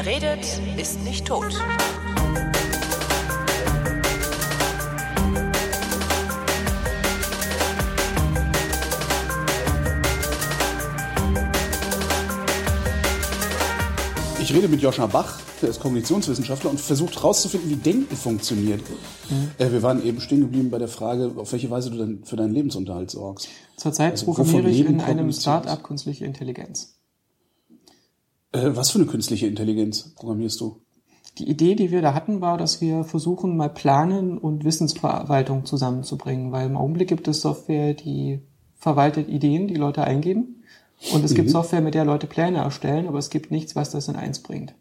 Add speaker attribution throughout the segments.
Speaker 1: Wer redet, ist nicht tot.
Speaker 2: Ich rede mit Joscha Bach, der ist Kognitionswissenschaftler und versucht herauszufinden, wie Denken funktioniert. Mhm. Äh, wir waren eben stehen geblieben bei der Frage, auf welche Weise du denn für deinen Lebensunterhalt sorgst.
Speaker 3: Zurzeit also, programmiere ich in einem Start-up künstliche Intelligenz.
Speaker 2: Äh, was für eine künstliche Intelligenz programmierst du?
Speaker 3: Die Idee, die wir da hatten, war, dass wir versuchen, mal Planen und Wissensverwaltung zusammenzubringen, weil im Augenblick gibt es Software, die verwaltet Ideen, die Leute eingeben. Und es mhm. gibt Software, mit der Leute Pläne erstellen, aber es gibt nichts, was das in eins bringt.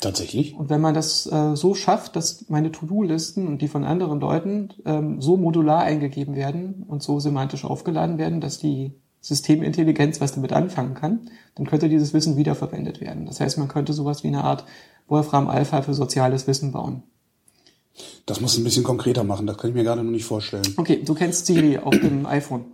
Speaker 2: Tatsächlich?
Speaker 3: Und wenn man das äh, so schafft, dass meine To-Do-Listen und die von anderen Leuten ähm, so modular eingegeben werden und so semantisch aufgeladen werden, dass die Systemintelligenz was damit anfangen kann, dann könnte dieses Wissen wiederverwendet werden. Das heißt, man könnte sowas wie eine Art Wolfram Alpha für soziales Wissen bauen.
Speaker 2: Das muss ein bisschen konkreter machen, das kann ich mir gerade noch nicht vorstellen.
Speaker 3: Okay, du kennst Siri auf dem iPhone.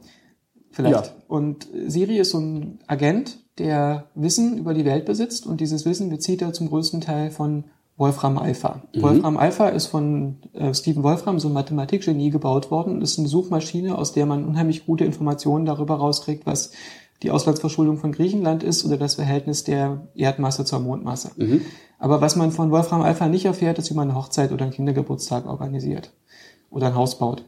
Speaker 3: Vielleicht. Ja. Und Siri ist so ein Agent, der Wissen über die Welt besitzt und dieses Wissen bezieht er zum größten Teil von Wolfram Alpha. Mhm. Wolfram Alpha ist von äh, Stephen Wolfram, so ein Mathematikgenie, gebaut worden ist eine Suchmaschine, aus der man unheimlich gute Informationen darüber rauskriegt, was die Auslandsverschuldung von Griechenland ist oder das Verhältnis der Erdmasse zur Mondmasse. Mhm. Aber was man von Wolfram Alpha nicht erfährt, ist, wie man eine Hochzeit oder einen Kindergeburtstag organisiert oder ein Haus baut.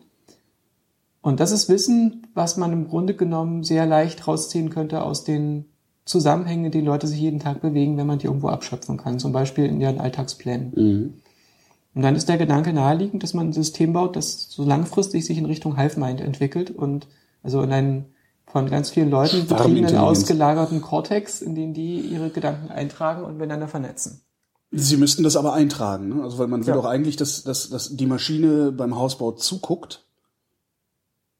Speaker 3: Und das ist Wissen, was man im Grunde genommen sehr leicht rausziehen könnte aus den Zusammenhängen, die Leute sich jeden Tag bewegen, wenn man die irgendwo abschöpfen kann, zum Beispiel in ihren Alltagsplänen. Mhm. Und dann ist der Gedanke naheliegend, dass man ein System baut, das so langfristig sich in Richtung Hive-Mind entwickelt und also in einen von ganz vielen Leuten betriebenen, ausgelagerten Cortex, in den die ihre Gedanken eintragen und miteinander vernetzen.
Speaker 2: Sie müssten das aber eintragen, ne? also weil man will ja. doch eigentlich, dass, dass, dass die Maschine beim Hausbau zuguckt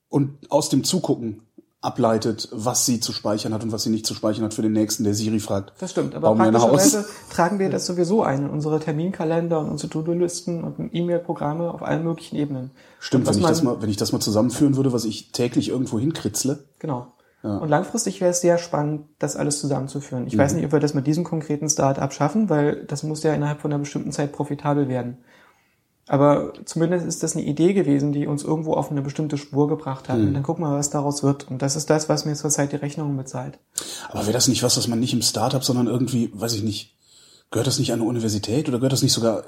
Speaker 2: und aus dem Zugucken ableitet, was sie zu speichern hat und was sie nicht zu speichern hat für den nächsten, der Siri fragt.
Speaker 3: Das stimmt, aber praktischerweise tragen wir das sowieso ein in unsere Terminkalender und unsere To-Do-Listen und E-Mail-Programme auf allen möglichen Ebenen.
Speaker 2: Stimmt, wenn ich, das mal, wenn ich das mal zusammenführen würde, was ich täglich irgendwo hinkritzle.
Speaker 3: Genau. Ja. Und langfristig wäre es sehr spannend, das alles zusammenzuführen. Ich mhm. weiß nicht, ob wir das mit diesem konkreten Start-up schaffen, weil das muss ja innerhalb von einer bestimmten Zeit profitabel werden. Aber zumindest ist das eine Idee gewesen, die uns irgendwo auf eine bestimmte Spur gebracht hat. Mhm. Und dann gucken wir, was daraus wird. Und das ist das, was mir zurzeit die Rechnung bezahlt.
Speaker 2: Aber wäre das nicht was, was man nicht im Startup, sondern irgendwie, weiß ich nicht, gehört das nicht an eine Universität oder gehört das nicht sogar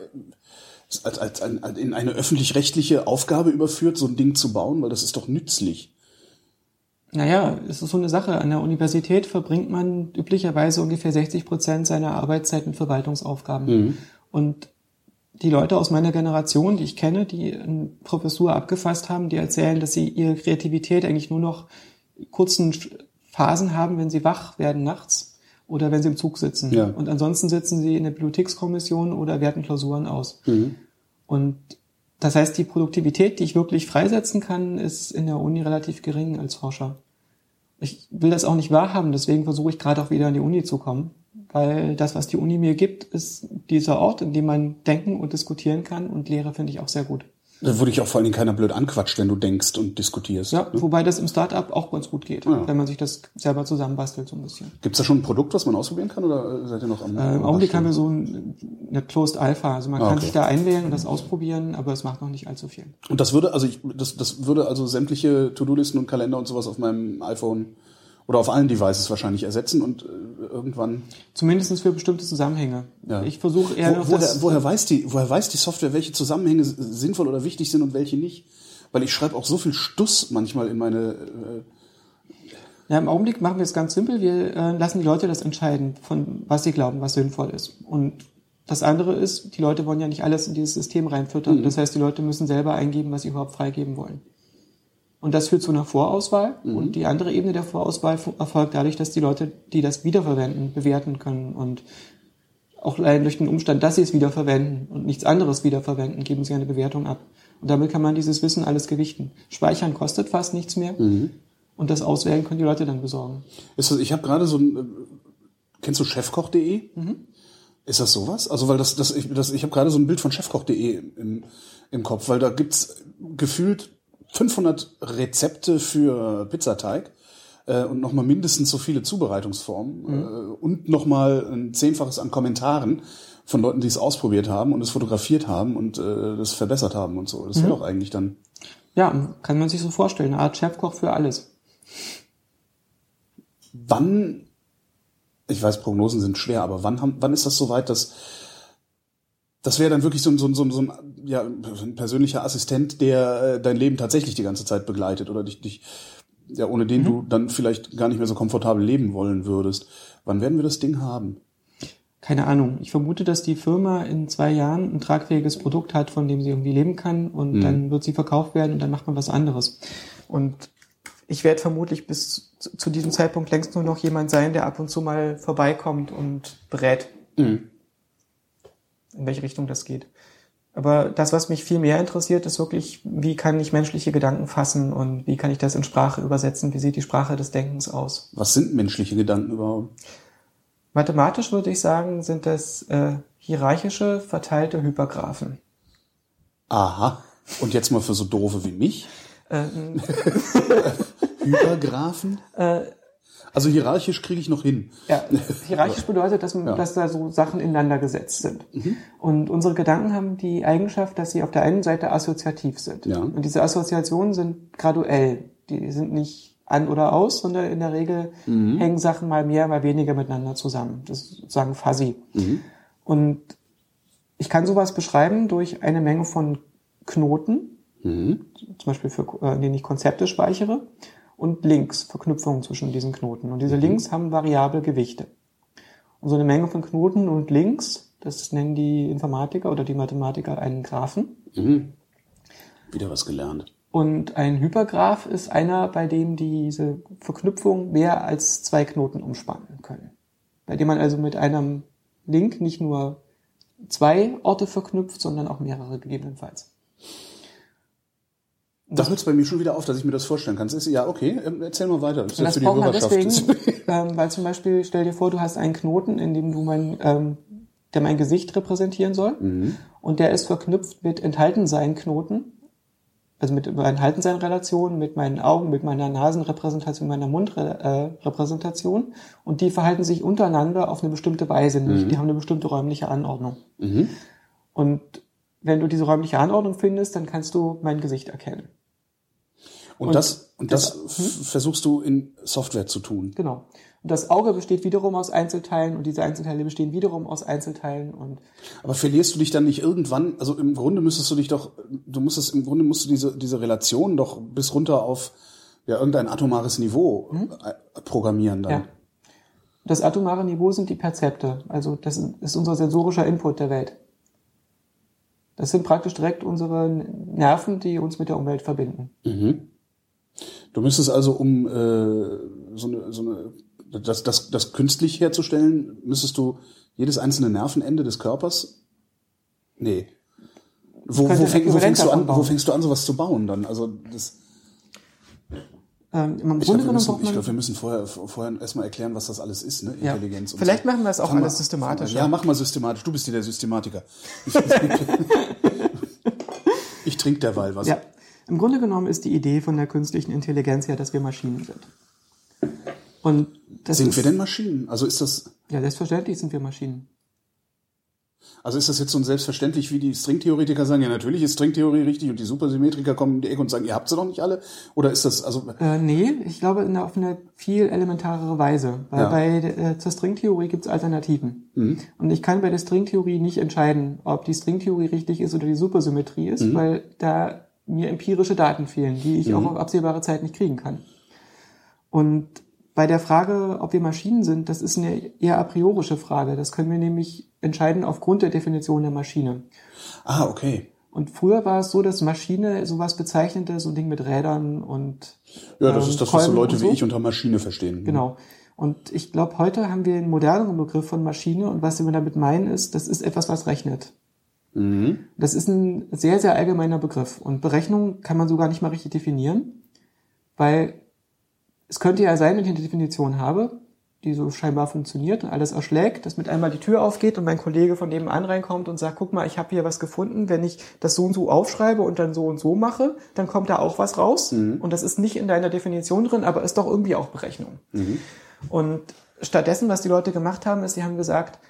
Speaker 2: als, als, als in eine öffentlich-rechtliche Aufgabe überführt, so ein Ding zu bauen? Weil das ist doch nützlich.
Speaker 3: Naja, es ist so eine Sache. An der Universität verbringt man üblicherweise ungefähr 60 Prozent seiner Arbeitszeit mit Verwaltungsaufgaben. Mhm. Und die Leute aus meiner Generation, die ich kenne, die eine Professur abgefasst haben, die erzählen, dass sie ihre Kreativität eigentlich nur noch kurzen Phasen haben, wenn sie wach werden nachts oder wenn sie im Zug sitzen. Ja. Und ansonsten sitzen sie in der Bibliothekskommission oder werten Klausuren aus. Mhm. Und das heißt, die Produktivität, die ich wirklich freisetzen kann, ist in der Uni relativ gering als Forscher. Ich will das auch nicht wahrhaben, deswegen versuche ich gerade auch wieder an die Uni zu kommen weil das, was die Uni mir gibt, ist dieser Ort, in dem man denken und diskutieren kann und Lehre finde ich auch sehr gut.
Speaker 2: Da würde ich auch vor allen Dingen keiner blöd anquatscht, wenn du denkst und diskutierst.
Speaker 3: Ja, ne? wobei das im Startup auch ganz gut geht, ja. wenn man sich das selber zusammenbastelt so ein bisschen.
Speaker 2: Gibt's da schon ein Produkt, was man ausprobieren kann oder seid ihr noch am
Speaker 3: äh, Im Augenblick haben wir so ein, eine Closed Alpha, also man ah, kann okay. sich da einwählen und das ausprobieren, aber es macht noch nicht allzu viel.
Speaker 2: Und das würde also ich, das, das würde also sämtliche To-Do-Listen und Kalender und sowas auf meinem iPhone oder auf allen Devices wahrscheinlich ersetzen und äh, irgendwann.
Speaker 3: Zumindest für bestimmte Zusammenhänge. Ja. Ich versuche eher
Speaker 2: Wo, noch woher, woher weiß die, woher weiß die Software, welche Zusammenhänge sinnvoll oder wichtig sind und welche nicht? Weil ich schreibe auch so viel Stuss manchmal in meine. Äh,
Speaker 3: ja, im Augenblick machen wir es ganz simpel. Wir äh, lassen die Leute das entscheiden, von was sie glauben, was sinnvoll ist. Und das andere ist, die Leute wollen ja nicht alles in dieses System reinfüttern. Mhm. Das heißt, die Leute müssen selber eingeben, was sie überhaupt freigeben wollen. Und das führt zu einer Vorauswahl. Mhm. Und die andere Ebene der Vorauswahl erfolgt dadurch, dass die Leute, die das wiederverwenden, bewerten können. Und auch allein durch den Umstand, dass sie es wiederverwenden und nichts anderes wiederverwenden, geben sie eine Bewertung ab. Und damit kann man dieses Wissen alles gewichten. Speichern kostet fast nichts mehr. Mhm. Und das Auswählen können die Leute dann besorgen.
Speaker 2: Ist das, ich habe gerade so ein, äh, kennst du chefkoch.de? Mhm. Ist das sowas? Also weil das, das ich, das, ich habe gerade so ein Bild von chefkoch.de im, im Kopf, weil da gibt's gefühlt 500 Rezepte für Pizzateig äh, und nochmal mindestens so viele Zubereitungsformen mhm. äh, und nochmal ein Zehnfaches an Kommentaren von Leuten, die es ausprobiert haben und es fotografiert haben und äh, das verbessert haben und so. Das wäre doch eigentlich dann.
Speaker 3: Ja, kann man sich so vorstellen. Eine Art Chefkoch für alles.
Speaker 2: Wann, ich weiß, Prognosen sind schwer, aber wann, haben, wann ist das soweit, dass das wäre dann wirklich so ein, so so so ein, ja, ein persönlicher Assistent, der äh, dein Leben tatsächlich die ganze Zeit begleitet oder dich, dich ja, ohne den du dann vielleicht gar nicht mehr so komfortabel leben wollen würdest. Wann werden wir das Ding haben?
Speaker 3: Keine Ahnung. Ich vermute, dass die Firma in zwei Jahren ein tragfähiges Produkt hat, von dem sie irgendwie leben kann und dann wird sie verkauft werden und dann macht man was anderes. Und ich werde vermutlich bis zu- zu diesem Zeitpunkt längst nur noch jemand sein, der ab und zu mal vorbeikommt und berät, in welche Richtung das geht. Aber das, was mich viel mehr interessiert, ist wirklich, wie kann ich menschliche Gedanken fassen und wie kann ich das in Sprache übersetzen? Wie sieht die Sprache des Denkens aus?
Speaker 2: Was sind menschliche Gedanken überhaupt?
Speaker 3: Mathematisch würde ich sagen, sind das äh, hierarchische, verteilte Hypergraphen.
Speaker 2: Aha. Und jetzt mal für so doofe wie mich.
Speaker 3: Ähm,
Speaker 2: Hypergraphen? Also hierarchisch kriege ich noch hin.
Speaker 3: ja, hierarchisch bedeutet, dass, dass da so Sachen ineinander gesetzt sind. Und unsere Gedanken haben die Eigenschaft, dass sie auf der einen Seite assoziativ sind.
Speaker 2: Ja.
Speaker 3: Und diese Assoziationen sind graduell. Die sind nicht an oder aus, sondern in der Regel hängen Sachen mal mehr, mal weniger miteinander zusammen. Das ist sozusagen fuzzy. Und ich kann sowas beschreiben durch eine Menge von Knoten, zum Beispiel für, äh, in denen ich Konzepte speichere, und Links, Verknüpfungen zwischen diesen Knoten. Und diese Links haben variable Gewichte. Und so eine Menge von Knoten und Links, das nennen die Informatiker oder die Mathematiker einen Graphen.
Speaker 2: Wieder was gelernt.
Speaker 3: Und ein Hypergraph ist einer, bei dem diese Verknüpfungen mehr als zwei Knoten umspannen können. Bei dem man also mit einem Link nicht nur zwei Orte verknüpft, sondern auch mehrere gegebenenfalls.
Speaker 2: Da hört es bei mir schon wieder auf, dass ich mir das vorstellen kann. Das ist, ja, okay, ähm, erzähl mal weiter. Das ist
Speaker 3: Und
Speaker 2: ja
Speaker 3: das
Speaker 2: für die Hörerschaft.
Speaker 3: deswegen, ähm, weil zum Beispiel, stell dir vor, du hast einen Knoten, in dem du mein, ähm, der mein Gesicht repräsentieren soll.
Speaker 2: Mhm.
Speaker 3: Und der ist verknüpft mit Enthaltensein-Knoten. Also mit Enthaltensein-Relation, mit meinen Augen, mit meiner Nasenrepräsentation, meiner Mundrepräsentation. Und die verhalten sich untereinander auf eine bestimmte Weise, nämlich
Speaker 2: Mhm.
Speaker 3: die haben eine bestimmte räumliche Anordnung. Und wenn du diese räumliche Anordnung findest, dann kannst du mein Gesicht erkennen.
Speaker 2: Und,
Speaker 3: Und
Speaker 2: das, und das,
Speaker 3: das-
Speaker 2: f- versuchst du in Software zu tun.
Speaker 3: Genau. Und das Auge besteht wiederum aus Einzelteilen und diese Einzelteile bestehen wiederum aus Einzelteilen und
Speaker 2: Aber verlierst du dich dann nicht irgendwann, also im Grunde müsstest du dich doch, du musstest, im Grunde musst du diese, diese Relation doch bis runter auf ja, irgendein atomares Niveau äh, programmieren dann.
Speaker 3: ja. Das atomare Niveau sind die Perzepte. Also das ist unser sensorischer Input der Welt. Das sind praktisch direkt unsere Nerven, die uns mit der Umwelt verbinden.
Speaker 2: Du müsstest also, um äh, so eine, so eine das, das, das künstlich herzustellen, müsstest du jedes einzelne Nervenende des Körpers. Nee. Wo, wo, fäng, wo, fängst du an, wo fängst du an, sowas zu bauen dann? Also das,
Speaker 3: Ähm, Im
Speaker 2: ich
Speaker 3: Grunde
Speaker 2: glaube, wir, glaub, wir müssen vorher, vorher erstmal erklären, was das alles ist, ne?
Speaker 3: Ja.
Speaker 2: Intelligenz. und
Speaker 3: Vielleicht
Speaker 2: so.
Speaker 3: machen wir es auch
Speaker 2: Fang
Speaker 3: alles
Speaker 2: mal-
Speaker 3: systematischer.
Speaker 2: Ja, mach mal systematisch. Du bist hier der Systematiker. Ich, ich trinke derweil was.
Speaker 3: Ja. Im Grunde genommen ist die Idee von der künstlichen Intelligenz ja, dass wir Maschinen sind. Und das
Speaker 2: Sind
Speaker 3: ist,
Speaker 2: wir denn Maschinen? Also ist das,
Speaker 3: Ja, selbstverständlich sind wir Maschinen.
Speaker 2: also ist das jetzt so ein selbstverständlich, wie die Stringtheoretiker sagen, ja natürlich ist Stringtheorie richtig und die Supersymmetriker kommen in die Ecke und sagen, ihr habt sie doch nicht alle? Oder ist das, also,
Speaker 3: Äh, nee, ich glaube in, auf eine viel elementarere Weise. Weil
Speaker 2: Ja.
Speaker 3: bei äh, zur Stringtheorie gibt es Alternativen.
Speaker 2: Mhm.
Speaker 3: Und ich kann bei der Stringtheorie nicht entscheiden, ob die Stringtheorie richtig ist oder die Supersymmetrie ist,
Speaker 2: Mhm.
Speaker 3: weil da mir empirische Daten fehlen, die ich auch auf absehbare Zeit nicht kriegen kann. Und bei der Frage, ob wir Maschinen sind, das ist eine eher a priorische Frage. Das können wir nämlich entscheiden aufgrund der Definition der Maschine.
Speaker 2: ah, okay.
Speaker 3: Und früher war es so, dass Maschine sowas bezeichnete, so ein Ding mit Rädern und
Speaker 2: Ja, das
Speaker 3: ähm,
Speaker 2: ist das, was so Leute
Speaker 3: und
Speaker 2: wie ich unter Maschine verstehen.
Speaker 3: Genau. Und ich glaube, heute haben wir einen moderneren Begriff von Maschine und was wir damit meinen ist, das ist etwas, was rechnet.
Speaker 2: Mhm.
Speaker 3: Das ist ein sehr, sehr allgemeiner Begriff. Und Berechnung kann man so gar nicht mal richtig definieren, weil es könnte ja sein, wenn ich eine Definition habe, die so scheinbar funktioniert und alles erschlägt, dass mit einmal die Tür aufgeht und mein Kollege von nebenan reinkommt und sagt, guck mal, ich habe hier was gefunden, wenn ich das so und so aufschreibe und dann so und so mache, dann kommt da auch was raus und das ist nicht in deiner Definition drin, aber ist doch irgendwie auch Berechnung. Und stattdessen, was die Leute gemacht haben, ist, sie haben gesagt,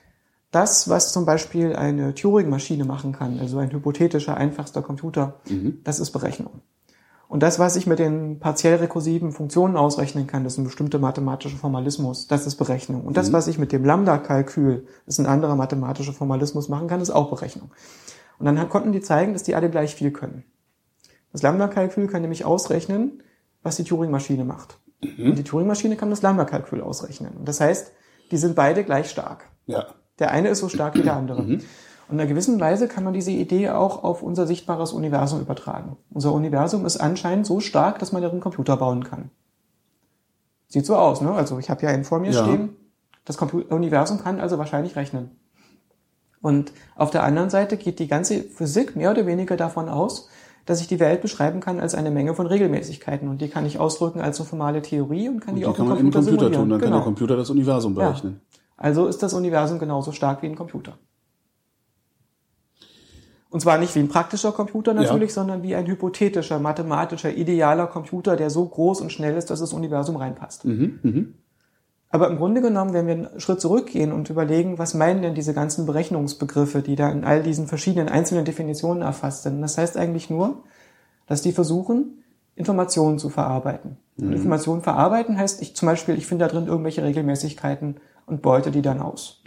Speaker 3: das, was zum Beispiel eine Turing-Maschine machen kann, also ein hypothetischer, einfachster Computer, das ist Berechnung. Und das, was ich mit den partiell rekursiven Funktionen ausrechnen kann, das ist ein bestimmter mathematischer Formalismus, das ist Berechnung. Und das, was ich mit dem Lambda-Kalkül, das ist ein anderer mathematischer Formalismus machen kann, ist auch Berechnung. Und dann konnten die zeigen, dass die alle gleich viel können. Das Lambda-Kalkül kann nämlich ausrechnen, was die Turing-Maschine macht. Und die Turing-Maschine kann das Lambda-Kalkül ausrechnen. Und das heißt, die sind beide gleich stark.
Speaker 2: Ja.
Speaker 3: Der eine ist so stark wie der andere. Und in einer gewissen Weise kann man diese Idee auch auf unser sichtbares Universum übertragen. Unser Universum ist anscheinend so stark, dass man darin Computer bauen kann. Sieht so aus, ne? Also ich habe ja einen vor mir
Speaker 2: Ja.
Speaker 3: stehen. Das Compu Universum kann also wahrscheinlich rechnen. Und auf der anderen Seite geht die ganze Physik mehr oder weniger davon aus, dass ich die Welt beschreiben kann als eine Menge von Regelmäßigkeiten. Und die kann ich ausdrücken als so formale Theorie und kann
Speaker 2: Und
Speaker 3: die
Speaker 2: die
Speaker 3: auch
Speaker 2: kann
Speaker 3: im Computer,
Speaker 2: Computer
Speaker 3: simulieren.
Speaker 2: tun, dann kann
Speaker 3: genau.
Speaker 2: der Computer das Universum
Speaker 3: Ja. Also ist das Universum genauso stark wie ein Computer. Und zwar nicht wie ein praktischer Computer natürlich, sondern wie ein hypothetischer, mathematischer, idealer Computer, der so groß und schnell ist, dass das Universum reinpasst. Aber im Grunde genommen, wenn wir einen Schritt zurückgehen und überlegen, was meinen denn diese ganzen Berechnungsbegriffe, die da in all diesen verschiedenen einzelnen Definitionen erfasst sind, das heißt eigentlich nur, dass die versuchen, Informationen zu verarbeiten. Und Informationen verarbeiten heißt, ich zum Beispiel, ich finde da drin irgendwelche Regelmäßigkeiten und beute die dann aus.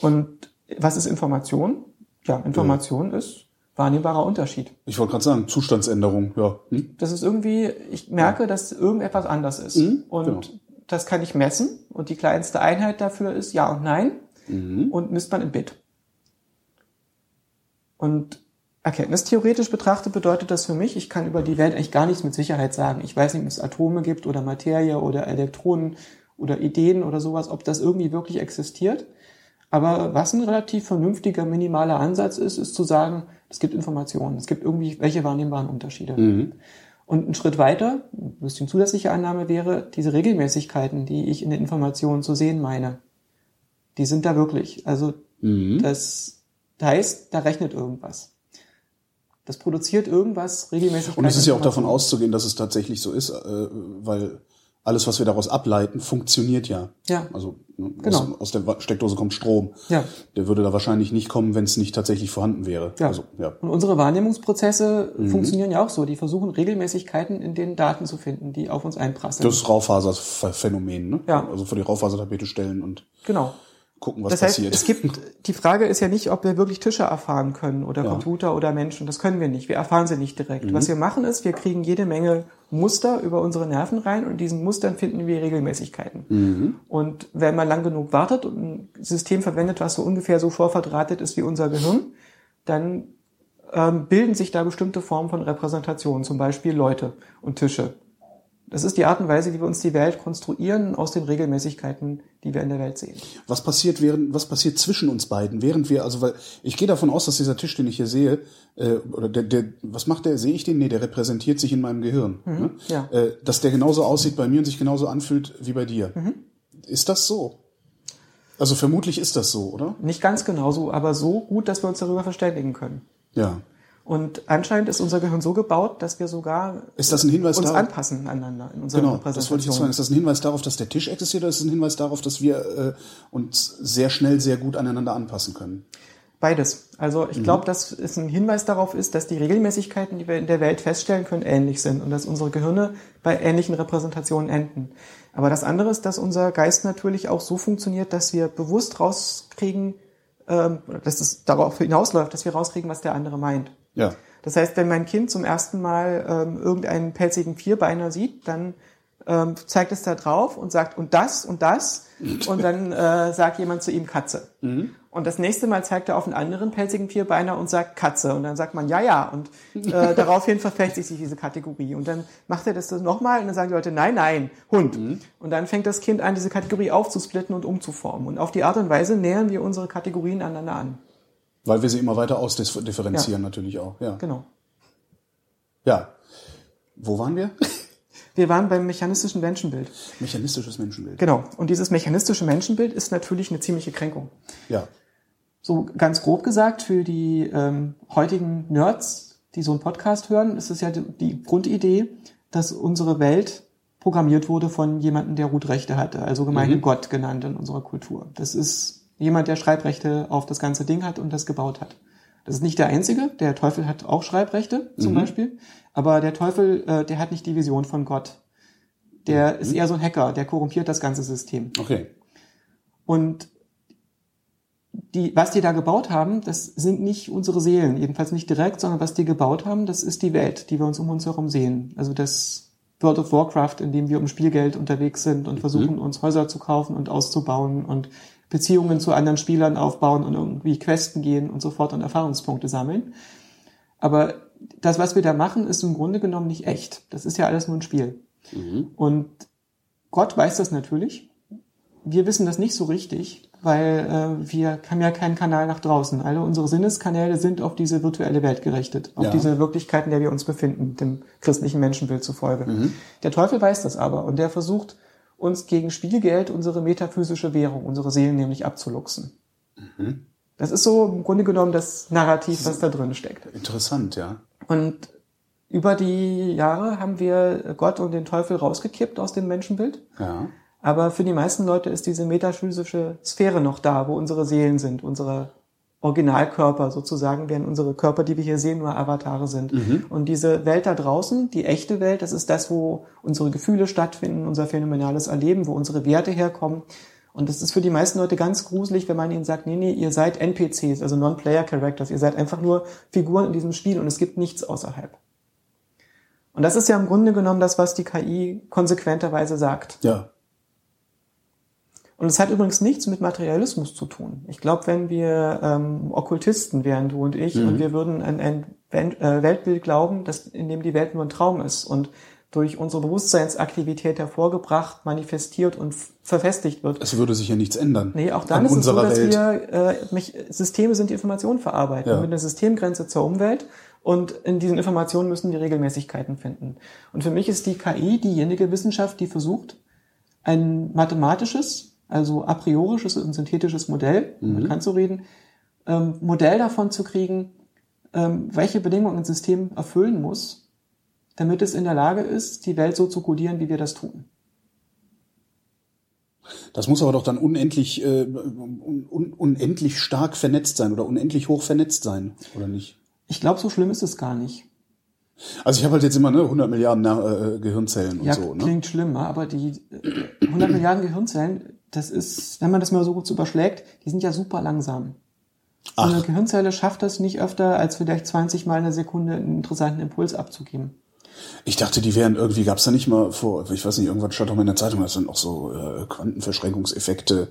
Speaker 3: Und was ist Information? Ja, Information ist wahrnehmbarer Unterschied.
Speaker 2: Ich wollte gerade sagen, Zustandsänderung, ja. Hm?
Speaker 3: Das ist irgendwie, ich merke, dass irgendetwas anders ist.
Speaker 2: Mhm,
Speaker 3: und
Speaker 2: genau.
Speaker 3: das kann ich messen. Und die kleinste Einheit dafür ist Ja und Nein.
Speaker 2: Mhm.
Speaker 3: Und misst man in Bit. Und erkenntnistheoretisch betrachtet bedeutet das für mich, ich kann über die Welt eigentlich gar nichts mit Sicherheit sagen. Ich weiß nicht, ob es Atome gibt oder Materie oder Elektronen oder Ideen oder sowas, ob das irgendwie wirklich existiert. Aber was ein relativ vernünftiger minimaler Ansatz ist, ist zu sagen, es gibt Informationen, es gibt irgendwie welche wahrnehmbaren Unterschiede. Und ein Schritt weiter, ein bisschen zusätzliche Annahme wäre, diese Regelmäßigkeiten, die ich in den Informationen zu sehen meine, die sind da wirklich. Also das heißt, da rechnet irgendwas. Das produziert irgendwas regelmäßig.
Speaker 2: Und es ist ja auch davon auszugehen, dass es tatsächlich so ist, äh, weil alles, was wir daraus ableiten, funktioniert ja.
Speaker 3: Ja.
Speaker 2: Also ne,
Speaker 3: Genau.
Speaker 2: aus, aus der Steckdose kommt Strom.
Speaker 3: Ja.
Speaker 2: Der würde da wahrscheinlich nicht kommen, wenn es nicht tatsächlich vorhanden wäre.
Speaker 3: Ja.
Speaker 2: Also, ja.
Speaker 3: Und unsere Wahrnehmungsprozesse
Speaker 2: Mhm.
Speaker 3: funktionieren ja auch so. Die versuchen Regelmäßigkeiten in den Daten zu finden, die auf uns einprasseln.
Speaker 2: Das Raufaserphänomen, ne?
Speaker 3: Ja.
Speaker 2: Also vor die Raufasertapete stellen und
Speaker 3: genau.
Speaker 2: Gucken, was
Speaker 3: Das heißt,
Speaker 2: passiert.
Speaker 3: es gibt, die Frage ist ja nicht, ob wir wirklich Tische erfahren können oder
Speaker 2: Ja.
Speaker 3: Computer oder Menschen. Das können wir nicht. Wir erfahren sie nicht direkt.
Speaker 2: Mhm.
Speaker 3: Was wir machen ist, wir kriegen jede Menge Muster über unsere Nerven rein und in diesen Mustern finden wir Regelmäßigkeiten.
Speaker 2: Mhm.
Speaker 3: Und wenn man lang genug wartet und ein System verwendet, was so ungefähr so vorverdrahtet ist wie unser Gehirn, dann ähm, bilden sich da bestimmte Formen von Repräsentationen, zum Beispiel Leute und Tische. Das ist die Art und Weise, wie wir uns die Welt konstruieren aus den Regelmäßigkeiten, die wir in der Welt sehen.
Speaker 2: Was passiert während, was passiert zwischen uns beiden, während wir, also weil ich gehe davon aus, dass dieser Tisch, den ich hier sehe, äh, oder der, der, was macht der? Sehe ich den? Nee, der repräsentiert sich in meinem Gehirn. ne?
Speaker 3: Mhm, ja.
Speaker 2: Äh, dass der genauso aussieht bei mir und sich genauso anfühlt wie bei dir.
Speaker 3: Mhm.
Speaker 2: Ist das so? Also vermutlich ist das so, oder?
Speaker 3: Nicht ganz genauso, aber so gut, dass wir uns darüber verständigen können.
Speaker 2: Ja.
Speaker 3: Und anscheinend ist unser Gehirn so gebaut, dass wir sogar
Speaker 2: Ist das ein Hinweis
Speaker 3: uns
Speaker 2: darauf?
Speaker 3: anpassen aneinander in unserer
Speaker 2: Genau, das wollte ich jetzt
Speaker 3: Repräsentation.
Speaker 2: fragen. Ist das ein Hinweis darauf, dass der Tisch existiert oder ist es ein Hinweis darauf, dass wir äh, uns sehr schnell, sehr gut aneinander anpassen können?
Speaker 3: Beides. Also ich glaube, dass es ein Hinweis darauf ist, dass die Regelmäßigkeiten, die wir in der Welt feststellen können, ähnlich sind und dass unsere Gehirne bei ähnlichen Repräsentationen enden. Aber das andere ist, dass unser Geist natürlich auch so funktioniert, dass wir bewusst rauskriegen, ähm, dass es darauf hinausläuft, dass wir rauskriegen, was der andere meint.
Speaker 2: Ja.
Speaker 3: Das heißt, wenn mein Kind zum ersten Mal ähm, irgendeinen pelzigen Vierbeiner sieht, dann ähm, zeigt es da drauf und sagt und das und das. Und dann äh, sagt jemand zu ihm Katze. Und das nächste Mal zeigt er auf einen anderen pelzigen Vierbeiner und sagt Katze. Und dann sagt man ja ja. Und äh, daraufhin verfestigt sich diese Kategorie. Und dann macht er das nochmal und dann sagen die Leute nein nein Hund. Und dann fängt das Kind an diese Kategorie aufzusplitten und umzuformen. Und auf die Art und Weise nähern wir unsere Kategorien aneinander an.
Speaker 2: Weil wir sie immer weiter ausdifferenzieren natürlich auch. Ja.
Speaker 3: Genau.
Speaker 2: Ja. Wo waren wir?
Speaker 3: Wir waren beim mechanistischen Menschenbild.
Speaker 2: Mechanistisches Menschenbild.
Speaker 3: Genau. Und dieses mechanistische Menschenbild ist natürlich eine ziemliche Kränkung.
Speaker 2: Ja.
Speaker 3: So ganz grob gesagt, für die ähm, heutigen Nerds, die so einen Podcast hören, ist es ja die, die Grundidee, dass unsere Welt programmiert wurde von jemandem, der Root-Rechte hatte, also gemeine Gott genannt in unserer Kultur. Das ist Jemand, der Schreibrechte auf das ganze Ding hat und das gebaut hat. Das ist nicht der einzige. Der Teufel hat auch Schreibrechte zum
Speaker 2: Mhm.
Speaker 3: Beispiel. Aber der Teufel, äh, der hat nicht die Vision von Gott. Der
Speaker 2: Mhm.
Speaker 3: ist eher so ein Hacker, der korrumpiert das ganze System.
Speaker 2: Okay.
Speaker 3: Und die, was die da gebaut haben, das sind nicht unsere Seelen, jedenfalls nicht direkt, sondern was die gebaut haben, das ist die Welt, die wir uns um uns herum sehen. Also das World of Warcraft, in dem wir um Spielgeld unterwegs sind und versuchen, uns Häuser zu kaufen und auszubauen und Beziehungen zu anderen Spielern aufbauen und irgendwie Questen gehen und so fort und Erfahrungspunkte sammeln. Aber das, was wir da machen, ist im Grunde genommen nicht echt. Das ist ja alles nur ein Spiel. Und Gott weiß das natürlich. Wir wissen das nicht so richtig, weil äh, wir haben ja keinen Kanal nach draußen. Alle unsere Sinneskanäle sind auf diese virtuelle Welt gerichtet, auf
Speaker 2: Ja.
Speaker 3: diese Wirklichkeit, in der wir uns befinden, dem christlichen Menschenbild zufolge.
Speaker 2: Mhm.
Speaker 3: Der Teufel weiß das aber und der versucht, uns gegen Spielgeld unsere metaphysische Währung, unsere Seelen nämlich abzuluxen.
Speaker 2: Mhm.
Speaker 3: Das ist so im Grunde genommen das Narrativ, was da drin steckt.
Speaker 2: Interessant, ja.
Speaker 3: Und über die Jahre haben wir Gott und den Teufel rausgekippt aus dem Menschenbild.
Speaker 2: Ja.
Speaker 3: Aber für die meisten Leute ist diese metaphysische Sphäre noch da, wo unsere Seelen sind, unsere Originalkörper sozusagen, während unsere Körper, die wir hier sehen, nur Avatare sind. Und diese Welt da draußen, die echte Welt, das ist das, wo unsere Gefühle stattfinden, unser phänomenales Erleben, wo unsere Werte herkommen. Und das ist für die meisten Leute ganz gruselig, wenn man ihnen sagt, nee, nee, ihr seid NPCs, also Non-Player Characters, ihr seid einfach nur Figuren in diesem Spiel und es gibt nichts außerhalb. Und das ist ja im Grunde genommen das, was die KI konsequenterweise sagt.
Speaker 2: Ja.
Speaker 3: Und es hat übrigens nichts mit Materialismus zu tun. Ich glaube, wenn wir ähm, Okkultisten wären, du und ich, und wir würden an ein äh, Weltbild glauben, das, in dem die Welt nur ein Traum ist und durch unsere Bewusstseinsaktivität hervorgebracht, manifestiert und verfestigt wird.
Speaker 2: Es würde sich ja nichts ändern.
Speaker 3: Nee, auch dann
Speaker 2: an
Speaker 3: ist es so, dass
Speaker 2: Welt.
Speaker 3: wir äh, mich, Systeme sind die Informationen verarbeiten
Speaker 2: Ja.
Speaker 3: mit einer Systemgrenze zur Umwelt und in diesen Informationen müssen die Regelmäßigkeiten finden. Und für mich ist die KI diejenige Wissenschaft, die versucht, ein mathematisches, also a priorisches und synthetisches Modell, um
Speaker 2: Mhm.
Speaker 3: bekannt zu reden, ähm, Modell davon zu kriegen, ähm, welche Bedingungen ein System erfüllen muss, damit es in der Lage ist, die Welt so zu kodieren, wie wir das tun.
Speaker 2: Das muss aber doch dann unendlich, äh, un, un, unendlich stark vernetzt sein oder unendlich hoch vernetzt sein, oder nicht?
Speaker 3: Ich glaube, so schlimm ist es gar nicht.
Speaker 2: Also ich habe halt jetzt immer ne 100 Milliarden äh, Gehirnzellen und
Speaker 3: Ja,
Speaker 2: so. Ne?
Speaker 3: klingt schlimmer, aber die äh, 100 Milliarden Gehirnzellen, das ist, wenn man das mal so gut überschlägt, die sind ja super langsam. So
Speaker 2: Ach.
Speaker 3: eine Gehirnzelle schafft das nicht öfter, als vielleicht 20 Mal eine Sekunde einen interessanten Impuls abzugeben.
Speaker 2: Ich dachte, die wären irgendwie, gab's da nicht mal vor, ich weiß nicht, irgendwann stand doch mal in der Zeitung, dass dann auch so äh, Quantenverschränkungseffekte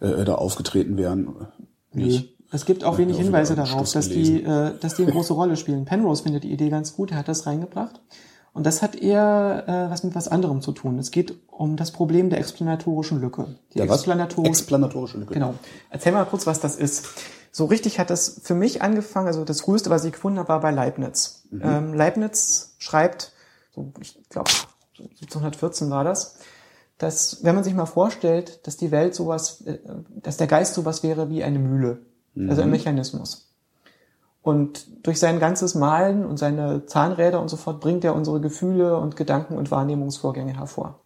Speaker 2: äh, da aufgetreten wären. Nicht?
Speaker 3: Es gibt auch
Speaker 2: Ja,
Speaker 3: wenig Hinweise darauf, dass die, äh, dass die eine große Rolle spielen. Penrose findet die Idee ganz gut, er hat das reingebracht. Und das hat eher äh, was mit was anderem zu tun. Es geht um das Problem der explanatorischen Lücke. Die
Speaker 2: Der was?
Speaker 3: explanatorische
Speaker 2: Lücke.
Speaker 3: Genau. Erzähl mal kurz, was das ist. So richtig hat das für mich angefangen, also das früheste, was ich gefunden habe, war bei Leibniz. Ähm, Leibniz schreibt, so, ich glaube, 1714 war das, dass, wenn man sich mal vorstellt, dass die Welt sowas, äh, dass der Geist sowas wäre wie eine Mühle, also ein Mechanismus. Und durch sein ganzes Malen und seine Zahnräder und so fort bringt er unsere Gefühle und Gedanken und Wahrnehmungsvorgänge hervor.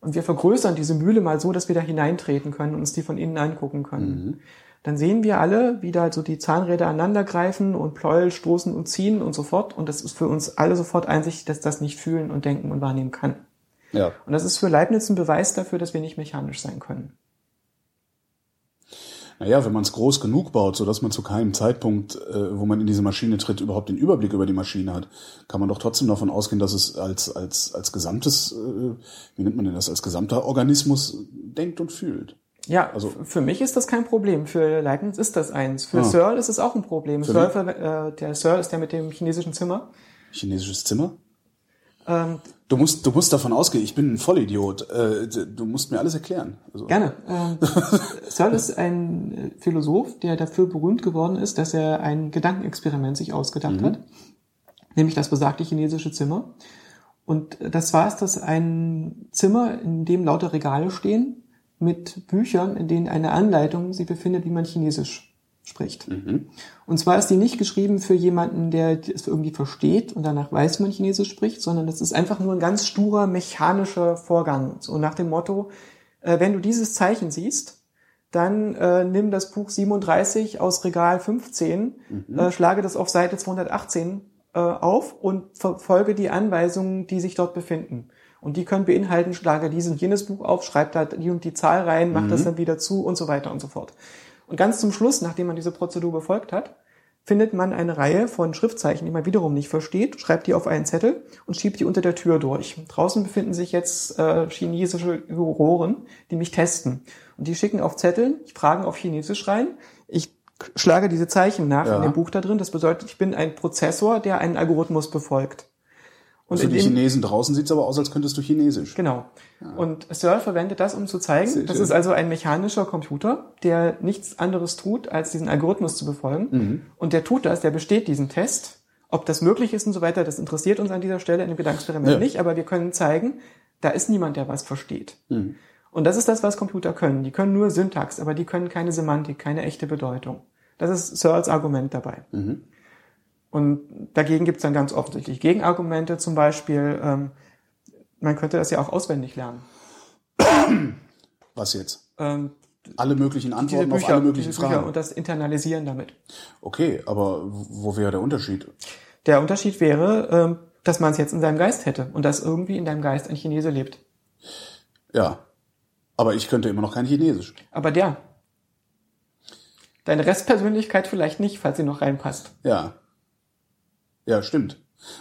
Speaker 3: Und wir vergrößern diese Mühle mal so, dass wir da hineintreten können und uns die von innen angucken können. Dann sehen wir alle, wie da so die Zahnräder aneinander greifen und Pleuel stoßen und ziehen und so fort. Und das ist für uns alle sofort einsichtig, dass das nicht fühlen und denken und wahrnehmen kann.
Speaker 2: Ja.
Speaker 3: Und das ist für Leibniz ein Beweis dafür, dass wir nicht mechanisch sein können.
Speaker 2: Naja, wenn man es groß genug baut, so dass man zu keinem Zeitpunkt, äh, wo man in diese Maschine tritt, überhaupt den Überblick über die Maschine hat, kann man doch trotzdem davon ausgehen, dass es als, als, als gesamtes, äh, wie nennt man denn das, als gesamter Organismus denkt und fühlt.
Speaker 3: Ja,
Speaker 2: Also-
Speaker 3: für mich ist das kein Problem. Für Leibniz ist das eins. Für
Speaker 2: Ah.
Speaker 3: Searle ist es auch ein Problem.
Speaker 2: Für
Speaker 3: Searle, äh, der Searle ist der mit dem chinesischen Zimmer.
Speaker 2: Chinesisches Zimmer?
Speaker 3: Ähm,
Speaker 2: Du musst, du musst davon ausgehen, ich bin ein Vollidiot. Äh, du musst mir alles erklären. Also,
Speaker 3: Gerne. Ähm, Searle ist ein äh, Philosoph, der dafür berühmt geworden ist, dass er ein Gedankenexperiment sich ausgedacht hat, nämlich das besagte chinesische Zimmer. Und das war es, dass ein Zimmer, in dem lauter Regale stehen, mit Büchern, in denen eine Anleitung sich befindet, wie man Chinesisch spricht. Und zwar ist die nicht geschrieben für jemanden, der es irgendwie versteht und danach weiß, wie man Chinesisch spricht, sondern das ist einfach nur ein ganz sturer mechanischer Vorgang. So nach dem Motto, äh, wenn du dieses Zeichen siehst, dann äh, nimm das Buch 37 aus Regal 15,
Speaker 2: Mhm.
Speaker 3: äh, schlage das auf Seite 218 äh, auf und verfolge die Anweisungen, die sich dort befinden. Und die können beinhalten, schlage dieses und jenes Buch auf, schreib da die und die Zahl rein, mach
Speaker 2: Mhm.
Speaker 3: das dann wieder zu und so weiter und so fort. Und ganz zum Schluss, nachdem man diese Prozedur befolgt hat, findet man eine Reihe von Schriftzeichen, die man wiederum nicht versteht, schreibt die auf einen Zettel und schiebt die unter der Tür durch. Draußen befinden sich jetzt äh, chinesische Juroren, die mich testen. Und die schicken auf Zetteln, Fragen auf Chinesisch rein. Ich schlage diese Zeichen nach
Speaker 2: Ja.
Speaker 3: in dem Buch da drin. Das bedeutet, ich bin ein Prozessor, der einen Algorithmus befolgt. Und
Speaker 2: Für
Speaker 3: in
Speaker 2: die Chinesen draußen sieht's aber aus, als könntest du Chinesisch.
Speaker 3: Genau. Und Searle verwendet das, um zu zeigen,
Speaker 2: Sehr
Speaker 3: das
Speaker 2: schön.
Speaker 3: ist also ein mechanischer Computer, der nichts anderes tut, als diesen Algorithmus zu befolgen.
Speaker 2: Mhm.
Speaker 3: Und der tut das, der besteht diesen Test. Ob das möglich ist und so weiter, das interessiert uns an dieser Stelle in dem Gedankenexperiment
Speaker 2: Ja.
Speaker 3: nicht, aber wir können zeigen, da ist niemand, der was versteht.
Speaker 2: Mhm.
Speaker 3: Und das ist das, was Computer können. Die können nur Syntax, aber die können keine Semantik, keine echte Bedeutung. Das ist Searles Argument dabei.
Speaker 2: Mhm.
Speaker 3: Und dagegen gibt es dann ganz offensichtlich Gegenargumente, zum Beispiel, ähm, man könnte das ja auch auswendig lernen.
Speaker 2: Was jetzt?
Speaker 3: Ähm,
Speaker 2: Alle möglichen Antworten auf
Speaker 3: Bücher,
Speaker 2: alle möglichen
Speaker 3: Bücher
Speaker 2: Fragen.
Speaker 3: und das Internalisieren damit.
Speaker 2: Okay, aber wo wäre der Unterschied?
Speaker 3: Der Unterschied wäre, ähm, dass man es jetzt in seinem Geist hätte und dass irgendwie in deinem Geist ein Chinese lebt.
Speaker 2: Ja. Aber ich könnte immer noch kein Chinesisch.
Speaker 3: Aber der. Deine Restpersönlichkeit vielleicht nicht, falls sie noch reinpasst.
Speaker 2: Ja. Ja, stimmt.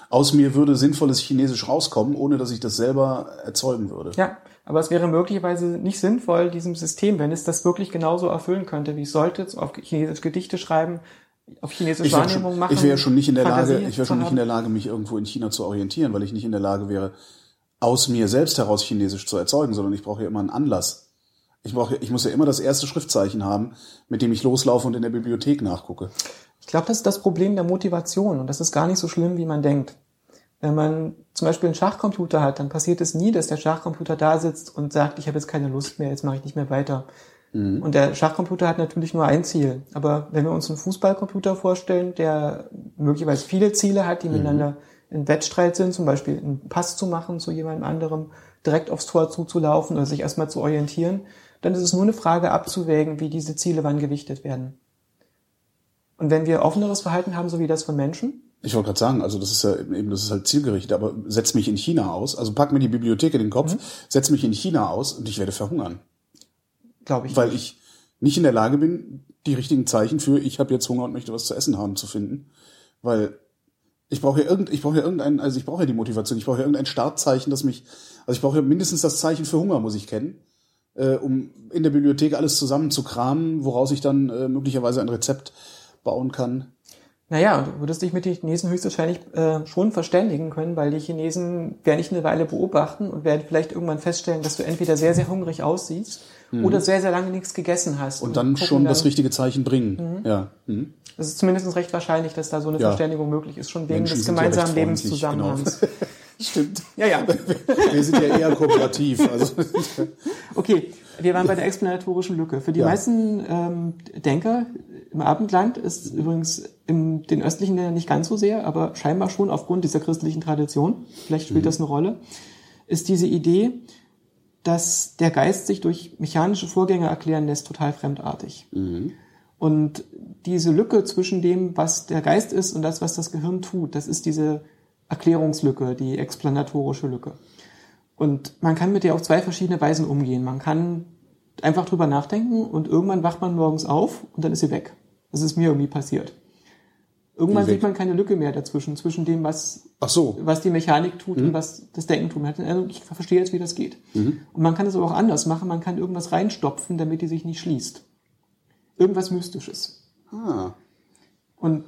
Speaker 2: Aus mir würde sinnvolles Chinesisch rauskommen, ohne dass ich das selber erzeugen würde.
Speaker 3: Ja, aber es wäre möglicherweise nicht sinnvoll, diesem System, wenn es das wirklich genauso erfüllen könnte, wie es sollte, so auf Chinesisch Gedichte schreiben, auf Chinesisch
Speaker 2: Ich wäre
Speaker 3: Wahrnehmung
Speaker 2: schon,
Speaker 3: machen.
Speaker 2: ich wäre schon nicht in der
Speaker 3: Fantasie
Speaker 2: Lage, ich wäre schon nicht in der. Lage, mich irgendwo in China zu orientieren, weil ich nicht in der Lage wäre, aus mir selbst heraus Chinesisch zu erzeugen, sondern ich brauche ja immer einen Anlass. Ich brauche, ich muss ja immer das erste Schriftzeichen haben, mit dem ich loslaufe und in der Bibliothek nachgucke.
Speaker 3: Ich glaube, das ist das Problem der Motivation und das ist gar nicht so schlimm, wie man denkt. Wenn man zum Beispiel einen Schachcomputer hat, dann passiert es nie, dass der Schachcomputer da sitzt und sagt, ich habe jetzt keine Lust mehr, jetzt mache ich nicht mehr weiter. Und der Schachcomputer hat natürlich nur ein Ziel. Aber wenn wir uns einen Fußballcomputer vorstellen, der möglicherweise viele Ziele hat, die miteinander in Wettstreit sind, zum Beispiel einen Pass zu machen zu jemandem anderem, direkt aufs Tor zuzulaufen oder sich erstmal zu orientieren, dann ist es nur eine Frage abzuwägen, wie diese Ziele wann gewichtet werden. Und wenn wir offeneres Verhalten haben, so wie das von Menschen,
Speaker 2: Ich wollte gerade sagen, also das ist ja eben, das ist halt zielgerichtet, aber setz mich in China aus, also pack mir die Bibliothek in den Kopf,
Speaker 3: Mhm.
Speaker 2: setz mich in China aus und ich werde verhungern.
Speaker 3: glaube ich.
Speaker 2: weil ich nicht in der Lage bin, die richtigen Zeichen für ich habe jetzt Hunger und möchte was zu essen haben zu finden, weil ich brauche ja irgend ich brauche ja irgendein also ich brauche ja die Motivation, ich brauche ja irgendein Startzeichen, das mich also ich brauche ja mindestens das Zeichen für Hunger muss ich kennen, äh, um in der Bibliothek alles zusammen zu kramen, woraus ich dann äh, möglicherweise ein Rezept bauen kann.
Speaker 3: Naja, du würdest dich mit den Chinesen höchstwahrscheinlich äh, schon verständigen können, weil die Chinesen werden dich eine Weile beobachten und werden vielleicht irgendwann feststellen, dass du entweder sehr, sehr hungrig aussiehst oder sehr, sehr lange nichts gegessen hast.
Speaker 2: Mhm. Und dann schon das
Speaker 3: dann-
Speaker 2: richtige Zeichen bringen. Ja. Mhm.
Speaker 3: Es ist zumindest recht wahrscheinlich, dass da so eine
Speaker 2: Ja.
Speaker 3: Verständigung möglich ist, schon wegen
Speaker 2: Menschen
Speaker 3: des
Speaker 2: ja
Speaker 3: gemeinsamen
Speaker 2: freundlich,
Speaker 3: Lebenszusammenhangs.
Speaker 2: genau. Stimmt.
Speaker 3: Ja, ja.
Speaker 2: Wir sind ja eher kooperativ. Also,
Speaker 3: Okay, wir waren bei der explanatorischen Lücke. Für die
Speaker 2: Ja.
Speaker 3: meisten ähm, Denker im Abendland ist übrigens in den östlichen Ländern nicht ganz so sehr, aber scheinbar schon aufgrund dieser christlichen Tradition, vielleicht spielt das eine Rolle, ist diese Idee, dass der Geist sich durch mechanische Vorgänge erklären lässt, total fremdartig. Und diese Lücke zwischen dem, was der Geist ist und das, was das Gehirn tut, das ist diese Erklärungslücke, die explanatorische Lücke. Und man kann mit der auf zwei verschiedene Weisen umgehen. Man kann einfach drüber nachdenken und irgendwann wacht man morgens auf und dann ist sie weg. Das ist mir irgendwie passiert. Irgendwann sieht man keine Lücke mehr dazwischen, zwischen dem, was,
Speaker 2: so.
Speaker 3: was die Mechanik tut
Speaker 2: Mhm.
Speaker 3: und was das Denken tut. Eindruck, ich verstehe jetzt, wie das geht. Und man kann es aber auch anders machen. Man kann irgendwas reinstopfen, damit die sich nicht schließt. Irgendwas Mystisches.
Speaker 2: Ah.
Speaker 3: Und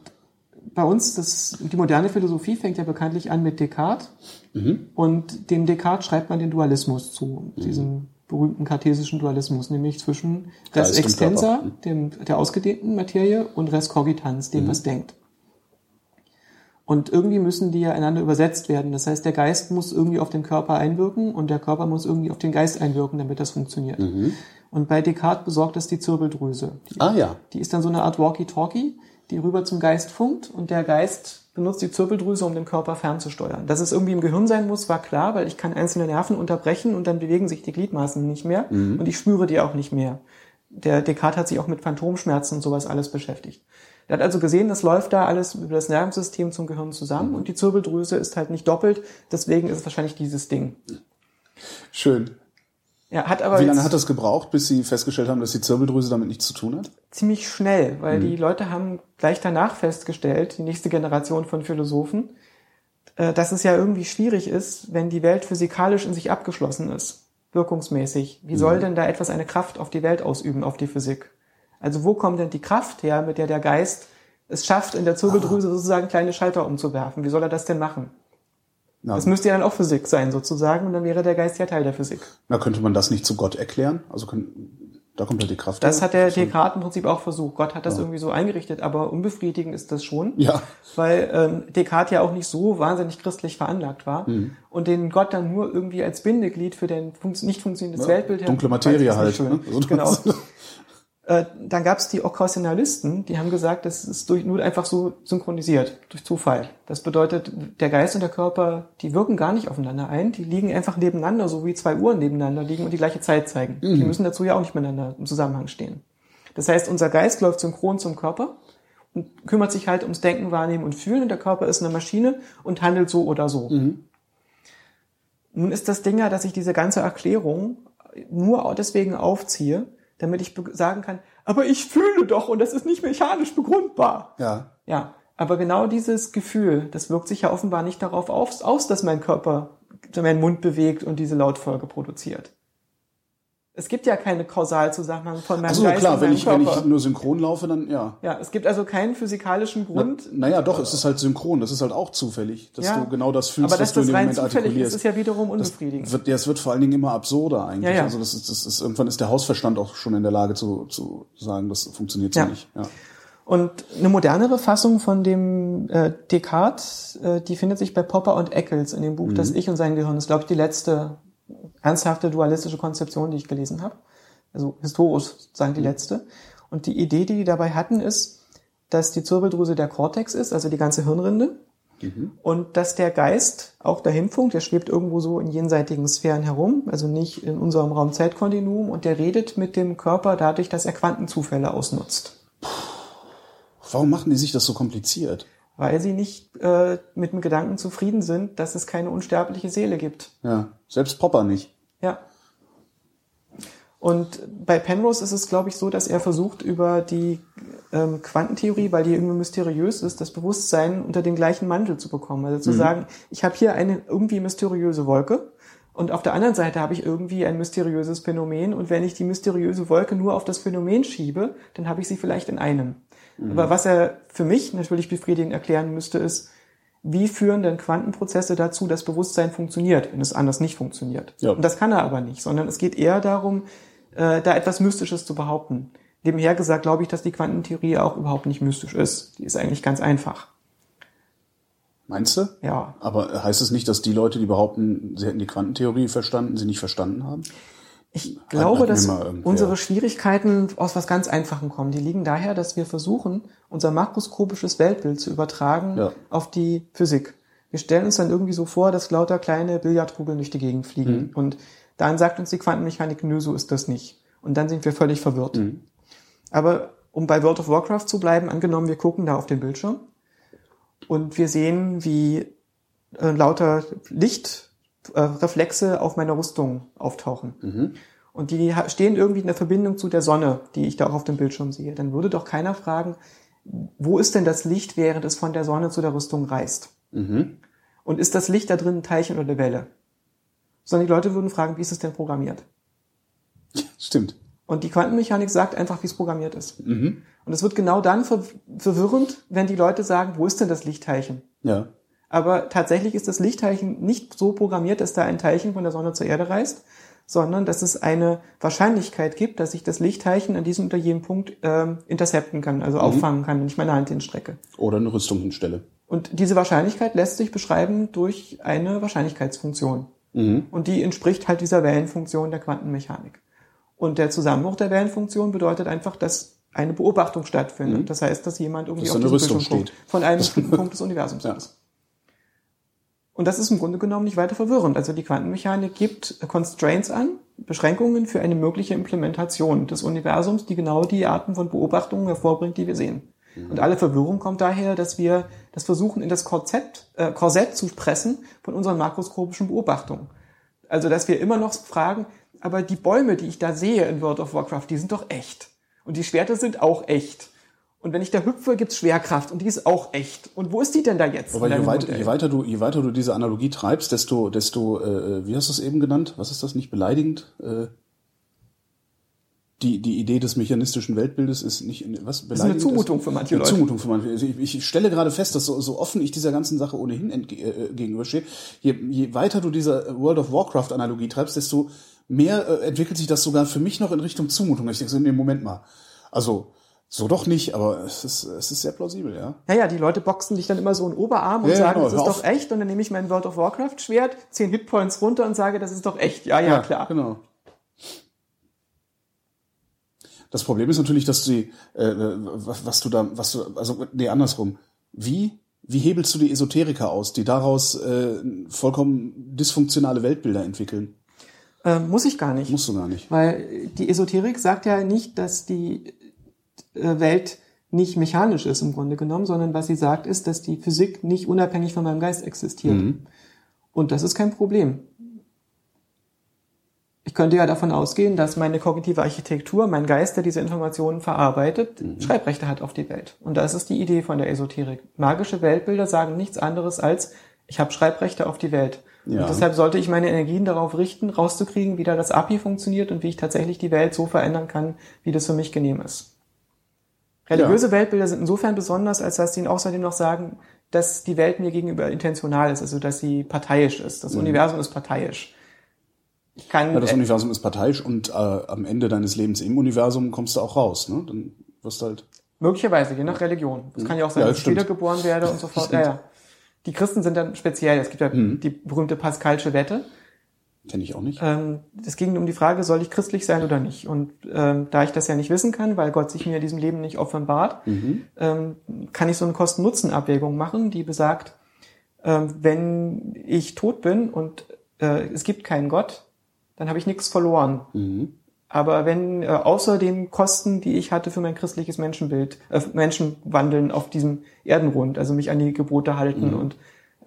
Speaker 3: bei uns, das, die moderne Philosophie fängt ja bekanntlich an mit Descartes. Und dem Descartes schreibt man den Dualismus zu, diesen berühmten kartesischen Dualismus, nämlich zwischen Res
Speaker 2: Geist und
Speaker 3: extensa,
Speaker 2: Körper.
Speaker 3: dem, der ausgedehnten Materie, und Res cogitans, dem, was denkt. Und irgendwie müssen die ja einander übersetzt werden. Das heißt, der Geist muss irgendwie auf den Körper einwirken und der Körper muss irgendwie auf den Geist einwirken, damit das funktioniert. Und bei Descartes besorgt das die Zirbeldrüse. Die
Speaker 2: Ah ja.
Speaker 3: die ist dann so eine Art Walkie-Talkie, die rüber zum Geist funkt und der Geist benutzt die Zirbeldrüse, um den Körper fernzusteuern. Dass es irgendwie im Gehirn sein muss, war klar, weil ich kann einzelne Nerven unterbrechen und dann bewegen sich die Gliedmaßen nicht mehr und ich spüre die auch nicht mehr. der Descartes hat sich auch mit Phantomschmerzen und sowas alles beschäftigt. Er hat also gesehen, das läuft da alles über das Nervensystem zum Gehirn zusammen und die Zirbeldrüse ist halt nicht doppelt, deswegen ist es wahrscheinlich dieses Ding.
Speaker 2: Schön.
Speaker 3: Ja, hat aber
Speaker 2: Wie lange hat das gebraucht, bis Sie festgestellt haben, dass die Zirbeldrüse damit nichts zu tun hat?
Speaker 3: ziemlich schnell, weil
Speaker 2: Mhm.
Speaker 3: die Leute haben gleich danach festgestellt, die nächste Generation von Philosophen, äh, dass es ja irgendwie schwierig ist, wenn die Welt physikalisch in sich abgeschlossen ist, wirkungsmäßig. Wie soll
Speaker 2: Mhm.
Speaker 3: denn da etwas eine Kraft auf die Welt ausüben, auf die Physik? Also wo kommt denn die Kraft her, mit der der Geist es schafft, in der Zirbeldrüse
Speaker 2: Ah.
Speaker 3: sozusagen kleine Schalter umzuwerfen? Wie soll er das denn machen?
Speaker 2: Na,
Speaker 3: Das müsste ja dann auch Physik sein, sozusagen, und dann wäre der Geist ja Teil der Physik.
Speaker 2: na, könnte man das nicht zu Gott erklären? Also können, da kommt ja die Kraft.
Speaker 3: Das hat der Descartes im Prinzip auch versucht. Gott hat das irgendwie so eingerichtet, aber unbefriedigend ist das schon.
Speaker 2: Ja.
Speaker 3: Weil ähm, Descartes ja auch nicht so wahnsinnig christlich veranlagt war
Speaker 2: Mhm.
Speaker 3: und den Gott dann nur irgendwie als Bindeglied für den funks nicht funktionierendes
Speaker 2: Ja,
Speaker 3: Weltbild
Speaker 2: dunkle Materie halt, ne? Also
Speaker 3: genau. Äh, dann gab es die Okkasionalisten, die haben gesagt, das ist durch, nur einfach so synchronisiert, durch Zufall. Das bedeutet, der Geist und der Körper, die wirken gar nicht aufeinander ein, die liegen einfach nebeneinander, so wie zwei Uhren nebeneinander liegen und die gleiche Zeit zeigen.
Speaker 2: Mhm.
Speaker 3: Die müssen dazu ja auch nicht miteinander im Zusammenhang stehen. Das heißt, unser Geist läuft synchron zum Körper und kümmert sich halt ums Denken, Wahrnehmen und Fühlen und der Körper ist eine Maschine und handelt so oder so. Nun ist das Ding ja, dass ich diese ganze Erklärung nur deswegen aufziehe, damit ich sagen kann, aber ich fühle doch und das ist nicht mechanisch begründbar.
Speaker 2: Ja.
Speaker 3: Ja, aber genau dieses Gefühl, das wirkt sich ja offenbar nicht darauf aus, aus dass mein Körper meinen Mund bewegt und diese Lautfolge produziert. Es gibt ja keine Kausalzusammenhang von meinem
Speaker 2: Also
Speaker 3: Geist
Speaker 2: klar,
Speaker 3: und
Speaker 2: wenn ich, wenn ich nur synchron laufe, dann ja.
Speaker 3: ja, es gibt also keinen physikalischen Grund.
Speaker 2: Naja, doch, es ist halt synchron. Das ist halt auch zufällig, dass
Speaker 3: Ja.
Speaker 2: du genau das fühlst, was du in
Speaker 3: das
Speaker 2: dem Moment
Speaker 3: zufällig ist,
Speaker 2: artikulierst.
Speaker 3: ist ja wiederum unbefriedigend.
Speaker 2: Wird, ja, es wird vor allen Dingen immer absurder eigentlich.
Speaker 3: Ja, ja.
Speaker 2: Also das ist, das ist, irgendwann ist der Hausverstand auch schon in der Lage zu, zu sagen, das funktioniert so
Speaker 3: Ja.
Speaker 2: nicht. Ja.
Speaker 3: Und eine modernere Fassung von dem äh, Descartes, äh, die findet sich bei Popper und Eccles in dem Buch Das Ich und sein Gehirn. Das ist, glaube ich, die letzte ernsthafte dualistische Konzeption, die ich gelesen habe. Also historisch sagen die letzte. Und die Idee, die die dabei hatten, ist, dass die Zirbeldrüse der Kortex ist, also die ganze Hirnrinde. Und dass der Geist auch dahin funkt, der schwebt irgendwo so in jenseitigen Sphären herum, also nicht in unserem Raumzeitkontinuum und der redet mit dem Körper dadurch, dass er Quantenzufälle ausnutzt.
Speaker 2: Warum machen die sich das so kompliziert?
Speaker 3: Weil sie nicht äh, mit dem Gedanken zufrieden sind, dass es keine unsterbliche Seele gibt.
Speaker 2: Ja, selbst Popper nicht.
Speaker 3: Ja. Und bei Penrose ist es, glaube ich, so, dass er versucht, über die ähm, Quantentheorie, weil die irgendwie mysteriös ist, das Bewusstsein unter den gleichen Mantel zu bekommen. Also zu sagen, ich habe hier eine irgendwie mysteriöse Wolke und auf der anderen Seite habe ich irgendwie ein mysteriöses Phänomen und wenn ich die mysteriöse Wolke nur auf das Phänomen schiebe, dann habe ich sie vielleicht in einem. Aber was er für mich natürlich befriedigend erklären müsste, ist, wie führen denn Quantenprozesse dazu, dass Bewusstsein funktioniert, wenn es anders nicht funktioniert?
Speaker 2: Ja.
Speaker 3: Und das kann er aber nicht, sondern es geht eher darum, äh, da etwas Mystisches zu behaupten. Nebenher gesagt glaube ich, dass die Quantentheorie auch überhaupt nicht mystisch ist. Die ist eigentlich ganz einfach.
Speaker 2: Meinst du?
Speaker 3: Ja.
Speaker 2: Aber heißt es nicht, dass die Leute, die behaupten, sie hätten die Quantentheorie verstanden, sie nicht verstanden haben?
Speaker 3: Ich glaube, dass unsere Schwierigkeiten aus was ganz Einfachem kommen. Die liegen daher, dass wir versuchen, unser makroskopisches Weltbild zu übertragen
Speaker 2: Ja.
Speaker 3: auf die Physik. Wir stellen uns dann irgendwie so vor, dass lauter kleine Billardkugeln durch die Gegend fliegen.
Speaker 2: Mhm.
Speaker 3: Und dann sagt uns die Quantenmechanik, nö, so ist das nicht. Und dann sind wir völlig verwirrt.
Speaker 2: Mhm.
Speaker 3: Aber um bei World of Warcraft zu bleiben, angenommen, wir gucken da auf den Bildschirm und wir sehen, wie äh, lauter Lichtreflexe äh, Reflexe auf meiner Rüstung auftauchen. Und die stehen irgendwie in der Verbindung zu der Sonne, die ich da auch auf dem Bildschirm sehe. Dann würde doch keiner fragen, wo ist denn das Licht, während es von der Sonne zu der Rüstung reist? Und ist das Licht da drin ein Teilchen oder eine Welle? Sondern die Leute würden fragen, wie ist es denn programmiert?
Speaker 2: Stimmt.
Speaker 3: Und die Quantenmechanik sagt einfach, wie es programmiert ist. Und es wird genau dann ver verwirrend, wenn die Leute sagen, wo ist denn das Lichtteilchen?
Speaker 2: Ja.
Speaker 3: Aber tatsächlich ist das Lichtteilchen nicht so programmiert, dass da ein Teilchen von der Sonne zur Erde reist, sondern dass es eine Wahrscheinlichkeit gibt, dass ich das Lichtteilchen an diesem oder jenem Punkt ähm, intercepten kann, also auffangen kann, wenn ich meine Hand hinstrecke.
Speaker 2: Oder eine Rüstung hinstelle.
Speaker 3: Und diese Wahrscheinlichkeit lässt sich beschreiben durch eine Wahrscheinlichkeitsfunktion. Und die entspricht halt dieser Wellenfunktion der Quantenmechanik. Und der Zusammenbruch der Wellenfunktion bedeutet einfach, dass eine Beobachtung stattfindet. Das heißt, dass jemand irgendwie
Speaker 2: Dass
Speaker 3: auf diesem
Speaker 2: Rüstung steht.
Speaker 3: von einem bestimmten Punkt des Universums
Speaker 2: Ja.
Speaker 3: ist. Und das ist im Grunde genommen nicht weiter verwirrend. Also die Quantenmechanik gibt Constraints an, Beschränkungen für eine mögliche Implementation des Universums, die genau die Arten von Beobachtungen hervorbringt, die wir sehen. Und alle Verwirrung kommt daher, dass wir das versuchen, in das Korsett, äh, Korsett zu pressen von unseren makroskopischen Beobachtungen. Also, dass wir immer noch fragen, aber die Bäume, die ich da sehe in World of Warcraft, die sind doch echt. Und die Schwerter sind auch echt. Und wenn ich da hüpfe, gibt's Schwerkraft und die ist auch echt. Und wo ist die denn da jetzt?
Speaker 2: Aber je, weit, je, weiter du, je weiter du diese Analogie treibst, desto, desto, äh, wie hast du es eben genannt? Was ist das nicht beleidigend? Äh, die, die Idee des mechanistischen Weltbildes ist nicht was
Speaker 3: beleidigend. Das ist eine Zumutung ist. für manche
Speaker 2: eine Leute. Zumutung für manche. Also ich, ich stelle gerade fest, dass so, so offen ich dieser ganzen Sache ohnehin entge äh, gegenüberstehe, je, je weiter du dieser World of Warcraft Analogie treibst, desto mehr äh, entwickelt sich das sogar für mich noch in Richtung Zumutung. Ich denke, so, nee, Moment mal. Also, so doch nicht, aber es ist, es ist sehr plausibel, ja.
Speaker 3: Ja, ja, die Leute boxen dich dann immer so in den Oberarm und ja, sagen, genau, das ist doch echt. Und dann nehme ich mein World of Warcraft Schwert, zehn Hitpoints runter und sage, das ist doch echt. Ja, ja, ja klar.
Speaker 2: Genau. Das Problem ist natürlich, dass du, äh, was, was du da, was du, also nee, andersrum. Wie wie hebelst du die Esoteriker aus, die daraus äh, vollkommen dysfunktionale Weltbilder entwickeln?
Speaker 3: Ähm, muss ich gar nicht.
Speaker 2: Musst du gar nicht.
Speaker 3: Weil die Esoterik sagt ja nicht, dass die äh, Welt nicht mechanisch ist im Grunde genommen, sondern was sie sagt ist, dass die Physik nicht unabhängig von meinem Geist existiert. Mhm. Und das ist kein Problem. Ich könnte ja davon ausgehen, dass meine kognitive Architektur, mein Geist, der diese Informationen verarbeitet, mhm. Schreibrechte hat auf die Welt. Und das ist die Idee von der Esoterik. Magische Weltbilder sagen nichts anderes als, ich habe Schreibrechte auf die Welt. Ja. Und deshalb sollte ich meine Energien darauf richten, rauszukriegen, wie da das API funktioniert und wie ich tatsächlich die Welt so verändern kann, wie das für mich genehm ist. Religiöse ja. Weltbilder sind insofern besonders, als dass sie außerdem noch sagen, dass die Welt mir gegenüber intentional ist, also dass sie parteiisch ist. Das mhm. Universum ist parteiisch.
Speaker 2: Ich kann, ja, das äh, Universum ist parteiisch und äh, am Ende deines Lebens im Universum kommst du auch raus. Ne? Dann wirst du halt
Speaker 3: Möglicherweise, je nach Religion. Es mhm. kann ja auch sein, ja, dass ich wiedergeboren werde und so fort. Ja, ja. Die Christen sind dann speziell. Es gibt ja mhm. die berühmte Pascalsche Wette.
Speaker 2: Kenne ich auch nicht.
Speaker 3: Ähm, es ging um die Frage, soll ich christlich sein oder nicht? Und ähm, da ich das ja nicht wissen kann, weil Gott sich mir in diesem Leben nicht offenbart, mhm. ähm, kann ich so eine Kosten-Nutzen-Abwägung machen, die besagt, ähm, wenn ich tot bin und äh, es gibt keinen Gott, dann habe ich nichts verloren. Mhm. Aber wenn äh, außer den Kosten, die ich hatte für mein christliches Menschenbild, äh, Menschenwandeln auf diesem Erdenrund, also mich an die Gebote halten mhm. und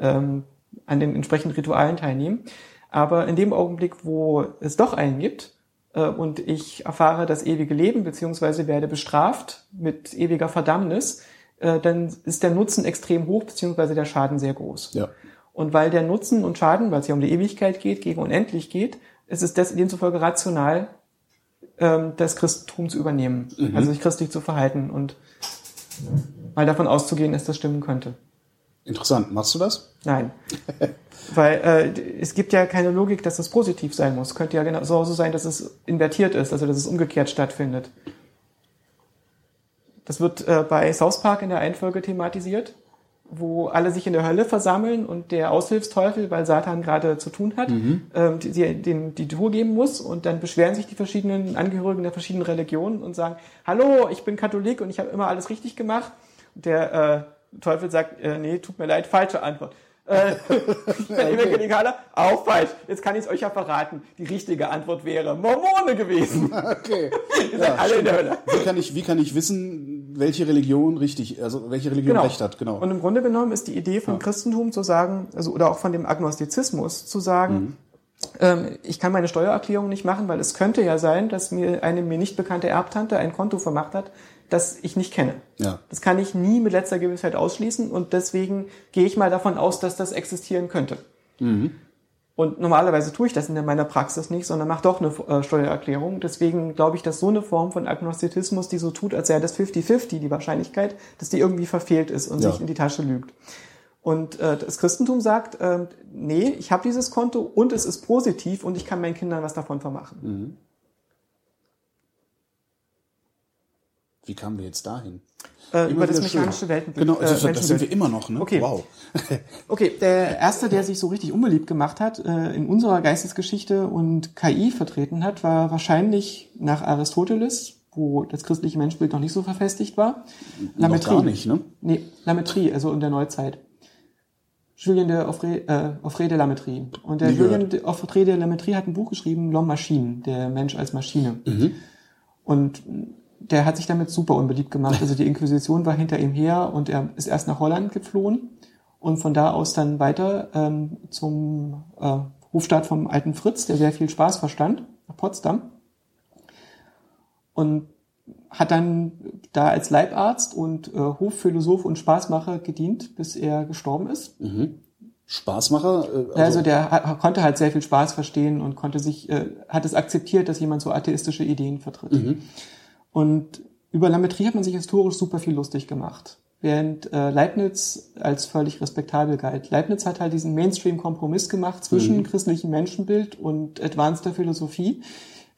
Speaker 3: ähm, an den entsprechenden Ritualen teilnehmen. Aber in dem Augenblick, wo es doch einen gibt äh, und ich erfahre das ewige Leben beziehungsweise werde bestraft mit ewiger Verdammnis, äh, dann ist der Nutzen extrem hoch beziehungsweise der Schaden sehr groß.
Speaker 2: Ja.
Speaker 3: Und weil der Nutzen und Schaden, weil es ja um die Ewigkeit geht, gegen unendlich geht, ist es demzufolge rational, ähm, das Christentum zu übernehmen, mhm. also sich christlich zu verhalten und mal davon auszugehen, dass das stimmen könnte.
Speaker 2: Interessant. Machst du das?
Speaker 3: Nein. Weil äh, es gibt ja keine Logik, dass das positiv sein muss. Könnte ja genau so sein, dass es invertiert ist, also dass es umgekehrt stattfindet. Das wird äh, bei South Park in der Einfolge thematisiert wo alle sich in der Hölle versammeln und der Aushilfsteufel, weil Satan gerade zu tun hat, mhm. ähm, die, die, den, die Tour geben muss und dann beschweren sich die verschiedenen Angehörigen der verschiedenen Religionen und sagen, hallo, ich bin Katholik und ich habe immer alles richtig gemacht. Und der äh, Teufel sagt, äh, nee, tut mir leid, falsche Antwort. Äh, Evangelikaler, auch falsch. Jetzt kann ich es euch ja verraten. Die richtige Antwort wäre Mormone gewesen.
Speaker 2: Okay. Ihr ja, alle in der Hölle. Wie kann ich, wie kann ich wissen, welche Religion richtig, also welche Religion genau. recht hat? Genau.
Speaker 3: Und im Grunde genommen ist die Idee vom ja. Christentum zu sagen, also oder auch von dem Agnostizismus zu sagen, mhm. ähm, ich kann meine Steuererklärung nicht machen, weil es könnte ja sein, dass mir eine mir nicht bekannte Erbtante ein Konto vermacht hat, das ich nicht kenne.
Speaker 2: Ja.
Speaker 3: Das kann ich nie mit letzter Gewissheit ausschließen und deswegen gehe ich mal davon aus, dass das existieren könnte. Mhm. Und normalerweise tue ich das in meiner Praxis nicht, sondern mache doch eine äh, Steuererklärung. Deswegen glaube ich, dass so eine Form von Agnostizismus, die so tut, als wäre das 50-50 die Wahrscheinlichkeit, dass die irgendwie verfehlt ist und ja. sich in die Tasche lügt. Und äh, das Christentum sagt, äh, nee, ich habe dieses Konto und es ist positiv und ich kann meinen Kindern was davon vermachen. Mhm.
Speaker 2: Wie kamen wir jetzt dahin?
Speaker 3: Äh, über das mechanische Weltenbild.
Speaker 2: Genau, also, äh, das sind wir immer noch, ne?
Speaker 3: Okay.
Speaker 2: Wow.
Speaker 3: okay, der erste, der sich so richtig unbeliebt gemacht hat, äh, in unserer Geistesgeschichte und KI vertreten hat, war wahrscheinlich nach Aristoteles, wo das christliche Menschenbild noch nicht so verfestigt war.
Speaker 2: Lametrie. Noch gar nicht, ne?
Speaker 3: Nee, Lametrie, also in der Neuzeit. Julien de Offray, äh, Offray de Lametrie. Und der Julien de Offray de Lametrie hat ein Buch geschrieben, L'Homme Machine, der Mensch als Maschine. Und der hat sich damit super unbeliebt gemacht. Also die Inquisition war hinter ihm her und er ist erst nach Holland geflohen und von da aus dann weiter ähm, zum äh, Hofstaat vom alten Fritz, der sehr viel Spaß verstand, nach Potsdam. Und hat dann da als Leibarzt und äh, Hofphilosoph und Spaßmacher gedient, bis er gestorben ist.
Speaker 2: Spaßmacher? Äh, also,
Speaker 3: Also der ha- konnte halt sehr viel Spaß verstehen und konnte sich, äh, hat es akzeptiert, dass jemand so atheistische Ideen vertritt. Und über Lametrie hat man sich historisch super viel lustig gemacht. Während äh, Leibniz als völlig respektabel galt. Leibniz hat halt diesen Mainstream-Kompromiss gemacht zwischen christlichem Menschenbild und advanceder Philosophie,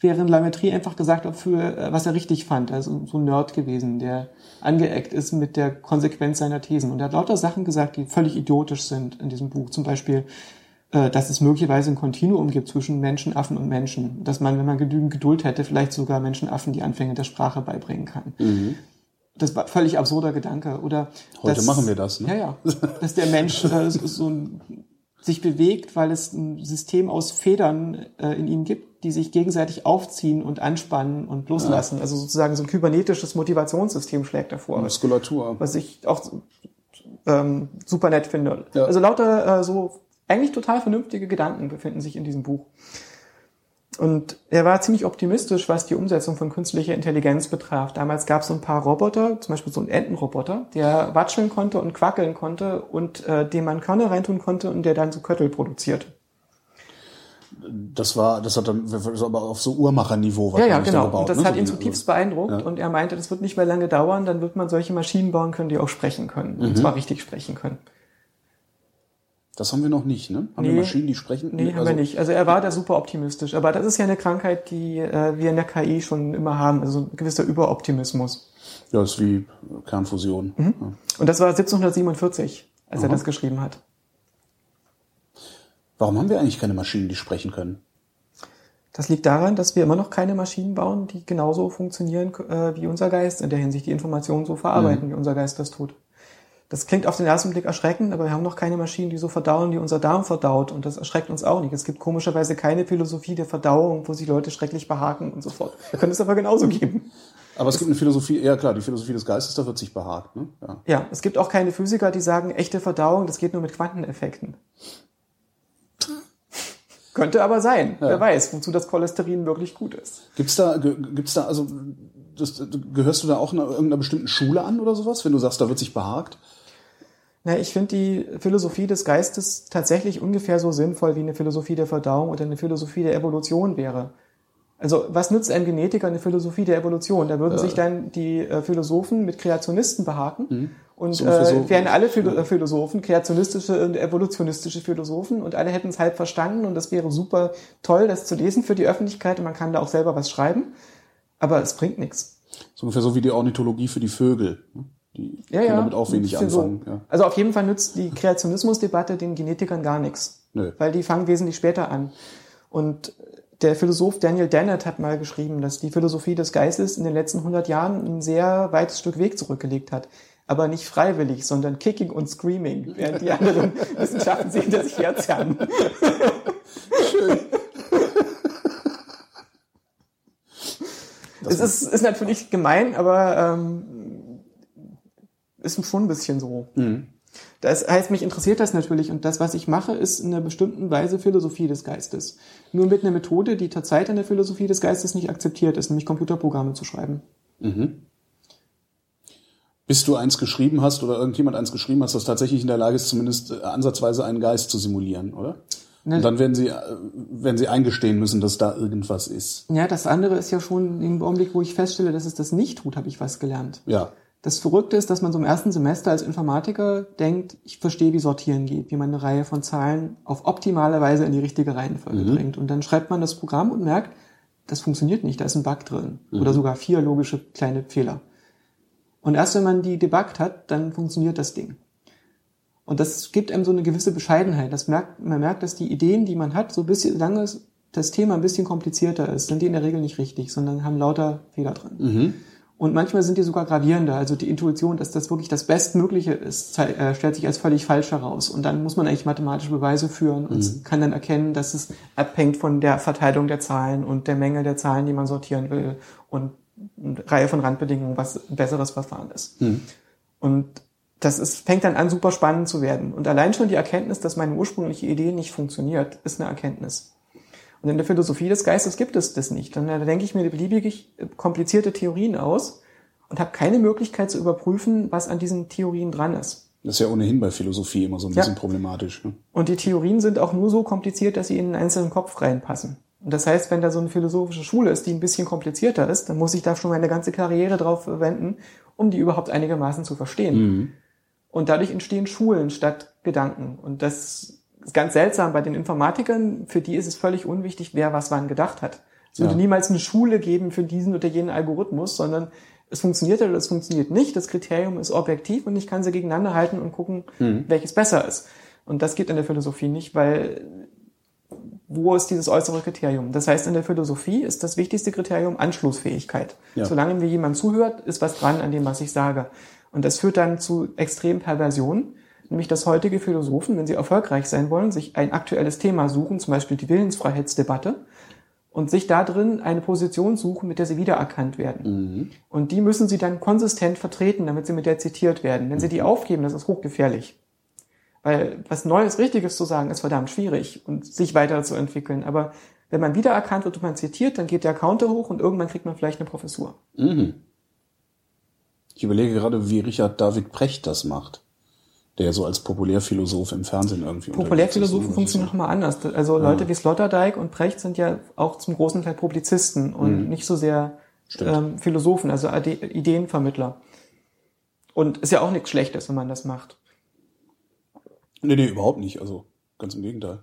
Speaker 3: während Lametrie einfach gesagt hat, für äh, was er richtig fand. Also so ein Nerd gewesen, der angeeckt ist mit der Konsequenz seiner Thesen. Und er hat lauter Sachen gesagt, die völlig idiotisch sind in diesem Buch. Zum Beispiel, dass es möglicherweise ein Kontinuum gibt zwischen Menschen, Affen und Menschen. Dass man, wenn man genügend Geduld hätte, vielleicht sogar Menschen, Affen die Anfänge der Sprache beibringen kann. Das war völlig absurder Gedanke. Oder
Speaker 2: Heute
Speaker 3: dass-
Speaker 2: machen wir das, ne?
Speaker 3: Ja, ja. Dass der Mensch äh, so, ein, sich bewegt, weil es ein System aus Federn äh, in ihm gibt, die sich gegenseitig aufziehen und anspannen und loslassen. Also sozusagen so ein kybernetisches Motivationssystem schlägt davor
Speaker 2: Muskulatur.
Speaker 3: was ich auch ähm, super nett finde.
Speaker 2: Ja.
Speaker 3: Also lauter äh, so eigentlich total vernünftige Gedanken befinden sich in diesem Buch. Und er war ziemlich optimistisch, was die Umsetzung von künstlicher Intelligenz betraf. Damals gab es so ein paar Roboter, zum Beispiel so einen Entenroboter, der watscheln konnte und quackeln konnte und äh, dem man Körner reintun konnte und der dann so Köttel produziert.
Speaker 2: Das war, das hat dann, das war aber auf so Uhrmacherniveau
Speaker 3: Ja, ja, genau.
Speaker 2: gebaut,
Speaker 3: und das
Speaker 2: ne?
Speaker 3: hat ihn zutiefst beeindruckt und er meinte, das wird nicht mehr lange dauern, dann wird man solche Maschinen bauen können, die auch sprechen können.
Speaker 2: Mhm.
Speaker 3: Und zwar richtig sprechen können.
Speaker 2: Das haben wir noch nicht, ne? Haben wir
Speaker 3: Nee.
Speaker 2: Maschinen, die sprechen?
Speaker 3: Nee, haben
Speaker 2: also,
Speaker 3: wir nicht. Also er war da super optimistisch. Aber das ist ja eine Krankheit, die äh, wir in der KI schon immer haben. Also ein gewisser Überoptimismus.
Speaker 2: Ja, ist wie Kernfusion.
Speaker 3: Mhm.
Speaker 2: Ja.
Speaker 3: Und das war 1747, als er
Speaker 2: Aha.
Speaker 3: das geschrieben hat.
Speaker 2: Warum haben wir eigentlich keine Maschinen, die sprechen können?
Speaker 3: Das liegt daran, dass wir immer noch keine Maschinen bauen, die genauso funktionieren äh, wie unser Geist, in der Hinsicht die Informationen so verarbeiten, wie unser Geist das tut. Das klingt auf den ersten Blick erschreckend, aber wir haben noch keine Maschinen, die so verdauen, wie unser Darm verdaut. Und das erschreckt uns auch nicht. Es gibt komischerweise keine Philosophie der Verdauung, wo sich Leute schrecklich behaken und so fort. Wir können es aber genauso geben.
Speaker 2: Aber es gibt eine Philosophie, ja klar, die Philosophie des Geistes, da wird sich behagt, ne? Ja.
Speaker 3: Ja, es gibt auch keine Physiker, die sagen, echte Verdauung, das geht nur mit Quanteneffekten. Könnte aber sein. Wer weiß, wozu das Cholesterin wirklich gut ist.
Speaker 2: Gibt's da, gibt's da, also, das, gehörst du da auch einer, irgendeiner bestimmten Schule an oder sowas, wenn du sagst, da wird sich behagt?
Speaker 3: Na, ich finde die Philosophie des Geistes tatsächlich ungefähr so sinnvoll, wie eine Philosophie der Verdauung oder eine Philosophie der Evolution wäre. Also, was nützt einem Genetiker eine Philosophie der Evolution? Da würden sich dann die äh, Philosophen mit Kreationisten behaken und
Speaker 2: So ungefähr
Speaker 3: äh, wären alle Philo äh, Philosophen kreationistische und evolutionistische Philosophen und alle hätten es halb verstanden und das wäre super toll, das zu lesen für die Öffentlichkeit und man kann da auch selber was schreiben, aber es bringt nichts.
Speaker 2: So ungefähr so wie die Ornithologie für die Vögel. ne? Die
Speaker 3: Ja,
Speaker 2: können
Speaker 3: ja.
Speaker 2: damit auch wenig
Speaker 3: Für so.
Speaker 2: anfangen. Ja.
Speaker 3: Also auf jeden Fall nützt die Kreationismusdebatte den Genetikern gar nichts.
Speaker 2: Nö.
Speaker 3: Weil die fangen wesentlich später an. Und der Philosoph Daniel Dennett hat mal geschrieben, dass die Philosophie des Geistes in den letzten 100 Jahren ein sehr weites Stück Weg zurückgelegt hat. Aber nicht freiwillig, sondern kicking und screaming, während die anderen Wissenschaften sie hinter sich herzerren. Es ist, ist natürlich gemein, aber ähm, ist schon ein bisschen so. Das heißt, mich interessiert das natürlich und das, was ich mache, ist in einer bestimmten Weise Philosophie des Geistes. Nur mit einer Methode, die zurzeit in der Philosophie des Geistes nicht akzeptiert ist, nämlich Computerprogramme zu schreiben.
Speaker 2: Bis du eins geschrieben hast oder irgendjemand eins geschrieben hast, das tatsächlich in der Lage ist, zumindest äh, ansatzweise einen Geist zu simulieren, oder?
Speaker 3: Ne.
Speaker 2: Und dann werden sie, äh, werden sie eingestehen müssen, dass da irgendwas ist.
Speaker 3: Ja, das andere ist ja schon im Augenblick, wo ich feststelle, dass es das nicht tut, habe ich was gelernt.
Speaker 2: Ja.
Speaker 3: Das Verrückte ist, dass man so im ersten Semester als Informatiker denkt, ich verstehe, wie Sortieren geht, wie man eine Reihe von Zahlen auf optimale Weise in die richtige Reihenfolge bringt. Und dann schreibt man das Programm und merkt, das funktioniert nicht, da ist ein Bug drin. Oder sogar vier logische kleine Fehler. Und erst wenn man die debuggt hat, dann funktioniert das Ding. Und das gibt einem so eine gewisse Bescheidenheit. Das merkt, man merkt, dass die Ideen, die man hat, so ein bisschen, solange das Thema ein bisschen komplizierter ist, sind die in der Regel nicht richtig, sondern haben lauter Fehler drin. Und manchmal sind die sogar gravierender. Also die Intuition, dass das wirklich das Bestmögliche ist, äh, stellt sich als völlig falsch heraus. Und dann muss man eigentlich mathematische Beweise führen und mhm. kann dann erkennen, dass es abhängt von der Verteilung der Zahlen und der Menge der Zahlen, die man sortieren will und eine Reihe von Randbedingungen, was ein besseres Verfahren ist. Mhm. Und das ist, fängt dann an, super spannend zu werden. Und allein schon die Erkenntnis, dass meine ursprüngliche Idee nicht funktioniert, ist eine Erkenntnis. Und in der Philosophie des Geistes gibt es das nicht. Und da denke ich mir beliebig komplizierte Theorien aus und habe keine Möglichkeit zu überprüfen, was an diesen Theorien dran ist.
Speaker 2: Das ist ja ohnehin bei Philosophie immer so ein bisschen problematisch. Ne?
Speaker 3: Und die Theorien sind auch nur so kompliziert, dass sie in einen einzelnen Kopf reinpassen. Und das heißt, wenn da so eine philosophische Schule ist, die ein bisschen komplizierter ist, dann muss ich da schon meine ganze Karriere drauf verwenden, um die überhaupt einigermaßen zu verstehen. Mhm. Und dadurch entstehen Schulen statt Gedanken. Und das ist ganz seltsam bei den Informatikern. Für die ist es völlig unwichtig, wer was wann gedacht hat. Es würde ja. niemals eine Schule geben für diesen oder jenen Algorithmus, sondern es funktioniert oder es funktioniert nicht. Das Kriterium ist objektiv und ich kann sie gegeneinander halten und gucken, mhm. welches besser ist. Und das geht in der Philosophie nicht, weil wo ist dieses äußere Kriterium? Das heißt, in der Philosophie ist das wichtigste Kriterium Anschlussfähigkeit. Ja. Solange mir jemand zuhört, ist was dran an dem, was ich sage. Und das führt dann zu extremen Perversionen, nämlich dass heutige Philosophen, wenn sie erfolgreich sein wollen, sich ein aktuelles Thema suchen, zum Beispiel die Willensfreiheitsdebatte, und sich da drin eine Position suchen, mit der sie wiedererkannt werden. Mhm. Und die müssen sie dann konsistent vertreten, damit sie mit der zitiert werden. Wenn sie die aufgeben, das ist hochgefährlich. Weil was Neues, Richtiges zu sagen, ist verdammt schwierig und sich weiterzuentwickeln. Aber wenn man wiedererkannt wird und man zitiert, dann geht der Counter hoch und irgendwann kriegt man vielleicht eine Professur. Mhm.
Speaker 2: Ich überlege gerade, wie Richard David Precht das macht der so als Populärphilosoph im Fernsehen irgendwie
Speaker 3: Populärphilosophen funktionieren nochmal anders. Also Leute ja. wie Sloterdijk und Precht sind ja auch zum großen Teil Publizisten und mhm. nicht so sehr ähm, Philosophen, also Ideenvermittler. Und ist ja auch nichts Schlechtes, wenn man das macht.
Speaker 2: Nee, nee, überhaupt nicht. Also ganz im Gegenteil.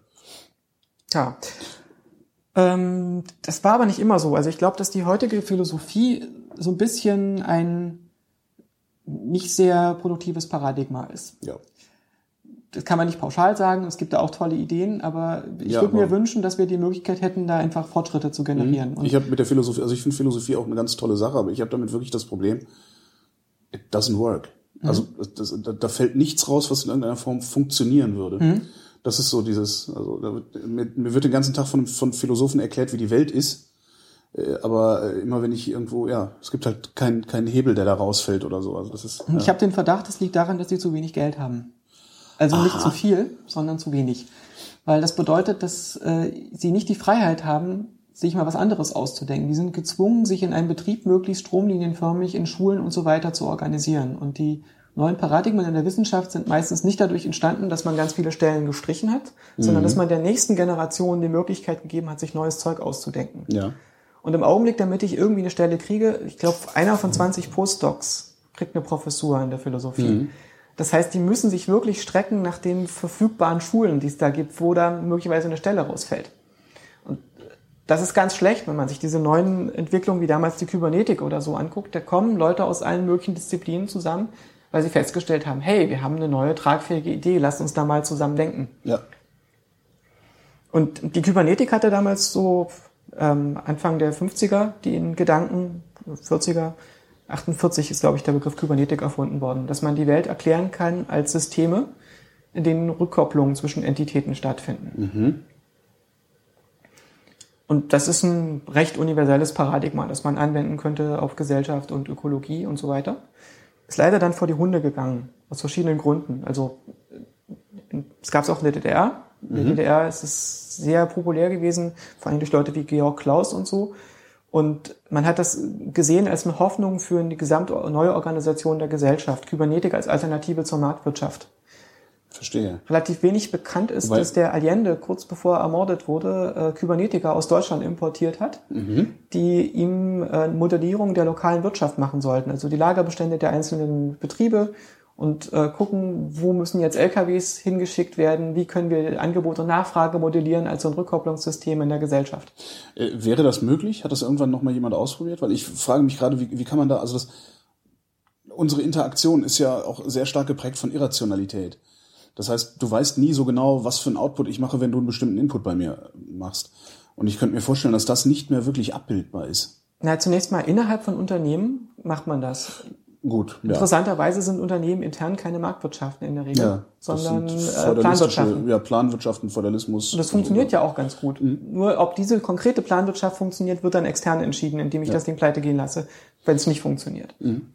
Speaker 3: Ja. Ähm, das war aber nicht immer so. Also ich glaube, dass die heutige Philosophie so ein bisschen ein nicht sehr produktives Paradigma ist. Ja. Das kann man nicht pauschal sagen, es gibt da auch tolle Ideen, aber ich ja, würde mir wünschen, dass wir die Möglichkeit hätten, da einfach Fortschritte zu generieren.
Speaker 2: Mhm. ich habe mit der Philosophie, also ich finde Philosophie auch eine ganz tolle Sache, aber ich habe damit wirklich das Problem, it doesn't work. Mhm. Also das, da, da fällt nichts raus, was in irgendeiner Form funktionieren würde. Mhm. Das ist so dieses, also da wird, mir, mir wird den ganzen Tag von, von Philosophen erklärt, wie die Welt ist. Äh, aber äh, immer wenn ich irgendwo, ja, es gibt halt keinen keinen Hebel, der da rausfällt oder so. Also das ist.
Speaker 3: Ja. Ich habe den Verdacht, es liegt daran, dass sie zu wenig Geld haben. Also Aha. nicht zu viel, sondern zu wenig. Weil das bedeutet, dass äh, sie nicht die Freiheit haben, sich mal was anderes auszudenken. Die sind gezwungen, sich in einem Betrieb möglichst stromlinienförmig in Schulen und so weiter zu organisieren. Und die neuen Paradigmen in der Wissenschaft sind meistens nicht dadurch entstanden, dass man ganz viele Stellen gestrichen hat, mhm. sondern dass man der nächsten Generation die Möglichkeit gegeben hat, sich neues Zeug auszudenken. Ja. Und im Augenblick, damit ich irgendwie eine Stelle kriege, ich glaube, einer von 20 Postdocs kriegt eine Professur in der Philosophie. Mhm. Das heißt, die müssen sich wirklich strecken nach den verfügbaren Schulen, die es da gibt, wo da möglicherweise eine Stelle rausfällt. Und das ist ganz schlecht, wenn man sich diese neuen Entwicklungen wie damals die Kybernetik oder so anguckt. Da kommen Leute aus allen möglichen Disziplinen zusammen, weil sie festgestellt haben, hey, wir haben eine neue tragfähige Idee, lasst uns da mal zusammen denken. Ja. Und die Kybernetik hatte damals so ähm, Anfang der 50er, die in Gedanken, 40er, 48 ist, glaube ich, der Begriff Kybernetik erfunden worden, dass man die Welt erklären kann als Systeme, in denen Rückkopplungen zwischen Entitäten stattfinden. Mhm. Und das ist ein recht universelles Paradigma, das man anwenden könnte auf Gesellschaft und Ökologie und so weiter. Ist leider dann vor die Hunde gegangen, aus verschiedenen Gründen. Also es gab es auch in der DDR. In der mhm. DDR ist es sehr populär gewesen, vor allem durch Leute wie Georg Klaus und so. Und man hat das gesehen als eine Hoffnung für eine gesamte neue Organisation der Gesellschaft, Kybernetik als Alternative zur Marktwirtschaft.
Speaker 2: Verstehe.
Speaker 3: Relativ wenig bekannt ist, Weil dass der Allende kurz bevor er ermordet wurde, äh, Kybernetiker aus Deutschland importiert hat, mhm. die ihm äh, Modellierung der lokalen Wirtschaft machen sollten, also die Lagerbestände der einzelnen Betriebe und äh, gucken, wo müssen jetzt LKWs hingeschickt werden, wie können wir Angebot und Nachfrage modellieren als so ein Rückkopplungssystem in der Gesellschaft.
Speaker 2: Äh, wäre das möglich? Hat das irgendwann noch mal jemand ausprobiert? Weil ich frage mich gerade, wie, wie kann man da, also das, unsere Interaktion ist ja auch sehr stark geprägt von Irrationalität. Das heißt, du weißt nie so genau, was für ein Output ich mache, wenn du einen bestimmten Input bei mir machst. Und ich könnte mir vorstellen, dass das nicht mehr wirklich abbildbar ist.
Speaker 3: Na, zunächst mal innerhalb von Unternehmen macht man das.
Speaker 2: Gut, ja.
Speaker 3: Interessanterweise sind Unternehmen intern keine Marktwirtschaften in der Regel,
Speaker 2: ja,
Speaker 3: sondern äh, Planwirtschaften.
Speaker 2: Ja, Planwirtschaften, Feudalismus.
Speaker 3: Und das funktioniert ja auch ganz gut.
Speaker 2: Mhm.
Speaker 3: Nur ob diese konkrete Planwirtschaft funktioniert, wird dann extern entschieden, indem ich das Ding pleite gehen lasse, wenn es nicht funktioniert.
Speaker 2: Mhm.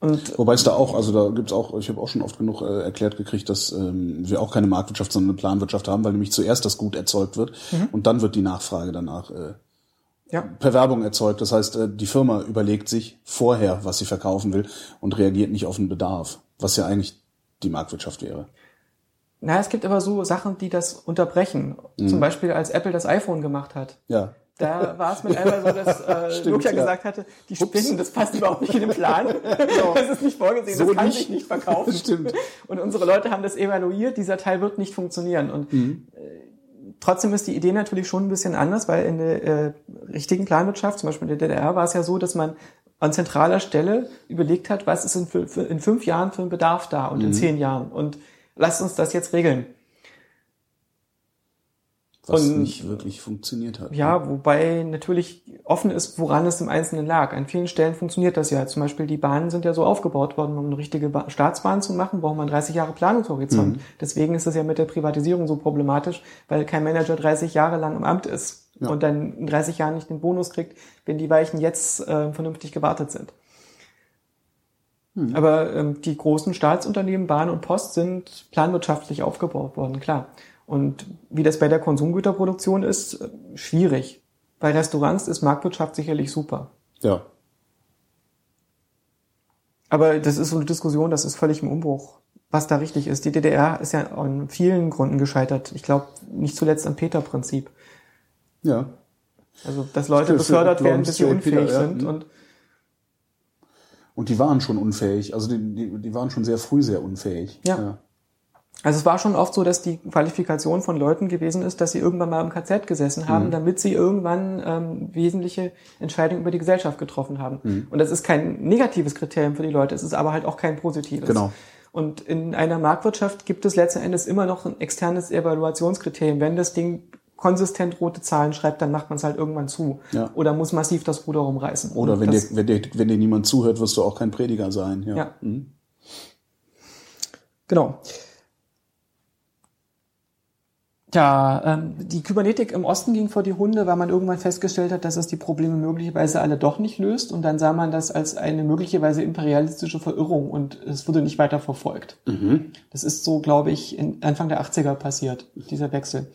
Speaker 3: Und
Speaker 2: Wobei es da auch, also da gibt's auch, ich habe auch schon oft genug äh, erklärt gekriegt, dass ähm, wir auch keine Marktwirtschaft, sondern eine Planwirtschaft haben, weil nämlich zuerst das Gut erzeugt wird
Speaker 3: Mhm.
Speaker 2: und dann wird die Nachfrage danach äh,
Speaker 3: ja,
Speaker 2: per Werbung erzeugt. Das heißt, äh, die Firma überlegt sich vorher, was sie verkaufen will und reagiert nicht auf den Bedarf, was ja eigentlich die Marktwirtschaft wäre.
Speaker 3: na, es gibt aber so Sachen, die das unterbrechen.
Speaker 2: Mhm.
Speaker 3: Zum Beispiel, als Apple das iPhone gemacht hat.
Speaker 2: Ja.
Speaker 3: Da war es mit einmal so, dass äh,
Speaker 2: Stimmt,
Speaker 3: Nokia
Speaker 2: ja.
Speaker 3: gesagt hatte, die spinnen, das passt überhaupt nicht in den Plan. Das ist nicht vorgesehen,
Speaker 2: So
Speaker 3: das kann
Speaker 2: nicht.
Speaker 3: sich nicht verkaufen.
Speaker 2: Stimmt.
Speaker 3: Und unsere Leute haben das evaluiert, dieser Teil wird nicht funktionieren. Und
Speaker 2: Mhm.
Speaker 3: Trotzdem ist die Idee natürlich schon ein bisschen anders, weil in der äh, richtigen Planwirtschaft, zum Beispiel in der DDR, war es ja so, dass man an zentraler Stelle überlegt hat, was ist in, in fünf Jahren für ein Bedarf da und in
Speaker 2: Mhm.
Speaker 3: zehn Jahren. Und lasst uns das jetzt regeln.
Speaker 2: Was
Speaker 3: Und-
Speaker 2: nicht wirklich funktioniert hat.
Speaker 3: Ja, wobei natürlich offen ist, woran es im Einzelnen lag. An vielen Stellen funktioniert das ja. Zum Beispiel die Bahnen sind ja so aufgebaut worden, um eine richtige ba Staatsbahn zu machen, braucht man 30 Jahre Planungshorizont. Deswegen ist es ja mit der Privatisierung so problematisch, weil kein Manager 30 Jahre lang im Amt ist
Speaker 2: Ja.
Speaker 3: und dann in 30 Jahren nicht den Bonus kriegt, wenn die Weichen jetzt äh, vernünftig gewartet sind. Aber ähm, die großen Staatsunternehmen, Bahn und Post, sind planwirtschaftlich aufgebaut worden, klar. Und wie das bei der Konsumgüterproduktion ist, äh, schwierig. Bei Restaurants ist Marktwirtschaft sicherlich super.
Speaker 2: Ja.
Speaker 3: Aber das ist so eine Diskussion, das ist völlig im Umbruch, was da richtig ist. Die DDR ist ja an vielen Gründen gescheitert. Ich glaube, nicht zuletzt am Peter-Prinzip.
Speaker 2: Ja.
Speaker 3: Also, dass Leute
Speaker 2: für
Speaker 3: befördert werden, bis sie.
Speaker 2: Peter,
Speaker 3: unfähig
Speaker 2: ja.
Speaker 3: sind.
Speaker 2: Mhm.
Speaker 3: Und
Speaker 2: Und die waren schon unfähig. Also die, die, die waren schon sehr früh sehr unfähig.
Speaker 3: Ja. Also es war schon oft so, dass die Qualifikation von Leuten gewesen ist, dass sie irgendwann mal im KZ gesessen haben, damit sie irgendwann ähm, wesentliche Entscheidungen über die Gesellschaft getroffen haben. Und das ist kein negatives Kriterium für die Leute, es ist aber halt auch kein positives.
Speaker 2: Genau.
Speaker 3: Und in einer Marktwirtschaft gibt es letzten Endes immer noch ein externes Evaluationskriterium. Wenn das Ding konsistent rote Zahlen schreibt, dann macht man es halt irgendwann zu.
Speaker 2: Ja.
Speaker 3: Oder muss massiv das Ruder rumreißen.
Speaker 2: Oder wenn dir, wenn, dir, wenn dir niemand zuhört, wirst du auch kein Prediger sein. Ja.
Speaker 3: Ja.
Speaker 2: Mhm.
Speaker 3: Genau. Ja, ähm, die Kybernetik im Osten ging vor die Hunde, weil man irgendwann festgestellt hat, dass es die Probleme möglicherweise alle doch nicht löst. Und dann sah man das als eine möglicherweise imperialistische Verirrung und es wurde nicht weiter verfolgt. Das ist so, glaube ich, in Anfang der 80er passiert, dieser Wechsel.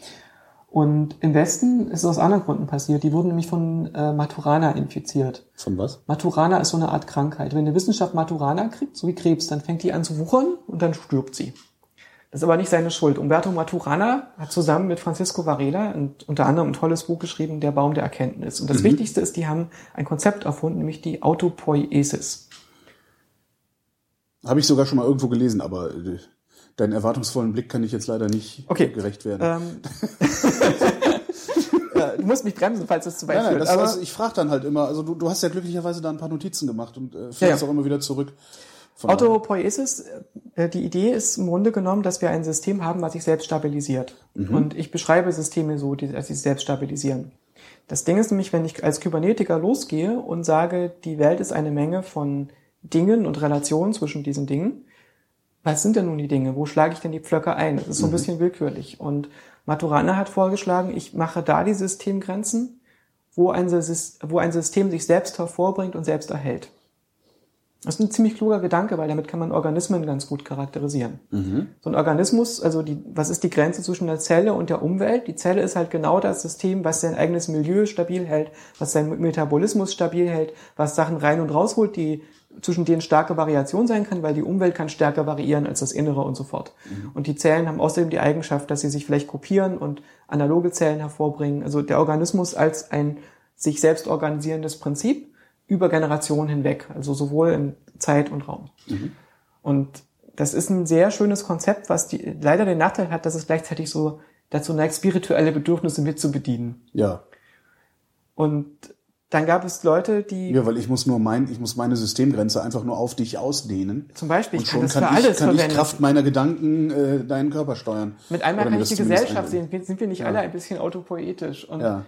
Speaker 3: Und im Westen ist es aus anderen Gründen passiert. Die wurden nämlich von äh, Maturana infiziert.
Speaker 2: Von was?
Speaker 3: Maturana ist so eine Art Krankheit. Wenn eine Wissenschaft Maturana kriegt, so wie Krebs, dann fängt die an zu wuchern und dann stirbt sie. Das ist aber nicht seine Schuld. Umberto Maturana hat zusammen mit Francisco Varela und unter anderem ein tolles Buch geschrieben, Der Baum der Erkenntnis. Und das Wichtigste ist, die haben ein Konzept erfunden, nämlich die Autopoiesis.
Speaker 2: Habe ich sogar schon mal irgendwo gelesen, aber äh, deinen erwartungsvollen Blick kann ich jetzt leider nicht
Speaker 3: Okay.
Speaker 2: gerecht werden.
Speaker 3: Ähm, ja, du musst mich bremsen, falls es zu weit
Speaker 2: Nein, nein,
Speaker 3: führt.
Speaker 2: das,
Speaker 3: aber
Speaker 2: also ich frage dann halt immer, also du, du hast ja glücklicherweise da ein paar Notizen gemacht und äh, fährst
Speaker 3: Ja, ja.
Speaker 2: auch immer wieder zurück.
Speaker 3: Autopoiesis, äh, die Idee ist im Grunde genommen, dass wir ein System haben, was sich selbst stabilisiert. Und ich beschreibe Systeme so, die dass sie sich selbst stabilisieren. Das Ding ist nämlich, wenn ich als Kybernetiker losgehe und sage, die Welt ist eine Menge von Dingen und Relationen zwischen diesen Dingen, was sind denn nun die Dinge? Wo schlage ich denn die Pflöcke ein? Das ist so ein bisschen willkürlich. Und Maturana hat vorgeschlagen, ich mache da die Systemgrenzen, wo ein, Sys- wo ein System sich selbst hervorbringt und selbst erhält. Das ist ein ziemlich kluger Gedanke, weil damit kann man Organismen ganz gut charakterisieren. So ein Organismus, also die, was ist die Grenze zwischen der Zelle und der Umwelt? Die Zelle ist halt genau das System, was sein eigenes Milieu stabil hält, was seinen Metabolismus stabil hält, was Sachen rein und rausholt, die zwischen denen starke Variation sein kann, weil die Umwelt kann stärker variieren als das Innere und so fort. Und die Zellen haben außerdem die Eigenschaft, dass sie sich vielleicht kopieren und analoge Zellen hervorbringen. Also der Organismus als ein sich selbst organisierendes Prinzip über Generationen hinweg, also sowohl in Zeit und Raum. Und das ist ein sehr schönes Konzept, was die, leider den Nachteil hat, dass es gleichzeitig so dazu neigt, spirituelle Bedürfnisse mitzubedienen.
Speaker 2: Ja.
Speaker 3: Und dann gab es Leute, die
Speaker 2: Ja, weil ich muss nur mein, ich muss meine Systemgrenze einfach nur auf dich ausdehnen.
Speaker 3: zum Beispiel, ich kann das
Speaker 2: kann,
Speaker 3: für
Speaker 2: ich,
Speaker 3: alles
Speaker 2: kann ich. Kraft meiner Gedanken äh, deinen Körper steuern.
Speaker 3: Mit einmal
Speaker 2: Oder
Speaker 3: kann ich die Gesellschaft sehen. Sind wir nicht alle ein bisschen autopoetisch? Und
Speaker 2: Ja.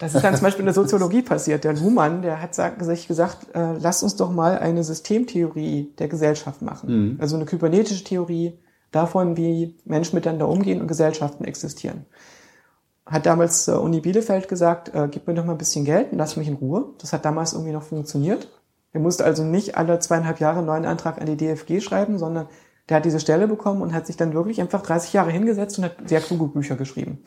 Speaker 3: Das ist dann zum Beispiel in der Soziologie passiert. Der Luhmann, der hat sich gesagt, äh, lass uns doch mal eine Systemtheorie der Gesellschaft machen. Also eine kybernetische Theorie davon, wie Menschen miteinander umgehen und Gesellschaften existieren. Hat damals äh, Uni Bielefeld gesagt, äh, gib mir doch mal ein bisschen Geld und lass mich in Ruhe. Das hat damals irgendwie noch funktioniert. Er musste also nicht alle zweieinhalb Jahre einen neuen Antrag an die DFG schreiben, sondern der hat diese Stelle bekommen und hat sich dann wirklich einfach 30 Jahre hingesetzt und hat sehr kluge Bücher geschrieben.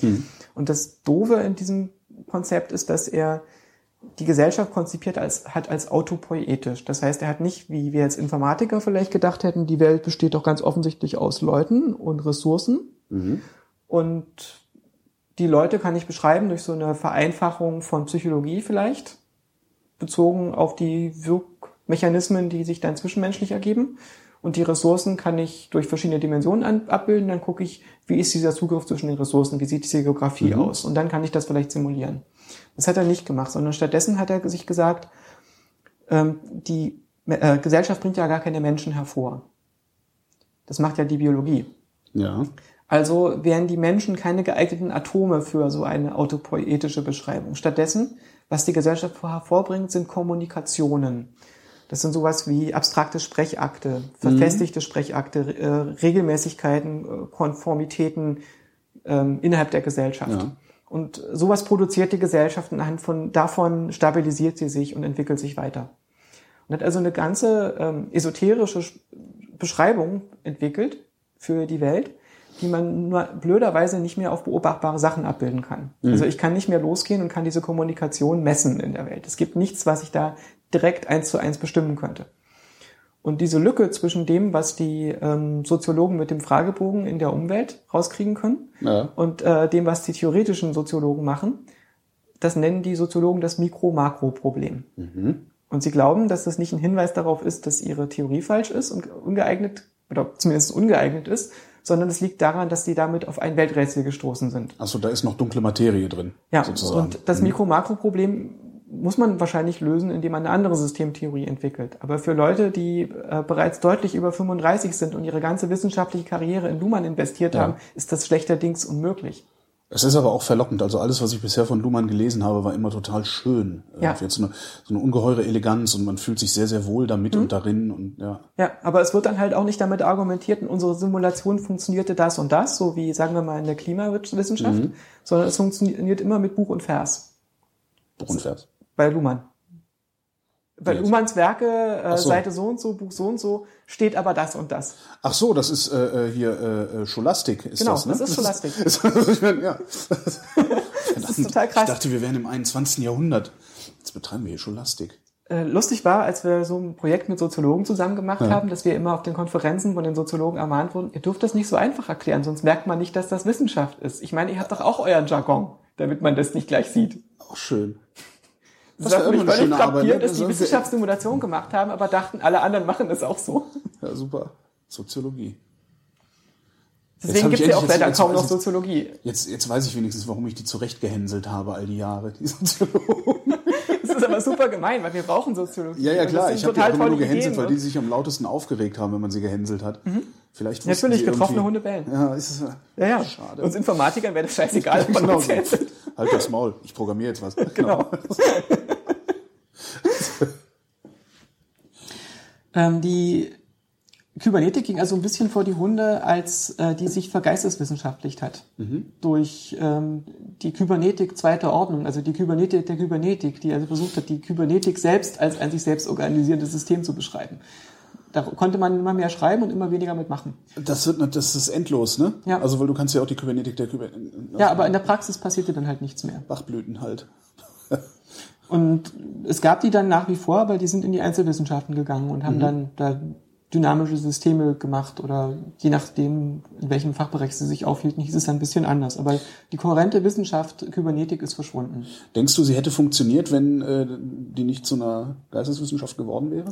Speaker 3: Und das Doofe in diesem Konzept ist, dass er die Gesellschaft konzipiert als, hat als autopoietisch. Das heißt, er hat nicht, wie wir als Informatiker vielleicht gedacht hätten, die Welt besteht doch ganz offensichtlich aus Leuten und Ressourcen. Und die Leute kann ich beschreiben durch so eine Vereinfachung von Psychologie vielleicht, bezogen auf die Wirkmechanismen, die sich dann zwischenmenschlich ergeben. Und die Ressourcen kann ich durch verschiedene Dimensionen an, abbilden. Dann gucke ich, wie ist dieser Zugriff zwischen den Ressourcen, wie sieht diese Geografie aus. Und dann kann ich das vielleicht simulieren. Das hat er nicht gemacht, sondern stattdessen hat er sich gesagt, ähm, die äh, Gesellschaft bringt ja gar keine Menschen hervor. Das macht ja die Biologie.
Speaker 2: Ja.
Speaker 3: Also wären die Menschen keine geeigneten Atome für so eine autopoetische Beschreibung. Stattdessen, was die Gesellschaft hervorbringt, sind Kommunikationen. Das sind sowas wie abstrakte Sprechakte, verfestigte Sprechakte, äh, Regelmäßigkeiten, äh, Konformitäten ähm, innerhalb der Gesellschaft.
Speaker 2: Ja.
Speaker 3: Und sowas produziert die Gesellschaft und anhand von davon stabilisiert sie sich und entwickelt sich weiter. Und hat also eine ganze ähm, esoterische Sch- Beschreibung entwickelt für die Welt, die man nur blöderweise nicht mehr auf beobachtbare Sachen abbilden kann. Also ich kann nicht mehr losgehen und kann diese Kommunikation messen in der Welt. Es gibt nichts, was ich da direkt eins zu eins bestimmen könnte. Und diese Lücke zwischen dem, was die ähm, Soziologen mit dem Fragebogen in der Umwelt rauskriegen können
Speaker 2: Ja.
Speaker 3: und äh, dem, was die theoretischen Soziologen machen, das nennen die Soziologen das Mikro-Makro-Problem. Und sie glauben, dass das nicht ein Hinweis darauf ist, dass ihre Theorie falsch ist und ungeeignet, oder zumindest ungeeignet ist, sondern es liegt daran, dass sie damit auf ein Welträtsel gestoßen sind.
Speaker 2: Achso, da ist noch dunkle Materie drin.
Speaker 3: Ja,
Speaker 2: sozusagen.
Speaker 3: und das Mikro-Makro-Problem muss man wahrscheinlich lösen, indem man eine andere Systemtheorie entwickelt. Aber für Leute, die äh, bereits deutlich über 35 sind und ihre ganze wissenschaftliche Karriere in Luhmann investiert
Speaker 2: Ja.
Speaker 3: haben, ist das schlechterdings unmöglich.
Speaker 2: Es ist aber auch verlockend. Also alles, was ich bisher von Luhmann gelesen habe, war immer total schön.
Speaker 3: Ja.
Speaker 2: Irgendwie Jetzt so eine, so eine ungeheure Eleganz und man fühlt sich sehr, sehr wohl damit
Speaker 3: Mhm.
Speaker 2: und darin und ja.
Speaker 3: Ja, aber es wird dann halt auch nicht damit argumentiert, unsere Simulation funktionierte das und das, so wie, sagen wir mal, in der Klimawissenschaft,
Speaker 2: Mhm.
Speaker 3: sondern es funktioniert immer mit Buch und Vers
Speaker 2: Brunnenvers.
Speaker 3: Bei Luhmann. Bei
Speaker 2: jetzt?
Speaker 3: Luhmanns Werke, äh,
Speaker 2: so.
Speaker 3: Seite so und so, Buch so und so, steht aber das und das.
Speaker 2: Ach so, das ist äh, äh, hier äh, äh, Scholastik. Ist
Speaker 3: Genau,
Speaker 2: das, ne?
Speaker 3: das ist Scholastik.
Speaker 2: Ist, ich mein, ja.
Speaker 3: Das ist total krass.
Speaker 2: Ich dachte, wir wären im 21. Jahrhundert. Jetzt betreiben wir hier Scholastik.
Speaker 3: äh, lustig war, als wir so ein Projekt mit Soziologen zusammen gemacht haben, dass wir immer auf den Konferenzen von den Soziologen ermahnt wurden, ihr dürft das nicht so einfach erklären, sonst merkt man nicht, dass das Wissenschaft ist. Ich meine, ihr habt doch auch euren Jargon, damit man das nicht gleich sieht.
Speaker 2: Auch schön.
Speaker 3: Das, mich
Speaker 2: immer eine
Speaker 3: völlig
Speaker 2: schöne Arbeit, ne?
Speaker 3: dass
Speaker 2: Das
Speaker 3: die Wissenschaftssimulation gemacht haben, aber dachten, alle anderen machen das auch so.
Speaker 2: Ja, super. Soziologie.
Speaker 3: Deswegen gibt es ja auch leider
Speaker 2: jetzt-
Speaker 3: kaum
Speaker 2: jetzt
Speaker 3: noch Soziologie.
Speaker 2: Jetzt, jetzt weiß ich wenigstens, warum ich die zurechtgehänselt habe all die Jahre, die Soziologen.
Speaker 3: Das ist aber super gemein, weil wir brauchen Soziologie.
Speaker 2: Ja, ja, klar. Ich habe die auch immer nur gehänselt,
Speaker 3: Ideen
Speaker 2: weil die
Speaker 3: und-
Speaker 2: sich am lautesten aufgeregt haben, wenn man sie gehänselt hat. Vielleicht wussten
Speaker 3: Natürlich, getroffene Hunde bellen.
Speaker 2: Ja, ist es
Speaker 3: Ja, ja.
Speaker 2: schade.
Speaker 3: Uns Informatikern wäre das scheißegal, ob man
Speaker 2: Genau
Speaker 3: uns hänselt.
Speaker 2: Halt das Maul, ich programmiere jetzt was.
Speaker 3: Genau. ähm, die Kybernetik ging also ein bisschen vor die Hunde, als äh, die sich vergeisteswissenschaftlicht hat. Durch ähm, die Kybernetik zweiter Ordnung, also die Kybernetik der Kybernetik, die also versucht hat, die Kybernetik selbst als ein sich selbst organisierendes System zu beschreiben. Da konnte man immer mehr schreiben und immer weniger mitmachen.
Speaker 2: Das wird, das ist endlos, ne?
Speaker 3: Ja.
Speaker 2: Also, weil du kannst ja auch die Kybernetik der Kybernetik,
Speaker 3: Ja, aber in der Praxis passierte dann halt nichts mehr.
Speaker 2: Bachblüten halt.
Speaker 3: Und es gab die dann nach wie vor, aber die sind in die Einzelwissenschaften gegangen und haben dann da dynamische Systeme gemacht oder je nachdem, in welchem Fachbereich sie sich aufhielten, hieß es dann ein bisschen anders. Aber die kohärente Wissenschaft, Kybernetik, ist verschwunden.
Speaker 2: Denkst du, sie hätte funktioniert, wenn äh, die nicht zu einer Geisteswissenschaft geworden wäre?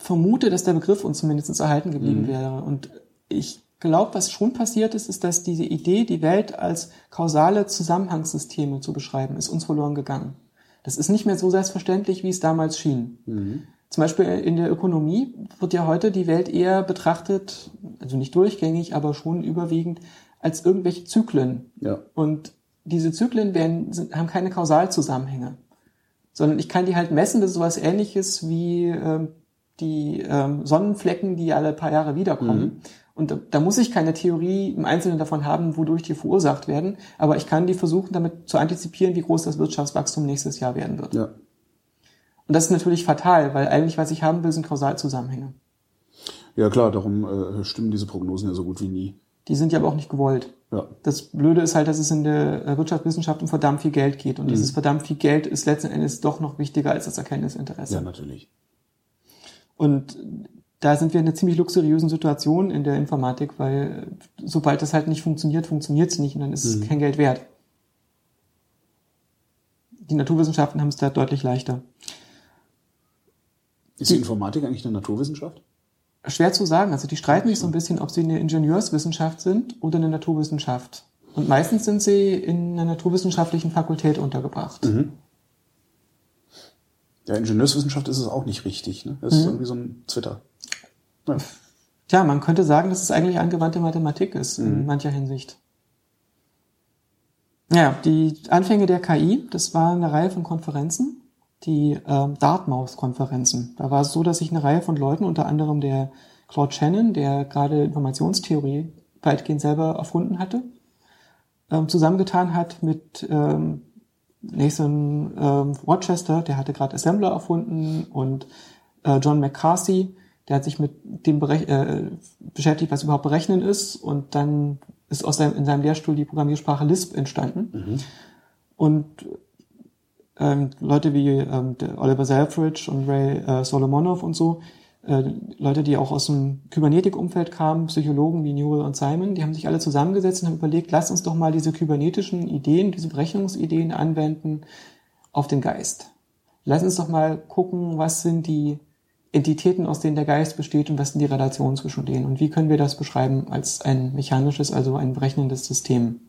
Speaker 3: Vermute, dass der Begriff uns zumindest erhalten geblieben wäre. Und ich glaube, was schon passiert ist, ist, dass diese Idee, die Welt als kausale Zusammenhangssysteme zu beschreiben, ist uns verloren gegangen. Das ist nicht mehr so selbstverständlich, wie es damals schien. Zum Beispiel in der Ökonomie wird ja heute die Welt eher betrachtet, also nicht durchgängig, aber schon überwiegend als irgendwelche Zyklen.
Speaker 2: Ja.
Speaker 3: Und diese Zyklen werden, sind, haben keine Kausalzusammenhänge, sondern ich kann die halt messen, das ist sowas ähnliches wie ähm, die ähm, Sonnenflecken, die alle paar Jahre wiederkommen. Mhm. Und da, da, muss ich keine Theorie im Einzelnen davon haben, wodurch die verursacht werden, aber ich kann die versuchen, damit zu antizipieren, wie groß das Wirtschaftswachstum nächstes Jahr werden wird. Ja. Und das ist natürlich fatal, weil eigentlich, was ich haben will, sind Kausalzusammenhänge.
Speaker 2: Ja klar, darum äh, stimmen diese Prognosen ja so gut wie nie.
Speaker 3: Die sind ja aber auch nicht gewollt. Ja. Das Blöde ist halt, dass es in der äh, Wirtschaftswissenschaft um verdammt viel Geld geht. Und mhm. dieses verdammt viel Geld ist letzten Endes doch noch wichtiger als das Erkenntnisinteresse.
Speaker 2: Ja, natürlich.
Speaker 3: Und da sind wir in einer ziemlich luxuriösen Situation in der Informatik, weil sobald das halt nicht funktioniert, funktioniert es nicht und dann ist mhm. es kein Geld wert. Die Naturwissenschaften haben es da deutlich leichter.
Speaker 2: Ist die, die Informatik eigentlich eine Naturwissenschaft?
Speaker 3: Schwer zu sagen. Also die streiten sich so ein bisschen, ob sie eine Ingenieurswissenschaft sind oder eine Naturwissenschaft. Und meistens sind sie in einer naturwissenschaftlichen Fakultät untergebracht. Mhm.
Speaker 2: Ja, Ingenieurswissenschaft ist es auch nicht richtig. Ne? Das ist mhm. irgendwie so ein Twitter.
Speaker 3: Ja. Tja, man könnte sagen, dass es eigentlich angewandte Mathematik ist mhm. in mancher Hinsicht. Ja, die Anfänge der KI, das war eine Reihe von Konferenzen, die ähm, Dartmouth-Konferenzen. Da war es so, dass sich eine Reihe von Leuten, unter anderem der Claude Shannon, der gerade Informationstheorie weitgehend selber erfunden hatte, ähm, zusammengetan hat mit ähm, Nathan ähm, Rochester, der hatte gerade Assembler erfunden und äh, John McCarthy, der hat sich mit dem Berech äh, beschäftigt, was überhaupt Berechnen ist und dann ist aus seinem, in seinem Lehrstuhl die Programmiersprache Lisp entstanden. Mhm. Und ähm, Leute wie ähm, Oliver Selfridge und Ray äh, Solomonov und so, äh, Leute, die auch aus dem Kybernetik-Umfeld kamen, Psychologen wie Newell und Simon, die haben sich alle zusammengesetzt und haben überlegt, lass uns doch mal diese kybernetischen Ideen, diese Berechnungsideen anwenden auf den Geist. Lass uns doch mal gucken, was sind die Entitäten, aus denen der Geist besteht und was sind die Relationen zwischen denen und wie können wir das beschreiben als ein mechanisches, also ein berechnendes System.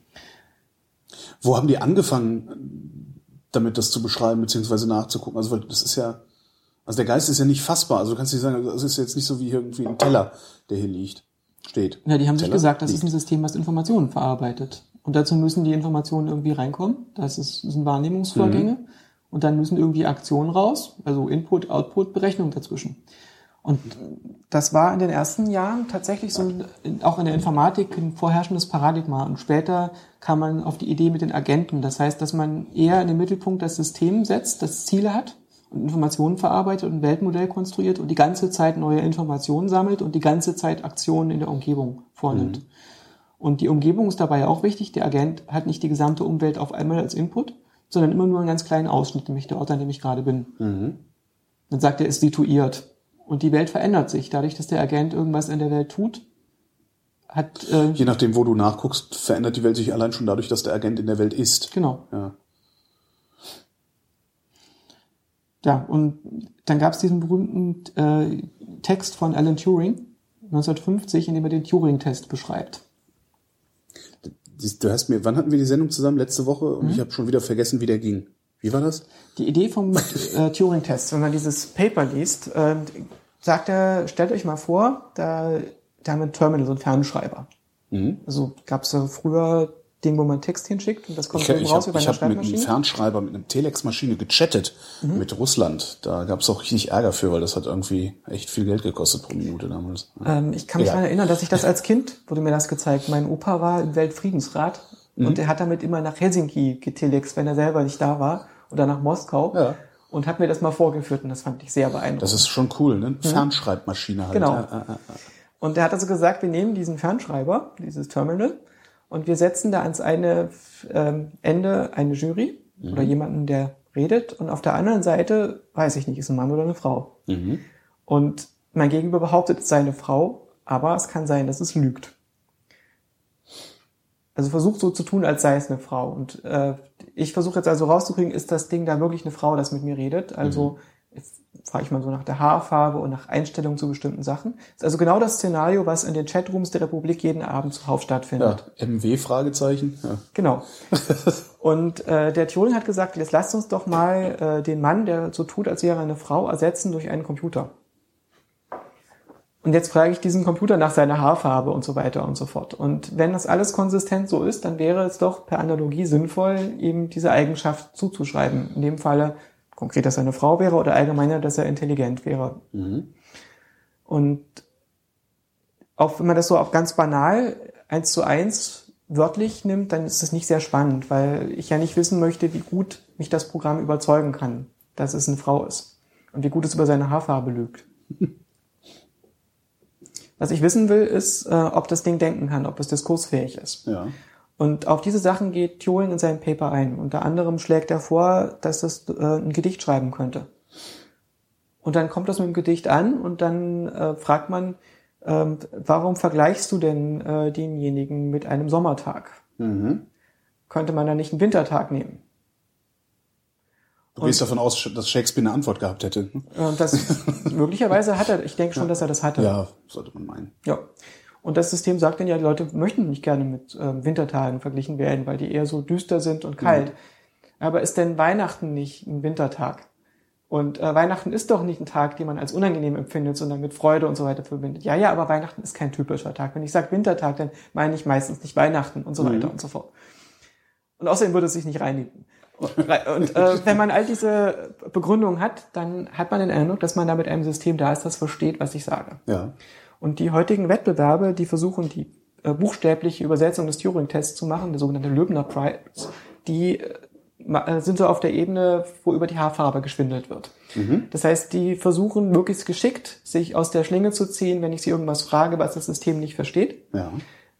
Speaker 2: Wo haben die angefangen, damit das zu beschreiben bzw. nachzugucken? Also das ist ja also der Geist ist ja nicht fassbar. Also du kannst nicht sagen, das ist jetzt nicht so wie irgendwie ein Teller, der hier liegt, steht.
Speaker 3: Ja, die haben Teller sich gesagt, das liegt. ist ein System, was Informationen verarbeitet. Und dazu müssen die Informationen irgendwie reinkommen. Das, ist, das sind Wahrnehmungsvorgänge. Mhm. Und dann müssen irgendwie Aktionen raus, also Input, Output, Berechnung dazwischen. Und das war in den ersten Jahren tatsächlich so, auch in der Informatik ein vorherrschendes Paradigma. Und später kam man auf die Idee mit den Agenten. Das heißt, dass man eher in den Mittelpunkt das System setzt, das Ziele hat Informationen verarbeitet und ein Weltmodell konstruiert und die ganze Zeit neue Informationen sammelt und die ganze Zeit Aktionen in der Umgebung vornimmt. Mhm. Und die Umgebung ist dabei auch wichtig. Der Agent hat nicht die gesamte Umwelt auf einmal als Input, sondern immer nur einen ganz kleinen Ausschnitt, nämlich der Ort, an dem ich gerade bin. Mhm. Dann sagt er, ist situiert. Und die Welt verändert sich. Dadurch, dass der Agent irgendwas in der Welt tut, hat...
Speaker 2: Äh, Je nachdem, wo du nachguckst, verändert die Welt sich allein schon dadurch, dass der Agent in der Welt ist.
Speaker 3: Genau. Ja. Ja, und dann gab es diesen berühmten äh, Text von Alan Turing 1950, in dem er den Turing-Test beschreibt.
Speaker 2: Du hast mir, wann hatten wir die Sendung zusammen? Letzte Woche und mhm. ich habe schon wieder vergessen, wie der ging. Wie war das?
Speaker 3: Die Idee vom äh, Turing-Test, wenn man dieses Paper liest, äh, sagt er, stellt euch mal vor, da, da haben wir ein Terminal, so ein Fernschreiber. Mhm. Also gab es ja früher Ding, wo man Text hinschickt und das kommt
Speaker 2: ich,
Speaker 3: oben
Speaker 2: raus hab, wie bei einer Ich habe mit einem Fernschreiber, mit einem Telex-Maschine gechattet mhm. mit Russland. Da gab es auch richtig Ärger für, weil das hat irgendwie echt viel Geld gekostet pro Minute damals.
Speaker 3: Ähm, ich kann mich daran erinnern, dass ich das als Kind, wurde mir das gezeigt. Mein Opa war im Weltfriedensrat mhm. und er hat damit immer nach Helsinki getelext, wenn er selber nicht da war oder nach Moskau. Ja. Und hat mir das mal vorgeführt und das fand ich sehr beeindruckend.
Speaker 2: Das ist schon cool, ne? Mhm. Fernschreibmaschine halt.
Speaker 3: Genau. Und er hat also gesagt, wir nehmen diesen Fernschreiber, dieses Terminal, und wir setzen da ans eine ähm, Ende eine Jury mhm. oder jemanden, der redet. Und auf der anderen Seite, weiß ich nicht, ist ein Mann oder eine Frau. Mhm. Und mein Gegenüber behauptet, es sei eine Frau, aber es kann sein, dass es lügt. Also versucht so zu tun, als sei es eine Frau. Und äh, ich versuche jetzt also rauszukriegen, ist das Ding da wirklich eine Frau, das mit mir redet? Also mhm frage ich mal so nach der Haarfarbe und nach Einstellungen zu bestimmten Sachen. Das ist also genau das Szenario, was in den Chatrooms der Republik jeden Abend zuhauf stattfindet.
Speaker 2: Ja, MW Fragezeichen. Ja.
Speaker 3: Genau. und äh, der Turing hat gesagt, jetzt lasst uns doch mal äh, den Mann, der so tut, als wäre eine Frau, ersetzen durch einen Computer. Und jetzt frage ich diesen Computer nach seiner Haarfarbe und so weiter und so fort. Und wenn das alles konsistent so ist, dann wäre es doch per Analogie sinnvoll, ihm diese Eigenschaft zuzuschreiben. In dem Falle konkret, dass er eine Frau wäre oder allgemeiner, dass er intelligent wäre.
Speaker 2: Mhm.
Speaker 3: Und auch wenn man das so auch ganz banal eins zu eins wörtlich nimmt, dann ist das nicht sehr spannend, weil ich ja nicht wissen möchte, wie gut mich das Programm überzeugen kann, dass es eine Frau ist und wie gut es über seine Haarfarbe lügt. Was ich wissen will, ist, äh, ob das Ding denken kann, ob es diskursfähig ist.
Speaker 2: Ja.
Speaker 3: Und auf diese Sachen geht Turing in seinem Paper ein. Unter anderem schlägt er vor, dass es äh, ein Gedicht schreiben könnte. Und dann kommt das mit dem Gedicht an und dann äh, fragt man, ähm, warum vergleichst du denn äh, denjenigen mit einem Sommertag?
Speaker 2: Mhm.
Speaker 3: Könnte man da nicht einen Wintertag nehmen?
Speaker 2: Du gehst davon aus, dass Shakespeare eine Antwort gehabt hätte.
Speaker 3: Und das möglicherweise hat er, ich denke schon, dass er das hatte.
Speaker 2: Ja, sollte man meinen.
Speaker 3: Ja. Und das System sagt dann ja, die Leute möchten nicht gerne mit ähm, Wintertagen verglichen werden, weil die eher so düster sind und kalt. Aber ist denn Weihnachten nicht ein Wintertag? Und äh, Weihnachten ist doch nicht ein Tag, den man als unangenehm empfindet, sondern mit Freude und so weiter verbindet. Ja, ja, aber Weihnachten ist kein typischer Tag. Wenn ich sage Wintertag, dann meine ich meistens nicht Weihnachten und so weiter und so fort. Und außerdem würde es sich nicht reinigen. Und äh, wenn man all diese Begründungen hat, dann hat man den Eindruck, dass man da mit einem System da ist, das versteht, was ich sage.
Speaker 2: Ja.
Speaker 3: Und die heutigen Wettbewerbe, die versuchen, die äh, buchstäbliche Übersetzung des Turing-Tests zu machen, der sogenannte Löbner Prize, die äh, äh, sind so auf der Ebene, wo über die Haarfarbe geschwindelt wird. Das heißt, die versuchen möglichst geschickt, sich aus der Schlinge zu ziehen, wenn ich sie irgendwas frage, was das System nicht versteht.
Speaker 2: Ja.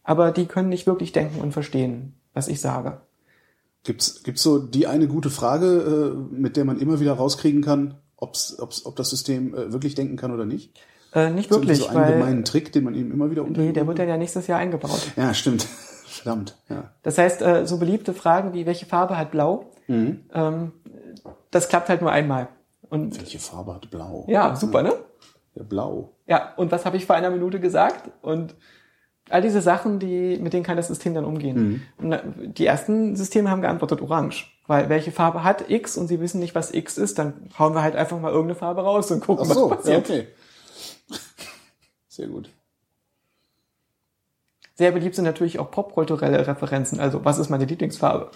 Speaker 3: Aber die können nicht wirklich denken und verstehen, was ich sage.
Speaker 2: Gibt's gibt's so die eine gute Frage, äh, mit der man immer wieder rauskriegen kann, ob's, ob's, ob das System äh, wirklich denken kann oder nicht?
Speaker 3: Äh, nicht
Speaker 2: So,
Speaker 3: wirklich,
Speaker 2: so einen
Speaker 3: weil
Speaker 2: gemeinen Trick, den man ihm immer wieder unter.
Speaker 3: nee, der wird dann ja nächstes Jahr eingebaut.
Speaker 2: ja, stimmt. Verdammt. Ja.
Speaker 3: Das heißt, äh, so beliebte Fragen wie welche Farbe hat Blau, ähm, das klappt halt nur einmal. Und
Speaker 2: Welche Farbe hat Blau?
Speaker 3: ja, super, ne?
Speaker 2: Ja, Blau.
Speaker 3: Ja, und was habe ich vor einer Minute gesagt? Und all diese Sachen, die, mit denen kann das System dann umgehen. Und na, die ersten Systeme haben geantwortet orange. Weil welche Farbe hat X und sie wissen nicht, was X ist, dann hauen wir halt einfach mal irgendeine Farbe raus und gucken,
Speaker 2: Ach so,
Speaker 3: was
Speaker 2: ja,
Speaker 3: passiert.
Speaker 2: okay. Sehr gut.
Speaker 3: Sehr beliebt sind natürlich auch popkulturelle Referenzen. Also, was ist meine Lieblingsfarbe?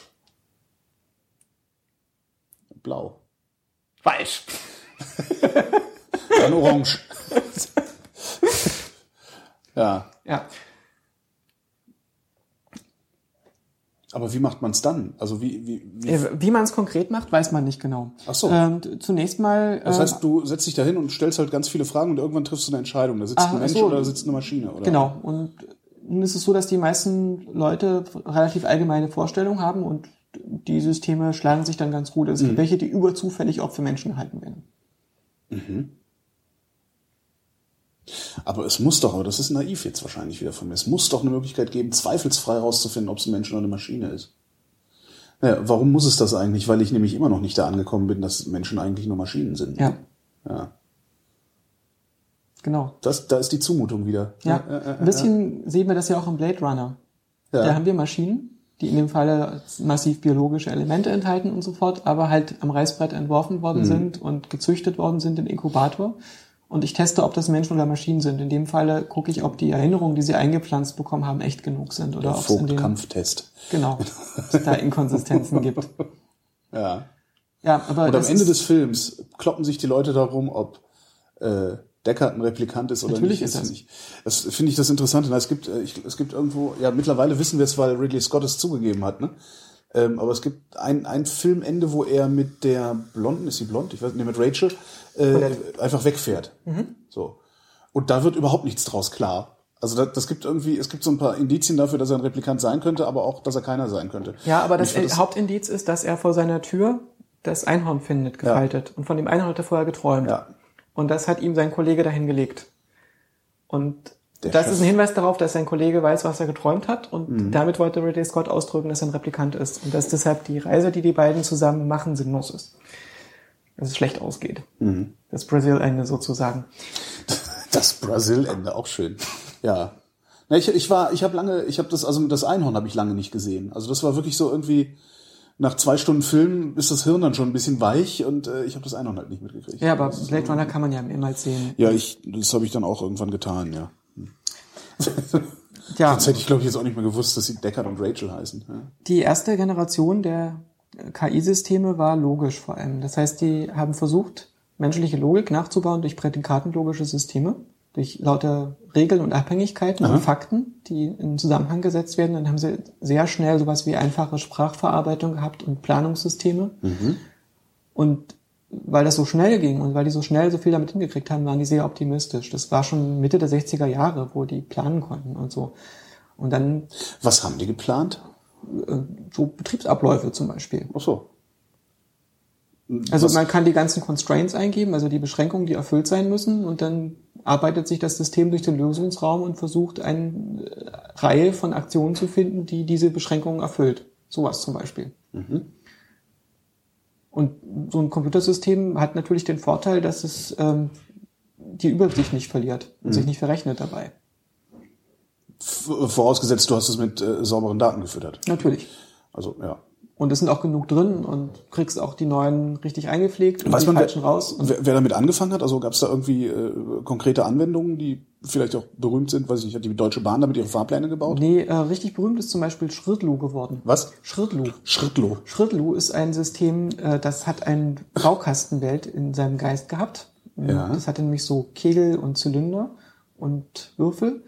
Speaker 2: Blau.
Speaker 3: Falsch.
Speaker 2: Dann orange. ja.
Speaker 3: Ja.
Speaker 2: Aber wie macht man's dann? Also wie, wie, wie
Speaker 3: Äh, Wie man es konkret macht, weiß man nicht genau.
Speaker 2: Ach so.
Speaker 3: Ähm, zunächst mal.
Speaker 2: Das
Speaker 3: ähm,
Speaker 2: heißt, du setzt dich da hin und stellst halt ganz viele Fragen und irgendwann triffst du eine Entscheidung. Da sitzt
Speaker 3: Ah,
Speaker 2: ein Mensch
Speaker 3: so.
Speaker 2: oder da sitzt eine Maschine. Oder?
Speaker 3: Genau. Und nun ist es so, dass die meisten Leute relativ allgemeine Vorstellungen haben und die Systeme schlagen sich dann ganz gut. Es
Speaker 2: Mhm.
Speaker 3: welche, die überzufällig auch für Menschen gehalten werden.
Speaker 2: Aber es muss doch, aber das ist naiv jetzt wahrscheinlich wieder von mir, es muss doch eine Möglichkeit geben, zweifelsfrei herauszufinden, ob es ein Mensch oder eine Maschine ist. Naja, warum muss es das eigentlich? Weil ich nämlich immer noch nicht da angekommen bin, dass Menschen eigentlich nur Maschinen sind.
Speaker 3: Ja,
Speaker 2: ja.
Speaker 3: genau.
Speaker 2: Das, da ist die Zumutung wieder.
Speaker 3: Ja, ein bisschen sehen wir das ja auch im Blade Runner.
Speaker 2: Ja.
Speaker 3: Da haben wir Maschinen, die in dem Falle massiv biologische Elemente enthalten und so fort, aber halt am Reißbrett entworfen worden
Speaker 2: Mhm.
Speaker 3: sind und gezüchtet worden sind im Inkubator. Und ich teste, ob das Menschen oder Maschinen sind. In dem Falle gucke ich, ob die Erinnerungen, die sie eingepflanzt bekommen haben, echt genug sind oder
Speaker 2: Der
Speaker 3: ob es in den
Speaker 2: Vogtkampftest.
Speaker 3: genau ob es da Inkonsistenzen gibt.
Speaker 2: Ja.
Speaker 3: Ja, aber
Speaker 2: Und am Ende des Films kloppen sich die Leute darum, ob äh, Deckard ein Replikant ist oder
Speaker 3: Natürlich
Speaker 2: nicht.
Speaker 3: ist das.
Speaker 2: Das finde ich das Interessante. Es gibt, äh, ich, es gibt irgendwo, ja, mittlerweile wissen wir es, weil Ridley Scott es zugegeben hat, ne? Ähm, aber es gibt ein, ein Filmende, wo er mit der Blonden, ist sie blond? Ich weiß nicht, mit Rachel, äh, einfach wegfährt.
Speaker 3: Mhm.
Speaker 2: So. Und da wird überhaupt nichts draus klar. Also das, das gibt irgendwie, es gibt so ein paar Indizien dafür, dass er ein Replikant sein könnte, aber auch, dass er keiner sein könnte.
Speaker 3: ja, aber das,
Speaker 2: find
Speaker 3: Hauptindiz ist, dass er vor seiner Tür das Einhorn findet, gefaltet. Und von dem Einhorn hat er vorher geträumt.
Speaker 2: Ja.
Speaker 3: Und das hat ihm sein Kollege dahin gelegt. Und
Speaker 2: Der
Speaker 3: das
Speaker 2: Chef.
Speaker 3: ist ein Hinweis darauf, dass sein Kollege weiß, was er geträumt hat. Und
Speaker 2: Mhm.
Speaker 3: damit wollte Ridley Scott ausdrücken, dass er ein Replikant ist. Und dass deshalb die Reise, die die beiden zusammen machen, sinnlos ist. Dass es schlecht ausgeht.
Speaker 2: Mhm.
Speaker 3: Das Brasil-Ende sozusagen.
Speaker 2: Das Brasil-Ende, auch schön. Ja. Na, ich, ich war, ich habe lange, ich habe das, also das Einhorn habe ich lange nicht gesehen. Also das war wirklich so irgendwie, nach zwei Stunden Film ist das Hirn dann schon ein bisschen weich und äh, ich habe das Einhorn halt nicht mitgekriegt.
Speaker 3: Ja, aber Blade Runner kann man ja mehrmals sehen.
Speaker 2: Ja, ich, das habe ich dann auch irgendwann getan, ja.
Speaker 3: Ja,
Speaker 2: Sonst hätte ich, glaube ich, jetzt auch nicht mehr gewusst, dass sie Deckard und Rachel heißen. Ja.
Speaker 3: die erste Generation der KI-Systeme war logisch vor allem. Das heißt, die haben versucht, menschliche Logik nachzubauen durch prädikatenlogische Systeme, durch lauter Regeln und Abhängigkeiten und Fakten, die in Zusammenhang gesetzt werden. Dann haben sie sehr schnell sowas wie einfache Sprachverarbeitung gehabt und Planungssysteme. Und weil das so schnell ging und weil die so schnell so viel damit hingekriegt haben, waren die sehr optimistisch. Das war schon Mitte der 60er Jahre, wo die planen konnten und so. Und dann
Speaker 2: Was haben die geplant?
Speaker 3: äh, so Betriebsabläufe zum Beispiel.
Speaker 2: Ach so.
Speaker 3: Also
Speaker 2: Was-
Speaker 3: man kann die ganzen Constraints eingeben, also die Beschränkungen, die erfüllt sein müssen, und dann arbeitet sich das System durch den Lösungsraum und versucht eine äh, Reihe von Aktionen zu finden, die diese Beschränkungen erfüllt. Sowas zum Beispiel. Und so ein Computersystem hat natürlich den Vorteil, dass es ähm, die Übersicht nicht verliert und sich nicht verrechnet dabei.
Speaker 2: Vorausgesetzt, du hast es mit äh, sauberen Daten gefüttert.
Speaker 3: Natürlich.
Speaker 2: Also, ja.
Speaker 3: Und es sind auch genug drin und kriegst auch die neuen richtig eingepflegt und
Speaker 2: Weiß
Speaker 3: die
Speaker 2: man,
Speaker 3: falschen
Speaker 2: wer,
Speaker 3: raus. Und
Speaker 2: wer, wer damit angefangen hat? Also gab es da irgendwie äh, konkrete Anwendungen, die vielleicht auch berühmt sind? Weiß ich nicht, hat die Deutsche Bahn damit ihre Fahrpläne gebaut?
Speaker 3: nee, äh, richtig berühmt ist zum Beispiel Schrittlu geworden.
Speaker 2: Was?
Speaker 3: Schrittlu.
Speaker 2: Schrittlo.
Speaker 3: Schrittlu ist ein System, äh, das hat ein Baukastenwelt in seinem Geist gehabt.
Speaker 2: Ja.
Speaker 3: Das hatte nämlich so Kegel und Zylinder und Würfel.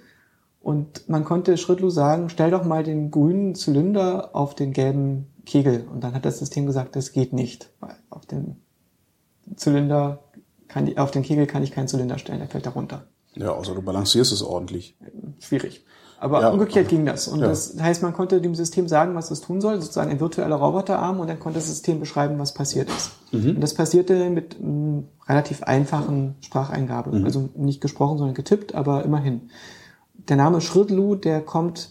Speaker 3: Und man konnte Schrittlu sagen, stell doch mal den grünen Zylinder auf den gelben Kegel. Und dann hat das System gesagt, das geht nicht. Weil auf den Zylinder kann die, auf den Kegel kann ich keinen Zylinder stellen, der fällt da runter
Speaker 2: Ja, außer du balancierst es ordentlich.
Speaker 3: schwierig. Aber
Speaker 2: Ja.
Speaker 3: umgekehrt ging das. Und
Speaker 2: Ja.
Speaker 3: das heißt, man konnte dem System sagen, was es tun soll, sozusagen ein virtueller Roboterarm, und dann konnte das System beschreiben, was passiert ist. Und das passierte mit einem relativ einfachen Spracheingabe. Also nicht gesprochen, sondern getippt, aber immerhin. Der Name Schrittlu, der kommt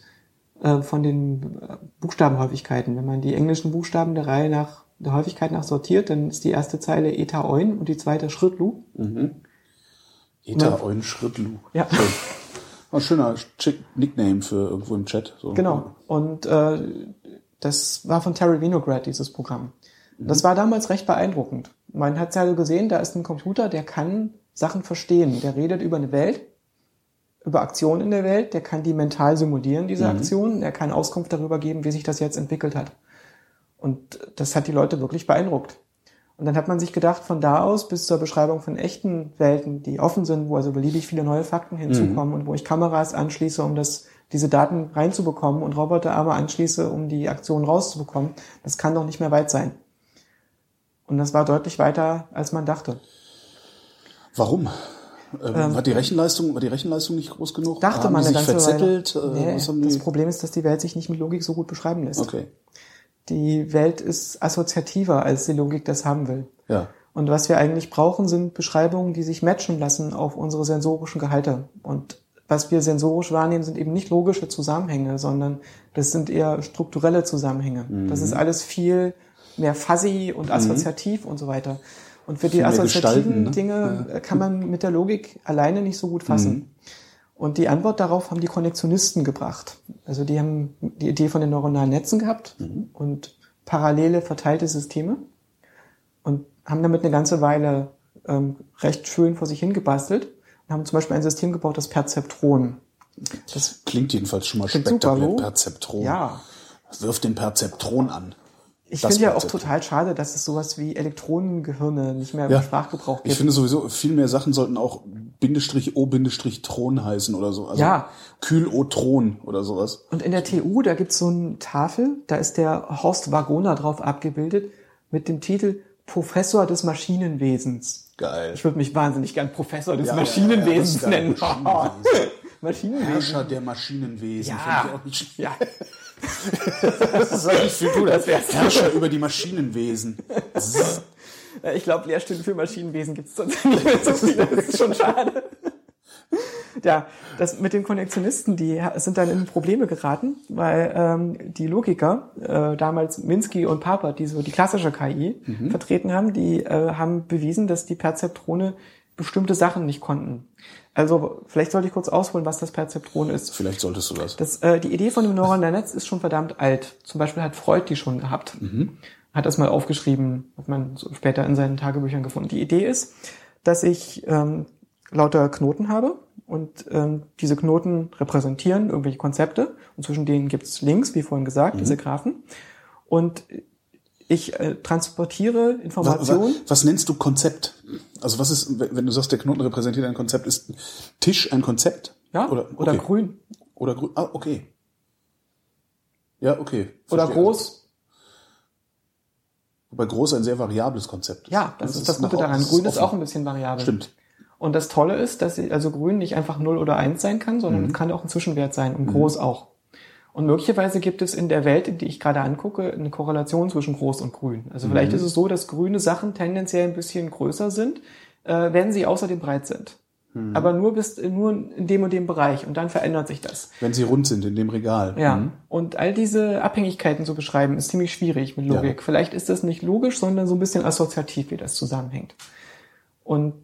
Speaker 3: äh, von den äh, Buchstabenhäufigkeiten. Wenn man die englischen Buchstaben der Reihe nach der Häufigkeit nach sortiert, dann ist die erste Zeile Eta Oin und die zweite Schrittlu.
Speaker 2: Eta Eun Schrittlu.
Speaker 3: Ja.
Speaker 2: Schön. Ein schöner Chick Nickname für irgendwo im Chat. So.
Speaker 3: Genau. Und äh, das war von Terry Winograd, dieses Programm. Das war damals recht beeindruckend. Man hat also gesehen, da ist ein Computer, der kann Sachen verstehen. Der redet über eine Welt, über Aktionen in der Welt, der kann die mental simulieren, diese Aktionen, der kann Auskunft darüber geben, wie sich das jetzt entwickelt hat. Und das hat die Leute wirklich beeindruckt. Und dann hat man sich gedacht, von da aus bis zur Beschreibung von echten Welten, die offen sind, wo also beliebig viele neue Fakten hinzukommen und wo ich Kameras anschließe, um das, diese Daten reinzubekommen und Roboterarme anschließe, um die Aktion rauszubekommen, das kann doch nicht mehr weit sein. Und das war deutlich weiter, als man dachte.
Speaker 2: Warum? Ähm, war die Rechenleistung, war die Rechenleistung nicht groß genug?
Speaker 3: Dachte
Speaker 2: haben
Speaker 3: man
Speaker 2: die sich verzettelt? Äh,
Speaker 3: Nee,
Speaker 2: haben
Speaker 3: das
Speaker 2: die?
Speaker 3: Problem ist, dass die Welt sich nicht mit Logik so gut beschreiben lässt.
Speaker 2: Okay.
Speaker 3: Die Welt ist assoziativer, als die Logik das haben will.
Speaker 2: Ja.
Speaker 3: Und was wir eigentlich brauchen, sind Beschreibungen, die sich matchen lassen auf unsere sensorischen Gehalte. Und was wir sensorisch wahrnehmen, sind eben nicht logische Zusammenhänge, sondern das sind eher strukturelle Zusammenhänge. Das
Speaker 2: Mhm.
Speaker 3: ist alles viel mehr fuzzy und assoziativ und so weiter. Und für die assoziativen
Speaker 2: ne?
Speaker 3: Dinge äh, kann man mit der Logik alleine nicht so gut fassen.
Speaker 2: Mhm.
Speaker 3: Und die Antwort darauf haben die Konnektionisten gebracht. Also die haben die Idee von den neuronalen Netzen gehabt
Speaker 2: Mhm.
Speaker 3: und parallele verteilte Systeme und haben damit eine ganze Weile ähm, recht schön vor sich hingebastelt und haben zum Beispiel ein System gebaut, das Perzeptron. Das,
Speaker 2: Klingt jedenfalls schon mal spektakulär. Perzeptron.
Speaker 3: ja,
Speaker 2: Wirf den Perzeptron an.
Speaker 3: Ich finde ja auch total schade, dass es sowas wie Elektronengehirne nicht mehr
Speaker 2: Ja.
Speaker 3: im Sprachgebrauch
Speaker 2: Ich
Speaker 3: gibt.
Speaker 2: finde sowieso, viel mehr Sachen sollten auch Bindestrich O Bindestrich Tron heißen oder so. Also
Speaker 3: Ja.
Speaker 2: Kühl-O-Tron oder sowas.
Speaker 3: Und in der TU, da gibt's so eine Tafel, da ist der Horst Wagoner drauf abgebildet mit dem Titel Professor des Maschinenwesens.
Speaker 2: Geil.
Speaker 3: Ich würde mich wahnsinnig gern Professor des
Speaker 2: Ja,
Speaker 3: Maschinenwesens
Speaker 2: ja,
Speaker 3: nennen.
Speaker 2: Maschinenwesen.
Speaker 3: Maschinenwesen.
Speaker 2: Herrscher der Maschinenwesen.
Speaker 3: Ja.
Speaker 2: Ich.
Speaker 3: Ja,
Speaker 2: Das ist eigentlich viel cooler.
Speaker 3: Das wär's.
Speaker 2: Herrscher über die Maschinenwesen.
Speaker 3: Ich glaube, Lehrstühle für Maschinenwesen gibt's sonst nicht mehr so viele. Das ist schon schade. Ja, das mit den Konnektionisten, die sind dann in Probleme geraten, weil ähm, die Logiker, äh, damals Minsky und Papert, die so die klassische KI vertreten haben, die äh, haben bewiesen, dass die Perzeptrone bestimmte Sachen nicht konnten. Also vielleicht sollte ich kurz ausholen, was das Perzeptron ist.
Speaker 2: Vielleicht solltest du das.
Speaker 3: das äh, die Idee von dem neuronalen Netz ist schon verdammt alt. Zum Beispiel hat Freud die schon gehabt.
Speaker 2: Mhm.
Speaker 3: Hat das mal aufgeschrieben, hat man so später in seinen Tagebüchern gefunden. Die Idee ist, dass ich ähm, lauter Knoten habe und ähm, diese Knoten repräsentieren irgendwelche Konzepte und zwischen denen gibt es Links, wie vorhin gesagt,
Speaker 2: Mhm.
Speaker 3: diese Graphen. Und ich äh, transportiere Informationen.
Speaker 2: Was, was nennst du Konzept? Also was ist, wenn du sagst, der Knoten repräsentiert ein Konzept, ist Tisch ein Konzept?
Speaker 3: Ja,
Speaker 2: Oder,
Speaker 3: oder
Speaker 2: okay.
Speaker 3: grün.
Speaker 2: Oder grün. Ah, okay. Ja, okay.
Speaker 3: Oder
Speaker 2: Verstehe.
Speaker 3: groß.
Speaker 2: Wobei groß ein sehr variables Konzept.
Speaker 3: Ja, das, ist das Gute daran.
Speaker 2: das
Speaker 3: Grün ist
Speaker 2: offen.
Speaker 3: auch ein bisschen variabel.
Speaker 2: Stimmt.
Speaker 3: Und das Tolle ist, dass also grün nicht einfach 0 oder 1 sein kann, sondern
Speaker 2: Mhm.
Speaker 3: kann auch ein Zwischenwert sein und groß auch. Und möglicherweise gibt es in der Welt, die ich gerade angucke, eine Korrelation zwischen groß und grün. Also vielleicht
Speaker 2: Mhm.
Speaker 3: ist es so, dass grüne Sachen tendenziell ein bisschen größer sind, äh, wenn sie außerdem breit sind.
Speaker 2: Mhm.
Speaker 3: Aber nur bis nur in dem und dem Bereich und dann verändert sich das.
Speaker 2: Wenn sie rund sind in dem Regal.
Speaker 3: Ja,
Speaker 2: Mhm.
Speaker 3: und all diese Abhängigkeiten zu beschreiben, ist ziemlich schwierig mit Logik.
Speaker 2: Ja.
Speaker 3: Vielleicht ist das nicht logisch, sondern so ein bisschen assoziativ, wie das zusammenhängt. Und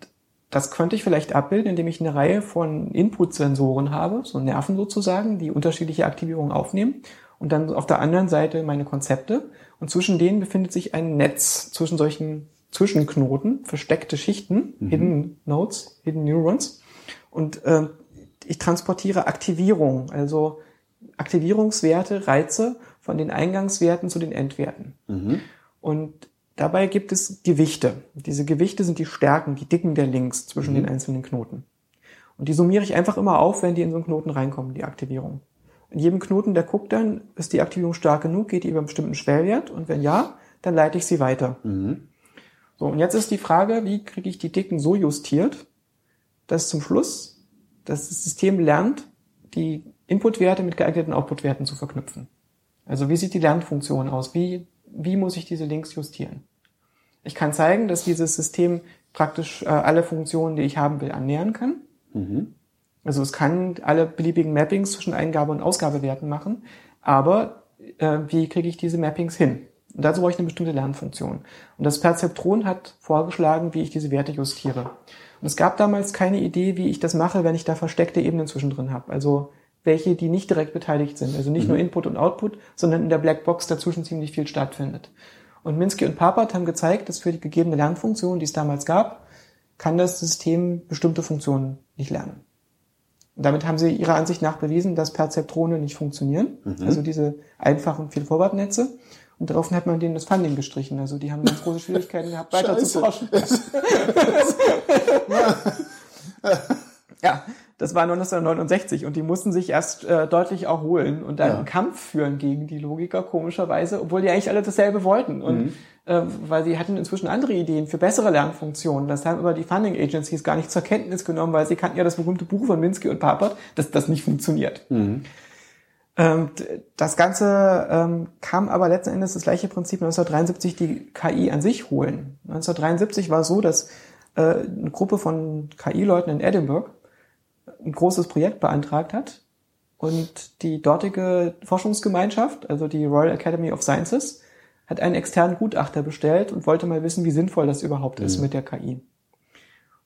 Speaker 3: das könnte ich vielleicht abbilden, indem ich eine Reihe von Input-Sensoren habe, so Nerven sozusagen, die unterschiedliche Aktivierungen aufnehmen. Und dann auf der anderen Seite meine Konzepte. Und zwischen denen befindet sich ein Netz zwischen solchen Zwischenknoten, versteckte Schichten, Hidden Nodes, Hidden Neurons. Und ähm, ich transportiere Aktivierung, also Aktivierungswerte, Reize von den Eingangswerten zu den Endwerten. Und dabei gibt es Gewichte. Diese Gewichte sind die Stärken, die Dicken der Links zwischen den einzelnen Knoten. Und die summiere ich einfach immer auf, wenn die in so einen Knoten reinkommen, die Aktivierung. In jedem Knoten, der guckt dann, ist die Aktivierung stark genug, geht die über einen bestimmten Schwellwert und wenn ja, dann leite ich sie weiter. So, und jetzt ist die Frage, wie kriege ich die Dicken so justiert, dass zum Schluss das System lernt, die Inputwerte mit geeigneten Outputwerten zu verknüpfen. Also wie sieht die Lernfunktion aus? Wie, wie muss ich diese Links justieren? Ich kann zeigen, dass dieses System praktisch äh, alle Funktionen, die ich haben will, annähern kann. Also es kann alle beliebigen Mappings zwischen Eingabe- und Ausgabewerten machen, aber äh, wie kriege ich diese Mappings hin? Und dazu brauche ich eine bestimmte Lernfunktion. Und das Perzeptron hat vorgeschlagen, wie ich diese Werte justiere. Und es gab damals keine Idee, wie ich das mache, wenn ich da versteckte Ebenen zwischendrin habe. Also welche, die nicht direkt beteiligt sind. Also nicht nur Input und Output, sondern in der Blackbox dazwischen ziemlich viel stattfindet. Und Minsky und Papert haben gezeigt, dass für die gegebene Lernfunktion, die es damals gab, kann das System bestimmte Funktionen nicht lernen. Und damit haben sie ihrer Ansicht nach bewiesen, dass Perzeptrone nicht funktionieren, also diese einfachen Feed-Forward-Netze. Und daraufhin hat man denen das Funding gestrichen. Also die haben ganz große Schwierigkeiten gehabt, weiter zu forschen. ja, das war 1969 und die mussten sich erst äh, deutlich erholen und dann
Speaker 2: Ja.
Speaker 3: einen Kampf führen gegen die Logiker, komischerweise, obwohl die eigentlich alle dasselbe wollten. Und äh, weil sie hatten inzwischen andere Ideen für bessere Lernfunktionen. Das haben aber die Funding Agencies gar nicht zur Kenntnis genommen, weil sie kannten ja das berühmte Buch von Minsky und Papert, dass das nicht funktioniert. Ähm, d- das Ganze ähm, kam aber letzten Endes das gleiche Prinzip 1973 die KI an sich holen. 1973 war es so, dass äh, eine Gruppe von KI-Leuten in Edinburgh ein großes Projekt beantragt hat und die dortige Forschungsgemeinschaft, also die Royal Academy of Sciences, hat einen externen Gutachter bestellt und wollte mal wissen, wie sinnvoll das überhaupt ist mit der KI.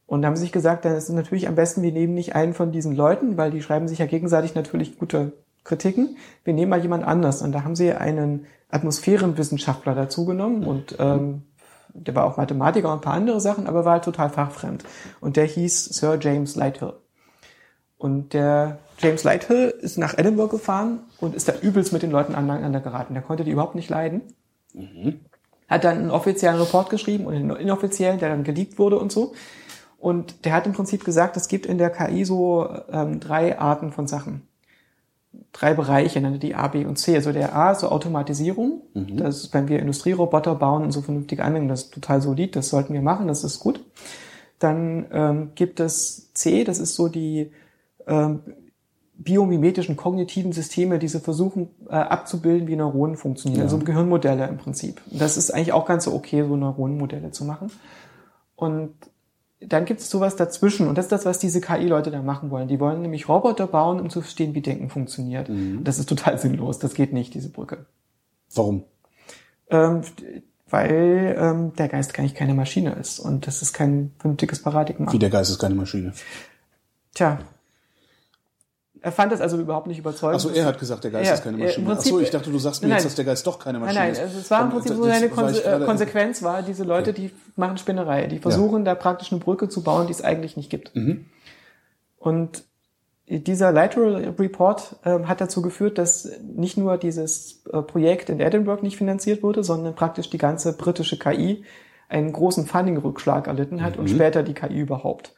Speaker 3: Und da haben sie sich gesagt, dann ist es natürlich am besten, wir nehmen nicht einen von diesen Leuten, weil die schreiben sich ja gegenseitig natürlich gute Kritiken. Wir nehmen mal jemand anders. Und da haben sie einen Atmosphärenwissenschaftler dazu genommen und ähm, der war auch Mathematiker und ein paar andere Sachen, aber war halt total fachfremd. Und der hieß Sir James Lighthill. Und der James Lighthill ist nach Edinburgh gefahren und ist da übelst mit den Leuten aneinander geraten. Der konnte die überhaupt nicht leiden. Hat dann einen offiziellen Report geschrieben und einen inoffiziellen, der dann geleakt wurde und so. Und der hat im Prinzip gesagt, es gibt in der KI so ähm, drei Arten von Sachen. Drei Bereiche, nannte die A, B und C. Also der A ist so Automatisierung. Das ist, wenn wir Industrieroboter bauen und so vernünftige Anwendungen, das ist total solid, das sollten wir machen, das ist gut. Dann ähm, gibt es C, das ist so die ähm, biomimetischen kognitiven Systeme, die sie versuchen äh, abzubilden, wie Neuronen funktionieren, also Gehirnmodelle im Prinzip. Das ist eigentlich auch ganz so okay, so Neuronenmodelle zu machen. Und dann gibt es sowas dazwischen und das ist das, was diese KI-Leute da machen wollen. Die wollen nämlich Roboter bauen, um zu verstehen, wie Denken funktioniert. Und Das ist total sinnlos, das geht nicht, diese Brücke.
Speaker 2: Warum?
Speaker 3: Ähm, weil ähm, der Geist gar nicht keine Maschine ist und das ist kein vernünftiges Paradigma.
Speaker 2: Wie der Geist ist keine Maschine.
Speaker 3: Tja. Er fand das also überhaupt nicht überzeugend.
Speaker 2: Achso, er hat gesagt, der Geist
Speaker 3: Ja,
Speaker 2: ist keine
Speaker 3: äh,
Speaker 2: Maschine. Achso, ich dachte, du sagst mir
Speaker 3: Nein,
Speaker 2: jetzt,
Speaker 3: nein.
Speaker 2: dass der Geist doch keine
Speaker 3: Nein,
Speaker 2: Maschine
Speaker 3: nein,
Speaker 2: ist.
Speaker 3: es war im Prinzip so eine Konse äh, Konsequenz war, diese Leute, die machen Spinnerei, die versuchen da praktisch eine Brücke zu bauen, die es eigentlich nicht gibt.
Speaker 2: Mhm.
Speaker 3: Und dieser Lateral Report ähm, hat dazu geführt, dass nicht nur dieses äh, Projekt in Edinburgh nicht finanziert wurde, sondern praktisch die ganze britische KI einen großen Funding-Rückschlag erlitten hat
Speaker 2: Mhm.
Speaker 3: und später die KI überhaupt.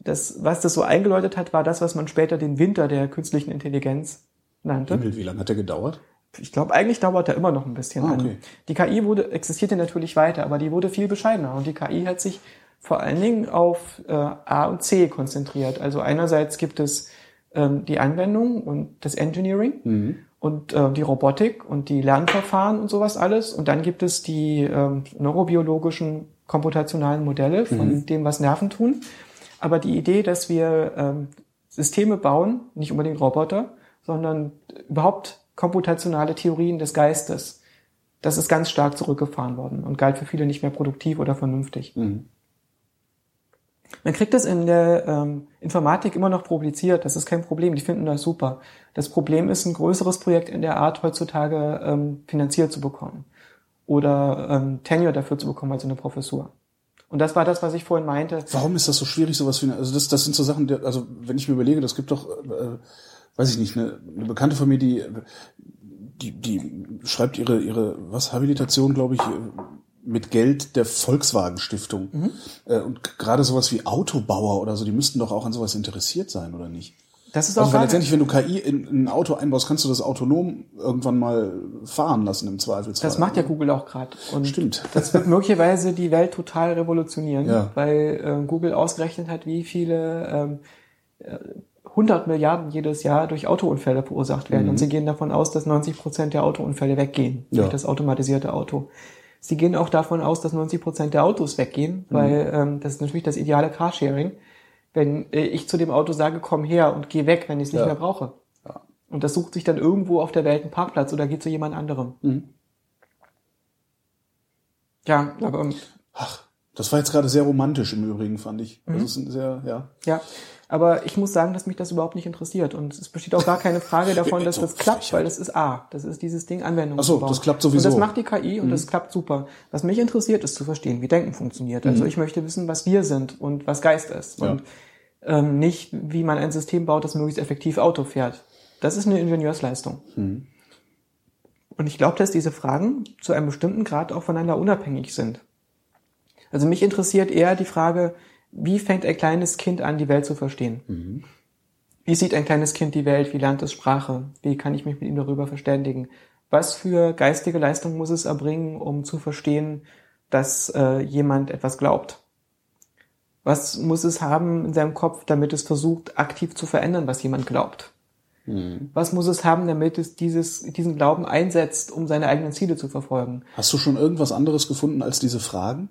Speaker 3: Das, was das so eingeläutet hat, war das, was man später den Winter der künstlichen Intelligenz nannte.
Speaker 2: Himmel, wie lange hat der gedauert?
Speaker 3: Ich glaube, eigentlich dauert er immer noch ein bisschen.
Speaker 2: Ah,
Speaker 3: an.
Speaker 2: okay.
Speaker 3: Die KI wurde, existierte natürlich weiter, aber die wurde viel bescheidener. Und die KI hat sich vor allen Dingen auf äh, A und C konzentriert. Also einerseits gibt es ähm, die Anwendung und das Engineering
Speaker 2: Mhm.
Speaker 3: und äh, die Robotik und die Lernverfahren und sowas alles. Und dann gibt es die ähm, neurobiologischen komputationalen Modelle von
Speaker 2: Mhm.
Speaker 3: dem, was Nerven tun. Aber die Idee, dass wir ähm, Systeme bauen, nicht unbedingt Roboter, sondern überhaupt komputationale Theorien des Geistes, das ist ganz stark zurückgefahren worden und galt für viele nicht mehr produktiv oder vernünftig.
Speaker 2: Mhm.
Speaker 3: Man kriegt das in der ähm, Informatik immer noch publiziert, das ist kein Problem, die finden das super. Das Problem ist, ein größeres Projekt in der Art heutzutage ähm, finanziert zu bekommen oder ähm, Tenure dafür zu bekommen, also eine Professur. Und das war das, was ich vorhin meinte.
Speaker 2: Warum ist das so schwierig, sowas wie eine, also das, das sind so Sachen, die, also wenn ich mir überlege, das gibt doch, äh, weiß ich nicht, eine, eine Bekannte von mir, die, die, die schreibt ihre, ihre, was, Habilitation, glaube ich, mit Geld der Volkswagen Stiftung.
Speaker 3: Mhm.
Speaker 2: Äh, Und gerade sowas wie Autobauer oder so, die müssten doch auch an sowas interessiert sein, oder nicht?
Speaker 3: Das ist auch
Speaker 2: Also letztendlich, wenn du KI in, in ein Auto einbaust, kannst du das autonom irgendwann mal fahren lassen im Zweifelsfall.
Speaker 3: Das macht ja Google auch gerade.
Speaker 2: Stimmt.
Speaker 3: Das wird möglicherweise die Welt total revolutionieren,
Speaker 2: Ja.
Speaker 3: weil ähm, Google ausgerechnet hat, wie viele ähm, äh, 100 Milliarden jedes Jahr durch Autounfälle verursacht werden. Und sie gehen davon aus, dass 90 Prozent der Autounfälle weggehen
Speaker 2: Mhm. Ja.
Speaker 3: durch das automatisierte Auto. Sie gehen auch davon aus, dass 90 Prozent der Autos weggehen,
Speaker 2: Mhm.
Speaker 3: weil ähm, das ist natürlich das ideale Carsharing. Wenn äh, ich zu dem Auto sage, komm her und geh weg, wenn ich es nicht
Speaker 2: Ja.
Speaker 3: mehr brauche.
Speaker 2: Ja.
Speaker 3: Und das sucht sich dann irgendwo auf der Welt einen Parkplatz oder geht zu jemand anderem.
Speaker 2: Mhm.
Speaker 3: Ja, aber ähm,
Speaker 2: Ach, das war jetzt gerade sehr romantisch im Übrigen, fand ich.
Speaker 3: Mhm.
Speaker 2: Das ist ein sehr, ja.
Speaker 3: Ja, aber ich muss sagen, dass mich das überhaupt nicht interessiert. Und es besteht auch gar keine Frage davon, dass das klappt, weil das ist A. Das ist dieses Ding Anwendung.
Speaker 2: Ach so,
Speaker 3: zu bauen.
Speaker 2: das klappt sowieso.
Speaker 3: Und das macht die KI und das klappt super. Was mich interessiert, ist zu verstehen, wie Denken funktioniert. Also ich möchte wissen, was wir sind und was Geist ist.
Speaker 2: Ja.
Speaker 3: Und ähm, nicht, wie man ein System baut, das möglichst effektiv Auto fährt. Das ist eine Ingenieursleistung. Und ich glaube, dass diese Fragen zu einem bestimmten Grad auch voneinander unabhängig sind. Also mich interessiert eher die Frage, wie fängt ein kleines Kind an, die Welt zu verstehen? Wie sieht ein kleines Kind die Welt? Wie lernt es Sprache? Wie kann ich mich mit ihm darüber verständigen? Was für geistige Leistung muss es erbringen, um zu verstehen, dass äh, jemand etwas glaubt? Was muss es haben in seinem Kopf, damit es versucht, aktiv zu verändern, was jemand glaubt? Was muss es haben, damit es dieses, diesen Glauben einsetzt, um seine eigenen Ziele zu verfolgen?
Speaker 2: Hast du schon irgendwas anderes gefunden als diese Fragen?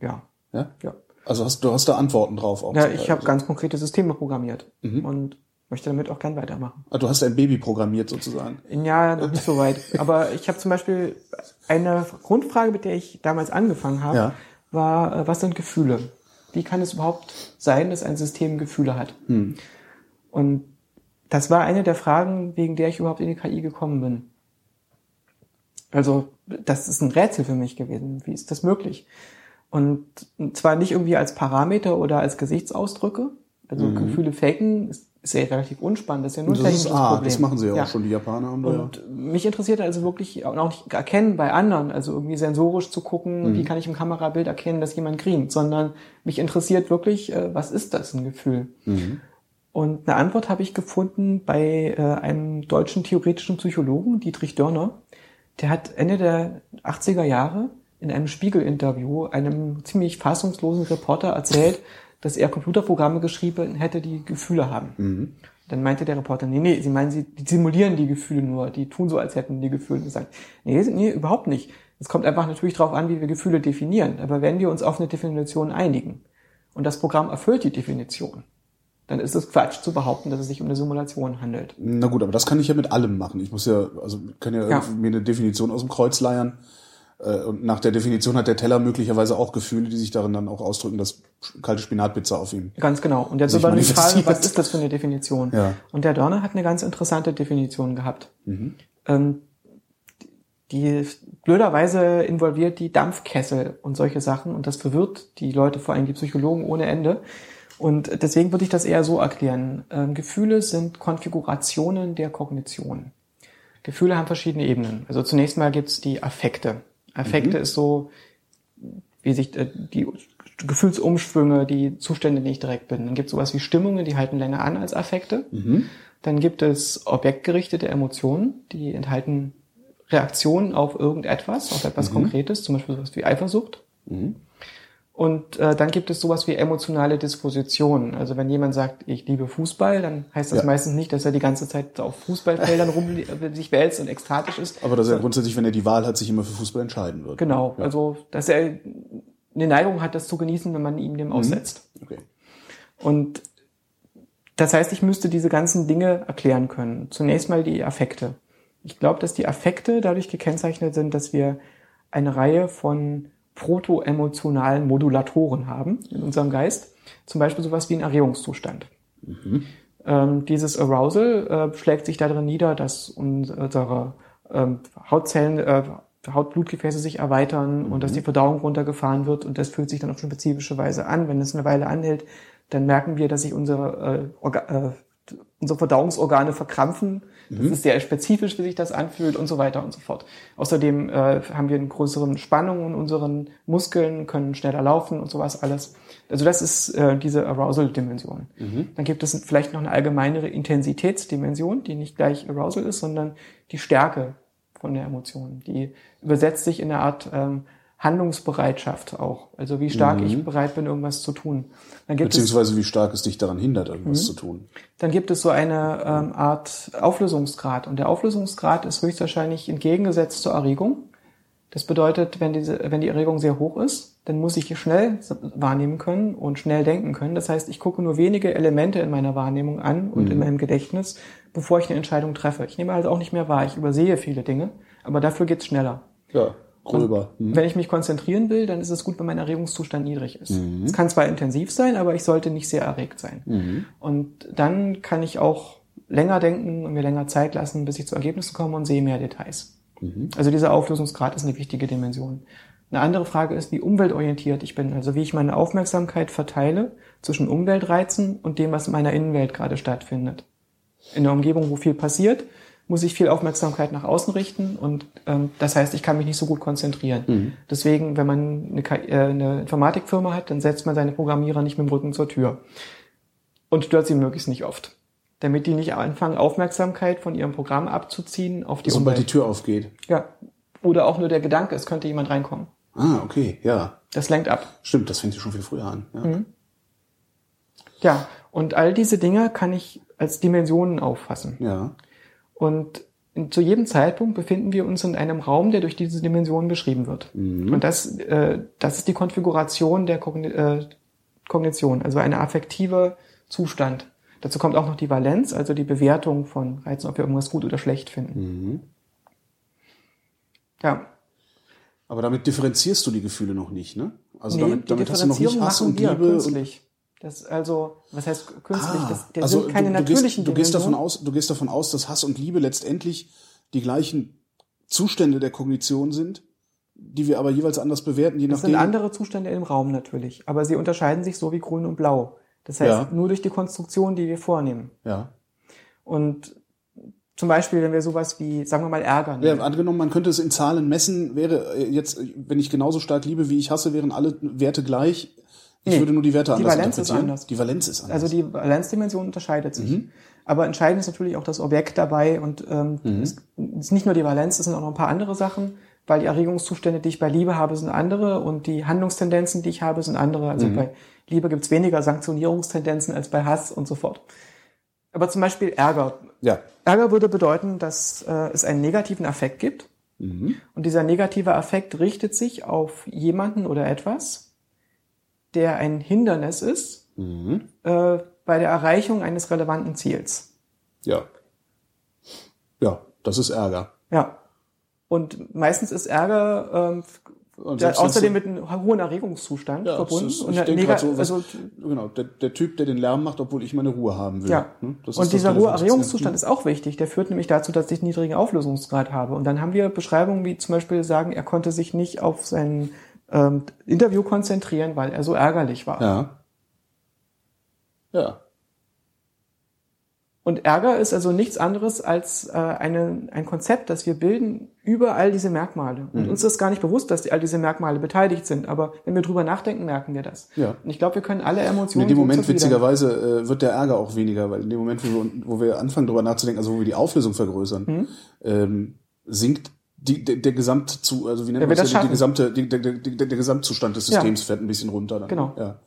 Speaker 3: Ja,
Speaker 2: Ja?
Speaker 3: ja.
Speaker 2: Also hast, du hast da Antworten drauf auch.
Speaker 3: Ja, ich habe ganz konkrete Systeme programmiert und möchte damit auch gern weitermachen.
Speaker 2: Ah, du hast ein Baby programmiert sozusagen.
Speaker 3: Ja, noch nicht so weit. Aber ich habe zum Beispiel eine Grundfrage, mit der ich damals angefangen habe,
Speaker 2: Ja.
Speaker 3: war, äh, was sind Gefühle? Wie kann es überhaupt sein, dass ein System Gefühle hat? Und das war eine der Fragen, wegen der ich überhaupt in die KI gekommen bin. Also, das ist ein Rätsel für mich gewesen. Wie ist das möglich? Und zwar nicht irgendwie als Parameter oder als Gesichtsausdrücke. Also Gefühle faken ist, ist ja relativ unspannend. Das ist ja nur ein
Speaker 2: Mhm. Das ist
Speaker 3: technisches
Speaker 2: A,
Speaker 3: Problem.
Speaker 2: das machen sie ja, auch schon. Die Japaner haben da ja.
Speaker 3: Und mich interessiert also wirklich auch nicht erkennen bei anderen, also irgendwie sensorisch zu gucken,
Speaker 2: Mhm.
Speaker 3: wie kann ich im Kamerabild erkennen, dass jemand grient, sondern mich interessiert wirklich, äh, was ist das, ein Gefühl?
Speaker 2: Mhm.
Speaker 3: Und eine Antwort habe ich gefunden bei äh, einem deutschen theoretischen Psychologen, Dietrich Dörner. Der hat Ende der 80er Jahre in einem Spiegel-Interview einem ziemlich fassungslosen Reporter erzählt, dass er Computerprogramme geschrieben hätte, die Gefühle haben. Dann meinte der Reporter, nee, nee, Sie meinen, Sie die simulieren die Gefühle nur, die tun so, als hätten die Gefühle. Und sagt, nee, nee, überhaupt nicht. Es kommt einfach natürlich darauf an, wie wir Gefühle definieren. Aber wenn wir uns auf eine Definition einigen und das Programm erfüllt die Definition, dann ist es Quatsch zu behaupten, dass es sich um eine Simulation handelt.
Speaker 2: Na gut, aber das kann ich ja mit allem machen. Ich muss ja, also kann ja,
Speaker 3: Ja.
Speaker 2: irgendwie mir eine Definition aus dem Kreuz leiern. Äh, und nach der Definition hat der Teller möglicherweise auch Gefühle, die sich darin dann auch ausdrücken, dass kalte Spinatpizza auf ihm.
Speaker 3: Ganz genau. Und jetzt aber die Frage, was ist das für eine Definition?
Speaker 2: Ja.
Speaker 3: Und der Dörner hat eine ganz interessante Definition gehabt. Ähm, die blöderweise involviert die Dampfkessel und solche Sachen und das verwirrt die Leute, vor allem die Psychologen ohne Ende. Und deswegen würde ich das eher so erklären. Ähm, Gefühle sind Konfigurationen der Kognition. Gefühle haben verschiedene Ebenen. Also zunächst mal gibt's die Affekte. Affekte ist so, wie sich äh, die Gefühlsumschwünge, die Zustände, die ich direkt bin. Dann gibt es sowas wie Stimmungen, die halten länger an als Affekte. Dann gibt es objektgerichtete Emotionen, die enthalten Reaktionen auf irgendetwas, auf etwas Konkretes, zum Beispiel sowas wie Eifersucht. Und äh, dann gibt es sowas wie emotionale Disposition. Also wenn jemand sagt, ich liebe Fußball, dann heißt das
Speaker 2: Ja.
Speaker 3: meistens nicht, dass er die ganze Zeit auf Fußballfeldern rum äh, sich wälzt und ekstatisch ist.
Speaker 2: Aber dass er grundsätzlich, wenn er die Wahl hat, sich immer für Fußball entscheiden wird.
Speaker 3: Genau,
Speaker 2: Ja.
Speaker 3: also dass er eine Neigung hat, das zu genießen, wenn man ihm dem aussetzt.
Speaker 2: Okay.
Speaker 3: Und das heißt, ich müsste diese ganzen Dinge erklären können. Zunächst mal die Affekte. Ich glaube, dass die Affekte dadurch gekennzeichnet sind, dass wir eine Reihe von protoemotionalen Modulatoren haben in unserem Geist. Zum Beispiel sowas wie ein Erregungszustand. Ähm, dieses Arousal äh, schlägt sich darin nieder, dass unsere ähm, Hautzellen, äh, Hautblutgefäße sich erweitern und dass die Verdauung runtergefahren wird und das fühlt sich dann auf eine spezifische Weise an. Wenn es eine Weile anhält, dann merken wir, dass sich unsere, äh, äh, unsere Verdauungsorgane verkrampfen. Das ist sehr spezifisch, wie sich das anfühlt und so weiter und so fort. Außerdem äh, haben wir eine größere Spannung in unseren Muskeln, können schneller laufen und sowas alles. Also das ist äh, diese Arousal-Dimension. Dann gibt es vielleicht noch eine allgemeinere Intensitätsdimension, die nicht gleich Arousal ist, sondern die Stärke von der Emotion. Die übersetzt sich in eine Art ähm, Handlungsbereitschaft auch. Also wie stark ich bereit bin, irgendwas zu tun. Dann gibt es
Speaker 2: Beziehungsweise wie stark es dich daran hindert, irgendwas
Speaker 3: Mhm.
Speaker 2: zu tun.
Speaker 3: dann gibt es so eine ähm, Art Auflösungsgrad. Und der Auflösungsgrad ist höchstwahrscheinlich entgegengesetzt zur Erregung. Das bedeutet, wenn, diese, wenn die Erregung sehr hoch ist, dann muss ich schnell wahrnehmen können und schnell denken können. Das heißt, ich gucke nur wenige Elemente in meiner Wahrnehmung an und in meinem Gedächtnis, bevor ich eine Entscheidung treffe. Ich nehme also auch nicht mehr wahr. Ich übersehe viele Dinge, aber dafür geht's schneller.
Speaker 2: Ja, gröber. Mhm.
Speaker 3: Wenn ich mich konzentrieren will, dann ist es gut, wenn mein Erregungszustand niedrig ist. Es kann zwar intensiv sein, aber ich sollte nicht sehr erregt sein. Und dann kann ich auch länger denken und mir länger Zeit lassen, bis ich zu Ergebnissen komme und sehe mehr Details. Also dieser Auflösungsgrad ist eine wichtige Dimension. Eine andere Frage ist, wie umweltorientiert ich bin, also wie ich meine Aufmerksamkeit verteile zwischen Umweltreizen und dem, was in meiner Innenwelt gerade stattfindet. In der Umgebung, wo viel passiert, muss ich viel Aufmerksamkeit nach außen richten und ähm, das heißt, ich kann mich nicht so gut konzentrieren. Deswegen, wenn man eine, äh, eine Informatikfirma hat, dann setzt man seine Programmierer nicht mit dem Rücken zur Tür und stört sie möglichst nicht oft, damit die nicht anfangen, Aufmerksamkeit von ihrem Programm abzuziehen auf die
Speaker 2: Sobald die. Tür aufgeht.
Speaker 3: Ja. Oder auch nur der Gedanke, es könnte jemand reinkommen.
Speaker 2: Ah, okay, ja.
Speaker 3: Das lenkt ab.
Speaker 2: Stimmt, das fängt ja schon viel früher an. Ja.
Speaker 3: Mhm. Ja, und all diese Dinge kann ich als Dimensionen auffassen.
Speaker 2: ja.
Speaker 3: Und zu jedem Zeitpunkt befinden wir uns in einem Raum, der durch diese Dimensionen beschrieben wird. Und das, äh, das ist die Konfiguration der Kogni äh, Kognition, also eine affektive Zustand. Dazu kommt auch noch die Valenz, also die Bewertung von Reizen, ob wir irgendwas gut oder schlecht finden. Ja,
Speaker 2: Aber damit differenzierst du die Gefühle noch nicht, ne? Also
Speaker 3: nee,
Speaker 2: damit, damit hast du noch nicht Hass und Liebe. Und,
Speaker 3: künstlich. Das also, was heißt künstlich?
Speaker 2: ah,
Speaker 3: das, das
Speaker 2: also
Speaker 3: sind keine
Speaker 2: du, du,
Speaker 3: natürlichen
Speaker 2: gehst, du gehst davon aus, du gehst davon aus, dass Hass und Liebe letztendlich die gleichen Zustände der Kognition sind, die wir aber jeweils anders bewerten, je
Speaker 3: Das sind
Speaker 2: nachdem.
Speaker 3: andere Zustände im Raum natürlich, aber sie unterscheiden sich so wie grün und blau. Das heißt,
Speaker 2: Ja.
Speaker 3: nur durch die Konstruktion, die wir vornehmen.
Speaker 2: Ja.
Speaker 3: Und zum Beispiel, wenn wir sowas wie, sagen wir mal, Ärger
Speaker 2: Ja,
Speaker 3: nehmen.
Speaker 2: angenommen, man könnte es in Zahlen messen, wäre jetzt, wenn ich genauso stark liebe, wie ich hasse, wären alle Werte gleich. Ich
Speaker 3: Nee,
Speaker 2: würde nur die Werte
Speaker 3: die
Speaker 2: anders
Speaker 3: Valenz ist anders.
Speaker 2: Die Valenz ist anders.
Speaker 3: Also die Valenzdimension unterscheidet sich.
Speaker 2: Mhm.
Speaker 3: Aber entscheidend ist natürlich auch das Objekt dabei und ähm,
Speaker 2: Mhm.
Speaker 3: es ist nicht nur die Valenz, es sind auch noch ein paar andere Sachen, weil die Erregungszustände, die ich bei Liebe habe, sind andere und die Handlungstendenzen, die ich habe, sind andere. Also
Speaker 2: Mhm.
Speaker 3: bei Liebe gibt's weniger Sanktionierungstendenzen als bei Hass und so fort. Aber zum Beispiel Ärger.
Speaker 2: ja.
Speaker 3: Ärger würde bedeuten, dass äh, es einen negativen Affekt gibt.
Speaker 2: Mhm.
Speaker 3: Und dieser negative Affekt richtet sich auf jemanden oder etwas, der ein Hindernis ist
Speaker 2: Mhm.
Speaker 3: äh, bei der Erreichung eines relevanten Ziels.
Speaker 2: Ja. Ja, das ist Ärger.
Speaker 3: Ja. Und meistens ist Ärger ähm,
Speaker 2: Und
Speaker 3: der, außerdem mit einem hohen Erregungszustand
Speaker 2: Ja,
Speaker 3: verbunden.
Speaker 2: ist,
Speaker 3: und
Speaker 2: ich
Speaker 3: der
Speaker 2: denke
Speaker 3: nega-
Speaker 2: so, was,
Speaker 3: also,
Speaker 2: genau, der, der Typ, der den Lärm macht, obwohl ich meine Ruhe haben will.
Speaker 3: ja.
Speaker 2: ne? Das
Speaker 3: und dieser hohe Erregungszustand ist auch wichtig. Der führt nämlich dazu, dass ich einen niedrigen Auflösungsgrad habe. Und dann haben wir Beschreibungen, wie zum Beispiel sagen, er konnte sich nicht auf sein ähm, Interview konzentrieren, weil er so ärgerlich war.
Speaker 2: Ja. Ja.
Speaker 3: Und Ärger ist also nichts anderes als äh, eine, ein Konzept, das wir bilden über all diese Merkmale. Und uns ist gar nicht bewusst, dass die, all diese Merkmale beteiligt sind. Aber wenn wir drüber nachdenken, merken wir das.
Speaker 2: Ja.
Speaker 3: Und ich glaube, wir können alle
Speaker 2: Und
Speaker 3: Emotionen
Speaker 2: in dem Moment, witzigerweise, äh, wird der Ärger auch weniger, weil in dem Moment, wo wir, wo wir anfangen, darüber nachzudenken, also wo wir die Auflösung vergrößern,
Speaker 3: Mhm.
Speaker 2: ähm, sinkt die, der, der Gesamt zu, also wie nennt
Speaker 3: Der
Speaker 2: man das,
Speaker 3: das
Speaker 2: ja, die, gesamte, die, der, der, der, Gesamtzustand des
Speaker 3: Ja.
Speaker 2: Systems fährt ein bisschen runter. Dann.
Speaker 3: Genau.
Speaker 2: Ja.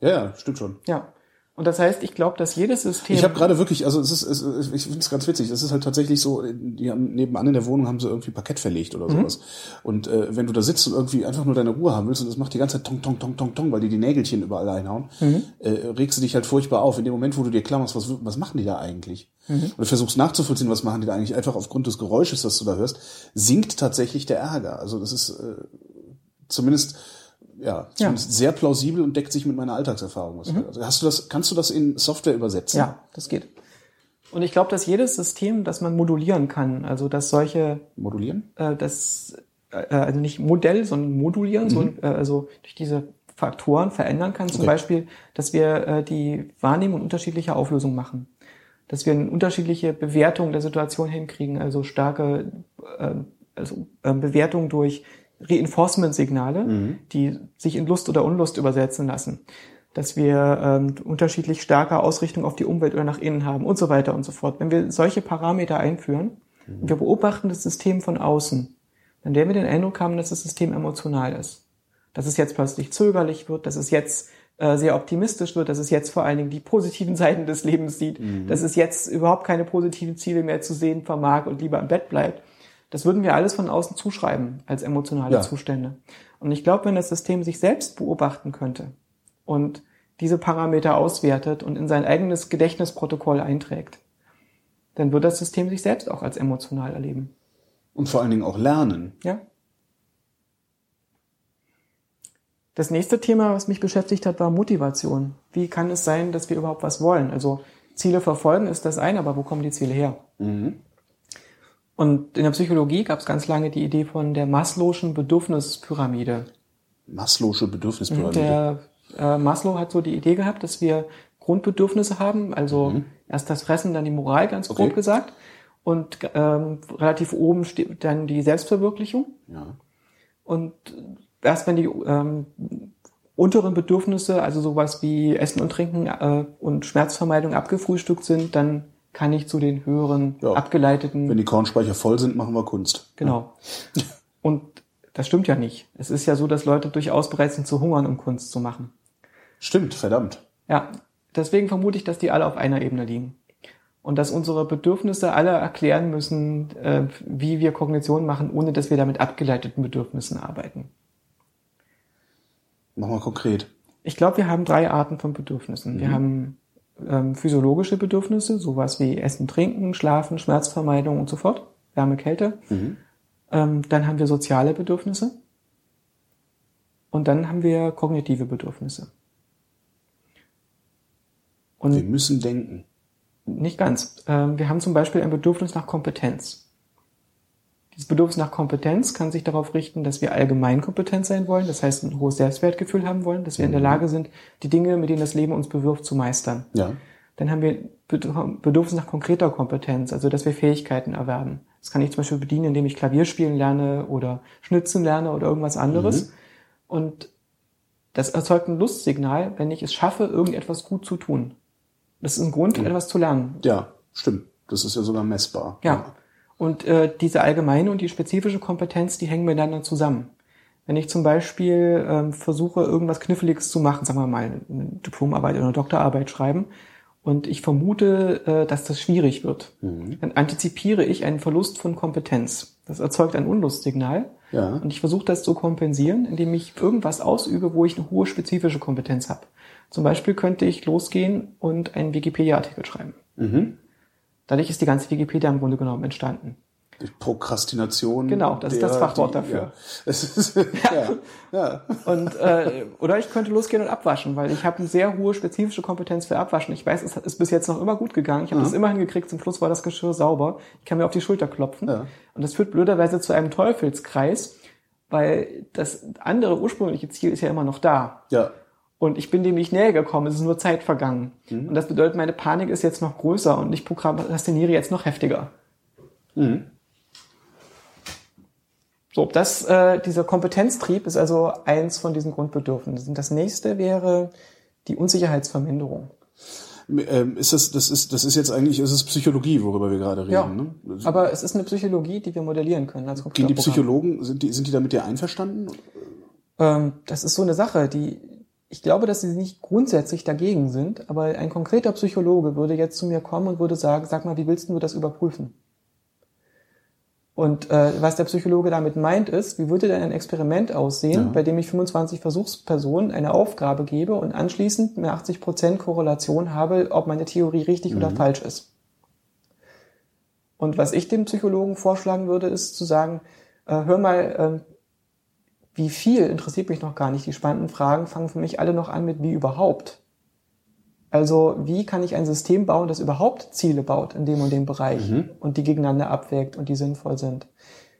Speaker 2: ja, ja, stimmt schon.
Speaker 3: Ja. Und das heißt, ich glaube, dass jedes System.
Speaker 2: Ich habe gerade wirklich, also es ist, es ist ich finde es ganz witzig. Es ist halt tatsächlich so, die haben nebenan in der Wohnung haben sie irgendwie Parkett verlegt oder sowas. Und äh, wenn du da sitzt und irgendwie einfach nur deine Ruhe haben willst und das macht die ganze Zeit tong tong tong tong tong, weil die die Nägelchen überall einhauen, äh, regst du dich halt furchtbar auf. In dem Moment, wo du dir klar machst, was was machen die da eigentlich? Und du versuchst nachzuvollziehen, was machen die da eigentlich? Einfach aufgrund des Geräusches, das du da hörst, sinkt tatsächlich der Ärger. Also das ist äh, zumindest ja, zumindest sehr plausibel und deckt sich mit meiner Alltagserfahrung. Was also hast du das, kannst du das in Software übersetzen?
Speaker 3: ja, das geht. Und ich glaube, dass jedes System, das man modulieren kann, also dass solche
Speaker 2: Modulieren?
Speaker 3: äh, das, äh, also nicht Modell, sondern modulieren, so, äh, also durch diese Faktoren verändern kann. Zum
Speaker 2: Okay.
Speaker 3: Beispiel, dass wir äh, die Wahrnehmung unterschiedlicher Auflösung machen. Dass wir eine unterschiedliche Bewertung der Situation hinkriegen, also starke äh, also, äh, Bewertung durch Reinforcement-Signale, die sich in Lust oder Unlust übersetzen lassen. Dass wir ähm, unterschiedlich starke Ausrichtung auf die Umwelt oder nach innen haben und so weiter und so fort. Wenn wir solche Parameter einführen, und wir beobachten das System von außen, dann werden wir den Eindruck haben, dass das System emotional ist. Dass es jetzt plötzlich zögerlich wird, dass es jetzt äh, sehr optimistisch wird, dass es jetzt vor allen Dingen die positiven Seiten des Lebens sieht, dass es jetzt überhaupt keine positiven Ziele mehr zu sehen vermag und lieber im Bett bleibt. Das würden wir alles von außen zuschreiben als emotionale
Speaker 2: Ja.
Speaker 3: Zustände. Und ich glaube, wenn das System sich selbst beobachten könnte und diese Parameter auswertet und in sein eigenes Gedächtnisprotokoll einträgt, dann wird das System sich selbst auch als emotional erleben.
Speaker 2: Und vor allen Dingen auch lernen.
Speaker 3: Ja. Das nächste Thema, was mich beschäftigt hat, war Motivation. Wie kann es sein, dass wir überhaupt was wollen? Also Ziele verfolgen ist das eine, aber wo kommen die Ziele her? Und in der Psychologie gab es ganz lange die Idee von der Maslow'schen Bedürfnispyramide.
Speaker 2: Maslow'sche Bedürfnispyramide.
Speaker 3: Der äh, Maslow hat so die Idee gehabt, dass wir Grundbedürfnisse haben, also erst das Fressen, dann die Moral, ganz grob
Speaker 2: Okay.
Speaker 3: gesagt. Und ähm, relativ oben steht dann die Selbstverwirklichung.
Speaker 2: ja.
Speaker 3: Und erst wenn die ähm, unteren Bedürfnisse, also sowas wie Essen und Trinken äh, und Schmerzvermeidung abgefrühstückt sind, dann kann ich zu den höheren
Speaker 2: Ja.
Speaker 3: abgeleiteten
Speaker 2: Wenn die Kornspeicher voll sind, machen wir Kunst.
Speaker 3: Genau. Und das stimmt ja nicht. Es ist ja so, dass Leute durchaus bereit sind zu hungern, um Kunst zu machen.
Speaker 2: Stimmt, verdammt.
Speaker 3: Ja, deswegen vermute ich, dass die alle auf einer Ebene liegen. Und dass unsere Bedürfnisse alle erklären müssen, äh, wie wir Kognition machen, ohne dass wir damit abgeleiteten Bedürfnissen arbeiten.
Speaker 2: Mach mal konkret.
Speaker 3: Ich glaube, wir haben drei Arten von Bedürfnissen. Wir haben ähm, physiologische Bedürfnisse, sowas wie Essen, Trinken, Schlafen, Schmerzvermeidung und so fort, Wärme, Kälte. Ähm, dann haben wir soziale Bedürfnisse. Und dann haben wir kognitive Bedürfnisse. Und
Speaker 2: Wir müssen denken.
Speaker 3: nicht ganz. Ähm, wir haben zum Beispiel ein Bedürfnis nach Kompetenz. Dieses Bedürfnis nach Kompetenz kann sich darauf richten, dass wir allgemein kompetent sein wollen, das heißt ein hohes Selbstwertgefühl haben wollen, dass wir in der Lage sind, die Dinge, mit denen das Leben uns bewirft, zu meistern.
Speaker 2: Ja.
Speaker 3: Dann haben wir Bedür- Bedürfnis nach konkreter Kompetenz, also dass wir Fähigkeiten erwerben. Das kann ich zum Beispiel bedienen, indem ich Klavier spielen lerne oder Schnitzen lerne oder irgendwas anderes. Und das erzeugt ein Lustsignal, wenn ich es schaffe, irgendetwas gut zu tun. Das ist ein Grund, etwas zu lernen.
Speaker 2: Ja, stimmt. Das ist ja sogar messbar.
Speaker 3: Ja. Und äh, diese allgemeine und die spezifische Kompetenz, die hängen miteinander zusammen. Wenn ich zum Beispiel ähm, versuche, irgendwas Kniffliges zu machen, sagen wir mal, eine Diplomarbeit oder eine Doktorarbeit schreiben, und ich vermute, äh, dass das schwierig wird, dann antizipiere ich einen Verlust von Kompetenz. Das erzeugt ein Unlustsignal.
Speaker 2: Ja.
Speaker 3: Und ich versuche das zu kompensieren, indem ich irgendwas ausübe, wo ich eine hohe spezifische Kompetenz habe. Zum Beispiel könnte ich losgehen und einen Wikipedia-Artikel schreiben. Dadurch ist die ganze Wikipedia im Grunde genommen entstanden.
Speaker 2: Prokrastination.
Speaker 3: Genau, das ist das
Speaker 2: der-
Speaker 3: Fachwort
Speaker 2: die-
Speaker 3: dafür.
Speaker 2: Ja. Ja. Ja.
Speaker 3: Und, äh, oder ich könnte losgehen und abwaschen, weil ich habe eine sehr hohe spezifische Kompetenz für Abwaschen. Ich weiß, es ist bis jetzt noch immer gut gegangen. Ich habe das immer hingekriegt. Zum Schluss war das Geschirr sauber. Ich kann mir auf die Schulter klopfen.
Speaker 2: Ja.
Speaker 3: Und das führt blöderweise zu einem Teufelskreis, weil das andere ursprüngliche Ziel ist ja immer noch da.
Speaker 2: ja.
Speaker 3: Und ich bin dem nicht näher gekommen, es ist nur Zeit vergangen. Und das bedeutet, meine Panik ist jetzt noch größer und ich prokrastiniere jetzt noch heftiger. So, das, äh, dieser Kompetenztrieb ist also eins von diesen Grundbedürfnissen. Das nächste wäre die Unsicherheitsverminderung.
Speaker 2: Ähm, ist das, das ist, das ist jetzt eigentlich, ist es Psychologie, worüber wir gerade reden,
Speaker 3: Ja,
Speaker 2: ne?
Speaker 3: aber es ist eine Psychologie, die wir modellieren können als
Speaker 2: Gehen die. Psychologen, sind die, sind die da mit dir einverstanden?
Speaker 3: Ähm, das ist so eine Sache, die ich glaube, dass sie nicht grundsätzlich dagegen sind, aber ein konkreter Psychologe würde jetzt zu mir kommen und würde sagen, sag mal, wie willst du das überprüfen? Und äh, was der Psychologe damit meint ist, wie würde denn ein Experiment aussehen,
Speaker 2: Ja.
Speaker 3: bei dem ich 25 Versuchspersonen eine Aufgabe gebe und anschließend eine 80% Korrelation habe, ob meine Theorie richtig oder falsch ist. Und was ich dem Psychologen vorschlagen würde, ist zu sagen, äh, hör mal, ähm, wie viel interessiert mich noch gar nicht. Die spannenden Fragen fangen für mich alle noch an mit wie überhaupt. Also wie kann ich ein System bauen, das überhaupt Ziele baut in dem und dem Bereich und die gegeneinander abwägt und die sinnvoll sind.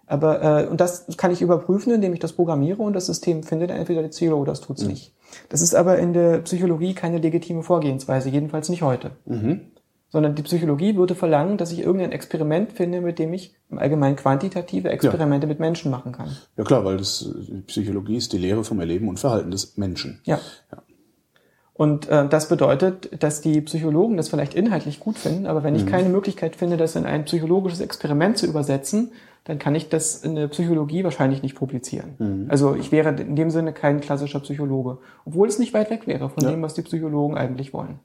Speaker 3: Aber äh, und das kann ich überprüfen, indem ich das programmiere und das System findet entweder die Ziele oder es tut's nicht. Das ist aber in der Psychologie keine legitime Vorgehensweise, jedenfalls nicht heute. Sondern die Psychologie würde verlangen, dass ich irgendein Experiment finde, mit dem ich im Allgemeinen quantitative Experimente mit Menschen machen kann.
Speaker 2: Ja klar, weil das, die Psychologie ist die Lehre vom Erleben und Verhalten des Menschen.
Speaker 3: Ja. Und äh, das bedeutet, dass die Psychologen das vielleicht inhaltlich gut finden, aber wenn ich keine Möglichkeit finde, das in ein psychologisches Experiment zu übersetzen, dann kann ich das in der Psychologie wahrscheinlich nicht publizieren. Also ich wäre in dem Sinne kein klassischer Psychologe, obwohl es nicht weit weg wäre von
Speaker 2: Ja.
Speaker 3: dem, was die Psychologen eigentlich wollen.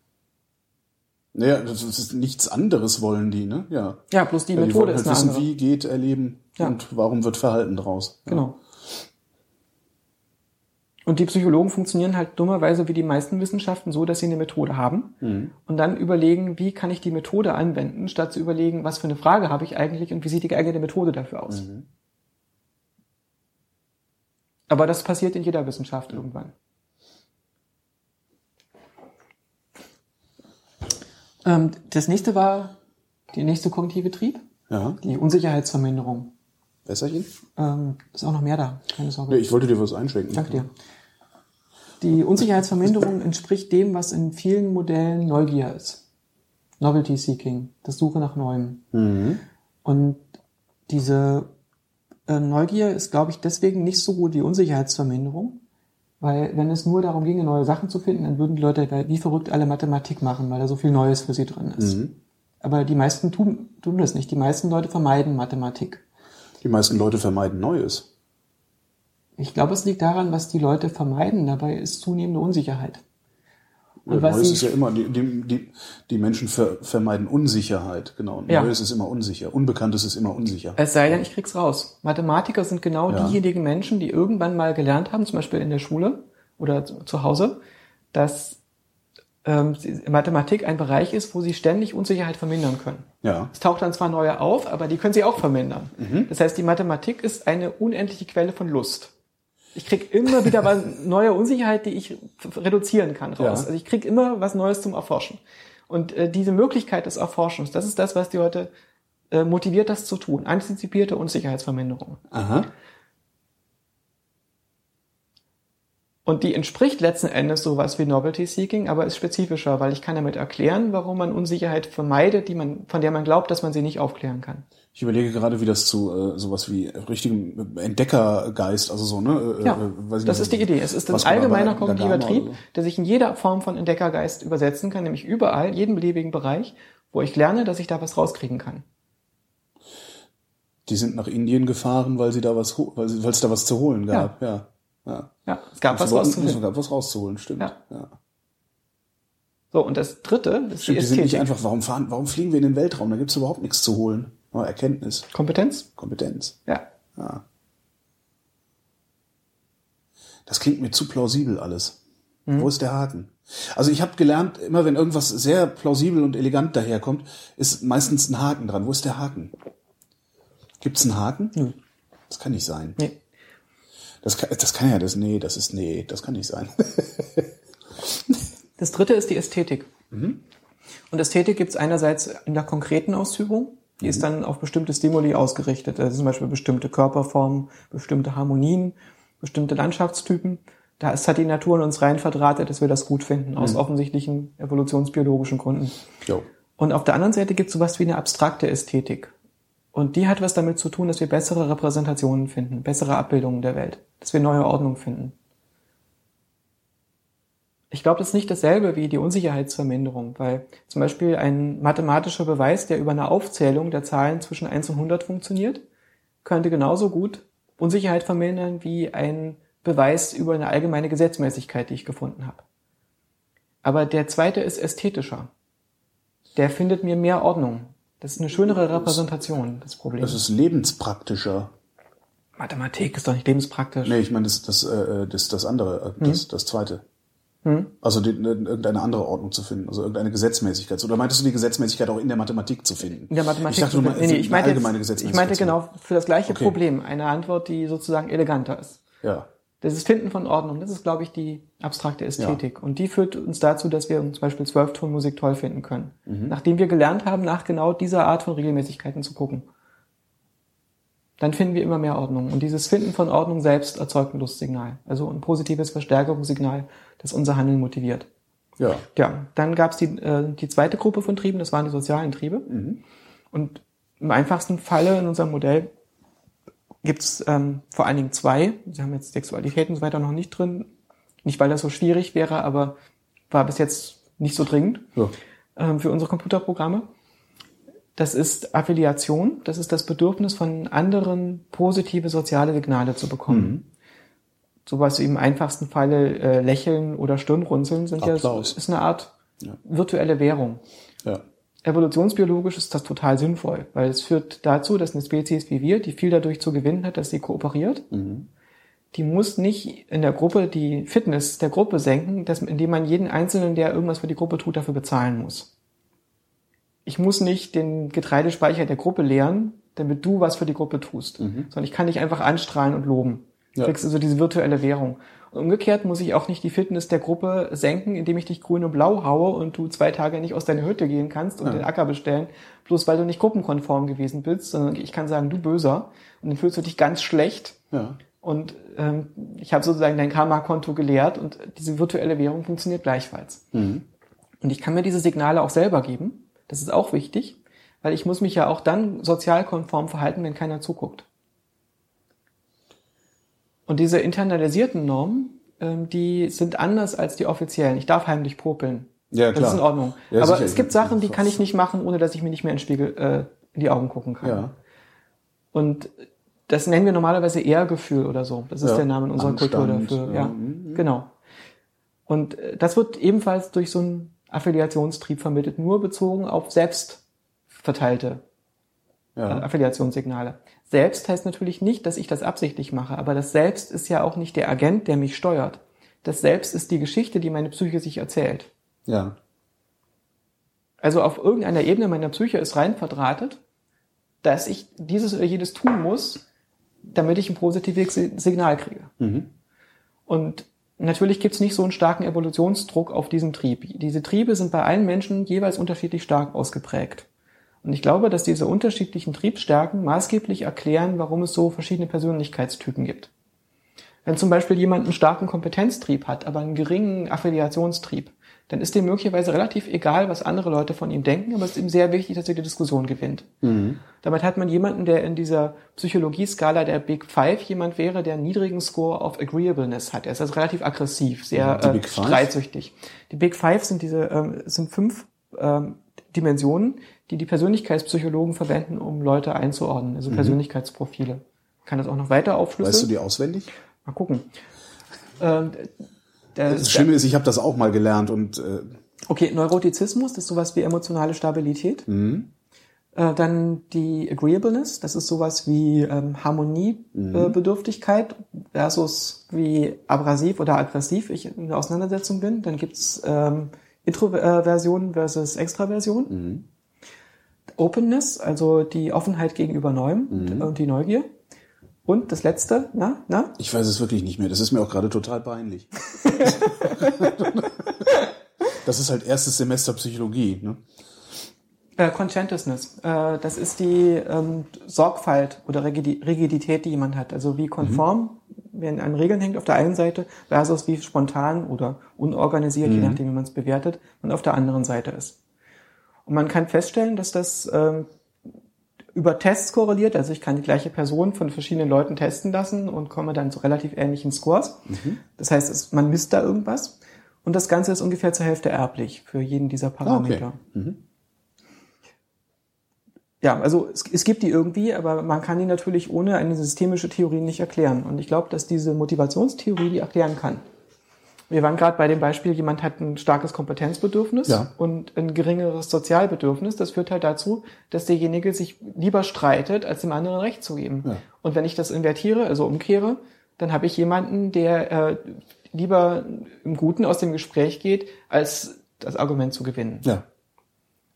Speaker 2: Naja, das ist nichts anderes wollen die, ne? Ja.
Speaker 3: Ja, bloß die
Speaker 2: ja, die
Speaker 3: Methode
Speaker 2: wollen halt
Speaker 3: ist eine
Speaker 2: wissen,
Speaker 3: andere.
Speaker 2: wie geht Erleben
Speaker 3: Ja.
Speaker 2: und warum wird Verhalten draus. Ja.
Speaker 3: Genau. Und die Psychologen funktionieren halt dummerweise wie die meisten Wissenschaften so, dass sie eine Methode haben und dann überlegen, wie kann ich die Methode anwenden, statt zu überlegen, was für eine Frage habe ich eigentlich und wie sieht die geeignete Methode dafür aus. Aber das passiert in jeder Wissenschaft irgendwann. Ähm, das nächste war der nächste kognitive Trieb,
Speaker 2: Ja,
Speaker 3: die Unsicherheitsverminderung.
Speaker 2: Besserchen?
Speaker 3: Ähm, ist auch noch mehr da, keine Sorge.
Speaker 2: Nee, ich wollte dir was einschenken.
Speaker 3: Danke dir. Die Unsicherheitsverminderung entspricht dem, was in vielen Modellen Neugier ist. Novelty Seeking, das Suche nach Neuem. Und diese äh, Neugier ist, glaube ich, deswegen nicht so gut wie Unsicherheitsverminderung, weil wenn es nur darum ginge, neue Sachen zu finden, dann würden die Leute wie verrückt alle Mathematik machen, weil da so viel Neues für sie drin ist. Aber die meisten tun, tun das nicht. Die meisten Leute vermeiden Mathematik.
Speaker 2: Die meisten Leute vermeiden Neues.
Speaker 3: Ich glaube, es liegt daran, was die Leute vermeiden. Dabei ist zunehmende Unsicherheit. Und was
Speaker 2: Neues ist ja immer, die, die, die, Menschen ver, vermeiden Unsicherheit, genau.
Speaker 3: Ja.
Speaker 2: Neues ist immer unsicher. Unbekanntes ist immer unsicher.
Speaker 3: Es sei denn, ich krieg's raus. Mathematiker sind genau
Speaker 2: Ja.
Speaker 3: diejenigen Menschen, die irgendwann mal gelernt haben, zum Beispiel in der Schule oder zu, Hause, dass ähm, Mathematik ein Bereich ist, wo sie ständig Unsicherheit vermindern können.
Speaker 2: Ja.
Speaker 3: Es taucht dann zwar neue auf, aber die können sie auch vermindern.
Speaker 2: Mhm.
Speaker 3: Das heißt, die Mathematik ist eine unendliche Quelle von Lust. Ich krieg immer wieder was, neue Unsicherheit, die ich reduzieren kann raus.
Speaker 2: Ja.
Speaker 3: Also ich krieg immer was Neues zum Erforschen. Und äh, diese Möglichkeit des Erforschens, das ist das, was die Leute äh, motiviert, das zu tun. Antizipierte Unsicherheitsverminderung.
Speaker 2: Aha.
Speaker 3: Und die entspricht letzten Endes sowas wie Novelty Seeking, aber ist spezifischer, weil ich kann damit erklären, warum man Unsicherheit vermeidet, die man, von der man glaubt, dass man sie nicht aufklären kann.
Speaker 2: Ich überlege gerade, wie das zu äh, sowas wie richtigem Entdeckergeist, also so, ne? äh,
Speaker 3: Ja,
Speaker 2: äh, weiß ich
Speaker 3: das
Speaker 2: nicht,
Speaker 3: ist die Idee. Es ist ein allgemeiner kognitiver Trieb,
Speaker 2: so.
Speaker 3: der sich in jeder Form von Entdeckergeist übersetzen kann, nämlich überall, jeden beliebigen Bereich, wo ich lerne, dass ich da was rauskriegen kann.
Speaker 2: Die sind nach Indien gefahren, weil sie da was, weil sie- weil es da was zu holen gab. Ja. ja.
Speaker 3: Ja, es gab was
Speaker 2: Es
Speaker 3: rauszufinden.
Speaker 2: gab was rauszuholen, stimmt.
Speaker 3: Ja.
Speaker 2: ja.
Speaker 3: So, und das dritte ist
Speaker 2: Stimmt,
Speaker 3: die
Speaker 2: die sind nicht einfach, warum fahren, warum fliegen wir in den Weltraum? Da gibt's überhaupt nichts zu holen. Oh, Erkenntnis,
Speaker 3: Kompetenz?
Speaker 2: Kompetenz.
Speaker 3: Ja.
Speaker 2: Ja. Das klingt mir zu plausibel alles.
Speaker 3: Mhm.
Speaker 2: Wo ist der Haken? Also ich habe gelernt, immer wenn irgendwas sehr plausibel und elegant daherkommt, ist meistens ein Haken dran. Wo ist der Haken? Gibt's einen Haken?
Speaker 3: Nö.
Speaker 2: Das kann nicht sein.
Speaker 3: Nee.
Speaker 2: Das kann, das kann ja das, nee, das ist, nee, das kann nicht sein.
Speaker 3: Das dritte ist die Ästhetik. Und Ästhetik gibt es einerseits in der konkreten Ausübung, die ist dann auf bestimmte Stimuli ausgerichtet. Also zum Beispiel bestimmte Körperformen, bestimmte Harmonien, bestimmte Landschaftstypen. Da ist halt die Natur in uns rein verdrahtet, dass wir das gut finden, aus offensichtlichen evolutionsbiologischen Gründen.
Speaker 2: Jo.
Speaker 3: Und auf der anderen Seite gibt es sowas wie eine abstrakte Ästhetik. Und die hat was damit zu tun, dass wir bessere Repräsentationen finden, bessere Abbildungen der Welt, dass wir neue Ordnung finden. Ich glaube, das ist nicht dasselbe wie die Unsicherheitsverminderung, weil zum Beispiel ein mathematischer Beweis, der über eine Aufzählung der Zahlen zwischen 1 und 100 funktioniert, könnte genauso gut Unsicherheit vermindern wie ein Beweis über eine allgemeine Gesetzmäßigkeit, die ich gefunden habe. Aber der zweite ist ästhetischer. Der findet mir mehr Ordnung. Das ist eine schönere Repräsentation des Problems.
Speaker 2: Das ist lebenspraktischer.
Speaker 3: Mathematik ist doch nicht lebenspraktisch.
Speaker 2: Nee, ich meine, das, das, äh, das, das andere, äh, das, das zweite.
Speaker 3: Hm?
Speaker 2: Also die, ne, irgendeine andere Ordnung zu finden, also irgendeine Gesetzmäßigkeit. Oder meintest du die Gesetzmäßigkeit auch in der Mathematik zu finden?
Speaker 3: In der Mathematik.
Speaker 2: Ich dachte, du
Speaker 3: nee,
Speaker 2: meinst
Speaker 3: nee, ich
Speaker 2: eine
Speaker 3: meinte,
Speaker 2: allgemeine
Speaker 3: jetzt, ich
Speaker 2: Gesetzmäßigkeit.
Speaker 3: meinte genau für das gleiche
Speaker 2: Okay.
Speaker 3: Problem eine Antwort, die sozusagen eleganter ist.
Speaker 2: Ja.
Speaker 3: Das ist Finden von Ordnung. Das ist, glaube ich, die abstrakte Ästhetik. Und die führt uns dazu, dass wir zum Beispiel Zwölftonmusik toll finden können.
Speaker 2: Mhm.
Speaker 3: Nachdem wir gelernt haben, nach genau dieser Art von Regelmäßigkeiten zu gucken. Dann finden wir immer mehr Ordnung. Und dieses Finden von Ordnung selbst erzeugt ein Lustsignal. Also ein positives Verstärkungssignal, das unser Handeln motiviert.
Speaker 2: Ja.
Speaker 3: Ja, dann gab es die, äh, die zweite Gruppe von Trieben, das waren die sozialen Triebe. Und im einfachsten Falle in unserem Modell gibt es ähm, vor allen Dingen zwei. Sie haben jetzt Sexualität und so weiter noch nicht drin. Nicht, weil das so schwierig wäre, aber war bis jetzt nicht so dringend
Speaker 2: ja.
Speaker 3: ähm, für unsere Computerprogramme. Das ist Affiliation, das ist das Bedürfnis von anderen positive soziale Signale zu bekommen. Sowas wie im einfachsten Falle äh, Lächeln oder Stirnrunzeln sind
Speaker 2: Applaus.
Speaker 3: ja ist eine Art
Speaker 2: Ja.
Speaker 3: virtuelle Währung.
Speaker 2: Ja.
Speaker 3: Evolutionsbiologisch ist das total sinnvoll, weil es führt dazu, dass eine Spezies wie wir, die viel dadurch zu gewinnen hat, dass sie kooperiert, die muss nicht in der Gruppe die Fitness der Gruppe senken, dass, indem man jeden Einzelnen, der irgendwas für die Gruppe tut, dafür bezahlen muss. Ich muss nicht den Getreidespeicher der Gruppe leeren, damit du was für die Gruppe tust, sondern ich kann dich einfach anstrahlen und loben. Du
Speaker 2: Ja.
Speaker 3: kriegst also diese virtuelle Währung. Und umgekehrt muss ich auch nicht die Fitness der Gruppe senken, indem ich dich grün und blau haue und du zwei Tage nicht aus deiner Hütte gehen kannst und den Acker bestellen, bloß weil du nicht gruppenkonform gewesen bist, sondern ich kann sagen, du Böser, und dann fühlst du dich ganz schlecht
Speaker 2: Ja.
Speaker 3: und ähm, ich habe sozusagen dein Karma-Konto geleert und diese virtuelle Währung funktioniert gleichfalls. Und ich kann mir diese Signale auch selber geben. Das ist auch wichtig, weil ich muss mich ja auch dann sozial konform verhalten, wenn keiner zuguckt. Und diese internalisierten Normen, ähm, die sind anders als die offiziellen. Ich darf heimlich popeln.
Speaker 2: Ja,
Speaker 3: Das
Speaker 2: klar.
Speaker 3: ist in Ordnung.
Speaker 2: Ja,
Speaker 3: Aber
Speaker 2: sicher.
Speaker 3: es gibt Sachen, die kann ich nicht machen, ohne dass ich mir nicht mehr in den Spiegel äh, in die Augen gucken kann.
Speaker 2: Ja.
Speaker 3: Und das nennen wir normalerweise Ehrgefühl oder so. Das ist
Speaker 2: Ja.
Speaker 3: der Name in unserer Kultur
Speaker 2: Anstand,
Speaker 3: dafür.
Speaker 2: ja.
Speaker 3: Ja,
Speaker 2: Mhm.
Speaker 3: genau. Und äh, das wird ebenfalls durch so einen Affiliationstrieb vermittelt, nur bezogen auf selbst verteilte äh,
Speaker 2: Ja.
Speaker 3: Affiliationssignale. Selbst heißt natürlich nicht, dass ich das absichtlich mache, aber das Selbst ist ja auch nicht der Agent, der mich steuert. Das Selbst ist die Geschichte, die meine Psyche sich erzählt.
Speaker 2: Ja.
Speaker 3: Also auf irgendeiner Ebene meiner Psyche ist rein verdrahtet, dass ich dieses oder jedes tun muss, damit ich ein positives Si- Signal kriege. Und natürlich gibt es nicht so einen starken Evolutionsdruck auf diesen Trieb. Diese Triebe sind bei allen Menschen jeweils unterschiedlich stark ausgeprägt. Und ich glaube, dass diese unterschiedlichen Triebstärken maßgeblich erklären, warum es so verschiedene Persönlichkeitstypen gibt. Wenn zum Beispiel jemand einen starken Kompetenztrieb hat, aber einen geringen Affiliationstrieb, dann ist dem möglicherweise relativ egal, was andere Leute von ihm denken, aber es ist ihm sehr wichtig, dass er die Diskussion gewinnt. Damit hat man jemanden, der in dieser Psychologieskala der Big Five jemand wäre, der einen niedrigen Score auf Agreeableness hat. Er ist also relativ aggressiv, sehr
Speaker 2: Die
Speaker 3: äh, streitsüchtig. Die Big Five sind diese ähm, sind fünf ähm, Dimensionen, die die Persönlichkeitspsychologen verwenden, um Leute einzuordnen, also Persönlichkeitsprofile. Kann das auch noch weiter aufschlüsseln?
Speaker 2: Weißt du die auswendig?
Speaker 3: Mal gucken. Ähm, der,
Speaker 2: Das Schlimme ist, ich habe das auch mal gelernt und äh,
Speaker 3: Okay, Neurotizismus, das ist sowas wie emotionale Stabilität. Äh, dann die Agreeableness, das ist sowas wie ähm, Harmoniebedürftigkeit äh, Bedürftigkeit versus wie abrasiv oder aggressiv ich in der Auseinandersetzung bin. Dann gibt's ähm, Introversion versus Extraversion. Openness, also die Offenheit gegenüber Neuem mhm. und die Neugier. Und das letzte, na, na?
Speaker 2: Ich weiß es wirklich nicht mehr. Das ist mir auch gerade total peinlich. das ist halt erstes Semester Psychologie. Ne?
Speaker 3: Äh, Conscientiousness. Äh, das ist die ähm, Sorgfalt oder Rigidität, die jemand hat. Also wie konform, mhm. wenn an Regeln hängt auf der einen Seite, versus wie spontan oder unorganisiert, mhm. je nachdem, wie man es bewertet, man auf der anderen Seite ist. Und man kann feststellen, dass das ähm, über Tests korreliert. Also ich kann die gleiche Person von verschiedenen Leuten testen lassen und komme dann zu relativ ähnlichen Scores. Mhm. Das heißt, es, man misst da irgendwas. Und das Ganze ist ungefähr zur Hälfte erblich für jeden dieser Parameter. Okay. Mhm. Ja, also es, es gibt die irgendwie, aber man kann die natürlich ohne eine systemische Theorie nicht erklären. Und ich glaube, dass diese Motivationstheorie die erklären kann. Wir waren gerade bei dem Beispiel, jemand hat ein starkes Kompetenzbedürfnis ja. und ein geringeres Sozialbedürfnis. Das führt halt dazu, dass derjenige sich lieber streitet, als dem anderen Recht zu geben. Ja. Und wenn ich das invertiere, also umkehre, dann habe ich jemanden, der äh, lieber im Guten aus dem Gespräch geht, als das Argument zu gewinnen. Ja.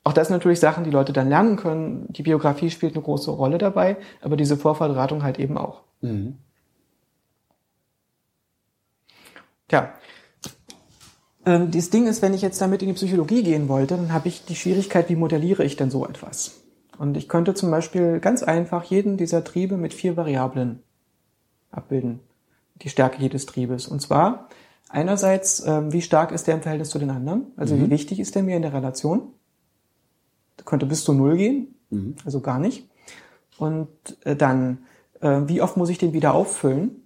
Speaker 3: Auch das sind natürlich Sachen, die Leute dann lernen können. Die Biografie spielt eine große Rolle dabei, aber diese Vorverdrahtung halt eben auch. Mhm. Tja, ähm, das Ding ist, wenn ich jetzt damit in die Psychologie gehen wollte, dann habe ich die Schwierigkeit, wie modelliere ich denn so etwas? Und ich könnte zum Beispiel ganz einfach jeden dieser Triebe mit vier Variablen abbilden. Die Stärke jedes Triebes. Und zwar einerseits, ähm, wie stark ist der im Verhältnis zu den anderen? Also mhm. wie wichtig ist der mir in der Relation? Das könnte bis zu null gehen, mhm. also gar nicht. Und äh, dann, äh, wie oft muss ich den wieder auffüllen?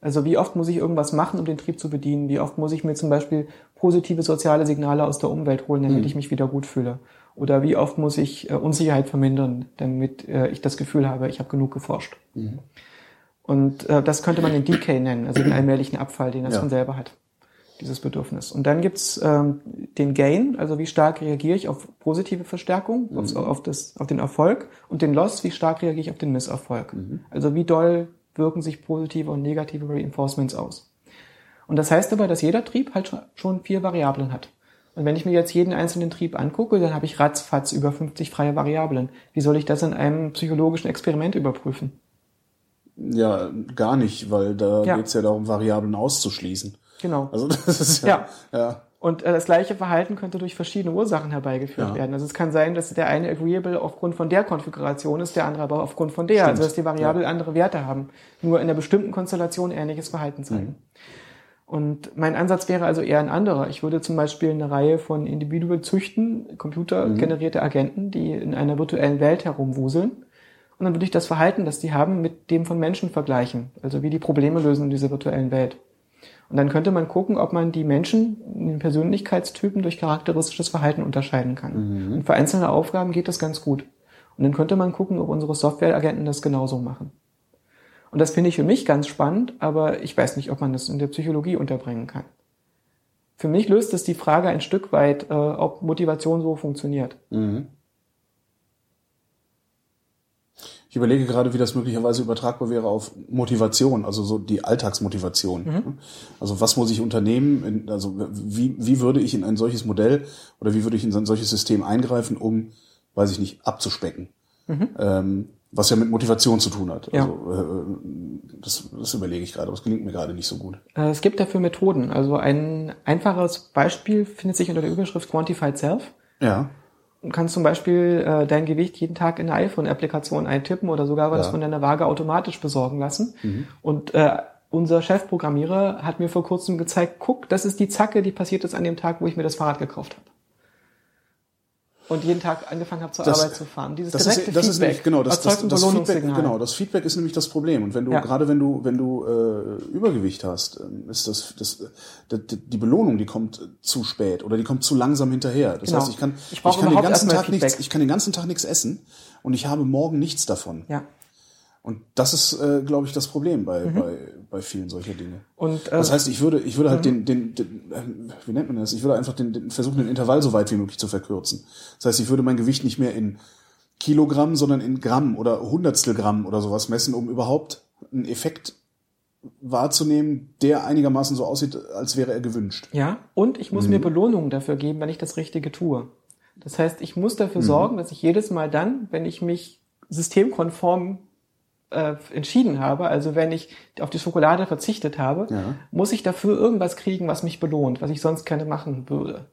Speaker 3: Also wie oft muss ich irgendwas machen, um den Trieb zu bedienen? Wie oft muss ich mir zum Beispiel positive soziale Signale aus der Umwelt holen, damit mhm. ich mich wieder gut fühle? Oder wie oft muss ich äh, Unsicherheit vermindern, damit äh, ich das Gefühl habe, ich habe genug geforscht? Mhm. Und äh, das könnte man den Decay nennen, also den allmählichen Abfall, den das ja. von selber hat, dieses Bedürfnis. Und dann gibt's ähm, den Gain, also wie stark reagiere ich auf positive Verstärkung, mhm. auf, auf, das, auf den Erfolg, und den Loss, wie stark reagiere ich auf den Misserfolg. Mhm. Also wie doll wirken sich positive und negative Reinforcements aus. Und das heißt aber, dass jeder Trieb halt schon vier Variablen hat. Und wenn ich mir jetzt jeden einzelnen Trieb angucke, dann habe ich ratzfatz über 50 freie Variablen. Wie soll ich das in einem psychologischen Experiment überprüfen?
Speaker 2: Ja, gar nicht, weil da ja. geht es ja darum, Variablen auszuschließen.
Speaker 3: Genau.
Speaker 2: Also das ist ja, ja. ja.
Speaker 3: Und äh, das gleiche Verhalten könnte durch verschiedene Ursachen herbeigeführt ja. werden. Also es kann sein, dass der eine agreeable aufgrund von der Konfiguration ist, der andere aber aufgrund von der. Stimmt. Also dass die Variable ja. andere Werte haben, nur in einer bestimmten Konstellation ähnliches Verhalten zeigen. Mhm. Und mein Ansatz wäre also eher ein anderer. Ich würde zum Beispiel eine Reihe von Individuen züchten, computergenerierte Agenten, die in einer virtuellen Welt herumwuseln. Und dann würde ich das Verhalten, das die haben, mit dem von Menschen vergleichen. Also wie die Probleme lösen in dieser virtuellen Welt. Und dann könnte man gucken, ob man die Menschen, den Persönlichkeitstypen durch charakteristisches Verhalten unterscheiden kann. Mhm. Und für einzelne Aufgaben geht das ganz gut. Und dann könnte man gucken, ob unsere Softwareagenten das genauso machen. Und das finde ich für mich ganz spannend, aber ich weiß nicht, ob man das in der Psychologie unterbringen kann. Für mich löst es die Frage ein Stück weit, äh, ob Motivation so funktioniert. Mhm.
Speaker 2: Ich überlege gerade, wie das möglicherweise übertragbar wäre auf Motivation, also so die Alltagsmotivation. Mhm. Also was muss ich unternehmen? Also wie, wie würde ich in ein solches Modell oder wie würde ich in ein solches System eingreifen, um, weiß ich nicht, abzuspecken? Mhm. Ähm, was ja mit Motivation zu tun hat. Ja. Also, äh, das, das überlege ich gerade, aber es gelingt mir gerade nicht so gut.
Speaker 3: Äh, es gibt dafür Methoden. Also ein einfaches Beispiel findet sich unter der Überschrift Quantified Self.
Speaker 2: Ja.
Speaker 3: Du kannst zum Beispiel äh, dein Gewicht jeden Tag in eine iPhone-Applikation eintippen oder sogar was ja. von deiner Waage automatisch besorgen lassen. Mhm. Und äh, unser Chefprogrammierer hat mir vor kurzem gezeigt, guck, das ist die Zacke, die passiert ist an dem Tag, wo ich mir das Fahrrad gekauft habe und jeden Tag angefangen habe zur
Speaker 2: das,
Speaker 3: Arbeit zu fahren.
Speaker 2: Dieses das direkte ist, das Feedback ist genau das, das, das Feedback, genau das Feedback ist nämlich das Problem und wenn du ja. gerade wenn du wenn du äh, Übergewicht hast, ähm, ist das, das das die Belohnung, die kommt zu spät oder die kommt zu langsam hinterher. Das genau. heißt, ich kann ich, ich kann den ganzen Tag nichts ich kann den ganzen Tag nichts essen und ich habe morgen nichts davon.
Speaker 3: Ja.
Speaker 2: Und das ist, äh, glaube ich, das Problem bei, mhm. bei, bei vielen solcher Dinge. Und, äh, das heißt, ich würde, ich würde halt mhm. den, den, den, äh, wie nennt man das? Ich würde einfach den, den versuchen, den Intervall so weit wie möglich zu verkürzen. Das heißt, ich würde mein Gewicht nicht mehr in Kilogramm, sondern in Gramm oder Hundertstel Gramm oder sowas messen, um überhaupt einen Effekt wahrzunehmen, der einigermaßen so aussieht, als wäre er gewünscht.
Speaker 3: Ja, und ich muss mhm. mir Belohnungen dafür geben, wenn ich das Richtige tue. Das heißt, ich muss dafür sorgen, dass ich jedes Mal dann, wenn ich mich systemkonform äh, entschieden habe, also wenn ich auf die Schokolade verzichtet habe,
Speaker 2: Ja.
Speaker 3: muss ich dafür irgendwas kriegen, was mich belohnt, was ich sonst gerne machen würde.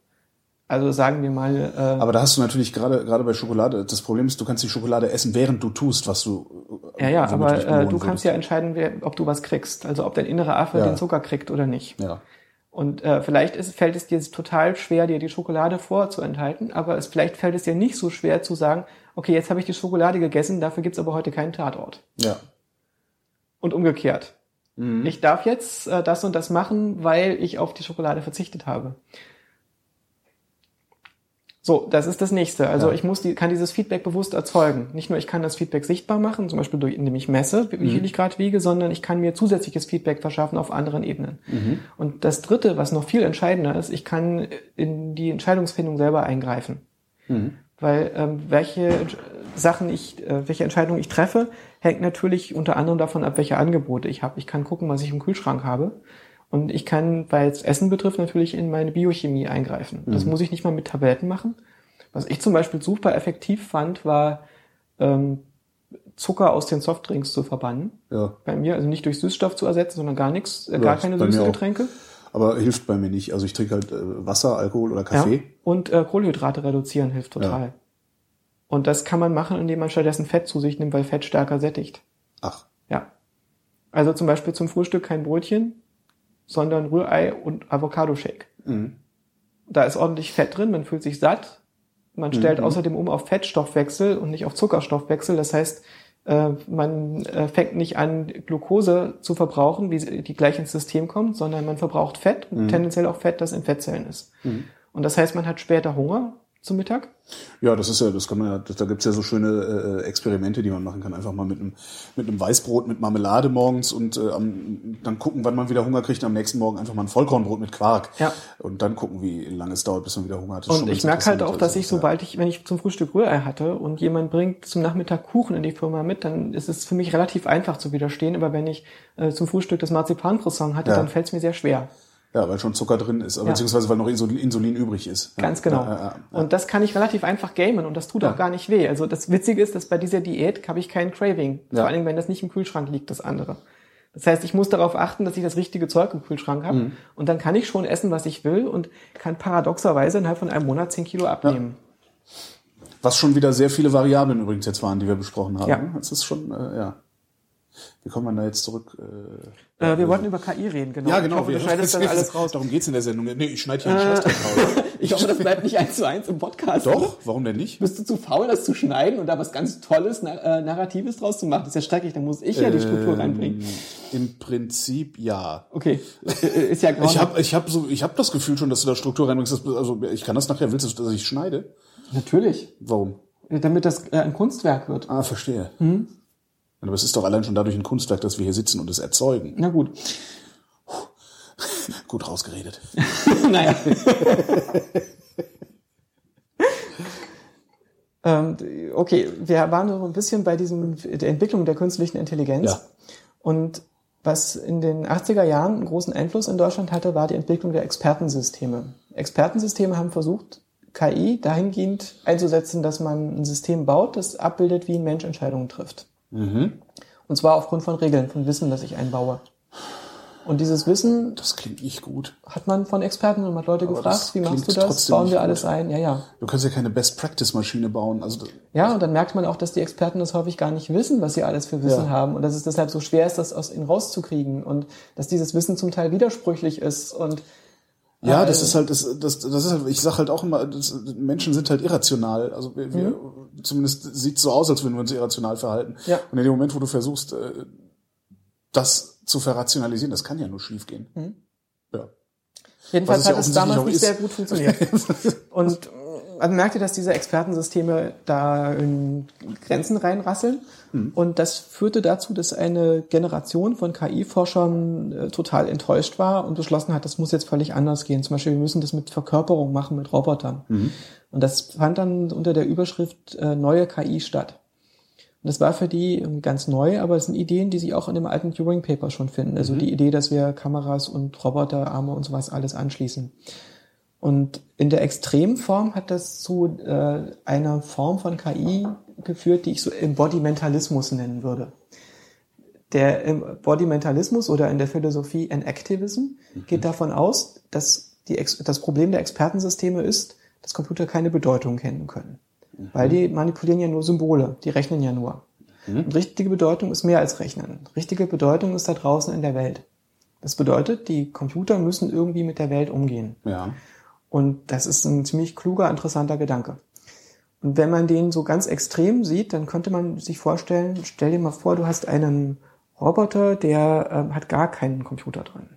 Speaker 3: Also sagen wir mal, äh,
Speaker 2: Aber da hast du natürlich gerade gerade bei Schokolade, das Problem ist, du kannst die Schokolade essen, während du tust, was du
Speaker 3: ja, ja, aber äh, du kannst ja entscheiden, wer, ob du was kriegst. Also ob dein innerer Affe
Speaker 2: Ja.
Speaker 3: den Zucker kriegt oder nicht.
Speaker 2: Ja.
Speaker 3: Und äh, vielleicht ist, fällt es dir total schwer, dir die Schokolade vorzuenthalten, aber es, vielleicht fällt es dir nicht so schwer zu sagen, okay, jetzt habe ich die Schokolade gegessen, dafür gibt's aber heute keinen Tatort.
Speaker 2: Ja.
Speaker 3: Und umgekehrt.
Speaker 2: Mhm.
Speaker 3: Ich darf jetzt äh, das und das machen, weil ich auf die Schokolade verzichtet habe. So, das ist das nächste. Also
Speaker 2: Ja.
Speaker 3: ich muss die, kann dieses Feedback bewusst erzeugen. Nicht nur ich kann das Feedback sichtbar machen, zum Beispiel durch, indem ich messe, wie
Speaker 2: Mhm.
Speaker 3: viel ich gerade wiege, sondern ich kann mir zusätzliches Feedback verschaffen auf anderen Ebenen.
Speaker 2: Mhm.
Speaker 3: Und das dritte, was noch viel entscheidender ist, ich kann in die Entscheidungsfindung selber eingreifen.
Speaker 2: Mhm.
Speaker 3: Weil ähm, welche Sachen ich, äh, welche Entscheidungen ich treffe, hängt natürlich unter anderem davon ab, welche Angebote ich habe. Ich kann gucken, was ich im Kühlschrank habe. Und ich kann, weil es Essen betrifft, natürlich in meine Biochemie eingreifen. Das muss ich nicht mal mit Tabletten machen. Was ich zum Beispiel super effektiv fand, war ähm, Zucker aus den Softdrinks zu verbannen.
Speaker 2: Ja.
Speaker 3: Bei mir, also nicht durch Süßstoff zu ersetzen, sondern gar nichts, äh,
Speaker 2: Ja,
Speaker 3: gar
Speaker 2: ist
Speaker 3: keine süßen
Speaker 2: auch. Aber hilft bei mir nicht. Also ich trinke halt äh, Wasser, Alkohol oder
Speaker 3: Ja.
Speaker 2: Kaffee.
Speaker 3: Und äh, Kohlenhydrate reduzieren hilft total. Und das kann man machen, indem man stattdessen Fett zu sich nimmt, weil Fett stärker sättigt.
Speaker 2: Ach.
Speaker 3: Ja. Also zum Beispiel zum Frühstück kein Brötchen, sondern Rührei und Avocado-Shake.
Speaker 2: Mhm.
Speaker 3: Da ist ordentlich Fett drin, man fühlt sich satt. Man stellt
Speaker 2: Mhm.
Speaker 3: außerdem um auf Fettstoffwechsel und nicht auf Zuckerstoffwechsel. Das heißt, man äh, fängt nicht an, Glucose zu verbrauchen, wie sie- die gleich ins System kommt, sondern man verbraucht Fett
Speaker 2: Mhm.
Speaker 3: und tendenziell auch Fett, das in Fettzellen ist. Und das heißt, man hat später Hunger zum Mittag.
Speaker 2: Ja, das ist ja, das kann man ja, da gibt's ja so schöne äh, Experimente, die man machen kann. Einfach mal mit einem, mit einem Weißbrot mit Marmelade morgens und äh, am, dann gucken, wann man wieder Hunger kriegt. und Am nächsten Morgen einfach mal ein Vollkornbrot mit Quark.
Speaker 3: Ja.
Speaker 2: Und dann gucken, wie lange es dauert, bis man wieder Hunger hat.
Speaker 3: Und ich merke halt auch, dass ich, sobald ich, wenn ich zum Frühstück Rührei hatte und jemand bringt zum Nachmittag Kuchen in die Firma mit, dann ist es für mich relativ einfach zu widerstehen. Aber wenn ich äh, zum Frühstück das Marzipancroissant hatte,
Speaker 2: Ja.
Speaker 3: dann fällt es mir sehr schwer.
Speaker 2: Ja, weil schon Zucker drin ist,
Speaker 3: Ja.
Speaker 2: beziehungsweise weil noch Insulin, übrig ist.
Speaker 3: Ganz genau.
Speaker 2: Ja, ja.
Speaker 3: Und das kann ich relativ einfach gamen und das tut auch gar nicht weh. Also das Witzige ist, dass bei dieser Diät habe ich kein Craving. Vor allen Dingen, wenn das nicht im Kühlschrank liegt, das andere. Das heißt, ich muss darauf achten, dass ich das richtige Zeug im Kühlschrank habe.
Speaker 2: Mhm.
Speaker 3: Und dann kann ich schon essen, was ich will und kann paradoxerweise innerhalb von einem Monat 10 Kilo abnehmen.
Speaker 2: Was schon wieder sehr viele Variablen übrigens jetzt waren, die wir besprochen haben.
Speaker 3: Ja.
Speaker 2: Das ist schon, äh, ja. Wie kommt man da jetzt zurück? Äh,
Speaker 3: Äh, wir wollten über KI reden, genau.
Speaker 2: ja, genau.
Speaker 3: Ich hoffe, du
Speaker 2: wir-
Speaker 3: schneidest dann alles raus.
Speaker 2: Darum geht's in der Sendung. Nee, ich schneide hier einen Scheißdreck raus.
Speaker 3: Ich hoffe, das bleibt nicht eins zu eins im Podcast.
Speaker 2: Doch, warum denn nicht?
Speaker 3: Bist du zu faul, das zu schneiden und da was ganz Tolles, na, äh, Narratives draus zu machen? Das ist ja schrecklich, da muss ich ja die Struktur reinbringen.
Speaker 2: Ähm, Im Prinzip ja.
Speaker 3: Okay, Äh, ist ja genau.
Speaker 2: Ich habe ich hab so, ich hab das Gefühl schon, dass du da Struktur reinbringst. Also ich kann das nachher. Willst du, dass ich schneide?
Speaker 3: Natürlich,
Speaker 2: Warum?
Speaker 3: damit das äh, ein Kunstwerk wird.
Speaker 2: Ah, verstehe.
Speaker 3: Mhm.
Speaker 2: Aber es ist doch allein schon dadurch ein Kunstwerk, dass wir hier sitzen und es erzeugen.
Speaker 3: Na gut.
Speaker 2: Gut rausgeredet.
Speaker 3: naja. ähm, okay, wir waren noch ein bisschen bei diesem, der Entwicklung der künstlichen Intelligenz.
Speaker 2: Ja.
Speaker 3: Und was in den 80er Jahren einen großen Einfluss in Deutschland hatte, war die Entwicklung der Expertensysteme. Expertensysteme haben versucht, KI dahingehend einzusetzen, dass man ein System baut, das abbildet, wie ein Mensch Entscheidungen trifft.
Speaker 2: Mhm.
Speaker 3: Und zwar aufgrund von Regeln, von Wissen, das ich einbaue. Und dieses Wissen
Speaker 2: Das klingt nicht gut.
Speaker 3: hat man von Experten und hat Leute
Speaker 2: Aber
Speaker 3: gefragt, wie machst du das? Bauen wir
Speaker 2: gut.
Speaker 3: alles ein? Ja, ja.
Speaker 2: Du kannst ja keine Best-Practice-Maschine bauen. Also
Speaker 3: Ja, und dann merkt man auch, dass die Experten das häufig gar nicht wissen, was sie alles für Wissen
Speaker 2: Ja.
Speaker 3: haben und dass es deshalb so schwer ist, das aus ihnen rauszukriegen und dass dieses Wissen zum Teil widersprüchlich ist und
Speaker 2: Ja,
Speaker 3: Äh,
Speaker 2: das ist halt, das, das, das ist halt, ich sag halt auch immer, das, Menschen sind halt irrational. Also wir, wir zumindest sieht so aus, als würden wir uns irrational verhalten.
Speaker 3: Ja.
Speaker 2: Und in dem Moment, wo du versuchst, äh, das zu verrationalisieren, das kann ja nur schief gehen. Ja.
Speaker 3: Jedenfalls
Speaker 2: es ja
Speaker 3: hat es damals nicht
Speaker 2: ist.
Speaker 3: sehr gut funktioniert. und äh, man merkte, dass diese Expertensysteme da in Grenzen reinrasseln.
Speaker 2: Hm.
Speaker 3: Und das führte dazu, dass eine Generation von KI-Forschern äh, total enttäuscht war und beschlossen hat, das muss jetzt völlig anders gehen. Zum Beispiel, wir müssen das mit Verkörperung machen, mit Robotern.
Speaker 2: Mhm.
Speaker 3: Und das fand dann unter der Überschrift äh, neue KI statt. Und das war für die ganz neu, aber es sind Ideen, die sich auch in dem alten Turing-Paper schon finden. Also die Idee, dass wir Kameras und Roboterarme und sowas alles anschließen. Und in der Extremform hat das zu äh, einer Form von KI geführt, die ich so Embodimentalismus nennen würde. Der Embodimentalismus oder in der Philosophie Enactivism mhm. geht davon aus, dass die, das Problem der Expertensysteme ist, dass Computer keine Bedeutung kennen können. Mhm. Weil die manipulieren ja nur Symbole, die rechnen ja nur. Mhm. Und richtige Bedeutung ist mehr als Rechnen. Richtige Bedeutung ist da draußen in der Welt. Das bedeutet, die Computer müssen irgendwie mit der Welt umgehen.
Speaker 2: Ja.
Speaker 3: Und das ist ein ziemlich kluger, interessanter Gedanke. Und wenn man den so ganz extrem sieht, dann könnte man sich vorstellen, stell dir mal vor, du hast einen Roboter, der äh, hat gar keinen Computer drin.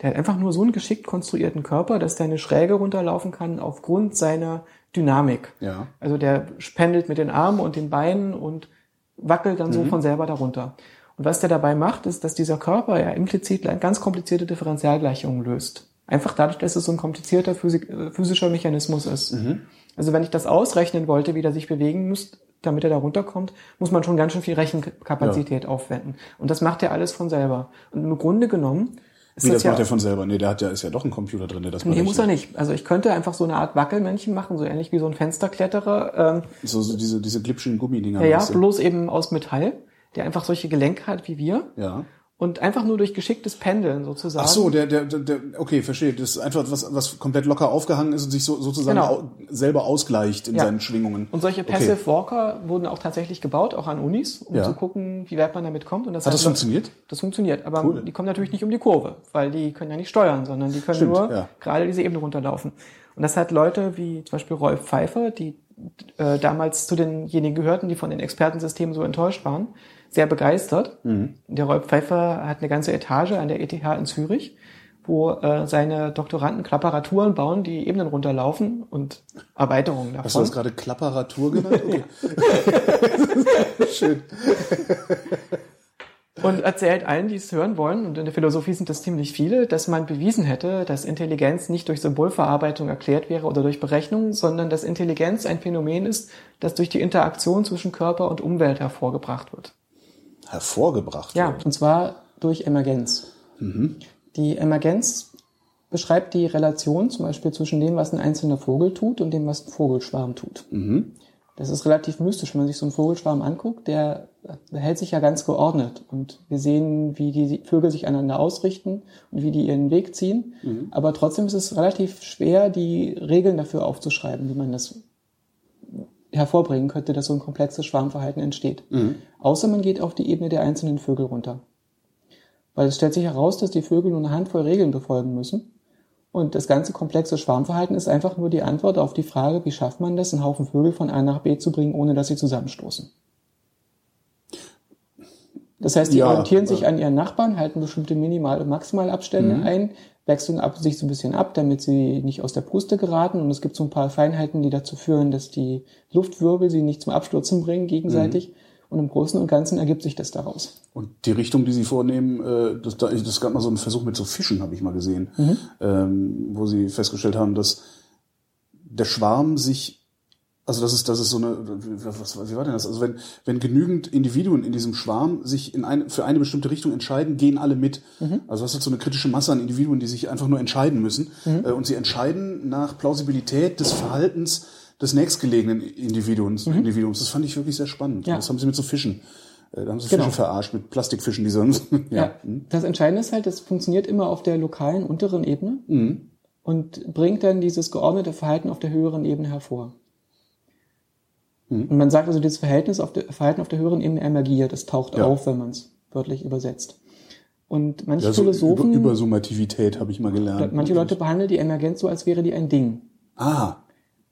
Speaker 3: Der hat einfach nur so einen geschickt konstruierten Körper, dass der eine Schräge runterlaufen kann aufgrund seiner Dynamik.
Speaker 2: Ja.
Speaker 3: Also der pendelt mit den Armen und den Beinen und wackelt dann mhm. so von selber darunter. Und was der dabei macht, ist, dass dieser Körper ja implizit ganz komplizierte Differentialgleichungen löst. Einfach dadurch, dass es so ein komplizierter Physik äh, physischer Mechanismus ist. Mhm. Also wenn ich das ausrechnen wollte, wie der sich bewegen muss, damit er da runterkommt, muss man schon ganz schön viel Rechenkapazität ja. aufwenden. Und das macht er alles von selber. Und im Grunde genommen
Speaker 2: ist Wie, das, das ja, macht er von selber? Nee, der hat ja, ist ja doch ein Computer drin, der das
Speaker 3: Nee, muss er nicht. Also ich könnte einfach so eine Art Wackelmännchen machen, so ähnlich wie so ein Fensterkletterer.
Speaker 2: Ähm, so, so diese, diese glitschenden Gummidinger.
Speaker 3: Ja, ja, bloß eben aus Metall, der einfach solche Gelenke hat wie wir.
Speaker 2: Ja
Speaker 3: und einfach nur durch geschicktes Pendeln sozusagen.
Speaker 2: Ach so, der, der, der, okay, verstehe. Das ist einfach was, was komplett locker aufgehangen ist und sich so, sozusagen genau. au, selber ausgleicht in ja. seinen Schwingungen.
Speaker 3: Und solche Passive okay. Walker wurden auch tatsächlich gebaut, auch an Unis, um ja. zu gucken, wie weit man damit kommt. Und
Speaker 2: das Hat das funktioniert?
Speaker 3: Das funktioniert, aber cool. die kommen natürlich nicht um die Kurve, weil die können ja nicht steuern, sondern die können Stimmt, nur ja. gerade diese Ebene runterlaufen. Und das hat Leute wie zum Beispiel Rolf Pfeiffer, die äh, damals zu denjenigen gehörten, die von den Expertensystemen so enttäuscht waren, sehr begeistert. Mhm. Der Rolf Pfeiffer hat eine ganze Etage an der ETH in Zürich, wo äh, seine Doktoranden Klapparaturen bauen, die Ebenen runterlaufen und Erweiterungen davon.
Speaker 2: Hast du das gerade Klapparatur genannt? Okay. Schön
Speaker 3: und erzählt allen, die es hören wollen, und in der Philosophie sind das ziemlich viele, dass man bewiesen hätte, dass Intelligenz nicht durch Symbolverarbeitung erklärt wäre oder durch Berechnung, sondern dass Intelligenz ein Phänomen ist, das durch die Interaktion zwischen Körper und Umwelt hervorgebracht wird.
Speaker 2: Hervorgebracht?
Speaker 3: Ja, wird. und zwar durch Emergenz. Mhm. Die Emergenz beschreibt die Relation zum Beispiel zwischen dem, was ein einzelner Vogel tut und dem, was ein Vogelschwarm tut. Mhm. Das ist relativ mystisch, wenn man sich so einen Vogelschwarm anguckt, der hält sich ja ganz geordnet und wir sehen, wie die Vögel sich aneinander ausrichten und wie die ihren Weg ziehen. Mhm. Aber trotzdem ist es relativ schwer, die Regeln dafür aufzuschreiben, wie man das hervorbringen könnte, dass so ein komplexes Schwarmverhalten entsteht. Mhm. Außer man geht auf die Ebene der einzelnen Vögel runter. Weil es stellt sich heraus, dass die Vögel nur eine Handvoll Regeln befolgen müssen und das ganze komplexe Schwarmverhalten ist einfach nur die Antwort auf die Frage, wie schafft man das, einen Haufen Vögel von A nach B zu bringen, ohne dass sie zusammenstoßen. Das heißt, die ja, orientieren sich an ihren Nachbarn, halten bestimmte Minimal- und Maximalabstände mhm. ein, wechseln ab, sich so ein bisschen ab, damit sie nicht aus der Puste geraten. Und es gibt so ein paar Feinheiten, die dazu führen, dass die Luftwirbel sie nicht zum Abstürzen bringen gegenseitig. Mhm. Und im Großen und Ganzen ergibt sich das daraus.
Speaker 2: Und die Richtung, die Sie vornehmen, äh, das, das gab mal so einen Versuch mit so Fischen, habe ich mal gesehen, mhm. ähm, wo Sie festgestellt haben, dass der Schwarm sich, also das ist, das ist so eine, was, wie war denn das? Also wenn, wenn genügend Individuen in diesem Schwarm sich in eine, für eine bestimmte Richtung entscheiden, gehen alle mit. Mhm. Also hast du so eine kritische Masse an Individuen, die sich einfach nur entscheiden müssen. Mhm. Äh, und sie entscheiden nach Plausibilität des Verhaltens des nächstgelegenen Individuums. Mhm. Individuums. Das fand ich wirklich sehr spannend. Ja. Das haben sie mit so Fischen. Äh, da haben sie genau. Fische verarscht mit Plastikfischen, die sonst.
Speaker 3: ja. ja. Das Entscheidende ist halt, das funktioniert immer auf der lokalen unteren Ebene mhm. und bringt dann dieses geordnete Verhalten auf der höheren Ebene hervor. Mhm. Und man sagt also, dieses Verhältnis auf der, Verhalten auf der höheren Ebene emergiert, das taucht ja. auf, wenn man es wörtlich übersetzt. Und manche ja, so Philosophen.
Speaker 2: Über, Übersummativität habe ich mal gelernt.
Speaker 3: Manche Leute behandeln die Emergenz so, als wäre die ein Ding.
Speaker 2: Ah.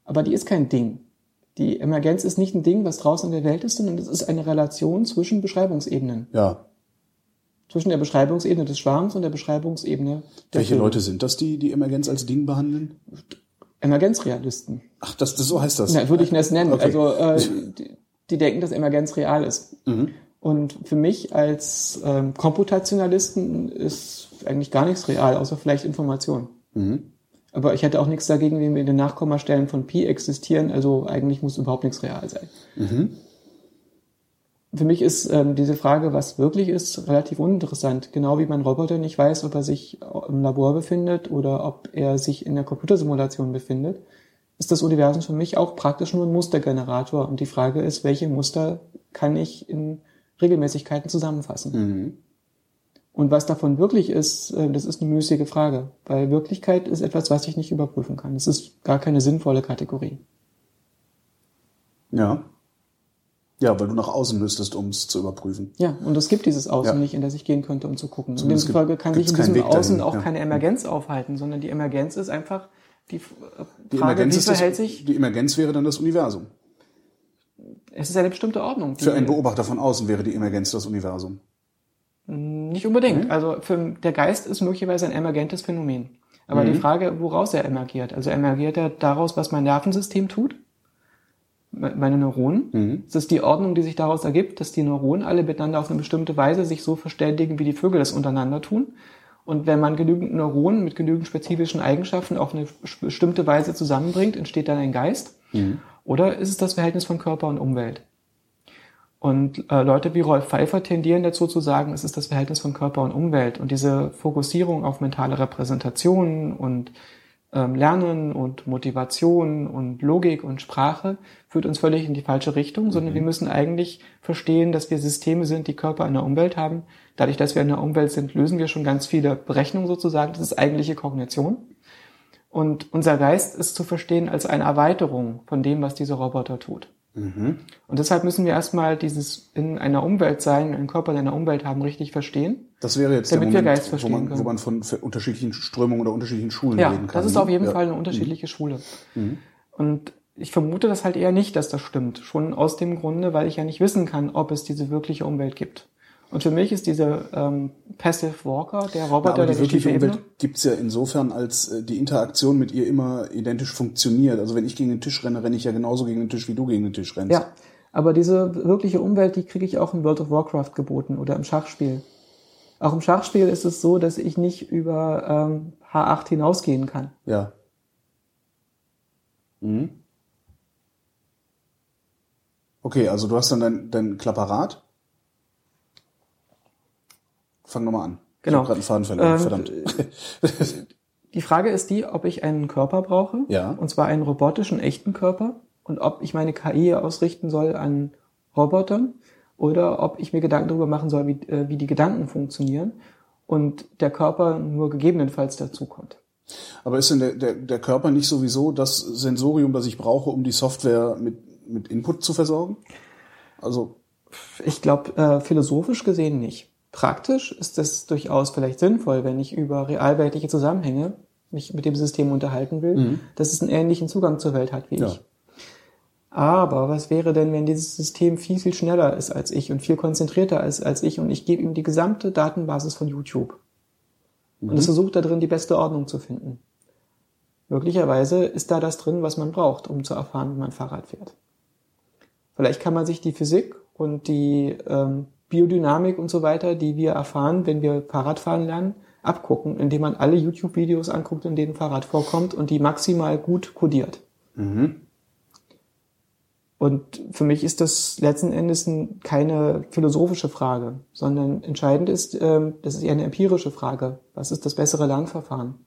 Speaker 3: Aber die ist kein Ding. Die Emergenz ist nicht ein Ding, was draußen in der Welt ist, sondern es ist eine Relation zwischen Beschreibungsebenen.
Speaker 2: Ja.
Speaker 3: Zwischen der Beschreibungsebene des Schwarms und der Beschreibungsebene
Speaker 2: der Welche Filme. Leute sind das, die die Emergenz als Ding behandeln?
Speaker 3: Emergenzrealisten.
Speaker 2: Ach, das, das so heißt das.
Speaker 3: Ja, würde ich das nennen. Okay. Also äh, die, die denken, dass Emergenz real ist. Mhm. Und für mich als ähm, Komputationalisten ist eigentlich gar nichts real, außer vielleicht Information. Mhm. Aber ich hätte auch nichts dagegen, wenn wir in den Nachkommastellen von Pi existieren. Also eigentlich muss überhaupt nichts real sein. Mhm. Für mich ist ähm, diese Frage, was wirklich ist, relativ uninteressant. Genau wie mein Roboter nicht weiß, ob er sich im Labor befindet oder ob er sich in der Computersimulation befindet, ist das Universum für mich auch praktisch nur ein Mustergenerator. Und die Frage ist, welche Muster kann ich in Regelmäßigkeiten zusammenfassen?
Speaker 2: Mhm.
Speaker 3: Und was davon wirklich ist, äh, das ist eine müßige Frage. Weil Wirklichkeit ist etwas, was ich nicht überprüfen kann. Es ist gar keine sinnvolle Kategorie.
Speaker 2: Ja. Ja, weil du nach außen müsstest, um es zu überprüfen.
Speaker 3: Ja, und es gibt dieses Außen
Speaker 2: Ja.
Speaker 3: nicht, in das ich gehen könnte, um zu gucken. Und
Speaker 2: Zumindest
Speaker 3: demzufolge kann sich in diesem Außen
Speaker 2: dahin,
Speaker 3: auch
Speaker 2: ja.
Speaker 3: keine Emergenz aufhalten, sondern die Emergenz ist einfach die äh,
Speaker 2: Die
Speaker 3: Frage,
Speaker 2: Emergenz,
Speaker 3: wie
Speaker 2: ist das,
Speaker 3: verhält sich,
Speaker 2: die Emergenz wäre dann das Universum.
Speaker 3: es ist eine bestimmte Ordnung. Die,
Speaker 2: Für einen Beobachter von außen wäre die Emergenz das Universum.
Speaker 3: Nicht unbedingt. Also für, der Geist ist möglicherweise ein emergentes Phänomen. Aber die Frage, woraus er emergiert. Also emergiert er daraus, was mein Nervensystem tut? Me- Meine Neuronen? Es ist die Ordnung, die sich daraus ergibt, dass die Neuronen alle miteinander auf eine bestimmte Weise sich so verständigen, wie die Vögel das untereinander tun. Und wenn man genügend Neuronen mit genügend spezifischen Eigenschaften auf eine bestimmte Weise zusammenbringt, entsteht dann ein Geist. Oder ist es das Verhältnis von Körper und Umwelt? Und äh, Leute wie Rolf Pfeiffer tendieren dazu zu sagen, es ist das Verhältnis von Körper und Umwelt. Und diese Fokussierung auf mentale Repräsentationen und Lernen und Motivation und Logik und Sprache führt uns völlig in die falsche Richtung, sondern wir müssen eigentlich verstehen, dass wir Systeme sind, die Körper in der Umwelt haben. Dadurch, dass wir in der Umwelt sind, lösen wir schon ganz viele Berechnungen sozusagen. Das ist eigentliche Kognition. Und unser Geist ist zu verstehen als eine Erweiterung von dem, was dieser Roboter tut. Und deshalb müssen wir erstmal dieses in einer Umwelt sein, einen Körper in einer Umwelt haben, richtig verstehen.
Speaker 2: Das wäre jetzt
Speaker 3: Damit
Speaker 2: der
Speaker 3: wir
Speaker 2: Moment,
Speaker 3: Geist
Speaker 2: wo
Speaker 3: verstehen
Speaker 2: man, wo man von unterschiedlichen Strömungen oder unterschiedlichen Schulen
Speaker 3: Ja,
Speaker 2: reden kann.
Speaker 3: das ist auf jeden
Speaker 2: ja.
Speaker 3: Fall eine unterschiedliche Schule. Und ich vermute das halt eher nicht, dass das stimmt. Schon aus dem Grunde, weil ich ja nicht wissen kann, ob es diese wirkliche Umwelt gibt. Und für mich ist dieser ähm, Passive Walker, der
Speaker 2: Ja,
Speaker 3: Roboter,
Speaker 2: aber
Speaker 3: der
Speaker 2: die wirkliche Umwelt
Speaker 3: Ebene.
Speaker 2: gibt's ja insofern, als äh, die Interaktion mit ihr immer identisch funktioniert. Also wenn ich gegen den Tisch renne, renne ich ja genauso gegen den Tisch, wie du gegen den Tisch rennst.
Speaker 3: Ja, aber diese wirkliche Umwelt, die kriege ich auch in World of Warcraft geboten oder im Schachspiel. Auch im Schachspiel ist es so, dass ich nicht über ähm, H8 hinausgehen kann.
Speaker 2: Ja. Mhm. Okay, also du hast dann dein, dein Klapparat. Fang nochmal an.
Speaker 3: Genau.
Speaker 2: Ich gerade einen Faden verloren,
Speaker 3: Ähm,
Speaker 2: verdammt.
Speaker 3: Die Frage ist die, ob ich einen Körper brauche,
Speaker 2: Ja.
Speaker 3: und zwar einen robotischen, echten Körper, und ob ich meine KI ausrichten soll an Robotern oder ob ich mir Gedanken darüber machen soll, wie, äh, wie die Gedanken funktionieren und der Körper nur gegebenenfalls dazukommt.
Speaker 2: Aber ist denn der, der, der Körper nicht sowieso das Sensorium, das ich brauche, um die Software mit, mit Input zu versorgen? Also,
Speaker 3: Ich glaube, äh, philosophisch gesehen nicht. Praktisch ist es durchaus vielleicht sinnvoll, wenn ich über realweltliche Zusammenhänge mich mit dem System unterhalten will, dass es einen ähnlichen Zugang zur Welt hat wie
Speaker 2: Ja.
Speaker 3: ich. Aber was wäre denn, wenn dieses System viel, viel schneller ist als ich und viel konzentrierter ist als ich und ich gebe ihm die gesamte Datenbasis von YouTube und es versucht da drin die beste Ordnung zu finden? Möglicherweise ist da das drin, was man braucht, um zu erfahren, wie man Fahrrad fährt. Vielleicht kann man sich die Physik und die ähm, Biodynamik und so weiter, die wir erfahren, wenn wir Fahrradfahren lernen, abgucken, indem man alle YouTube-Videos anguckt, in denen Fahrrad vorkommt und die maximal gut kodiert. Und für mich ist das letzten Endes ein, keine philosophische Frage, sondern entscheidend ist, ähm, das ist eher eine empirische Frage. Was ist das bessere Lernverfahren?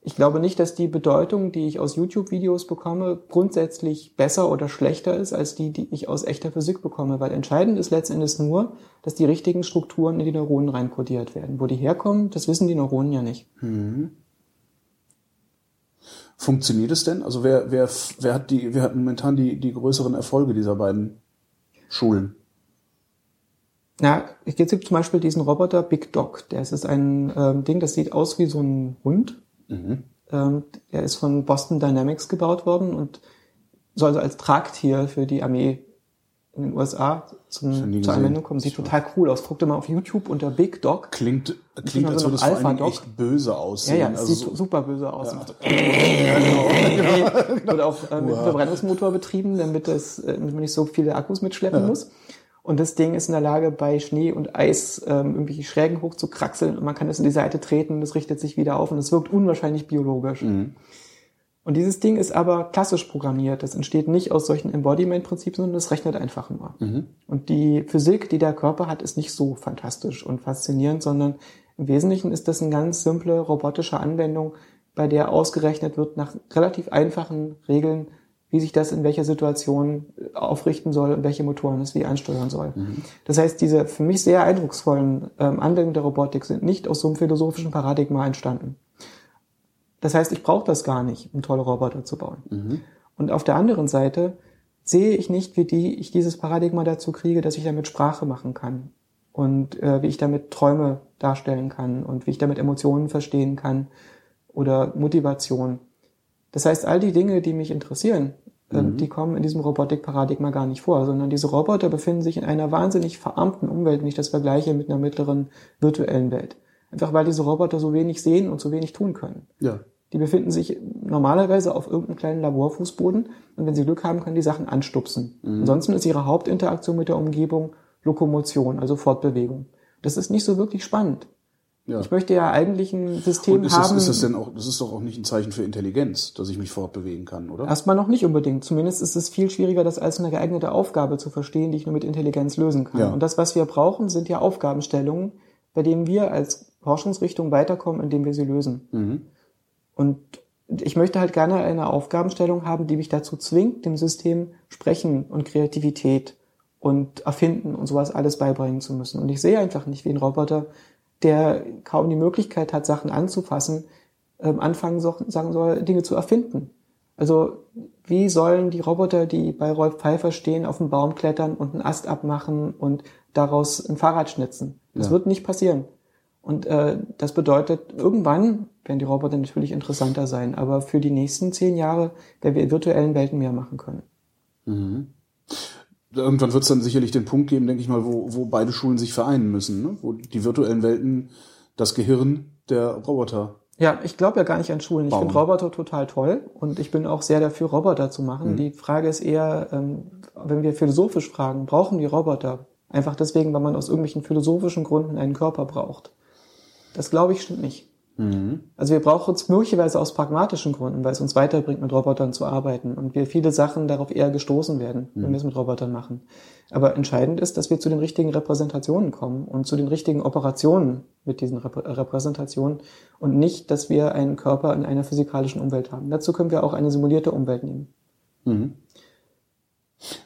Speaker 3: Ich glaube nicht, dass die Bedeutung, die ich aus YouTube-Videos bekomme, grundsätzlich besser oder schlechter ist als die, die ich aus echter Physik bekomme, weil entscheidend ist letzten Endes nur, dass die richtigen Strukturen in die Neuronen reinkodiert werden. Wo die herkommen, das wissen die Neuronen ja nicht.
Speaker 2: funktioniert es denn? Also wer, wer, wer hat die, wer hat momentan die, die größeren Erfolge dieser beiden Schulen?
Speaker 3: Na, es gibt zum Beispiel diesen Roboter Big Dog. Das ist ein ähm, Ding, das sieht aus wie so ein Hund. Ähm, der ist von Boston Dynamics gebaut worden und soll also als Tragtier für die Armee in den USA zum, zur. Anwendung kommen. Sieht total cool aus. Guckt mal auf YouTube unter Big Dog.
Speaker 2: Klingt, klingt als würde es vor
Speaker 3: Alpha-Dog.
Speaker 2: echt böse
Speaker 3: Ja,
Speaker 2: aussehen.
Speaker 3: ja, es
Speaker 2: also
Speaker 3: sieht
Speaker 2: so,
Speaker 3: super böse aus.
Speaker 2: ja, genau.
Speaker 3: Wird auch äh, mit einem Verbrennungsmotor betrieben, damit, es, äh, damit man nicht so viele Akkus mitschleppen muss. Und das Ding ist in der Lage, bei Schnee und Eis ähm, irgendwelche Schrägen hochzukraxeln und man kann das in die Seite treten und es richtet sich wieder auf und es wirkt unwahrscheinlich biologisch. Und Und dieses Ding ist aber klassisch programmiert. Das entsteht nicht aus solchen Embodiment-Prinzipien, sondern es rechnet einfach nur. Und die Physik, die der Körper hat, ist nicht so fantastisch und faszinierend, sondern im Wesentlichen ist das eine ganz simple robotische Anwendung, bei der ausgerechnet wird nach relativ einfachen Regeln, wie sich das in welcher Situation aufrichten soll und welche Motoren es wie ansteuern soll. Das heißt, diese für mich sehr eindrucksvollen ähm, Anwendungen der Robotik sind nicht aus so einem philosophischen Paradigma entstanden. Das heißt, ich brauche das gar nicht, um tolle Roboter zu bauen. Und auf der anderen Seite sehe ich nicht, wie die, ich dieses Paradigma dazu kriege, dass ich damit Sprache machen kann und äh, wie ich damit Träume darstellen kann und wie ich damit Emotionen verstehen kann oder Motivation. Das heißt, all die Dinge, die mich interessieren, äh, die kommen in diesem Robotikparadigma gar nicht vor, sondern diese Roboter befinden sich in einer wahnsinnig verarmten Umwelt, wenn ich das vergleiche mit einer mittleren virtuellen Welt. Einfach weil diese Roboter so wenig sehen und so wenig tun können.
Speaker 2: Ja.
Speaker 3: Die befinden sich normalerweise auf irgendeinem kleinen Laborfußboden und wenn sie Glück haben, können die Sachen anstupsen. Ansonsten ist ihre Hauptinteraktion mit der Umgebung Lokomotion, also Fortbewegung. Das ist nicht so wirklich spannend.
Speaker 2: Ja.
Speaker 3: Ich möchte ja eigentlich ein System
Speaker 2: ist das,
Speaker 3: haben.
Speaker 2: ist das denn auch, das ist doch auch nicht ein Zeichen für Intelligenz, dass ich mich fortbewegen kann, oder?
Speaker 3: Erstmal noch nicht unbedingt. Zumindest ist es viel schwieriger, das als eine geeignete Aufgabe zu verstehen, die ich nur mit Intelligenz lösen kann.
Speaker 2: Ja.
Speaker 3: Und das, was wir brauchen, sind ja Aufgabenstellungen, bei denen wir als Forschungsrichtung weiterkommen, indem wir sie lösen.
Speaker 2: Mhm.
Speaker 3: Und ich möchte halt gerne eine Aufgabenstellung haben, die mich dazu zwingt, dem System Sprechen und Kreativität und Erfinden und sowas alles beibringen zu müssen. Und ich sehe einfach nicht, wie ein Roboter, der kaum die Möglichkeit hat, Sachen anzufassen, ähm, anfangen so, sagen soll, Dinge zu erfinden. Also wie sollen die Roboter, die bei Rolf Pfeiffer stehen, auf den Baum klettern und einen Ast abmachen und daraus ein Fahrrad schnitzen? Das
Speaker 2: Ja.
Speaker 3: wird nicht passieren. Und äh, das bedeutet, irgendwann werden die Roboter natürlich interessanter sein, aber für die nächsten zehn Jahre werden wir in virtuellen Welten mehr machen können.
Speaker 2: Irgendwann wird es dann sicherlich den Punkt geben, denke ich mal, wo, wo beide Schulen sich vereinen müssen, ne? wo die virtuellen Welten das Gehirn der Roboter.
Speaker 3: Ja, ich glaube ja gar nicht an Schulen. Ich finde Roboter total toll und ich bin auch sehr dafür, Roboter zu machen. Die Frage ist eher, ähm, wenn wir philosophisch fragen, brauchen die Roboter? Einfach deswegen, weil man aus irgendwelchen philosophischen Gründen einen Körper braucht. Das glaube ich stimmt nicht. Also wir brauchen es möglicherweise aus pragmatischen Gründen, weil es uns weiterbringt, mit Robotern zu arbeiten und wir viele Sachen darauf eher gestoßen werden, wenn wir es mit Robotern machen. Aber entscheidend ist, dass wir zu den richtigen Repräsentationen kommen und zu den richtigen Operationen mit diesen Rep Repräsentationen und nicht, dass wir einen Körper in einer physikalischen Umwelt haben. Dazu können wir auch eine simulierte Umwelt nehmen.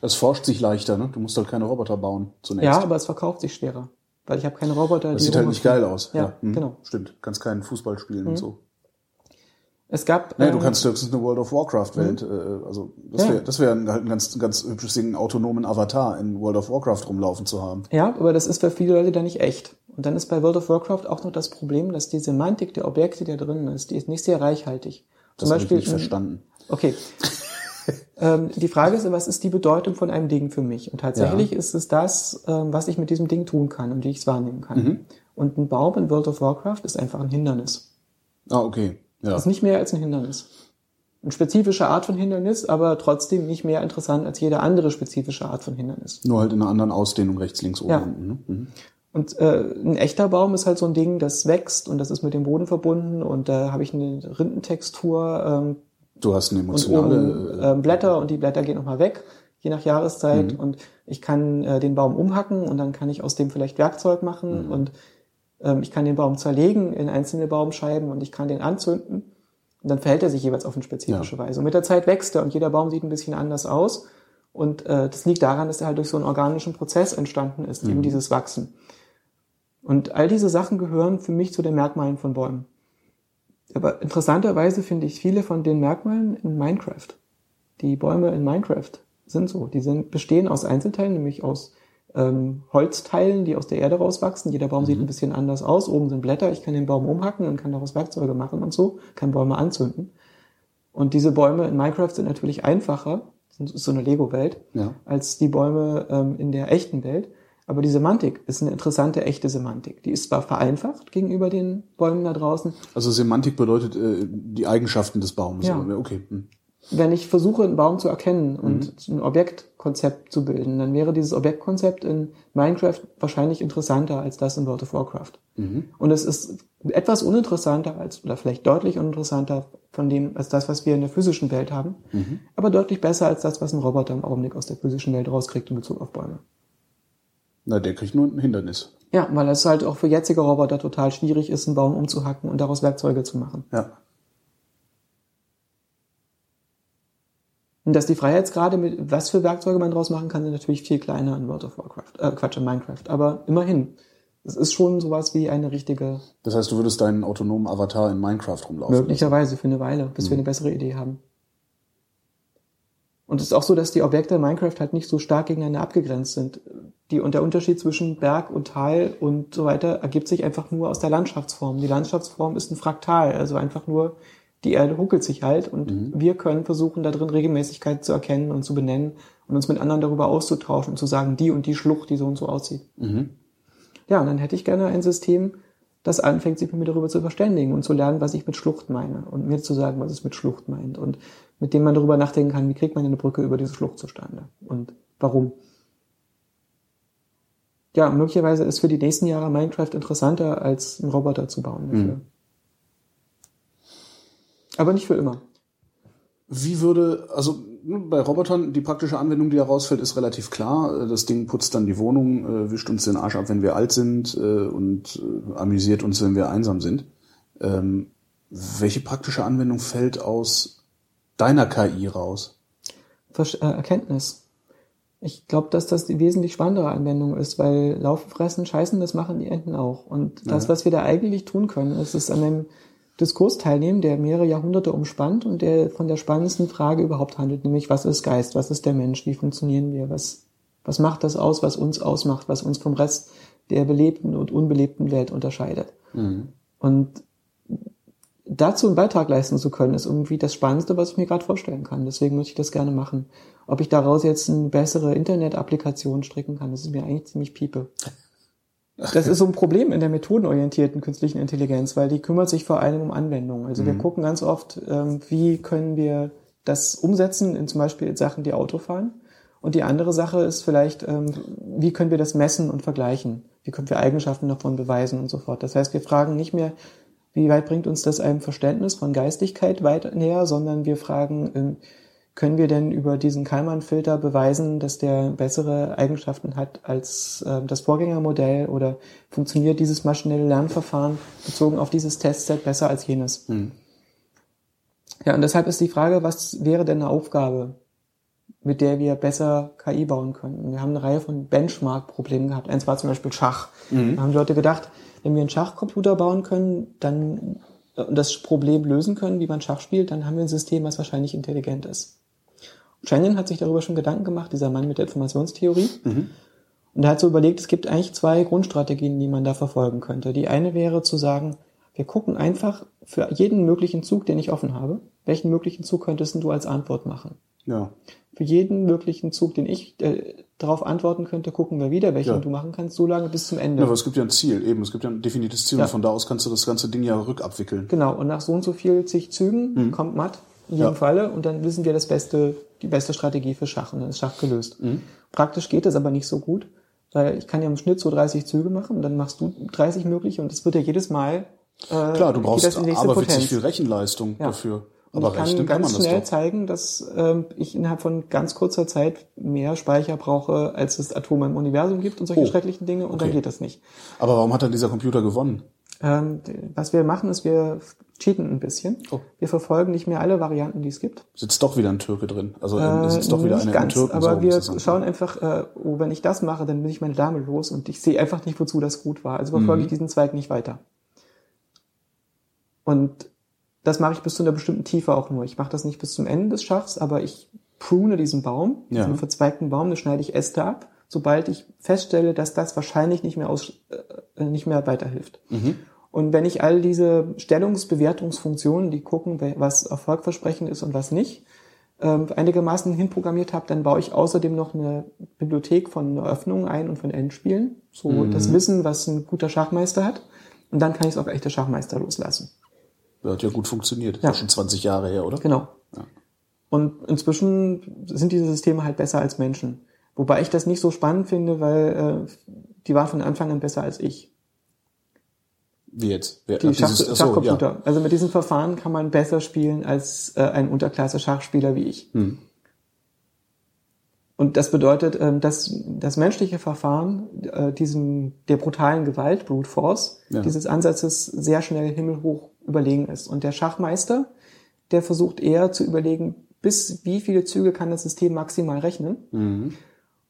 Speaker 2: Es forscht sich leichter, ne? Du musst halt keine Roboter bauen zunächst.
Speaker 3: Ja, aber es verkauft sich schwerer, weil ich habe keine Roboter.
Speaker 2: das sieht halt nicht geil aus.
Speaker 3: Ja,
Speaker 2: hm,
Speaker 3: genau.
Speaker 2: Stimmt. Kannst keinen Fußball spielen und so.
Speaker 3: Es gab.
Speaker 2: Nee, du
Speaker 3: ähm,
Speaker 2: kannst höchstens eine World of Warcraft Welt, äh, also das
Speaker 3: Ja.
Speaker 2: wäre das wäre ein, halt ein ganz ganz hübsches Ding, einen autonomen Avatar in World of Warcraft rumlaufen zu haben.
Speaker 3: Ja, aber das ist für viele Leute dann nicht echt. Und dann ist bei World of Warcraft auch noch das Problem, dass die Semantik der Objekte, die da drin ist, die ist nicht sehr reichhaltig.
Speaker 2: Das habe ich nicht verstanden.
Speaker 3: Okay. Ähm, die Frage ist, was ist die Bedeutung von einem Ding für mich? Und tatsächlich ist es das, ähm, was ich mit diesem Ding tun kann und wie ich es wahrnehmen kann.
Speaker 2: Mhm.
Speaker 3: Und ein Baum in World of Warcraft ist einfach ein Hindernis.
Speaker 2: Ah, okay. Ja.
Speaker 3: Das ist nicht mehr als ein Hindernis. Eine spezifische Art von Hindernis, aber trotzdem nicht mehr interessant als jede andere spezifische Art von Hindernis.
Speaker 2: Nur halt in einer anderen Ausdehnung rechts, links, oben,
Speaker 3: Ja.
Speaker 2: unten. Ne? Mhm.
Speaker 3: Und äh, ein echter Baum ist halt so ein Ding, das wächst und das ist mit dem Boden verbunden und da habe ich eine Rindentextur ähm,
Speaker 2: Du hast eine
Speaker 3: und
Speaker 2: emotionale.
Speaker 3: oben ähm, Blätter und die Blätter gehen nochmal weg, je nach Jahreszeit und ich kann äh, den Baum umhacken und dann kann ich aus dem vielleicht Werkzeug machen und ähm, ich kann den Baum zerlegen in einzelne Baumscheiben und ich kann den anzünden und dann verhält er sich jeweils auf eine spezifische Weise. Und mit der Zeit wächst er und jeder Baum sieht ein bisschen anders aus und äh, das liegt daran, dass er halt durch so einen organischen Prozess entstanden ist, eben dieses Wachsen. Und all diese Sachen gehören für mich zu den Merkmalen von Bäumen. Aber interessanterweise finde ich viele von den Merkmalen in Minecraft. Die Bäume in Minecraft sind so. Die sind, bestehen aus Einzelteilen, nämlich aus ähm, Holzteilen, die aus der Erde rauswachsen. Jeder Baum sieht ein bisschen anders aus. Oben sind Blätter. Ich kann den Baum umhacken und kann daraus Werkzeuge machen und so. Kann Bäume anzünden. Und diese Bäume in Minecraft sind natürlich einfacher, sind ist so eine Lego-Welt,
Speaker 2: Ja.
Speaker 3: als die Bäume ähm, in der echten Welt. Aber die Semantik ist eine interessante, echte Semantik. Die ist zwar vereinfacht gegenüber den Bäumen da draußen,
Speaker 2: Also Semantik bedeutet äh, die Eigenschaften des Baumes.
Speaker 3: Ja.
Speaker 2: Okay. Hm.
Speaker 3: wenn ich versuche, einen Baum zu erkennen und ein Objektkonzept zu bilden, dann wäre dieses Objektkonzept in Minecraft wahrscheinlich interessanter als das in World of Warcraft. Und es ist etwas uninteressanter als, oder vielleicht deutlich uninteressanter von dem, als das, was wir in der physischen Welt haben, aber deutlich besser als das, was ein Roboter im Augenblick aus der physischen Welt rauskriegt in Bezug auf Bäume.
Speaker 2: Na, der kriegt nur ein Hindernis.
Speaker 3: Ja, weil es halt auch für jetzige Roboter total schwierig ist, einen Baum umzuhacken und daraus Werkzeuge zu machen.
Speaker 2: Ja.
Speaker 3: Und dass die Freiheitsgrade mit was für Werkzeuge man daraus machen kann, sind natürlich viel kleiner in World of Warcraft, äh, Quatsch, in Minecraft. Aber immerhin, es ist schon sowas wie eine richtige,
Speaker 2: Das heißt, du würdest deinen autonomen Avatar in Minecraft rumlaufen.
Speaker 3: möglicherweise für eine Weile, bis wir eine bessere Idee haben. Und es ist auch so, dass die Objekte in Minecraft halt nicht so stark gegeneinander abgegrenzt sind. Die, und der Unterschied zwischen Berg und Tal und so weiter ergibt sich einfach nur aus der Landschaftsform. Die Landschaftsform ist ein Fraktal, also einfach nur die Erde huckelt sich halt und wir können versuchen, da drin Regelmäßigkeit zu erkennen und zu benennen und uns mit anderen darüber auszutauschen und zu sagen, die und die Schlucht, die so und so aussieht. Ja, und dann hätte ich gerne ein System, das anfängt, sich mit mir darüber zu verständigen und zu lernen, was ich mit Schlucht meine und mir zu sagen, was es mit Schlucht meint und mit dem man darüber nachdenken kann, wie kriegt man eine Brücke über diese Schlucht zustande und warum. Ja, möglicherweise ist für die nächsten Jahre Minecraft interessanter, als einen Roboter zu bauen dafür. Aber nicht für immer.
Speaker 2: Wie würde, also bei Robotern, die praktische Anwendung, die herausfällt, ist relativ klar. Das Ding putzt dann die Wohnung, äh, wischt uns den Arsch ab, wenn wir alt sind äh, und äh, amüsiert uns, wenn wir einsam sind. Ähm, welche praktische Anwendung fällt aus deiner KI raus?
Speaker 3: Versch- äh, Erkenntnis. Ich glaube, dass das die wesentlich spannendere Anwendung ist, weil Laufen, Fressen, Scheißen, das machen die Enten auch. Und das, was wir da eigentlich tun können, ist es an einem Diskurs teilnehmen, der mehrere Jahrhunderte umspannt und der von der spannendsten Frage überhaupt handelt, nämlich was ist Geist, was ist der Mensch, wie funktionieren wir, was, was macht das aus, was uns ausmacht, was uns vom Rest der belebten und unbelebten Welt unterscheidet. Und dazu einen Beitrag leisten zu können, ist irgendwie das Spannendste, was ich mir gerade vorstellen kann. Deswegen möchte ich das gerne machen. Ob ich daraus jetzt eine bessere Internet-Applikation stricken kann, das ist mir eigentlich ziemlich piepe. Das ist so ein Problem in der methodenorientierten künstlichen Intelligenz, weil die kümmert sich vor allem um Anwendungen. Also wir gucken ganz oft, ähm, wie können wir das umsetzen in zum Beispiel in Sachen, die Auto fahren. Und die andere Sache ist vielleicht, ähm, wie können wir das messen und vergleichen? Wie können wir Eigenschaften davon beweisen und so fort. Das heißt, wir fragen nicht mehr, wie weit bringt uns das einem Verständnis von Geistigkeit weit näher, sondern wir fragen, ähm, können wir denn über diesen Kalman-Filter beweisen, dass der bessere Eigenschaften hat als äh, das Vorgängermodell oder funktioniert dieses maschinelle Lernverfahren bezogen auf dieses Testset besser als jenes? Ja, und deshalb ist die Frage, was wäre denn eine Aufgabe, mit der wir besser KI bauen könnten? Wir haben eine Reihe von Benchmark-Problemen gehabt. Eins war zum Beispiel Schach. Da haben die Leute gedacht, wenn wir einen Schachcomputer bauen können, dann äh, und das Problem lösen können, wie man Schach spielt, dann haben wir ein System, was wahrscheinlich intelligent ist. Shannon hat sich darüber schon Gedanken gemacht, dieser Mann mit der Informationstheorie. Und er hat so überlegt, es gibt eigentlich zwei Grundstrategien, die man da verfolgen könnte. Die eine wäre zu sagen, wir gucken einfach für jeden möglichen Zug, den ich offen habe, welchen möglichen Zug könntest du als Antwort machen?
Speaker 2: Ja.
Speaker 3: Für jeden möglichen Zug, den ich äh, darauf antworten könnte, gucken wir wieder, welchen
Speaker 2: Ja.
Speaker 3: du machen kannst, so lange bis zum Ende.
Speaker 2: Ja, aber es gibt ja ein Ziel, eben. Es gibt ja ein definiertes Ziel
Speaker 3: Ja.
Speaker 2: und von da aus kannst du das ganze Ding ja rückabwickeln.
Speaker 3: Genau, und nach so und so viel zig Zügen kommt matt, in jedem
Speaker 2: Ja.
Speaker 3: Falle, und dann wissen wir das beste, die beste Strategie für Schach, und dann ist Schach gelöst. Praktisch geht das aber nicht so gut, weil ich kann ja im Schnitt so 30 Züge machen, und dann machst du 30 möglich, und es wird ja jedes Mal, äh,
Speaker 2: Klar, du brauchst aber witzig
Speaker 3: Potenz.
Speaker 2: viel Rechenleistung dafür.
Speaker 3: Und
Speaker 2: Aber
Speaker 3: ich kann
Speaker 2: kann
Speaker 3: ganz
Speaker 2: das
Speaker 3: schnell zeigen, dass ähm, ich innerhalb von ganz kurzer Zeit mehr Speicher brauche, als es Atome im Universum gibt und solche
Speaker 2: Oh.
Speaker 3: schrecklichen Dinge, und dann
Speaker 2: Okay.
Speaker 3: geht das nicht.
Speaker 2: Aber warum hat dann dieser Computer gewonnen?
Speaker 3: Ähm, was wir machen, ist, wir cheaten ein bisschen.
Speaker 2: Oh.
Speaker 3: Wir verfolgen nicht mehr alle Varianten, die es gibt.
Speaker 2: Sitzt doch wieder ein Türke drin. Also
Speaker 3: Äh,
Speaker 2: sitzt doch wieder einer
Speaker 3: ganz,
Speaker 2: Türken.
Speaker 3: aber
Speaker 2: so
Speaker 3: wir schauen einfach, äh, oh, wenn ich das mache, dann bin ich meine Dame los und ich sehe einfach nicht, wozu das gut war. Also
Speaker 2: Mhm.
Speaker 3: verfolge ich diesen Zweig nicht weiter. Und das mache ich bis zu einer bestimmten Tiefe auch nur. Ich mache das nicht bis zum Ende des Schachs, aber ich prune diesen Baum,
Speaker 2: Ja.
Speaker 3: diesen verzweigten Baum, da schneide ich Äste ab, sobald ich feststelle, dass das wahrscheinlich nicht mehr aus, äh, nicht mehr weiterhilft.
Speaker 2: Mhm.
Speaker 3: Und wenn ich all diese Stellungsbewertungsfunktionen, die gucken, was erfolgversprechend ist und was nicht, ähm, einigermaßen hinprogrammiert habe, dann baue ich außerdem noch eine Bibliothek von Eröffnungen ein und von Endspielen. So
Speaker 2: Mhm.
Speaker 3: das Wissen, was ein guter Schachmeister hat. Und dann kann ich es auf echte Schachmeister loslassen.
Speaker 2: Das hat ja gut funktioniert. Ist
Speaker 3: Ja.
Speaker 2: ja schon 20 Jahre her, oder?
Speaker 3: Genau. Und inzwischen sind diese Systeme halt besser als Menschen. Wobei ich das nicht so spannend finde, weil äh, die waren von Anfang an besser als ich.
Speaker 2: Wie jetzt? Wer,
Speaker 3: Die
Speaker 2: ach,
Speaker 3: Schach,
Speaker 2: dieses-
Speaker 3: Schachcomputer.
Speaker 2: ja.
Speaker 3: Also mit diesem Verfahren kann man besser spielen als äh, ein Unterklasse-Schachspieler wie ich.
Speaker 2: Hm.
Speaker 3: Und das bedeutet, ähm, dass das menschliche Verfahren äh, diesem der brutalen Gewalt, Brute Force,
Speaker 2: Ja.
Speaker 3: dieses Ansatzes sehr schnell himmelhoch überlegen ist. Und der Schachmeister, der versucht eher zu überlegen, bis wie viele Züge kann das System maximal rechnen.
Speaker 2: Mhm.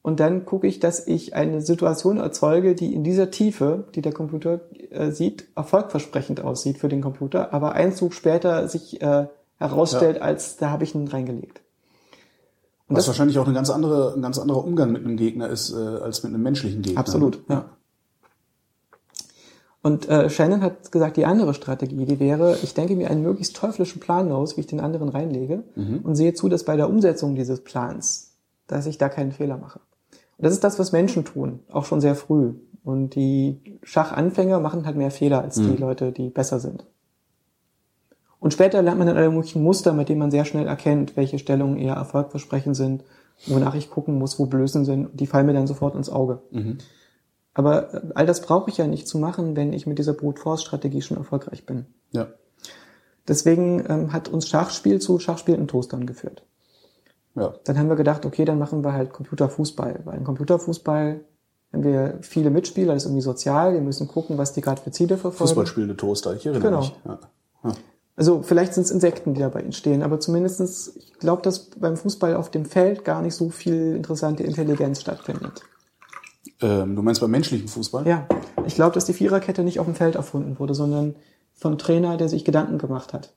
Speaker 3: Und dann gucke ich, dass ich eine Situation erzeuge, die in dieser Tiefe, die der Computer äh, sieht, erfolgversprechend aussieht für den Computer, aber ein Zug später sich äh, herausstellt, als da habe ich ihn reingelegt. Und
Speaker 2: Was
Speaker 3: das
Speaker 2: wahrscheinlich auch eine ganz andere, ein ganz anderer Umgang mit einem Gegner ist, äh, als mit einem menschlichen Gegner.
Speaker 3: absolut, ja. Und äh, Shannon hat gesagt, die andere Strategie, die wäre, ich denke mir einen möglichst teuflischen Plan aus, wie ich den anderen reinlege und sehe zu, dass bei der Umsetzung dieses Plans, dass ich da keinen Fehler mache. Und das ist das, was Menschen tun, auch schon sehr früh. Und die Schachanfänger machen halt mehr Fehler als die Leute, die besser sind. Und später lernt man dann alle möglichen Muster, mit denen man sehr schnell erkennt, welche Stellungen eher erfolgversprechend sind, wonach ich gucken muss, wo Blößen sind. Die fallen mir dann sofort ins Auge. Aber äh, all das brauche ich ja nicht zu machen, wenn ich mit dieser Brute Force Strategie schon erfolgreich bin.
Speaker 2: Ja.
Speaker 3: Deswegen ähm, hat uns Schachspiel zu Schachspiel in Toastern geführt.
Speaker 2: Ja.
Speaker 3: Dann haben wir gedacht, okay, dann machen wir halt Computerfußball. Weil im Computerfußball haben wir viele Mitspieler, das ist irgendwie sozial, wir müssen gucken, was die gerade für Ziele verfolgen.
Speaker 2: Fußballspielende Toaster, ich erinnere
Speaker 3: Genau.
Speaker 2: mich. Ja. Ja.
Speaker 3: Also vielleicht sind es Insekten, die dabei entstehen, aber zumindestens, ich glaube, dass beim Fußball auf dem Feld gar nicht so viel interessante Intelligenz stattfindet.
Speaker 2: Ähm, du meinst beim menschlichen Fußball?
Speaker 3: Ja, ich glaube, dass die Viererkette nicht auf dem Feld erfunden wurde, sondern vom Trainer, der sich Gedanken gemacht hat.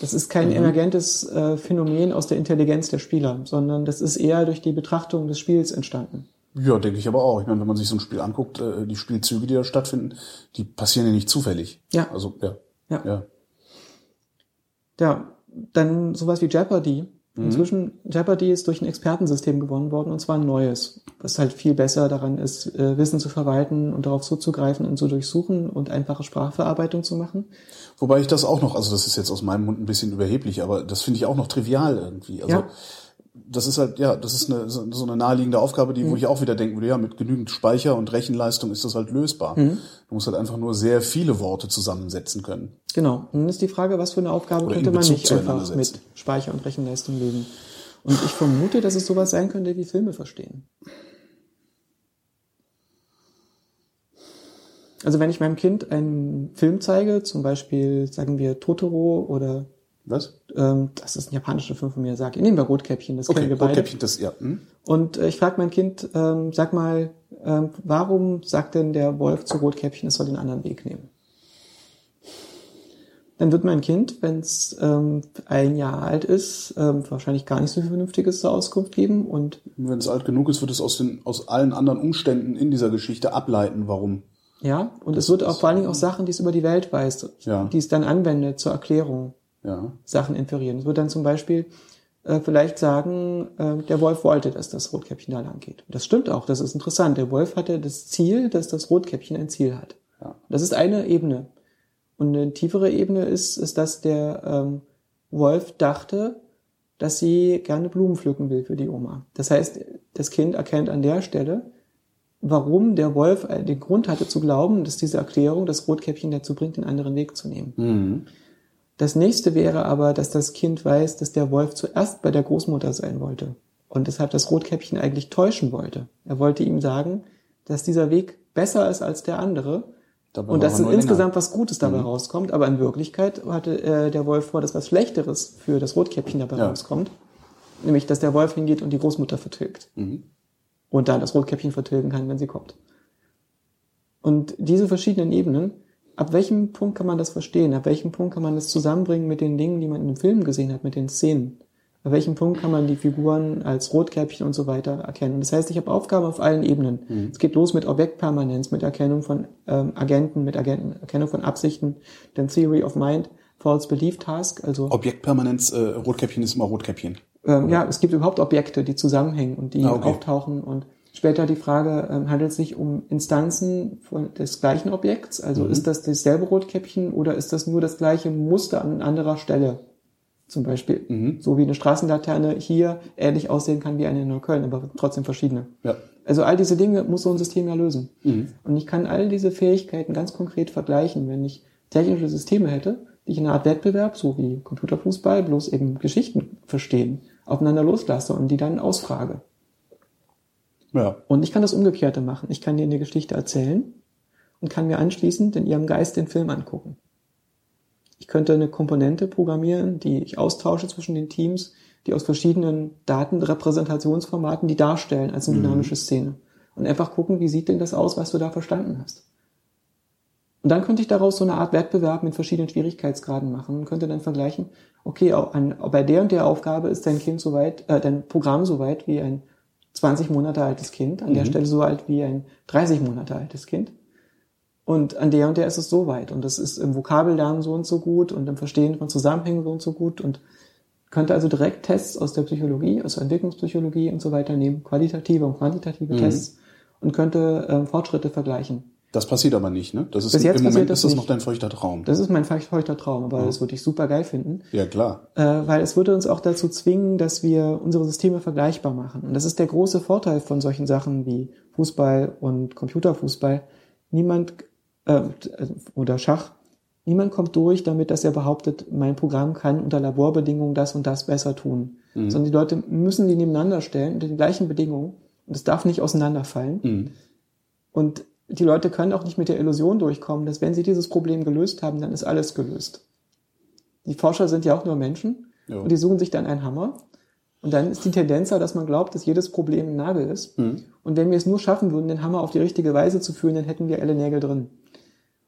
Speaker 3: Das ist kein emergentes äh, Phänomen aus der Intelligenz der Spieler, sondern das ist eher durch die Betrachtung des Spiels entstanden.
Speaker 2: Ja, denke ich aber auch. Ich meine, wenn man sich so ein Spiel anguckt, äh, die Spielzüge, die da stattfinden, die passieren ja nicht zufällig.
Speaker 3: Ja.
Speaker 2: Also, ja.
Speaker 3: Ja.
Speaker 2: Ja.
Speaker 3: Ja, dann sowas wie Jeopardy. Inzwischen, Jeopardy ist durch ein Expertensystem gewonnen worden, und zwar ein neues, was halt viel besser daran ist, äh, Wissen zu verwalten und darauf zuzugreifen und zu durchsuchen und einfache Sprachverarbeitung zu machen.
Speaker 2: Wobei ich das auch noch, also das ist jetzt aus meinem Mund ein bisschen überheblich, aber das finde ich auch noch trivial irgendwie. Also
Speaker 3: Ja.
Speaker 2: Das ist halt, ja, das ist eine, so eine naheliegende Aufgabe, die, wo ich auch wieder denken würde, ja, mit genügend Speicher und Rechenleistung ist das halt lösbar. Du musst halt einfach nur sehr viele Worte zusammensetzen können.
Speaker 3: Genau. Und dann ist die Frage, was für eine Aufgabe
Speaker 2: Oder
Speaker 3: könnte man nicht einfach mit. Speicher und Rechenleistung lösen? Und ich vermute, dass es sowas sein könnte wie Filme verstehen. Also wenn ich meinem Kind einen Film zeige, zum Beispiel sagen wir Totoro oder
Speaker 2: Was?
Speaker 3: ähm, das ist ein japanischer Film von mir, sag nehmen wir Rotkäppchen, das
Speaker 2: Okay,
Speaker 3: kennen wir beide.
Speaker 2: Rotkäppchen, das, ja. Hm?
Speaker 3: Und äh, ich frage mein Kind, ähm, sag mal, ähm, warum sagt denn der Wolf zu Rotkäppchen, es soll den anderen Weg nehmen? Dann wird mein Kind, wenn es ähm, ein Jahr alt ist, ähm, wahrscheinlich gar nicht so viel Vernünftiges zur Auskunft geben. Und
Speaker 2: Wenn es alt genug ist, wird es aus, den, aus allen anderen Umständen in dieser Geschichte ableiten, warum.
Speaker 3: ja, und es wird auch vor allen Dingen auch Sachen, die es über die Welt weiß,
Speaker 2: Ja.
Speaker 3: die es dann anwendet zur Erklärung,
Speaker 2: Ja.
Speaker 3: Sachen inferieren. Es wird dann zum Beispiel äh, vielleicht sagen, äh, der Wolf wollte, dass das Rotkäppchen da lang geht. Das stimmt auch, das ist interessant. Der Wolf hatte das Ziel, dass das Rotkäppchen ein Ziel hat.
Speaker 2: Ja.
Speaker 3: Das ist eine Ebene. Und eine tiefere Ebene ist, ist dass der ähm, Wolf dachte, dass sie gerne Blumen pflücken will für die Oma. Das heißt, das Kind erkennt an der Stelle, warum der Wolf äh, den Grund hatte zu glauben, dass diese Erklärung das Rotkäppchen dazu bringt, den anderen Weg zu nehmen.
Speaker 2: Mhm.
Speaker 3: Das nächste wäre aber, dass das Kind weiß, dass der Wolf zuerst bei der Großmutter sein wollte und deshalb das Rotkäppchen eigentlich täuschen wollte. Er wollte ihm sagen, dass dieser Weg besser ist als der andere
Speaker 2: Dabei
Speaker 3: und dass insgesamt was Gutes dabei rauskommt. Aber in Wirklichkeit hatte äh, der Wolf vor, dass was Schlechteres für das Rotkäppchen dabei
Speaker 2: Ja.
Speaker 3: rauskommt. Nämlich, dass der Wolf hingeht und die Großmutter vertilgt.
Speaker 2: Mhm.
Speaker 3: Und dann das Rotkäppchen vertilgen kann, wenn sie kommt. Und diese verschiedenen Ebenen, ab welchem Punkt kann man das verstehen? Ab welchem Punkt kann man das zusammenbringen mit den Dingen, die man in dem Film gesehen hat, mit den Szenen? Ab welchem Punkt kann man die Figuren als Rotkäppchen und so weiter erkennen? Das heißt, ich habe Aufgaben auf allen Ebenen. Es geht los mit Objektpermanenz, mit Erkennung von ähm, Agenten, mit Agenten, Erkennung von Absichten, dann Theory of Mind, False Belief Task, also
Speaker 2: Objektpermanenz, äh, Rotkäppchen ist immer Rotkäppchen.
Speaker 3: ähm, ja, es gibt überhaupt Objekte, die zusammenhängen und die
Speaker 2: Ah, okay.
Speaker 3: auftauchen und später die Frage, ähm, handelt es sich um Instanzen von, des gleichen Objekts? Also
Speaker 2: Mhm.
Speaker 3: ist das dasselbe Rotkäppchen oder ist das nur das gleiche Muster an anderer Stelle? Zum Beispiel,
Speaker 2: Mhm.
Speaker 3: so wie eine Straßenlaterne hier ähnlich aussehen kann wie eine in Neukölln, aber trotzdem verschiedene.
Speaker 2: Ja.
Speaker 3: Also all diese Dinge muss so ein System ja lösen. Und ich kann all diese Fähigkeiten ganz konkret vergleichen, wenn ich technische Systeme hätte, die ich in einer Art Wettbewerb, so wie Computerfußball, bloß eben Geschichten verstehen, aufeinander loslasse und die dann ausfrage.
Speaker 2: Ja.
Speaker 3: Und ich kann das Umgekehrte machen. Ich kann dir eine Geschichte erzählen und kann mir anschließend in ihrem Geist den Film angucken. Ich könnte eine Komponente programmieren, die ich austausche zwischen den Teams, die aus verschiedenen Datenrepräsentationsformaten die darstellen als eine dynamische Szene. Und einfach gucken, wie sieht denn das aus, was du da verstanden hast. Und dann könnte ich daraus so eine Art Wettbewerb mit verschiedenen Schwierigkeitsgraden machen und könnte dann vergleichen, okay, an, bei der und der Aufgabe ist dein Kind soweit, äh, dein Programm soweit wie ein 20 Monate altes Kind, an der Stelle so alt wie ein 30 Monate altes Kind. Und an der und der ist es so weit. Und das ist im Vokabellernen so und so gut und im Verstehen von Zusammenhängen so und so gut und könnte also direkt Tests aus der Psychologie, aus der Entwicklungspsychologie und so weiter nehmen, qualitative und quantitative Tests und könnte ähm, Fortschritte vergleichen.
Speaker 2: Das passiert aber nicht, ne? Das ist
Speaker 3: Bis jetzt
Speaker 2: im Moment
Speaker 3: das
Speaker 2: ist das
Speaker 3: nicht.
Speaker 2: noch dein feuchter Traum.
Speaker 3: Das ist mein feuchter Traum, aber das würde ich super geil finden.
Speaker 2: ja, klar.
Speaker 3: äh, weil es würde uns auch dazu zwingen, dass wir unsere Systeme vergleichbar machen. Und das ist der große Vorteil von solchen Sachen wie Fußball und Computerfußball. Niemand äh, oder Schach, niemand kommt durch damit, dass er behauptet, mein Programm kann unter Laborbedingungen das und das besser tun. Sondern die Leute müssen die nebeneinander stellen unter den gleichen Bedingungen und es darf nicht auseinanderfallen. Und die Leute können auch nicht mit der Illusion durchkommen, dass wenn sie dieses Problem gelöst haben, dann ist alles gelöst. Die Forscher sind ja auch nur Menschen
Speaker 2: Ja.
Speaker 3: und die suchen sich dann einen Hammer. Und dann ist die Tendenz ja, dass man glaubt, dass jedes Problem ein Nagel ist. Und wenn wir es nur schaffen würden, den Hammer auf die richtige Weise zu führen, dann hätten wir alle Nägel drin.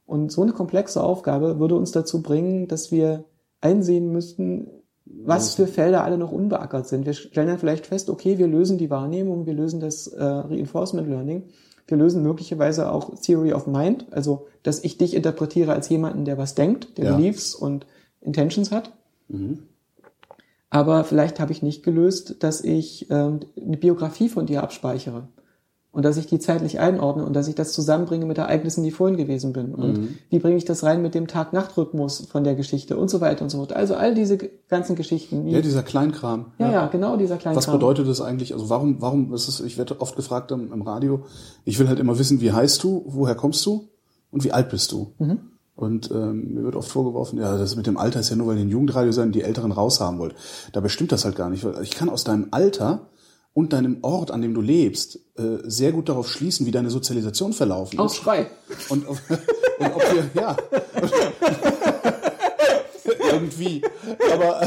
Speaker 3: Und so eine komplexe Aufgabe würde uns dazu bringen, dass wir einsehen müssten, was für Felder alle noch unbeackert sind. Wir stellen dann vielleicht fest, okay, wir lösen die Wahrnehmung, wir lösen das äh, Reinforcement Learning, wir lösen möglicherweise auch Theory of Mind, also dass ich dich interpretiere als jemanden, der was denkt, der
Speaker 2: Ja.
Speaker 3: Beliefs und Intentions hat. Aber vielleicht habe ich nicht gelöst, dass ich ähm, eine Biografie von dir abspeichere und dass ich die zeitlich einordne und dass ich das zusammenbringe mit Ereignissen, die vorhin gewesen bin. Und wie bringe ich das rein mit dem Tag-Nacht-Rhythmus von der Geschichte und so weiter und so fort. Also all diese ganzen Geschichten.
Speaker 2: Ja, dieser Kleinkram.
Speaker 3: ja, ja, genau dieser kleine
Speaker 2: Was bedeutet das eigentlich? Also warum, warum ist es, ich werde oft gefragt im, im Radio, ich will halt immer wissen, wie heißt du, woher kommst du und wie alt bist du?
Speaker 3: Mhm.
Speaker 2: Und ähm, mir wird oft vorgeworfen, ja, das mit dem Alter ist ja nur, weil ein Jugendradio sein, die Älteren raushaben wollt. Dabei stimmt das halt gar nicht. Weil ich kann aus deinem Alter und deinem Ort, an dem du lebst, äh, sehr gut darauf schließen, wie deine Sozialisation verlaufen ist.
Speaker 3: Aufschrei.
Speaker 2: Und, ob- und ob wir, ja. Irgendwie. Aber äh,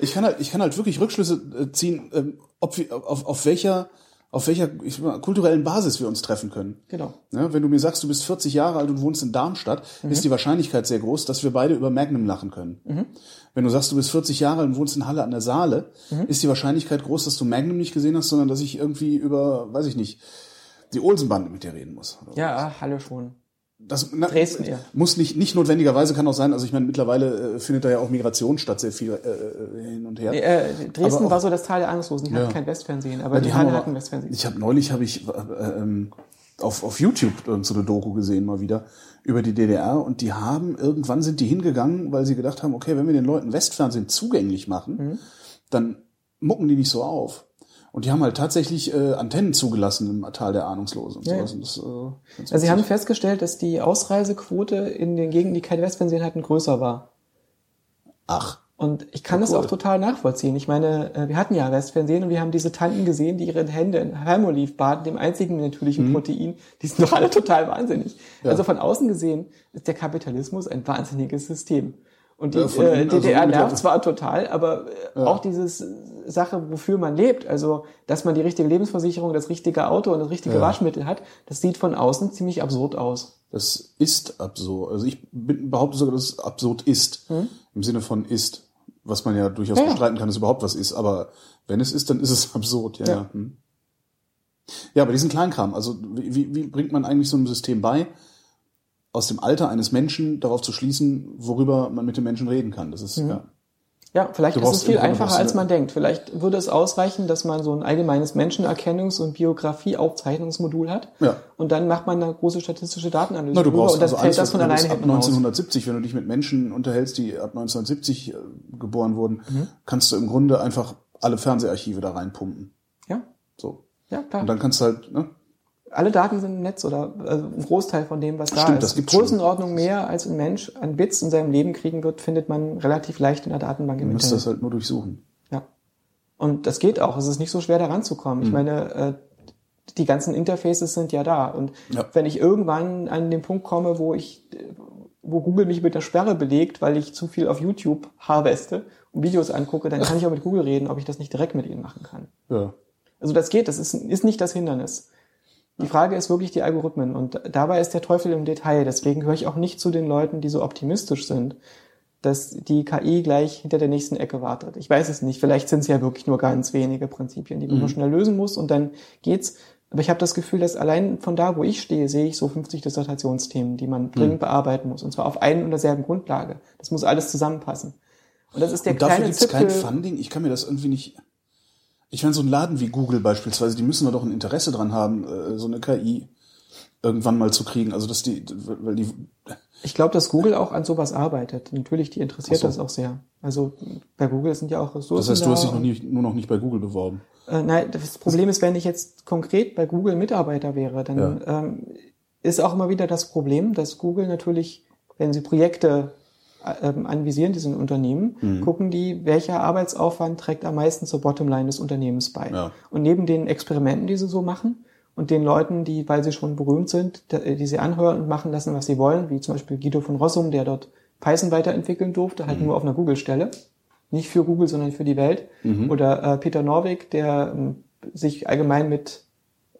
Speaker 2: ich kann halt, ich kann halt wirklich Rückschlüsse äh, ziehen, ähm, ob wir, auf, auf welcher, auf welcher mal, kulturellen Basis wir uns treffen können.
Speaker 3: Genau.
Speaker 2: Ja, wenn du mir sagst, du bist 40 Jahre alt und wohnst in Darmstadt, ist die Wahrscheinlichkeit sehr groß, dass wir beide über Magnum lachen können. Wenn du sagst, du bist 40 Jahre alt und wohnst in Halle an der Saale, ist die Wahrscheinlichkeit groß, dass du Magnum nicht gesehen hast, sondern dass ich irgendwie über, weiß ich nicht, die Olsenbande mit dir reden muss.
Speaker 3: Ja, hallo schon.
Speaker 2: Das na,
Speaker 3: Dresden eher.
Speaker 2: muss nicht, nicht notwendigerweise kann auch sein, also ich meine, mittlerweile äh, findet da ja auch Migration statt, sehr viel äh, äh, hin und her.
Speaker 3: Nee, äh, Dresden
Speaker 2: auch-
Speaker 3: war so das Tal der Ahnungslosen. Die hatten
Speaker 2: Ja.
Speaker 3: kein Westfernsehen, aber
Speaker 2: Ja,
Speaker 3: die,
Speaker 2: haben
Speaker 3: Halle
Speaker 2: aber-
Speaker 3: hatten Westfernsehen.
Speaker 2: Ich habe neulich habe ich äh, ähm, auf, auf YouTube irgend so eine Doku gesehen mal wieder über die DDR und die haben irgendwann sind die hingegangen, weil sie gedacht haben, okay, wenn wir den Leuten Westfernsehen zugänglich machen,
Speaker 3: Mhm.
Speaker 2: dann mucken die nicht so auf. Und die haben halt tatsächlich äh, Antennen zugelassen im Tal der Ahnungslosen
Speaker 3: Ja.
Speaker 2: Und das, äh,
Speaker 3: Also sie haben festgestellt, dass die Ausreisequote in den Gegenden, die kein Westfernsehen hatten, größer war.
Speaker 2: Ach,
Speaker 3: Und ich kann das
Speaker 2: cool.
Speaker 3: auch total nachvollziehen. Ich meine, äh, wir hatten ja Westfernsehen und wir haben diese Tanten gesehen, die ihre Hände in Palmolive baden, dem einzigen natürlichen Protein. Die sind doch alle total wahnsinnig.
Speaker 2: Mhm. Ja.
Speaker 3: Also von außen gesehen ist der Kapitalismus ein wahnsinniges System. Und die
Speaker 2: Ja,
Speaker 3: äh,
Speaker 2: also
Speaker 3: DDR
Speaker 2: mittlerweile-
Speaker 3: nervt zwar total, aber äh, auch dieses Sache, wofür man lebt, also dass man die richtige Lebensversicherung, das richtige Auto und das richtige
Speaker 2: Ja.
Speaker 3: Waschmittel hat, das sieht von außen ziemlich absurd aus.
Speaker 2: das ist absurd. Also ich behaupte sogar, dass es absurd ist. Im Sinne von ist. Was man ja durchaus
Speaker 3: Hm? Ja, ja.
Speaker 2: bestreiten kann, dass überhaupt was ist. Aber wenn es ist, dann ist es absurd. Ja,
Speaker 3: Ja.
Speaker 2: ja. Hm. Ja, aber diesen Kleinkram, also wie, wie, wie bringt man eigentlich so einem System bei, aus dem Alter eines Menschen darauf zu schließen, worüber man mit dem Menschen reden kann? Das ist, ja.
Speaker 3: Ja, vielleicht ist es viel einfacher, als man
Speaker 2: eine-
Speaker 3: denkt. Vielleicht würde es ausreichen, dass man so ein allgemeines Menschenerkennungs- und Biografie-Aufzeichnungsmodul hat.
Speaker 2: Ja.
Speaker 3: Und dann macht man eine große statistische Datenanalyse
Speaker 2: Na, du brauchst
Speaker 3: und das
Speaker 2: also
Speaker 3: fällt das von alleine
Speaker 2: ab
Speaker 3: hinten raus.
Speaker 2: 1970, wenn du dich mit Menschen unterhältst, die ab 1970 äh, geboren wurden,
Speaker 3: Mhm.
Speaker 2: kannst du im Grunde einfach alle Fernseharchive da reinpumpen.
Speaker 3: Ja.
Speaker 2: So.
Speaker 3: Ja, klar.
Speaker 2: Und dann kannst du halt, ne?
Speaker 3: Alle Daten sind im Netz oder also ein Großteil von dem, was da
Speaker 2: Stimmt,
Speaker 3: ist.
Speaker 2: das gibt's schon.
Speaker 3: Größenordnung mehr als ein Mensch an Bits in seinem Leben kriegen wird, findet man relativ leicht in der Datenbank im
Speaker 2: musst
Speaker 3: Internet.
Speaker 2: das halt nur durchsuchen.
Speaker 3: Ja. Und das geht auch. Es ist nicht so schwer, da ranzukommen.
Speaker 2: Hm.
Speaker 3: Ich meine, äh, die ganzen Interfaces sind ja da. Und
Speaker 2: Ja.
Speaker 3: wenn ich irgendwann an den Punkt komme, wo ich, wo Google mich mit der Sperre belegt, weil ich zu viel auf YouTube harveste und Videos angucke, dann kann ich auch mit Google reden, ob ich das nicht direkt mit ihnen machen kann.
Speaker 2: Ja.
Speaker 3: Also das geht, das ist, ist nicht das Hindernis. Die Frage ist wirklich die Algorithmen und dabei ist der Teufel im Detail. Deswegen gehöre ich auch nicht zu den Leuten, die so optimistisch sind, dass die KI gleich hinter der nächsten Ecke wartet. Ich weiß es nicht. Vielleicht sind es ja wirklich nur ganz wenige Prinzipien, die man nur schnell lösen muss und dann geht's. Aber ich habe das Gefühl, dass allein von da, wo ich stehe, sehe ich so 50 Dissertationsthemen, die man dringend bearbeiten muss. Und zwar auf einen und derselben Grundlage. Das muss alles zusammenpassen. Und das ist der
Speaker 2: Und dafür
Speaker 3: kleine
Speaker 2: gibt's kein
Speaker 3: Zipfel.
Speaker 2: Funding. Ich kann mir das irgendwie nicht. Ich meine, so ein Laden wie Google beispielsweise, die müssen wir doch ein Interesse dran haben, äh, so eine KI irgendwann mal zu kriegen. Also dass die, weil die,
Speaker 3: Ich glaube, dass Google auch an sowas arbeitet. Natürlich, die interessiert
Speaker 2: so.
Speaker 3: das auch sehr. Also bei Google sind ja auch Ressourcen.
Speaker 2: das heißt, du hast dich noch nie, nur noch nicht bei Google beworben.
Speaker 3: Äh, nein, das Problem ist, wenn ich jetzt konkret bei Google Mitarbeiter wäre, dann ähm, ist auch immer wieder das Problem, dass Google natürlich, wenn sie Projekte anvisieren, diesen Unternehmen,
Speaker 2: Mhm.
Speaker 3: gucken die, welcher Arbeitsaufwand trägt am meisten zur Bottomline des Unternehmens bei.
Speaker 2: Ja.
Speaker 3: Und neben den Experimenten, die sie so machen, und den Leuten, die, weil sie schon berühmt sind, da- die sie anhören und machen lassen, was sie wollen, wie zum Beispiel Guido von Rossum, der dort Python weiterentwickeln durfte, halt nur auf einer Google-Stelle. Nicht für Google, sondern für die Welt. Oder äh, Peter Norwig, der ähm, sich allgemein mit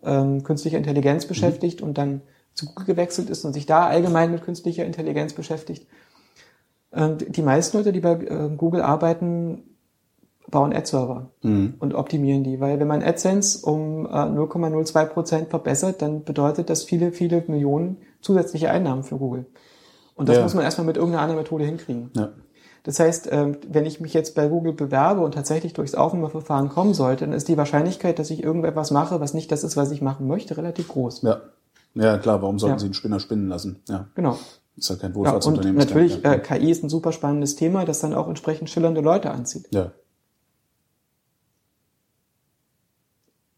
Speaker 3: ähm, künstlicher Intelligenz beschäftigt und dann zu Google gewechselt ist und sich da allgemein mit künstlicher Intelligenz beschäftigt. Ähm, die meisten Leute, die bei äh, Google arbeiten, bauen Ad-Server und optimieren die. Weil wenn man AdSense um äh, 0,02 Prozent verbessert, dann bedeutet das viele, viele Millionen zusätzliche Einnahmen für Google. Und das
Speaker 2: Ja.
Speaker 3: muss man erstmal mit irgendeiner anderen Methode hinkriegen.
Speaker 2: Ja.
Speaker 3: Das heißt, ähm, wenn ich mich jetzt bei Google bewerbe und tatsächlich durchs Aufnahmeverfahren kommen sollte, dann ist die Wahrscheinlichkeit, dass ich irgendetwas mache, was nicht das ist, was ich machen möchte, relativ groß.
Speaker 2: Ja. Ja, klar, warum sollten
Speaker 3: Ja.
Speaker 2: sie einen Spinner spinnen lassen? Ja.
Speaker 3: Genau.
Speaker 2: Ist halt kein
Speaker 3: Ja, und
Speaker 2: Wohlfahrtsunternehmen.
Speaker 3: natürlich, äh, KI ist ein super spannendes Thema, das dann auch entsprechend schillernde Leute anzieht.
Speaker 2: ja.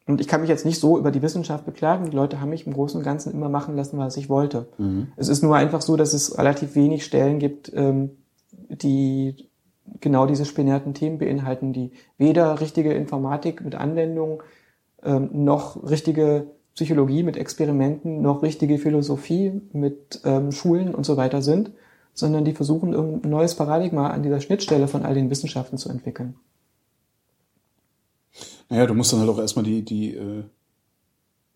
Speaker 3: Und ich kann mich jetzt nicht so über die Wissenschaft beklagen. Die Leute haben mich im Großen und Ganzen immer machen lassen, was ich wollte. Es ist nur einfach so, dass es relativ wenig Stellen gibt, ähm, die genau diese spinnerten Themen beinhalten, die weder richtige Informatik mit Anwendung, ähm, noch richtige Psychologie mit Experimenten, noch richtige Philosophie mit ähm, Schulen und so weiter sind, sondern die versuchen, ein neues Paradigma an dieser Schnittstelle von all den Wissenschaften zu entwickeln.
Speaker 2: Naja, du musst dann halt auch erstmal die, die, äh,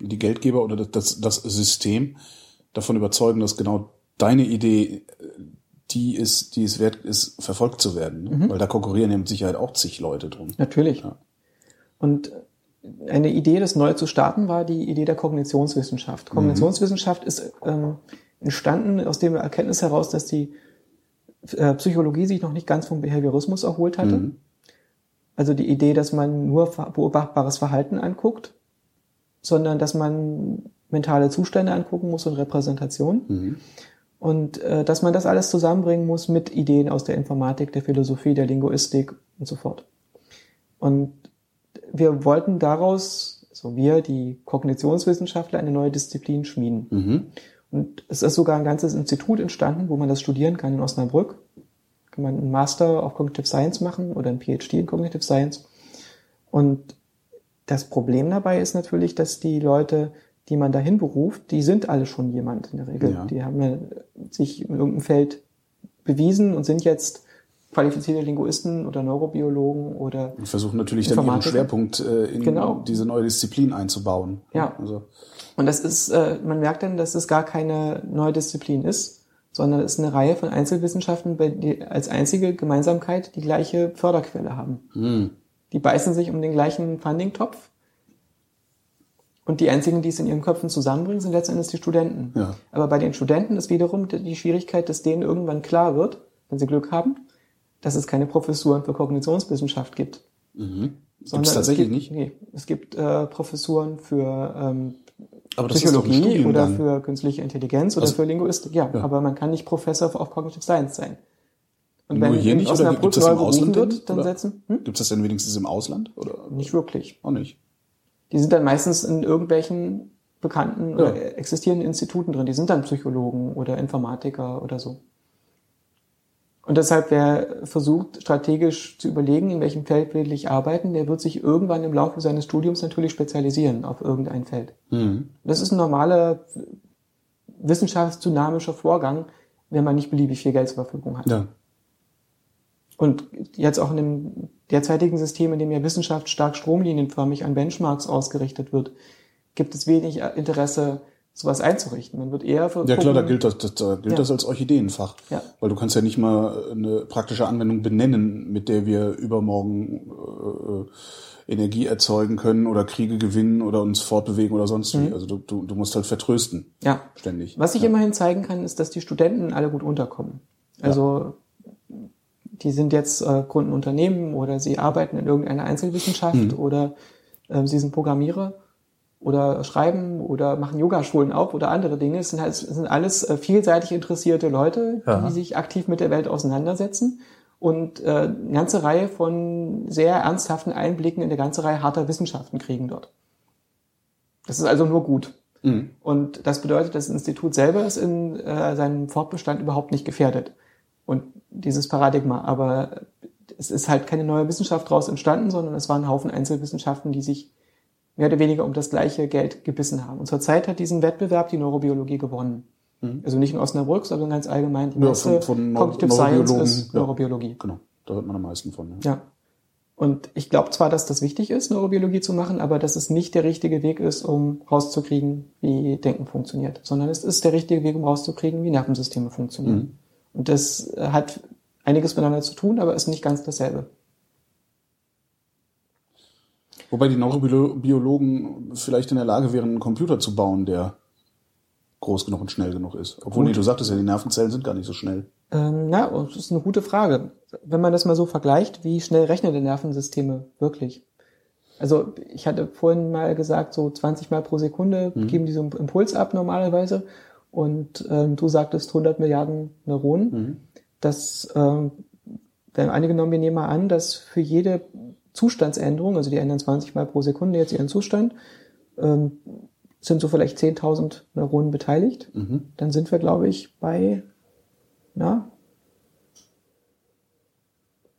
Speaker 2: die Geldgeber oder das, das, System davon überzeugen, dass genau deine Idee äh, die ist, die es wert ist, verfolgt zu werden. Ne? Weil da konkurrieren ja mit Sicherheit auch zig Leute drum.
Speaker 3: Natürlich.
Speaker 2: Ja.
Speaker 3: Und eine Idee, das neu zu starten, war die Idee der Kognitionswissenschaft. Kognitionswissenschaft ist ähm, entstanden aus dem Erkenntnis heraus, dass die äh, Psychologie sich noch nicht ganz vom Behaviorismus erholt hatte. Also die Idee, dass man nur beobachtbares Verhalten anguckt, sondern dass man mentale Zustände angucken muss und Repräsentation. Und äh, dass man das alles zusammenbringen muss mit Ideen aus der Informatik, der Philosophie, der Linguistik und so fort. Und wir wollten daraus, also wir, die Kognitionswissenschaftler, eine neue Disziplin schmieden. Und es ist sogar ein ganzes Institut entstanden, wo man das studieren kann in Osnabrück. Kann man einen Master of Cognitive Science machen oder ein PhD in Cognitive Science. Und das Problem dabei ist natürlich, dass die Leute, die man dahin beruft, die sind alle schon jemand in der Regel.
Speaker 2: Ja.
Speaker 3: Die haben sich in irgendeinem Feld bewiesen und sind jetzt qualifizierte Linguisten oder Neurobiologen oder
Speaker 2: Und versuchen natürlich dann ihren. Schwerpunkt äh, in
Speaker 3: Genau.
Speaker 2: diese neue Disziplin einzubauen.
Speaker 3: Ja.
Speaker 2: Also,
Speaker 3: Und das ist, äh, man merkt dann, dass es gar keine neue Disziplin ist, sondern es ist eine Reihe von Einzelwissenschaften, die als einzige Gemeinsamkeit die gleiche Förderquelle haben. Die beißen sich um den gleichen Funding-Topf. Und die einzigen, die es in ihren Köpfen zusammenbringen, sind letztendlich die Studenten.
Speaker 2: Ja.
Speaker 3: Aber bei den Studenten ist wiederum die Schwierigkeit, dass denen irgendwann klar wird, wenn sie Glück haben, dass es keine Professuren für Kognitionswissenschaft gibt.
Speaker 2: Gibt
Speaker 3: Sondern
Speaker 2: es tatsächlich
Speaker 3: gibt,
Speaker 2: nicht?
Speaker 3: Nee, es gibt äh, Professuren für ähm,
Speaker 2: Aber das
Speaker 3: Psychologie oder
Speaker 2: Studiengang.
Speaker 3: für künstliche Intelligenz oder
Speaker 2: Also-
Speaker 3: für Linguistik. Ja, aber man kann nicht Professor of Cognitive Science sein. Und
Speaker 2: Nur
Speaker 3: wenn
Speaker 2: hier
Speaker 3: in
Speaker 2: nicht oder gibt es im Ausland?
Speaker 3: wird, dann
Speaker 2: oder?
Speaker 3: setzen hm?
Speaker 2: Gibt es das denn wenigstens im Ausland? Oder
Speaker 3: nicht wirklich.
Speaker 2: auch nicht?
Speaker 3: Die sind dann meistens in irgendwelchen bekannten
Speaker 2: Ja.
Speaker 3: oder existierenden Instituten drin. Die sind dann Psychologen oder Informatiker oder so. Und deshalb, wer versucht, strategisch zu überlegen, in welchem Feld will ich arbeiten, der wird sich irgendwann im Laufe seines Studiums natürlich spezialisieren auf irgendein Feld.
Speaker 2: Mhm.
Speaker 3: Das ist ein normaler wissenschaftsdynamischer Vorgang, wenn man nicht beliebig viel Geld zur Verfügung hat.
Speaker 2: Ja.
Speaker 3: Und jetzt auch in dem derzeitigen System, in dem ja Wissenschaft stark stromlinienförmig an Benchmarks ausgerichtet wird, gibt es wenig Interesse, sowas einzurichten. Man wird eher
Speaker 2: Ja klar, da gilt das, das, da gilt
Speaker 3: Ja.
Speaker 2: das als Orchideenfach.
Speaker 3: Ja.
Speaker 2: Weil du kannst ja nicht mal eine praktische Anwendung benennen, mit der wir übermorgen äh, Energie erzeugen können oder Kriege gewinnen oder uns fortbewegen oder sonst wie. Also du, du, du musst halt vertrösten.
Speaker 3: Ja.
Speaker 2: Ständig.
Speaker 3: Was ich immerhin zeigen kann, ist, dass die Studenten alle gut unterkommen. Also die sind jetzt äh, gründen Unternehmen oder sie arbeiten in irgendeiner Einzelwissenschaft oder ähm, sie sind Programmierer oder schreiben oder machen Yogaschulen auf oder andere Dinge. Es sind, halt, sind alles äh, vielseitig interessierte Leute, die sich aktiv mit der Welt auseinandersetzen und äh, eine ganze Reihe von sehr ernsthaften Einblicken in eine ganze Reihe harter Wissenschaften kriegen dort. Das ist also nur gut.
Speaker 2: Mhm.
Speaker 3: Und das bedeutet, das Institut selber ist in äh, seinem Fortbestand überhaupt nicht gefährdet. Und dieses Paradigma, aber es ist halt keine neue Wissenschaft daraus entstanden, sondern es waren Haufen Einzelwissenschaften, die sich mehr oder weniger um das gleiche Geld gebissen haben. Und zurzeit hat diesen Wettbewerb die Neurobiologie gewonnen. Also nicht in Osnabrück, sondern ganz allgemein.
Speaker 2: Mhm. Ja, von- von Neu-
Speaker 3: Cognitive Science ist
Speaker 2: ja.
Speaker 3: Neurobiologie.
Speaker 2: Genau. Da hört man am meisten von. Ja.
Speaker 3: Ja. Und ich glaube zwar, dass das wichtig ist, Neurobiologie zu machen, aber dass es nicht der richtige Weg ist, um rauszukriegen, wie Denken funktioniert, sondern es ist der richtige Weg, um rauszukriegen, wie Nervensysteme funktionieren. Und das hat einiges miteinander zu tun, aber ist nicht ganz dasselbe.
Speaker 2: Wobei die Neurobiologen vielleicht in der Lage wären, einen Computer zu bauen, der groß genug und schnell genug ist. Obwohl, nee, du sagtest ja, die Nervenzellen sind gar nicht so schnell.
Speaker 3: Ähm, na, das ist eine gute Frage. Wenn man das mal so vergleicht, wie schnell rechnen die Nervensysteme wirklich? Also ich hatte vorhin mal gesagt, so 20 Mal pro Sekunde geben die so einen Impuls ab normalerweise. Und ähm, du sagtest 100 Milliarden Neuronen. Das, ähm, wenn angenommen, wir nehmen mal an, dass für jede Zustandsänderung, also die ändern 20 Mal pro Sekunde jetzt ihren Zustand, ähm, sind so vielleicht 10.000 Neuronen beteiligt. Dann sind wir, glaube ich, bei na,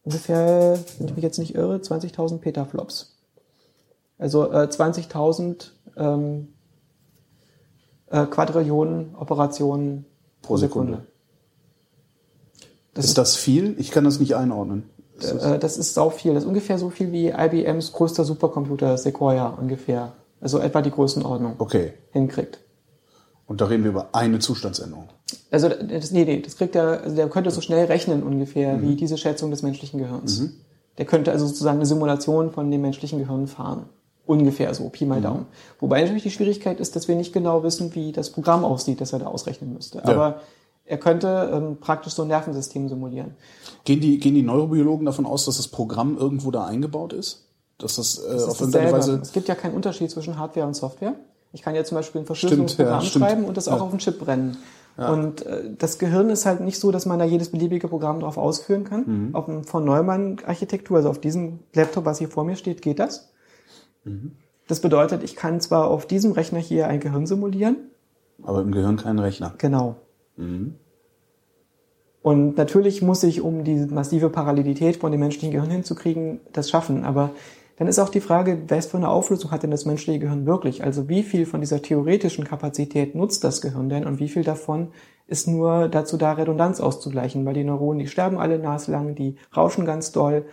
Speaker 3: ungefähr, wenn ich mich jetzt nicht irre, 20.000 Petaflops. Also äh, 20.000 ähm, äh, Quadrillionen Operationen pro
Speaker 2: Sekunde.
Speaker 3: Sekunde. Das
Speaker 2: ist das viel? Ich kann das nicht einordnen.
Speaker 3: Ist, äh, das ist sau viel. Das ist ungefähr so viel wie IBMs größter Supercomputer Sequoia ungefähr. Also etwa die Größenordnung
Speaker 2: Okay.
Speaker 3: hinkriegt.
Speaker 2: Und da reden wir über eine Zustandsänderung.
Speaker 3: Also das, nee, nee, das kriegt er, also der könnte so schnell rechnen ungefähr wie diese Schätzung des menschlichen Gehirns. Der könnte also sozusagen eine Simulation von dem menschlichen Gehirn fahren. Ungefähr so, Pi mal Daumen. Wobei natürlich die Schwierigkeit ist, dass wir nicht genau wissen, wie das Programm aussieht, das er da ausrechnen müsste. Aber er könnte ähm, praktisch so ein Nervensystem simulieren.
Speaker 2: Gehen die, gehen die Neurobiologen davon aus, dass das Programm irgendwo da eingebaut ist? Dass das, äh,
Speaker 3: Das
Speaker 2: auf
Speaker 3: ist
Speaker 2: irgendeine. Weise.
Speaker 3: Es gibt ja keinen Unterschied zwischen Hardware und Software. Ich kann ja zum Beispiel ein Verschlüsselungsprogramm
Speaker 2: ja,
Speaker 3: schreiben und das auch
Speaker 2: Ja.
Speaker 3: auf den Chip brennen. Und äh, das Gehirn ist halt nicht so, dass man da jedes beliebige Programm drauf ausführen kann.
Speaker 2: Mhm.
Speaker 3: Auf dem von Neumann-Architektur, also auf diesem Laptop, was hier vor mir steht, geht das.
Speaker 2: Mhm.
Speaker 3: Das bedeutet, ich kann zwar auf diesem Rechner hier ein Gehirn simulieren,
Speaker 2: Aber im Gehirn kein Rechner.
Speaker 3: genau.
Speaker 2: Mhm.
Speaker 3: Und natürlich muss ich, um die massive Parallelität von dem menschlichen Gehirn hinzukriegen, das schaffen. Aber dann ist auch die Frage, was für eine Auflösung hat denn das menschliche Gehirn wirklich? Also wie viel von dieser theoretischen Kapazität nutzt das Gehirn denn und wie viel davon ist nur dazu da, Redundanz auszugleichen? Weil die Neuronen, die sterben alle naslang, die rauschen ganz doll,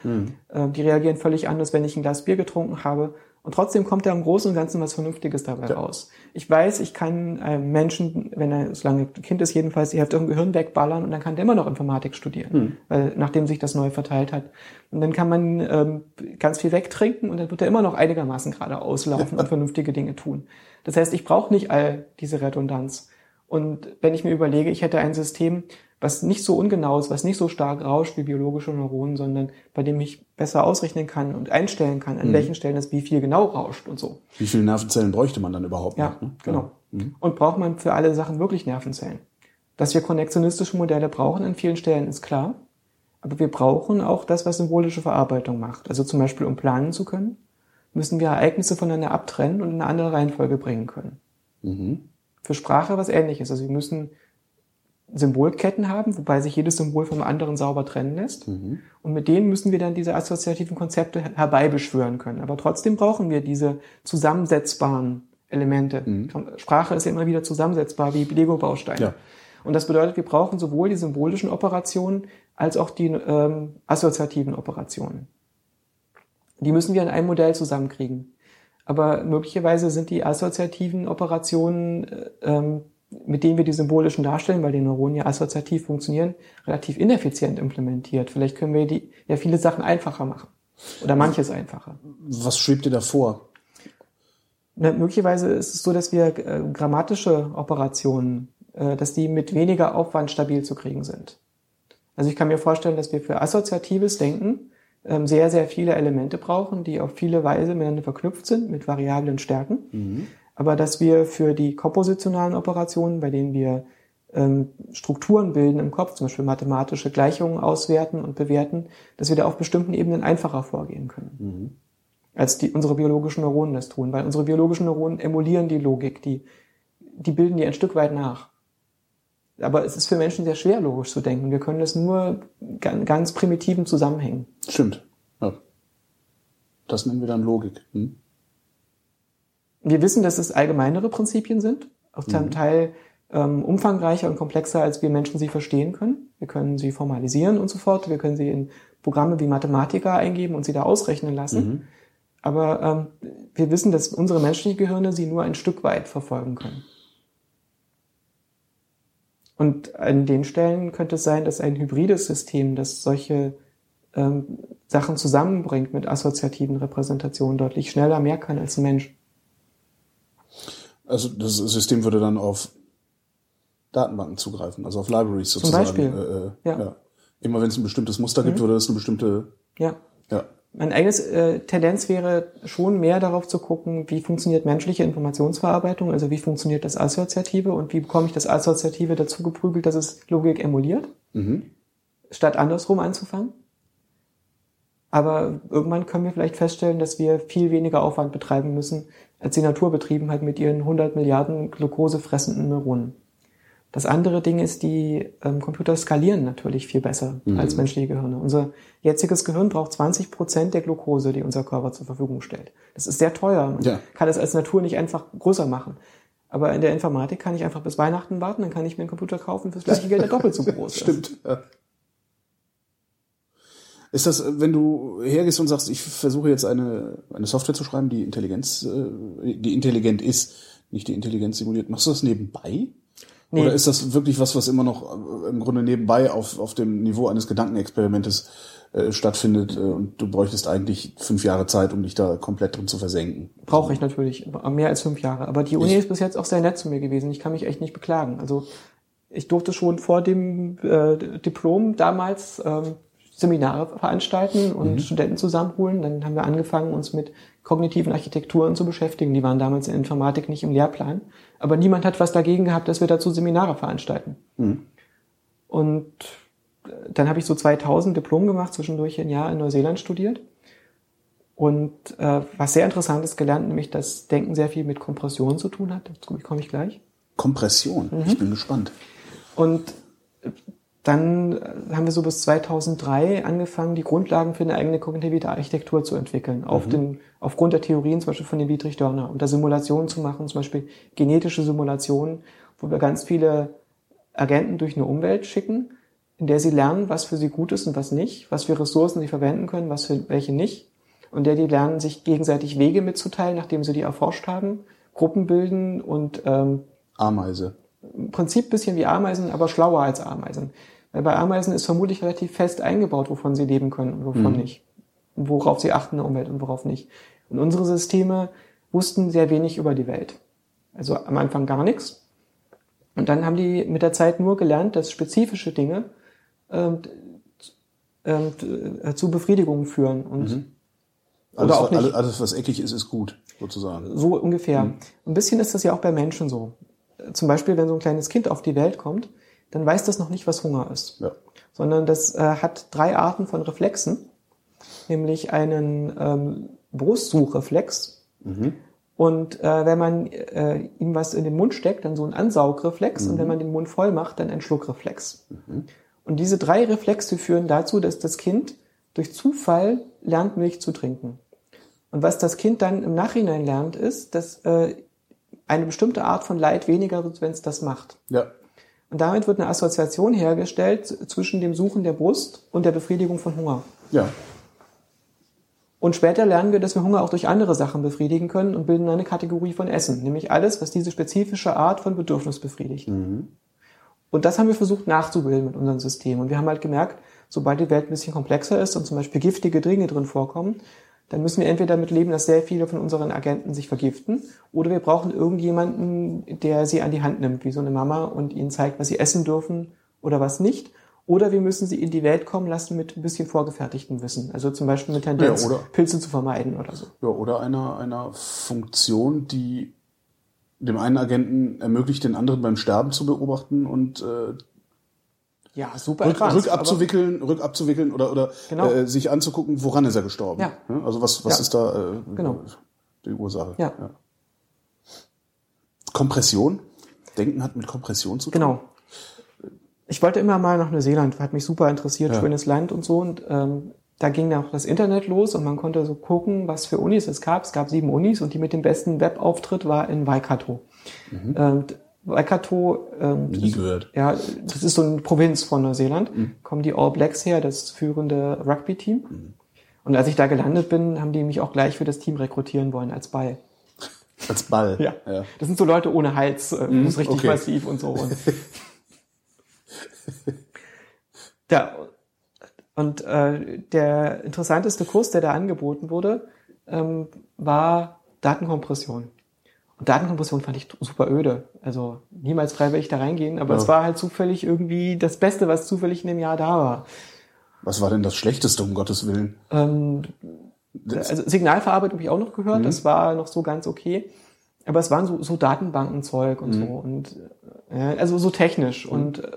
Speaker 3: äh, die reagieren völlig anders, wenn ich ein Glas Bier getrunken habe. Und trotzdem kommt da im Großen und Ganzen was Vernünftiges dabei raus. Ich weiß, ich kann einem Menschen, wenn er, solange Kind ist, jedenfalls die Hälfte im Gehirn wegballern und dann kann der immer noch Informatik studieren, weil, nachdem sich das neu verteilt hat. Und dann kann man ähm, ganz viel wegtrinken und dann wird er immer noch einigermaßen gerade auslaufen und vernünftige Dinge tun. Das heißt, ich brauche nicht all diese Redundanz. Und wenn ich mir überlege, ich hätte ein System, was nicht so ungenau ist, was nicht so stark rauscht wie biologische Neuronen, sondern bei dem ich besser ausrechnen kann und einstellen kann, an welchen Stellen es wie viel genau rauscht und so.
Speaker 2: Wie viele Nervenzellen bräuchte man dann überhaupt
Speaker 3: Ja,
Speaker 2: noch? ne?
Speaker 3: genau. Und braucht man für alle Sachen wirklich Nervenzellen? Dass wir konnektionistische Modelle brauchen an vielen Stellen ist klar. Aber wir brauchen auch das, was symbolische Verarbeitung macht. Also zum Beispiel, um planen zu können, müssen wir Ereignisse voneinander abtrennen und in eine andere Reihenfolge bringen können.
Speaker 2: Mhm.
Speaker 3: Für Sprache was ähnliches. Also wir müssen Symbolketten haben, wobei sich jedes Symbol vom anderen sauber trennen lässt.
Speaker 2: Mhm.
Speaker 3: Und mit denen müssen wir dann diese assoziativen Konzepte herbeibeschwören können. Aber trotzdem brauchen wir diese zusammensetzbaren Elemente. Sprache ist ja immer wieder zusammensetzbar wie Lego-Bausteine.
Speaker 2: Ja.
Speaker 3: Und das bedeutet, wir brauchen sowohl die symbolischen Operationen als auch die ähm, assoziativen Operationen. Die müssen wir in einem Modell zusammenkriegen. Aber möglicherweise sind die assoziativen Operationen, äh, ähm, mit denen wir die symbolischen darstellen, weil die Neuronen ja assoziativ funktionieren, relativ ineffizient implementiert. Vielleicht können wir die, ja viele Sachen einfacher machen. Oder manches einfacher.
Speaker 2: Was schwebt dir da vor?
Speaker 3: Na, möglicherweise ist es so, dass wir äh, grammatische Operationen, äh, dass die mit weniger Aufwand stabil zu kriegen sind. Also ich kann mir vorstellen, dass wir für assoziatives Denken ähm, sehr, sehr viele Elemente brauchen, die auf viele Weise miteinander verknüpft sind, mit variablen Stärken. Aber dass wir für die kompositionalen Operationen, bei denen wir ähm, Strukturen bilden im Kopf, zum Beispiel mathematische Gleichungen auswerten und bewerten, dass wir da auf bestimmten Ebenen einfacher vorgehen können. Als die, unsere biologischen Neuronen das tun, weil unsere biologischen Neuronen emulieren die Logik, die, die bilden die ein Stück weit nach. Aber es ist für Menschen sehr schwer, logisch zu denken. Wir können das nur ganz, ganz primitiven Zusammenhängen.
Speaker 2: Stimmt. Ja. Das nennen wir dann Logik. Hm?
Speaker 3: Wir wissen, dass es allgemeinere Prinzipien sind, auch zum Teil ähm, umfangreicher und komplexer, als wir Menschen sie verstehen können. Wir können sie formalisieren und so fort. Wir können sie in Programme wie Mathematica eingeben und sie da ausrechnen lassen. Aber ähm, wir wissen, dass unsere menschlichen Gehirne sie nur ein Stück weit verfolgen können. Und an den Stellen könnte es sein, dass ein hybrides System, das solche ähm, Sachen zusammenbringt mit assoziativen Repräsentationen, deutlich schneller mehr kann als ein Mensch.
Speaker 2: Also das System würde dann auf Datenbanken zugreifen, also auf Libraries
Speaker 3: Zum
Speaker 2: sozusagen.
Speaker 3: Beispiel.
Speaker 2: Äh, äh,
Speaker 3: Ja.
Speaker 2: ja. Immer wenn es ein bestimmtes Muster gibt, würde es eine bestimmte.
Speaker 3: Ja.
Speaker 2: Ja.
Speaker 3: Mein eigenes äh, Tendenz wäre schon mehr darauf zu gucken, wie funktioniert menschliche Informationsverarbeitung, also wie funktioniert das Assoziative und wie bekomme ich das Assoziative dazu geprügelt, dass es Logik emuliert, statt andersrum anzufangen. Aber irgendwann können wir vielleicht feststellen, dass wir viel weniger Aufwand betreiben müssen, als die Natur betrieben hat mit ihren 100 Milliarden glukosefressenden Neuronen. Das andere Ding ist, die ähm, Computer skalieren natürlich viel besser als menschliche Gehirne. Unser jetziges Gehirn braucht 20 Prozent der Glukose, die unser Körper zur Verfügung stellt. Das ist sehr teuer. Man
Speaker 2: Ja.
Speaker 3: kann es als Natur nicht einfach größer machen. Aber in der Informatik kann ich einfach bis Weihnachten warten, dann kann ich mir einen Computer kaufen fürs gleiche Geld, der doppelt so groß ist.
Speaker 2: Stimmt. Ja. Ist das, wenn du hergehst und sagst, ich versuche jetzt eine, eine Software zu schreiben, die Intelligenz, äh, die intelligent ist, nicht die Intelligenz simuliert, machst du das nebenbei?
Speaker 3: Nee.
Speaker 2: Oder ist das wirklich was, was immer noch äh, im Grunde nebenbei auf, auf dem Niveau eines Gedankenexperimentes äh, stattfindet äh, und du bräuchtest eigentlich fünf Jahre Zeit, um dich da komplett drin zu versenken?
Speaker 3: Brauche ich natürlich mehr als fünf Jahre. Aber die Uni
Speaker 2: Ich-
Speaker 3: ist bis jetzt auch sehr nett zu mir gewesen. Ich kann mich echt nicht beklagen. Also ich durfte schon vor dem äh, Diplom damals ähm, Seminare veranstalten und Studenten zusammenholen. Dann haben wir angefangen, uns mit kognitiven Architekturen zu beschäftigen. Die waren damals in Informatik nicht im Lehrplan. Aber niemand hat was dagegen gehabt, dass wir dazu Seminare veranstalten. Und äh, dann habe ich so 2000 Diplom gemacht, zwischendurch ein Jahr in Neuseeland studiert. Und äh, was sehr Interessantes gelernt, nämlich dass Denken sehr viel mit Kompression zu tun hat. Dazu komme ich gleich.
Speaker 2: Kompression.
Speaker 3: Mhm.
Speaker 2: Ich bin gespannt.
Speaker 3: Und äh, dann äh, haben wir so bis 2003 angefangen, die Grundlagen für eine eigene kognitive Architektur zu entwickeln. Auf den, aufgrund der Theorien zum Beispiel von dem Dietrich Dörner. Und da Simulationen zu machen, zum Beispiel genetische Simulationen, wo wir ganz viele Agenten durch eine Umwelt schicken, in der sie lernen, was für sie gut ist und was nicht, was für Ressourcen sie verwenden können, was für welche nicht. Und der die lernen, sich gegenseitig Wege mitzuteilen, nachdem sie die erforscht haben, Gruppen bilden und ähm,
Speaker 2: Ameise.
Speaker 3: Im Prinzip bisschen wie Ameisen, aber schlauer als Ameisen. Weil bei Ameisen ist vermutlich relativ fest eingebaut, wovon sie leben können und wovon nicht. Und worauf sie achten in der Umwelt und worauf nicht. Und unsere Systeme wussten sehr wenig über die Welt. Also am Anfang gar nichts. Und dann haben die mit der Zeit nur gelernt, dass spezifische Dinge ähm, ähm, äh, zu Befriedigungen führen. Und
Speaker 2: Alles,
Speaker 3: auch nicht.
Speaker 2: alles, alles, was eckig ist, ist gut, sozusagen.
Speaker 3: so ungefähr. Ein bisschen ist das ja auch bei Menschen so. Zum Beispiel, wenn so ein kleines Kind auf die Welt kommt, dann weiß das noch nicht, was Hunger ist.
Speaker 2: Ja.
Speaker 3: Sondern das äh, hat drei Arten von Reflexen, nämlich einen ähm, Brustsuchreflex. Und äh, wenn man äh, ihm was in den Mund steckt, dann so ein Ansaugreflex. Und wenn man den Mund voll macht, dann ein Schluckreflex. Und diese drei Reflexe führen dazu, dass das Kind durch Zufall lernt, Milch zu trinken. Und was das Kind dann im Nachhinein lernt, ist, dass äh, eine bestimmte Art von Leid weniger wird, wenn es das macht.
Speaker 2: Ja.
Speaker 3: Und damit wird eine Assoziation hergestellt zwischen dem Suchen der Brust und der Befriedigung von Hunger.
Speaker 2: Ja.
Speaker 3: Und später lernen wir, dass wir Hunger auch durch andere Sachen befriedigen können und bilden eine Kategorie von Essen, nämlich alles, was diese spezifische Art von Bedürfnis befriedigt. Und das haben wir versucht nachzubilden mit unserem System. Und wir haben halt gemerkt, sobald die Welt ein bisschen komplexer ist und zum Beispiel giftige Dinge drin vorkommen, dann müssen wir entweder damit leben, dass sehr viele von unseren Agenten sich vergiften, oder wir brauchen irgendjemanden, der sie an die Hand nimmt, wie so eine Mama, und ihnen zeigt, was sie essen dürfen oder was nicht. Oder wir müssen sie in die Welt kommen lassen mit ein bisschen vorgefertigtem Wissen. Also zum Beispiel mit Tendenz,
Speaker 2: Ja, oder-
Speaker 3: Pilze zu vermeiden oder so.
Speaker 2: Ja, oder einer, einer Funktion, die dem einen Agenten ermöglicht, den anderen beim Sterben zu beobachten und äh,
Speaker 3: Ja, super
Speaker 2: rück,
Speaker 3: advanced,
Speaker 2: rückabzuwickeln, rückabzuwickeln oder, oder
Speaker 3: Genau.
Speaker 2: äh, sich anzugucken, woran ist er gestorben.
Speaker 3: Ja.
Speaker 2: Also was, was
Speaker 3: Ja.
Speaker 2: ist da äh,
Speaker 3: Genau.
Speaker 2: die Ursache?
Speaker 3: Ja.
Speaker 2: Kompression? Denken hat mit Kompression zu tun.
Speaker 3: Genau. Ich wollte immer mal nach Neuseeland, hat mich super interessiert,
Speaker 2: Ja.
Speaker 3: schönes Land und so. Und ähm, da ging dann auch das Internet los und man konnte so gucken, was für Unis es gab. Es gab sieben Unis und die mit dem besten Webauftritt war in Waikato. Und Waikato, ähm,
Speaker 2: Nie gehört.
Speaker 3: ja, das ist so eine Provinz von Neuseeland. Kommen die All Blacks her, das führende Rugby-Team. Und als ich da gelandet bin, haben die mich auch gleich für das Team rekrutieren wollen als Ball.
Speaker 2: Als Ball.
Speaker 3: Ja.
Speaker 2: ja.
Speaker 3: Das sind so Leute ohne Hals, äh, das ist richtig
Speaker 2: okay.
Speaker 3: massiv und so. Und ja, und äh, der interessanteste Kurs, der da angeboten wurde, ähm, war Datenkompression. Datenkompression fand ich super öde. Also niemals freiwillig da reingehen, aber
Speaker 2: Ja.
Speaker 3: es war halt zufällig irgendwie das Beste, was zufällig in dem Jahr da war.
Speaker 2: Was war denn das Schlechteste, um Gottes Willen?
Speaker 3: Ähm, also Signalverarbeitung habe ich auch noch gehört, das war noch so ganz okay. Aber es waren so, so Datenbankenzeug und so und äh, also so technisch und äh,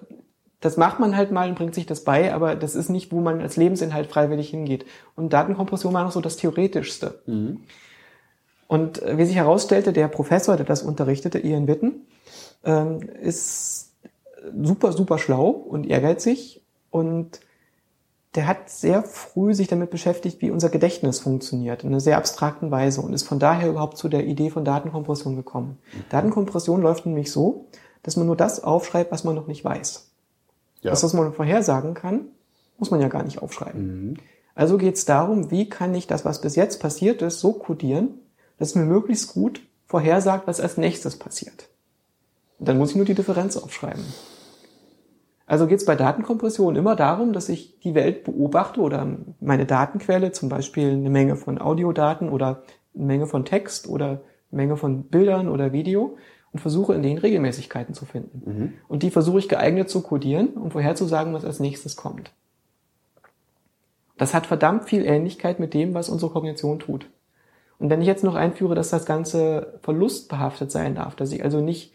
Speaker 3: das macht man halt mal und bringt sich das bei, aber das ist nicht, wo man als Lebensinhalt freiwillig hingeht. Und Datenkompression war noch so das Theoretischste. Und äh, wie sich herausstellte, der Professor, der das unterrichtete, Ian Witten, ähm, ist super, super schlau und ehrgeizig und der hat sehr früh sich damit beschäftigt, wie unser Gedächtnis funktioniert, in einer sehr abstrakten Weise und ist von daher überhaupt zu der Idee von Datenkompression gekommen. Datenkompression läuft nämlich so, dass man nur das aufschreibt, was man noch nicht weiß.
Speaker 2: Ja.
Speaker 3: Das, was man vorhersagen kann, muss man ja gar nicht aufschreiben. Also geht es darum, wie kann ich das, was bis jetzt passiert ist, so codieren, dass es mir möglichst gut vorhersagt, was als nächstes passiert. Und dann muss ich nur die Differenz aufschreiben. Also geht es bei Datenkompression immer darum, dass ich die Welt beobachte oder meine Datenquelle, zum Beispiel eine Menge von Audiodaten oder eine Menge von Text oder eine Menge von Bildern oder Video und versuche in denen Regelmäßigkeiten zu finden. Und die versuche ich geeignet zu codieren, um vorherzusagen, was als nächstes kommt. Das hat verdammt viel Ähnlichkeit mit dem, was unsere Kognition tut. Und wenn ich jetzt noch einführe, dass das Ganze verlustbehaftet sein darf, dass ich also nicht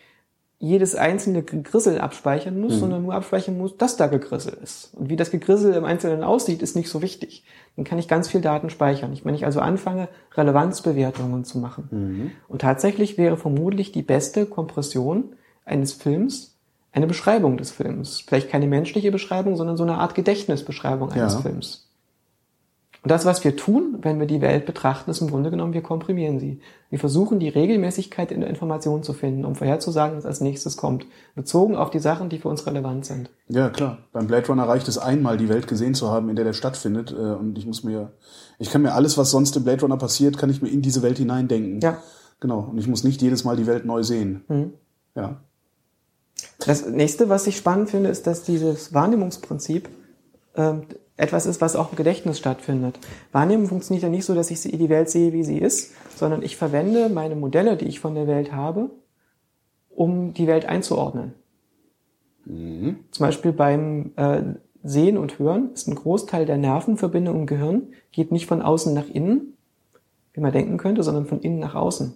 Speaker 3: jedes einzelne Gegrissel abspeichern muss, sondern nur abspeichern muss, dass da Gegrissel ist. Und wie das Gegrissel im Einzelnen aussieht, ist nicht so wichtig. Dann kann ich ganz viel Daten speichern. Ich, wenn ich also anfange, Relevanzbewertungen zu machen. Und tatsächlich wäre vermutlich die beste Kompression eines Films eine Beschreibung des Films. Vielleicht keine menschliche Beschreibung, sondern so eine Art Gedächtnisbeschreibung eines
Speaker 2: Ja.
Speaker 3: Films. Und das, was wir tun, wenn wir die Welt betrachten, ist im Grunde genommen, wir komprimieren sie. Wir versuchen, die Regelmäßigkeit in der Information zu finden, um vorherzusagen, was als nächstes kommt. Bezogen auf die Sachen, die für uns relevant sind.
Speaker 2: Ja, klar. Beim Blade Runner reicht es einmal, die Welt gesehen zu haben, in der der stattfindet. äh, Und ich muss mir, ich kann mir alles, was sonst im Blade Runner passiert, kann ich mir in diese Welt hineindenken.
Speaker 3: Ja.
Speaker 2: Genau. Und ich muss nicht jedes Mal die Welt neu sehen.
Speaker 3: Mhm.
Speaker 2: Ja.
Speaker 3: Das nächste, was ich spannend finde, ist, dass dieses Wahrnehmungsprinzip ähm, etwas ist, was auch im Gedächtnis stattfindet. Wahrnehmung funktioniert ja nicht so, dass ich die Welt sehe, wie sie ist, sondern ich verwende meine Modelle, die ich von der Welt habe, um die Welt einzuordnen. Zum Beispiel beim äh, Sehen und Hören ist ein Großteil der Nervenverbindung im Gehirn geht nicht von außen nach innen, wie man denken könnte, sondern von innen nach außen.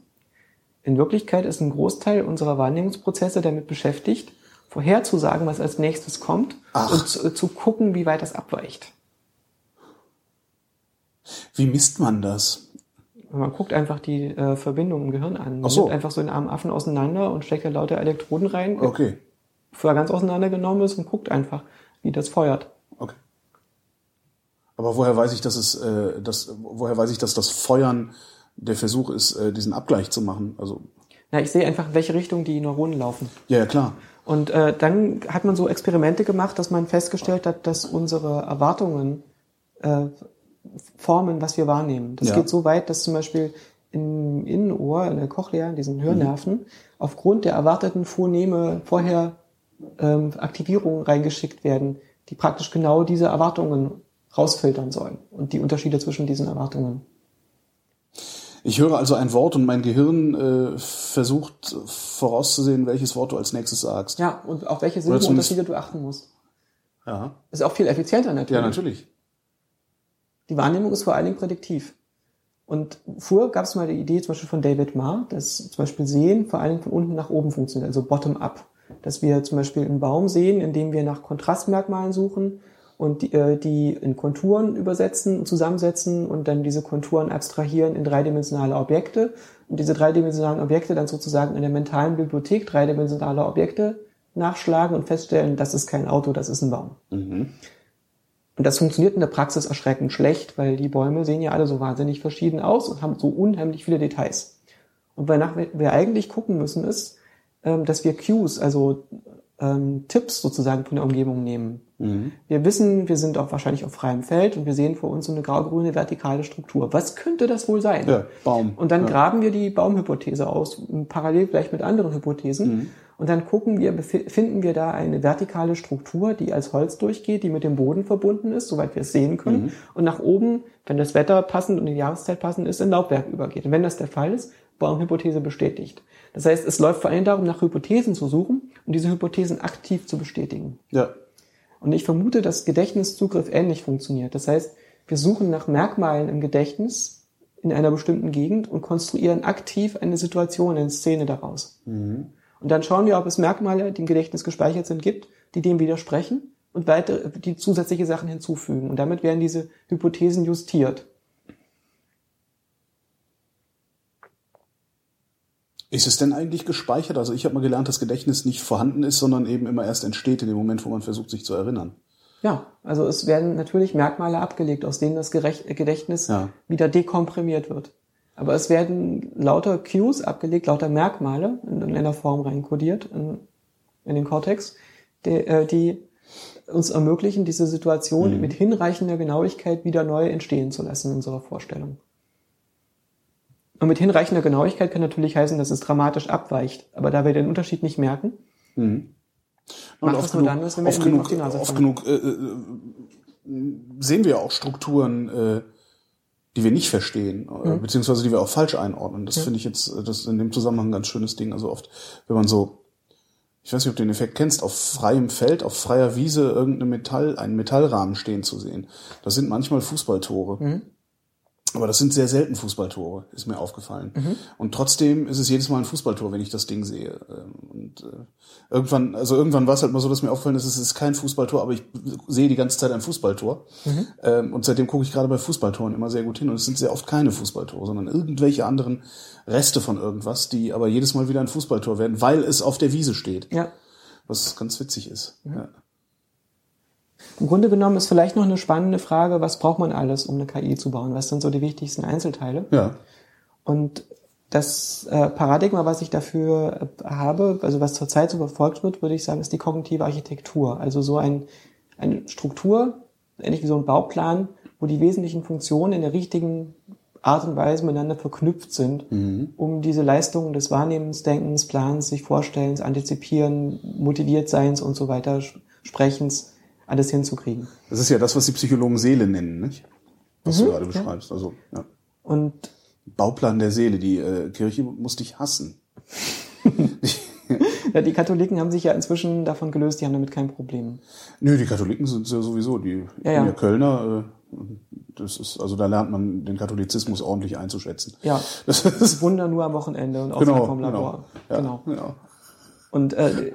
Speaker 3: In Wirklichkeit ist ein Großteil unserer Wahrnehmungsprozesse damit beschäftigt, vorherzusagen, was als nächstes kommt
Speaker 2: Ach.
Speaker 3: und zu, zu gucken, wie weit das abweicht.
Speaker 2: Wie misst man das?
Speaker 3: Man guckt einfach die äh, Verbindung im Gehirn an. Man
Speaker 2: so.
Speaker 3: nimmt einfach so einen armen Affen auseinander und steckt da lauter Elektroden rein,
Speaker 2: Okay.
Speaker 3: bevor er ganz auseinandergenommen ist und guckt einfach, wie das feuert.
Speaker 2: Okay. Aber woher weiß ich, dass es, äh, das, woher weiß ich, dass das Feuern der Versuch ist, äh, diesen Abgleich zu machen? Also,
Speaker 3: Na, ich sehe einfach, in welche Richtung die Neuronen laufen.
Speaker 2: ja, ja, klar.
Speaker 3: Und äh, dann hat man so Experimente gemacht, dass man festgestellt hat, dass unsere Erwartungen äh, formen, was wir wahrnehmen. Das
Speaker 2: Ja.
Speaker 3: geht so weit, dass zum Beispiel im Innenohr, in der Cochlea, in diesen Hörnerven, aufgrund der erwarteten Phoneme vorher ähm, Aktivierungen reingeschickt werden, die praktisch genau diese Erwartungen rausfiltern sollen und die Unterschiede zwischen diesen Erwartungen.
Speaker 2: Ich höre also ein Wort und mein Gehirn äh, versucht vorauszusehen, welches Wort du als nächstes sagst.
Speaker 3: Ja, und auf welche Silbenunterschiede du achten musst.
Speaker 2: Ja,
Speaker 3: Ist auch viel effizienter natürlich.
Speaker 2: ja natürlich.
Speaker 3: Die Wahrnehmung ist vor allen Dingen prädiktiv. Und früher gab es mal die Idee zum Beispiel von David Marr, dass zum Beispiel Sehen vor allen Dingen von unten nach oben funktioniert, also bottom-up. Dass wir zum Beispiel einen Baum sehen, indem wir nach Kontrastmerkmalen suchen und die, äh, die in Konturen übersetzen und zusammensetzen und dann diese Konturen abstrahieren in dreidimensionale Objekte und diese dreidimensionalen Objekte dann sozusagen in der mentalen Bibliothek dreidimensionaler Objekte nachschlagen und feststellen, das ist kein Auto, das ist ein Baum. Und das funktioniert in der Praxis erschreckend schlecht, weil die Bäume sehen ja alle so wahnsinnig verschieden aus und haben so unheimlich viele Details. Und wonach wir- eigentlich gucken müssen, ist, ähm, dass wir Cues, also ähm, Tipps sozusagen von der Umgebung nehmen. Wir wissen, wir sind auch wahrscheinlich auf freiem Feld und wir sehen vor uns so eine grau-grüne vertikale Struktur. Was könnte das wohl sein?
Speaker 2: Ja, Baum.
Speaker 3: Und dann
Speaker 2: Ja.
Speaker 3: graben wir die Baumhypothese aus, parallel vielleicht mit anderen Hypothesen.
Speaker 2: Mhm.
Speaker 3: Und dann gucken wir, finden wir da eine vertikale Struktur, die als Holz durchgeht, die mit dem Boden verbunden ist, soweit wir es sehen können.
Speaker 2: Mhm.
Speaker 3: Und nach oben, wenn das Wetter passend und die Jahreszeit passend ist, in Laubwerk übergeht. Und wenn das der Fall ist, Baumhypothese bestätigt. Das heißt, es läuft vor allem darum, nach Hypothesen zu suchen und diese Hypothesen aktiv zu bestätigen.
Speaker 2: Ja.
Speaker 3: Und ich vermute, dass Gedächtniszugriff ähnlich funktioniert. Das heißt, wir suchen nach Merkmalen im Gedächtnis in einer bestimmten Gegend und konstruieren aktiv eine Situation, eine Szene daraus. Und dann schauen wir, ob es Merkmale, die im Gedächtnis gespeichert sind, gibt, die dem widersprechen und weitere, die zusätzliche Sachen hinzufügen. Und damit werden diese Hypothesen justiert.
Speaker 2: Ist es denn eigentlich gespeichert? Also ich habe mal gelernt, dass Gedächtnis nicht vorhanden ist, sondern eben immer erst entsteht in dem Moment, wo man versucht, sich zu erinnern.
Speaker 3: Ja, also es werden natürlich Merkmale abgelegt, aus denen das Gedächtnis
Speaker 2: Ja.
Speaker 3: wieder dekomprimiert wird. Aber es werden lauter Cues abgelegt, lauter Merkmale in irgendeiner Form reinkodiert in, in den Cortex, die, äh, die uns ermöglichen, diese Situation mit hinreichender Genauigkeit wieder neu entstehen zu lassen in unserer Vorstellung. Und mit hinreichender Genauigkeit kann natürlich heißen, dass es dramatisch abweicht. Aber da wir den Unterschied nicht merken,
Speaker 2: Und
Speaker 3: Macht
Speaker 2: oft genug,
Speaker 3: dann, dass wenn wir
Speaker 2: oft
Speaker 3: ihm auf
Speaker 2: genug,
Speaker 3: die Nase
Speaker 2: oft
Speaker 3: fallen.
Speaker 2: genug äh, äh, sehen wir auch Strukturen, äh, die wir nicht verstehen, äh,
Speaker 3: Mhm.
Speaker 2: beziehungsweise die wir auch falsch einordnen. Das finde ich jetzt, äh, das in dem Zusammenhang ein ganz schönes Ding. Also oft, wenn man so, ich weiß nicht, ob du den Effekt kennst, auf freiem Feld, auf freier Wiese irgendeine Metall, einen Metallrahmen stehen zu sehen. Das sind manchmal Fußballtore.
Speaker 3: Mhm.
Speaker 2: Aber das sind sehr selten Fußballtore, ist mir aufgefallen.
Speaker 3: Mhm.
Speaker 2: Und trotzdem ist es jedes Mal ein Fußballtor, wenn ich das Ding sehe. Ähm, Und äh, irgendwann, also irgendwann war es halt mal so, dass mir aufgefallen ist, es ist kein Fußballtor, aber ich sehe die ganze Zeit ein Fußballtor.
Speaker 3: Mhm.
Speaker 2: Ähm, Und seitdem gucke ich gerade bei Fußballtoren immer sehr gut hin. Und es sind sehr oft keine Fußballtore, sondern irgendwelche anderen Reste von irgendwas, die aber jedes Mal wieder ein Fußballtor werden, weil es auf der Wiese steht.
Speaker 3: ja,
Speaker 2: Was ganz witzig ist. Ja.
Speaker 3: Im Grunde genommen ist vielleicht noch eine spannende Frage, was braucht man alles, um eine KI zu bauen? Was sind so die wichtigsten Einzelteile?
Speaker 2: ja.
Speaker 3: Und das äh, Paradigma, was ich dafür äh, habe, also was zurzeit so verfolgt wird, würde ich sagen, ist die kognitive Architektur. Also so ein, eine Struktur, ähnlich wie so ein Bauplan, wo die wesentlichen Funktionen in der richtigen Art und Weise miteinander verknüpft sind, um diese Leistungen des Wahrnehmens, Denkens, Plans, sich Vorstellens, Antizipieren, Motiviertseins und so weiter, Sprechens, alles hinzukriegen.
Speaker 2: Das ist ja das, was die Psychologen Seele nennen, nicht? Was
Speaker 3: Mhm,
Speaker 2: du gerade beschreibst. Also, ja.
Speaker 3: Und
Speaker 2: Bauplan der Seele. Die äh, Kirche muss dich hassen.
Speaker 3: ja, die Katholiken haben sich ja inzwischen davon gelöst, die haben damit kein Problem.
Speaker 2: Nö, die Katholiken sind ja sowieso, die
Speaker 3: Ja,
Speaker 2: ja,
Speaker 3: ja.
Speaker 2: Kölner, äh, das ist, also da lernt man den Katholizismus ordentlich einzuschätzen.
Speaker 3: Ja,
Speaker 2: Das ist,
Speaker 3: Wunder nur am Wochenende und
Speaker 2: genau,
Speaker 3: außerhalb vom
Speaker 2: genau.
Speaker 3: Labor.
Speaker 2: Ja,
Speaker 3: Genau.
Speaker 2: genau.
Speaker 3: Und äh,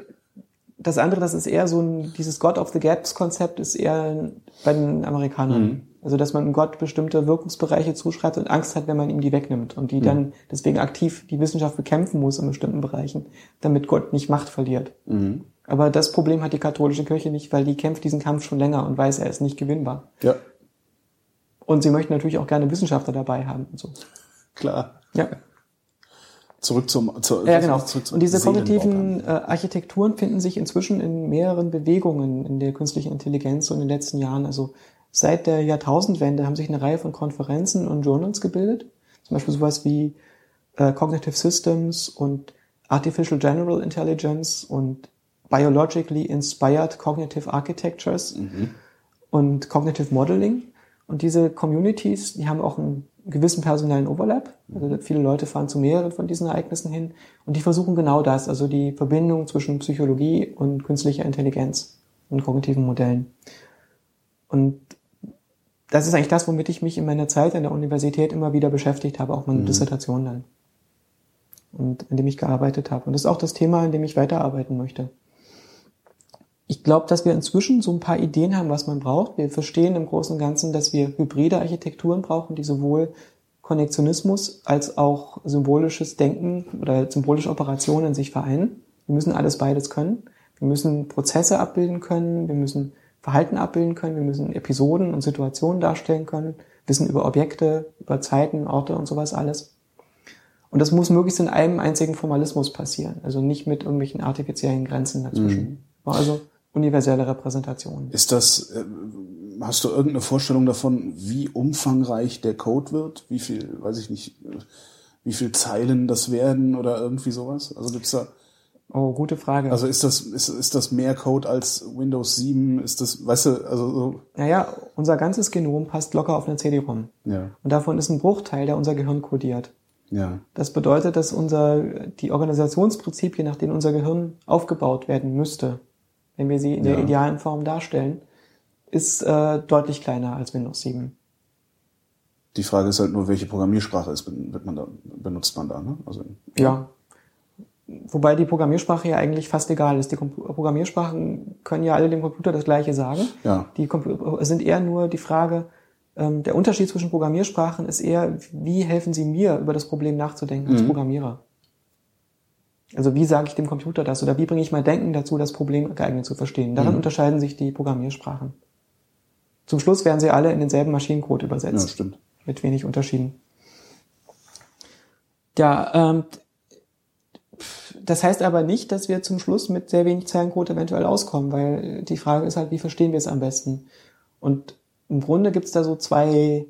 Speaker 3: das andere, das ist eher so ein, dieses God of the Gaps Konzept ist eher bei den Amerikanern. Also dass man Gott bestimmte Wirkungsbereiche zuschreibt und Angst hat, wenn man ihm die wegnimmt und die dann deswegen aktiv die Wissenschaft bekämpfen muss in bestimmten Bereichen, damit Gott nicht Macht verliert. Aber das Problem hat die katholische Kirche nicht, weil die kämpft diesen Kampf schon länger und weiß, er ist nicht gewinnbar.
Speaker 2: Ja,
Speaker 3: Und sie möchten natürlich auch gerne Wissenschaftler dabei haben und so.
Speaker 2: klar.
Speaker 3: Ja.
Speaker 2: Zurück zum, zur,
Speaker 3: Ja, genau.
Speaker 2: zurück zum
Speaker 3: Und diese kognitiven äh, Architekturen finden sich inzwischen in mehreren Bewegungen in der künstlichen Intelligenz so in den letzten Jahren. Also seit der Jahrtausendwende haben sich eine Reihe von Konferenzen und Journals gebildet. Zum Beispiel sowas wie äh, Cognitive Systems und Artificial General Intelligence und Biologically Inspired Cognitive Architectures und Cognitive Modeling. Und diese Communities, die haben auch einen gewissen personellen Overlap. Also viele Leute fahren zu mehreren von diesen Ereignissen hin und die versuchen genau das, also die Verbindung zwischen Psychologie und künstlicher Intelligenz und kognitiven Modellen. Und das ist eigentlich das, womit ich mich in meiner Zeit an der Universität immer wieder beschäftigt habe, auch meine Dissertation dann. Und an dem ich gearbeitet habe. Und das ist auch das Thema, an dem ich weiterarbeiten möchte. Ich glaube, dass wir inzwischen so ein paar Ideen haben, was man braucht. Wir verstehen im Großen und Ganzen, dass wir hybride Architekturen brauchen, die sowohl Konnektionismus als auch symbolisches Denken oder symbolische Operationen in sich vereinen. Wir müssen alles beides können. Wir müssen Prozesse abbilden können, wir müssen Verhalten abbilden können, wir müssen Episoden und Situationen darstellen können, Wissen über Objekte, über Zeiten, Orte und sowas alles. Und das muss möglichst in einem einzigen Formalismus passieren, also nicht mit irgendwelchen artifiziellen Grenzen dazwischen. Also universelle Repräsentation.
Speaker 2: Ist das, äh, hast du irgendeine Vorstellung davon, wie umfangreich der Code wird? Wie viel, weiß ich nicht, wie viel Zeilen das werden oder irgendwie sowas? Also gibt's da,
Speaker 3: Oh, gute Frage.
Speaker 2: also ist das, ist, ist das mehr Code als Windows 7? Ist das, weißt du, also so,
Speaker 3: naja, unser ganzes Genom passt locker auf eine CD-ROM.
Speaker 2: ja,
Speaker 3: Und davon ist ein Bruchteil, der unser Gehirn kodiert.
Speaker 2: ja,
Speaker 3: Das bedeutet, dass unser, die Organisationsprinzipien, nach denen unser Gehirn aufgebaut werden müsste, wenn wir sie in der
Speaker 2: Ja.
Speaker 3: idealen Form darstellen, ist äh, deutlich kleiner als Windows 7.
Speaker 2: Die Frage ist halt nur, welche Programmiersprache ist, wird man da, benutzt man da, ne? Also,
Speaker 3: Ja. Wobei die Programmiersprache ja eigentlich fast egal ist. Die Kom Programmiersprachen können ja alle dem Computer das Gleiche sagen.
Speaker 2: Ja.
Speaker 3: Die es sind eher nur die Frage, ähm, der Unterschied zwischen Programmiersprachen ist eher, wie helfen sie mir, über das Problem nachzudenken als Programmierer. Also wie sage ich dem Computer das oder wie bringe ich mein Denken dazu, das Problem geeignet zu verstehen. Daran unterscheiden sich die Programmiersprachen. Zum Schluss werden sie alle in denselben Maschinencode
Speaker 2: ja,
Speaker 3: übersetzt
Speaker 2: stimmt.
Speaker 3: mit wenig Unterschieden. Ja, ähm, das heißt aber nicht, dass wir zum Schluss mit sehr wenig Zeilencode eventuell auskommen, weil die Frage ist halt, wie verstehen wir es am besten? Und im Grunde gibt es da so zwei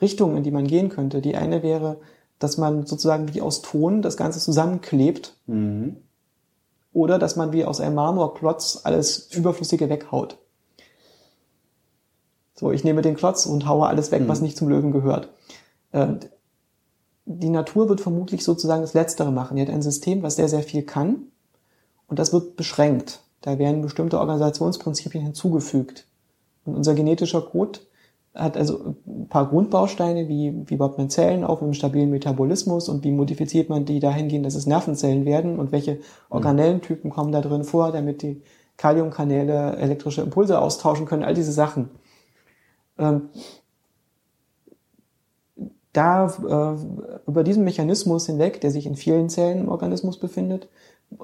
Speaker 3: Richtungen, in die man gehen könnte. Die eine wäre, dass man sozusagen wie aus Ton das Ganze zusammenklebt
Speaker 2: Mhm.
Speaker 3: oder dass man wie aus einem Marmorklotz alles Überflüssige weghaut. So, ich nehme den Klotz und haue alles weg, was nicht zum Löwen gehört. Äh, Die Natur wird vermutlich sozusagen das Letztere machen. Die hat ein System, was sehr, sehr viel kann und das wird beschränkt. Da werden bestimmte Organisationsprinzipien hinzugefügt. Und unser genetischer Code hat also ein paar Grundbausteine, wie, wie baut man Zellen auf mit einem stabilen Metabolismus und wie modifiziert man die dahingehend, dass es Nervenzellen werden und welche Organellentypen kommen da drin vor, damit die Kaliumkanäle elektrische Impulse austauschen können, all diese Sachen. Ähm, da äh, über diesen Mechanismus hinweg, der sich in vielen Zellen im Organismus befindet,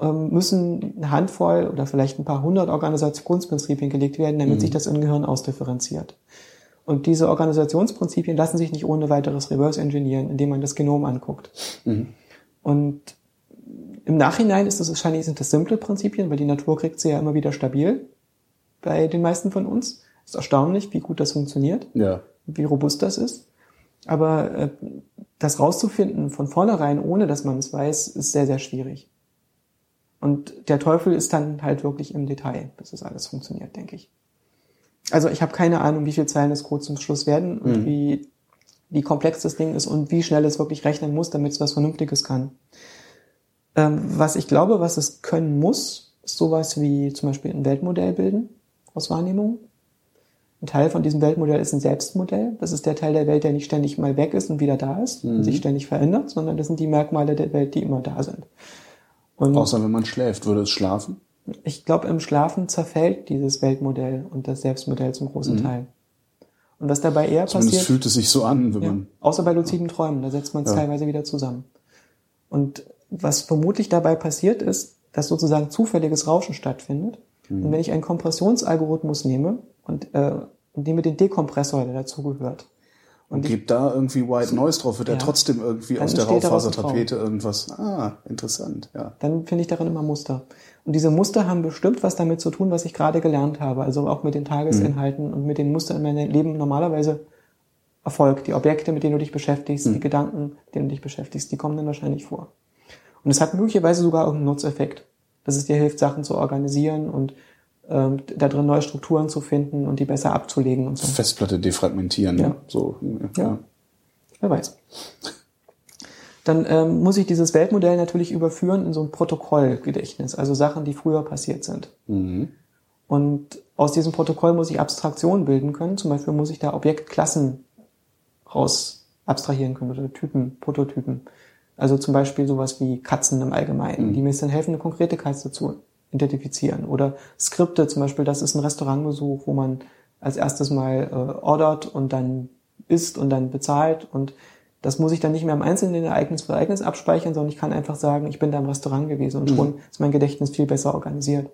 Speaker 3: ähm, müssen eine Handvoll oder vielleicht ein paar hundert Organisationsprinzipien gelegt werden, damit sich das im Gehirn ausdifferenziert. Und diese Organisationsprinzipien lassen sich nicht ohne weiteres reverse engineeren, indem man das Genom anguckt. Und im Nachhinein ist das wahrscheinlich sind das simple Prinzipien, weil die Natur kriegt sie ja immer wieder stabil bei den meisten von uns. Ist erstaunlich, wie gut das funktioniert
Speaker 2: Ja.
Speaker 3: wie robust das ist. Aber äh, das rauszufinden von vornherein, ohne dass man es weiß, ist sehr, sehr schwierig. Und der Teufel ist dann halt wirklich im Detail, bis das alles funktioniert, denke ich. Also ich habe keine Ahnung, wie viele Zeilen des Codes zum Schluss werden und wie, wie komplex das Ding ist und wie schnell es wirklich rechnen muss, damit es was Vernünftiges kann. Ähm, was ich glaube, was es können muss, ist sowas wie zum Beispiel ein Weltmodell bilden aus Wahrnehmung. Ein Teil von diesem Weltmodell ist ein Selbstmodell. Das ist der Teil der Welt, der nicht ständig mal weg ist und wieder da ist und sich ständig verändert, sondern das sind die Merkmale der Welt, die immer da sind. Und
Speaker 2: Außer wenn man schläft, würde es schlafen?
Speaker 3: Ich glaube, im Schlafen zerfällt dieses Weltmodell und das Selbstmodell zum großen Teil. Und was dabei eher
Speaker 2: Zumindest
Speaker 3: passiert,
Speaker 2: fühlt es sich so an, wenn
Speaker 3: ja,
Speaker 2: man.
Speaker 3: außer bei luziden Träumen, da setzt man es
Speaker 2: Ja.
Speaker 3: teilweise wieder zusammen. Und was vermutlich dabei passiert ist, dass sozusagen zufälliges Rauschen stattfindet.
Speaker 2: Mhm.
Speaker 3: Und wenn ich einen Kompressionsalgorithmus nehme und, äh, und nehme den Dekompressor, der dazugehört,
Speaker 2: Und gibt da irgendwie White Noise drauf, wird er
Speaker 3: Ja.
Speaker 2: trotzdem irgendwie aus der Raufasertapete irgendwas. Ah, interessant, ja.
Speaker 3: dann finde ich darin immer Muster. Und diese Muster haben bestimmt was damit zu tun, was ich gerade gelernt habe. Also auch mit den Tagesinhalten und mit den Mustern in meinem Leben normalerweise erfolgt. Die Objekte, mit denen du dich beschäftigst, die Gedanken, mit denen du dich beschäftigst, die kommen dann wahrscheinlich vor. Und es hat möglicherweise sogar irgendeinen Nutzeffekt, dass es dir hilft, Sachen zu organisieren und ähm, da drin neue Strukturen zu finden und die besser abzulegen und so.
Speaker 2: Festplatte defragmentieren.
Speaker 3: Ja.
Speaker 2: So, ja.
Speaker 3: Ja. Wer weiß. Dann ähm, muss ich dieses Weltmodell natürlich überführen in so ein Protokollgedächtnis, also Sachen, die früher passiert sind.
Speaker 2: Mhm.
Speaker 3: Und aus diesem Protokoll muss ich Abstraktionen bilden können. Zum Beispiel muss ich da Objektklassen raus abstrahieren können oder Typen, Prototypen. Also zum Beispiel sowas wie Katzen im Allgemeinen, die mir dann helfen, eine konkrete Katze zu identifizieren. Oder Skripte, zum Beispiel, das ist ein Restaurantbesuch, wo man als erstes mal äh, ordert und dann isst und dann bezahlt. Und das muss ich dann nicht mehr im einzelnen Ereignis für Ereignis abspeichern, sondern ich kann einfach sagen, ich bin da im Restaurant gewesen und schon ist mein Gedächtnis viel besser organisiert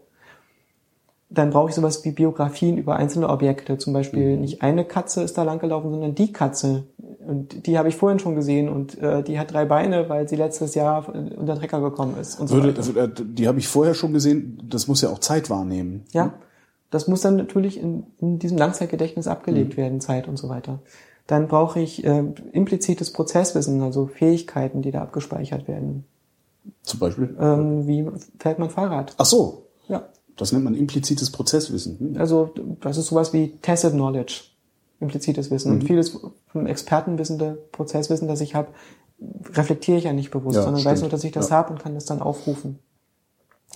Speaker 3: dann brauche ich sowas wie Biografien über einzelne Objekte. Zum Beispiel nicht eine Katze ist da langgelaufen, sondern die Katze. Und die habe ich vorhin schon gesehen und äh, die hat drei Beine, weil sie letztes Jahr unter den Trecker gekommen ist. Und so
Speaker 2: Würde,
Speaker 3: weiter.
Speaker 2: äh, die habe ich vorher schon gesehen, das muss ja auch Zeit wahrnehmen.
Speaker 3: Ja, das muss dann natürlich in, in diesem Langzeitgedächtnis abgelegt werden, Zeit und so weiter. Dann brauche ich äh, implizites Prozesswissen, also Fähigkeiten, die da abgespeichert werden.
Speaker 2: Zum Beispiel.
Speaker 3: Ähm, wie fährt man Fahrrad?
Speaker 2: Ach so,
Speaker 3: Ja,
Speaker 2: das nennt man implizites Prozesswissen. Hm.
Speaker 3: Also das ist sowas wie Tacit Knowledge, implizites Wissen.
Speaker 2: Mhm.
Speaker 3: Und vieles vom Expertenwissen, der Prozesswissen, das ich habe, reflektiere ich ja nicht bewusst,
Speaker 2: Ja,
Speaker 3: sondern
Speaker 2: stimmt.
Speaker 3: weiß nur, dass ich das
Speaker 2: Ja.
Speaker 3: habe und kann das dann aufrufen.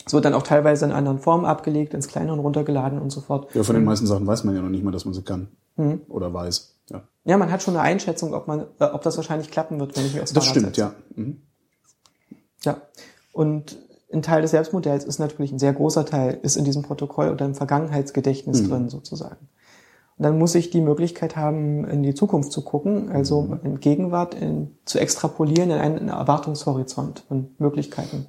Speaker 3: Es wird dann auch teilweise in anderen Formen abgelegt, ins Kleinere runtergeladen und so fort.
Speaker 2: Ja, von den meisten Sachen weiß man ja noch nicht mal, dass man sie kann.
Speaker 3: Mhm.
Speaker 2: Oder weiß. Ja.
Speaker 3: Ja, man hat schon eine Einschätzung, ob man, äh, ob das wahrscheinlich klappen wird, wenn ich mir aufs
Speaker 2: Das
Speaker 3: Fahrrad
Speaker 2: stimmt,
Speaker 3: setze.
Speaker 2: ja. Mhm.
Speaker 3: Ja. Und ein Teil des Selbstmodells ist natürlich ein sehr großer Teil, ist in diesem Protokoll oder im Vergangenheitsgedächtnis drin sozusagen. Und dann muss ich die Möglichkeit haben, in die Zukunft zu gucken, also in Gegenwart in, zu extrapolieren in einen, einen Erwartungshorizont und Möglichkeiten.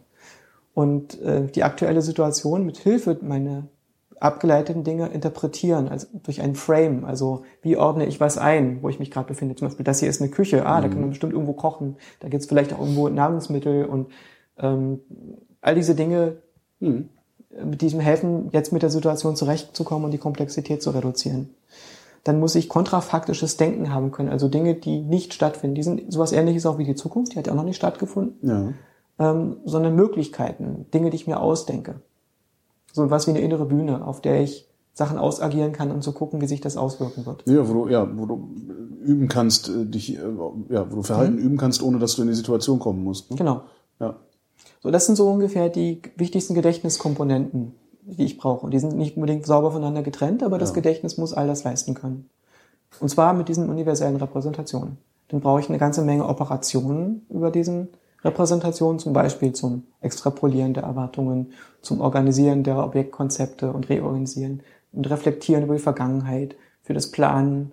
Speaker 3: Und äh, die aktuelle Situation mit Hilfe meiner abgeleiteten Dinge interpretieren, also durch einen Frame, also wie ordne ich was ein, wo ich mich gerade befinde. Zum Beispiel, das hier ist eine Küche, ah, da kann man bestimmt irgendwo kochen, da gibt es vielleicht auch irgendwo Nahrungsmittel und ähm, all diese Dinge,
Speaker 2: Mhm.
Speaker 3: mit diesem helfen, jetzt mit der Situation zurechtzukommen und die Komplexität zu reduzieren. Dann muss ich kontrafaktisches Denken haben können, also Dinge, die nicht stattfinden. Die sind sowas ähnliches auch wie die Zukunft, die hat ja auch noch nicht stattgefunden
Speaker 2: Ja.
Speaker 3: ähm, sondern Möglichkeiten, Dinge, die ich mir ausdenke. So was wie eine innere Bühne, auf der ich Sachen ausagieren kann, um zu gucken, wie sich das auswirken wird.
Speaker 2: Ja, wo du, ja, wo du üben kannst, äh, dich, äh, ja, wo du Verhalten üben kannst, ohne dass du in die Situation kommen musst. Ne?
Speaker 3: Genau.
Speaker 2: Ja.
Speaker 3: So, das sind so ungefähr die wichtigsten Gedächtniskomponenten, die ich brauche. Und die sind nicht unbedingt sauber voneinander getrennt, aber das
Speaker 2: Ja.
Speaker 3: Gedächtnis muss all das leisten können. Und zwar mit diesen universellen Repräsentationen. Dann brauche ich eine ganze Menge Operationen über diesen Repräsentationen, zum Beispiel zum Extrapolieren der Erwartungen, zum Organisieren der Objektkonzepte und Reorganisieren und Reflektieren über die Vergangenheit, für das Planen.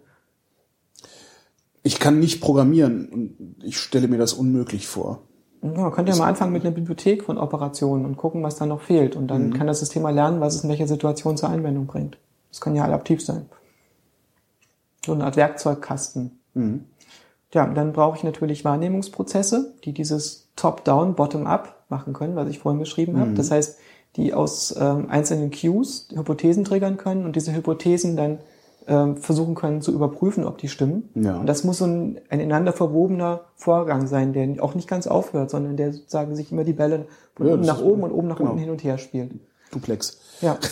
Speaker 2: Ich kann nicht programmieren und ich stelle mir das unmöglich vor.
Speaker 3: Ja, könnt ihr mal anfangen mit einer Bibliothek von Operationen und gucken, was da noch fehlt. Und dann kann das System mal lernen, was es in welcher Situation zur Anwendung bringt. Das kann ja adaptiv sein. So eine Art Werkzeugkasten. Ja, dann brauche ich natürlich Wahrnehmungsprozesse, die dieses Top-Down, Bottom-up machen können, was ich vorhin beschrieben habe. Das heißt, die aus ähm, einzelnen Cues Hypothesen triggern können und diese Hypothesen dann ähm, versuchen können zu überprüfen, ob die stimmen.
Speaker 2: Ja.
Speaker 3: Und das muss so ein, ein ineinander verwobener Vorgang sein, der auch nicht ganz aufhört, sondern der sozusagen sich immer die Bälle von
Speaker 2: Ja,
Speaker 3: unten
Speaker 2: das
Speaker 3: nach oben und oben nach
Speaker 2: genau.
Speaker 3: unten hin und her spielt.
Speaker 2: Duplex.
Speaker 3: Ja.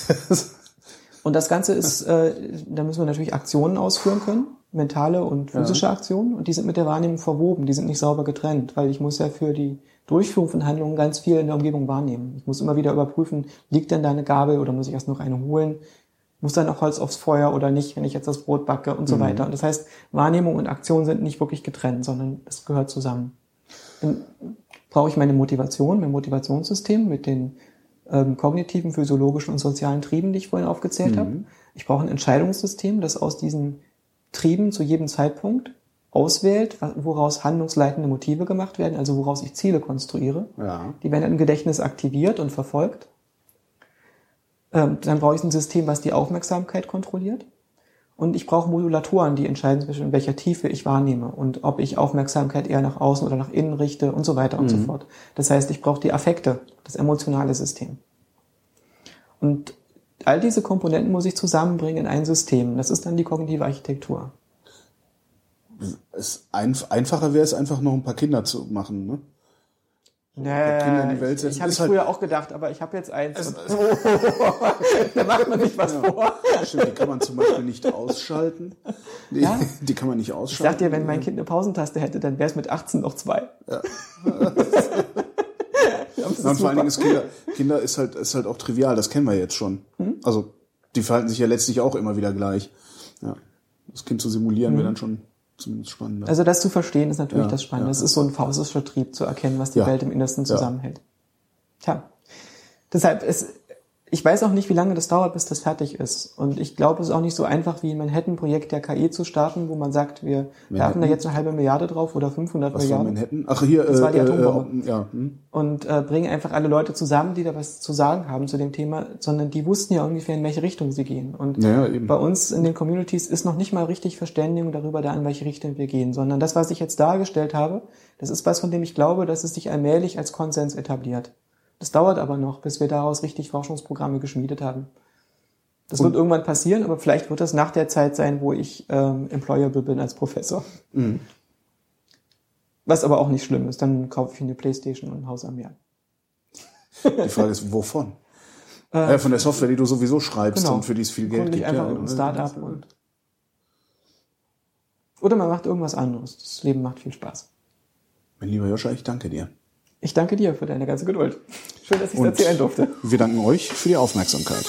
Speaker 3: Und das Ganze ist, äh, da müssen wir natürlich Aktionen ausführen können, mentale und physische Aktionen, und die sind mit der Wahrnehmung verwoben, die sind nicht sauber getrennt, weil ich muss ja für die Durchführung von Handlungen ganz viel in der Umgebung wahrnehmen. Ich muss immer wieder überprüfen, liegt denn da eine Gabel oder muss ich erst noch eine holen? Muss da noch Holz aufs Feuer oder nicht, wenn ich jetzt das Brot backe und so weiter. Und das heißt, Wahrnehmung und Aktion sind nicht wirklich getrennt, sondern es gehört zusammen. Dann brauche ich meine Motivation, mein Motivationssystem mit den ähm, kognitiven, physiologischen und sozialen Trieben, die ich vorhin aufgezählt habe. Ich brauche ein Entscheidungssystem, das aus diesen Trieben zu jedem Zeitpunkt auswählt, woraus handlungsleitende Motive gemacht werden, also woraus ich Ziele konstruiere.
Speaker 2: Ja.
Speaker 3: Die werden im Gedächtnis aktiviert und verfolgt. Ähm, dann brauche ich ein System, was die Aufmerksamkeit kontrolliert. Und ich brauche Modulatoren, die entscheiden zwischen in welcher Tiefe ich wahrnehme und ob ich Aufmerksamkeit eher nach außen oder nach innen richte und so weiter und so fort. Das heißt, ich brauche die Affekte, das emotionale System. Und all diese Komponenten muss ich zusammenbringen in ein System. Das ist dann die kognitive Architektur.
Speaker 2: Es einf einfacher wäre es einfach noch ein paar Kinder zu machen, ne?
Speaker 3: Nee,
Speaker 2: die Welt setzen,
Speaker 3: ich habe ich
Speaker 2: halt-
Speaker 3: früher auch gedacht, aber ich habe jetzt eins. und- da macht man sich was vor.
Speaker 2: Stimmt, die kann man zum Beispiel nicht ausschalten. Die,
Speaker 3: Ja.
Speaker 2: die kann man nicht
Speaker 3: Ich
Speaker 2: ausschalten.
Speaker 3: sag dir, wenn mein Kind eine Pausentaste hätte, dann wäre es mit 18 noch zwei. Ja.
Speaker 2: Ja, und vor allen. Dingen ist Kinder, Kinder ist halt, ist halt auch trivial, das kennen wir jetzt schon.
Speaker 3: Hm?
Speaker 2: Also, die verhalten sich ja letztlich auch immer wieder gleich. Ja. Das Kind zu simulieren wäre dann schon zumindest spannender.
Speaker 3: Hm. Also das zu verstehen ist natürlich
Speaker 2: Ja,
Speaker 3: das Spannende.
Speaker 2: ja,
Speaker 3: Es ist so ein faustischer Trieb zu erkennen, was die
Speaker 2: Ja.
Speaker 3: Welt im Innersten
Speaker 2: Ja.
Speaker 3: zusammenhält. Tja. Deshalb ist, ich weiß auch nicht, wie lange das dauert, bis das fertig ist. Und ich glaube, es ist auch nicht so einfach, wie ein Manhattan-Projekt der KI zu starten, wo man sagt, wir werfen da jetzt eine halbe Milliarde drauf oder 500
Speaker 2: Was
Speaker 3: Milliarden
Speaker 2: Manhattan? Ach, hier,
Speaker 3: Das
Speaker 2: äh,
Speaker 3: war die
Speaker 2: äh,
Speaker 3: Atombombe.
Speaker 2: äh, ja, hm.
Speaker 3: und äh, bringen einfach alle Leute zusammen, die da was zu sagen haben zu dem Thema, sondern die wussten ja ungefähr, in welche Richtung sie gehen. Und
Speaker 2: Ja, ja, eben.
Speaker 3: bei uns in den Communities ist noch nicht mal richtig Verständigung darüber da, in welche Richtung wir gehen, sondern das, was ich jetzt dargestellt habe, das ist was, von dem ich glaube, dass es sich allmählich als Konsens etabliert. Das dauert aber noch, bis wir daraus richtig Forschungsprogramme geschmiedet haben. Das wird irgendwann passieren, aber vielleicht wird das nach der Zeit sein, wo ich ähm, employable bin als Professor.
Speaker 2: Mhm.
Speaker 3: Was aber auch nicht schlimm ist. Dann kaufe ich eine Playstation und ein Haus am Meer.
Speaker 2: Die Frage ist, wovon? ja, von der Software, die du sowieso schreibst
Speaker 3: Genau.
Speaker 2: und für die es viel Geld gibt.
Speaker 3: einfach
Speaker 2: ja,
Speaker 3: ein Start-up und oder man macht irgendwas anderes. Das Leben macht viel Spaß.
Speaker 2: Mein lieber Joscha, ich danke dir.
Speaker 3: Ich danke dir für deine ganze Geduld. Schön, dass ich es erzählen durfte.
Speaker 2: wir danken euch für die Aufmerksamkeit.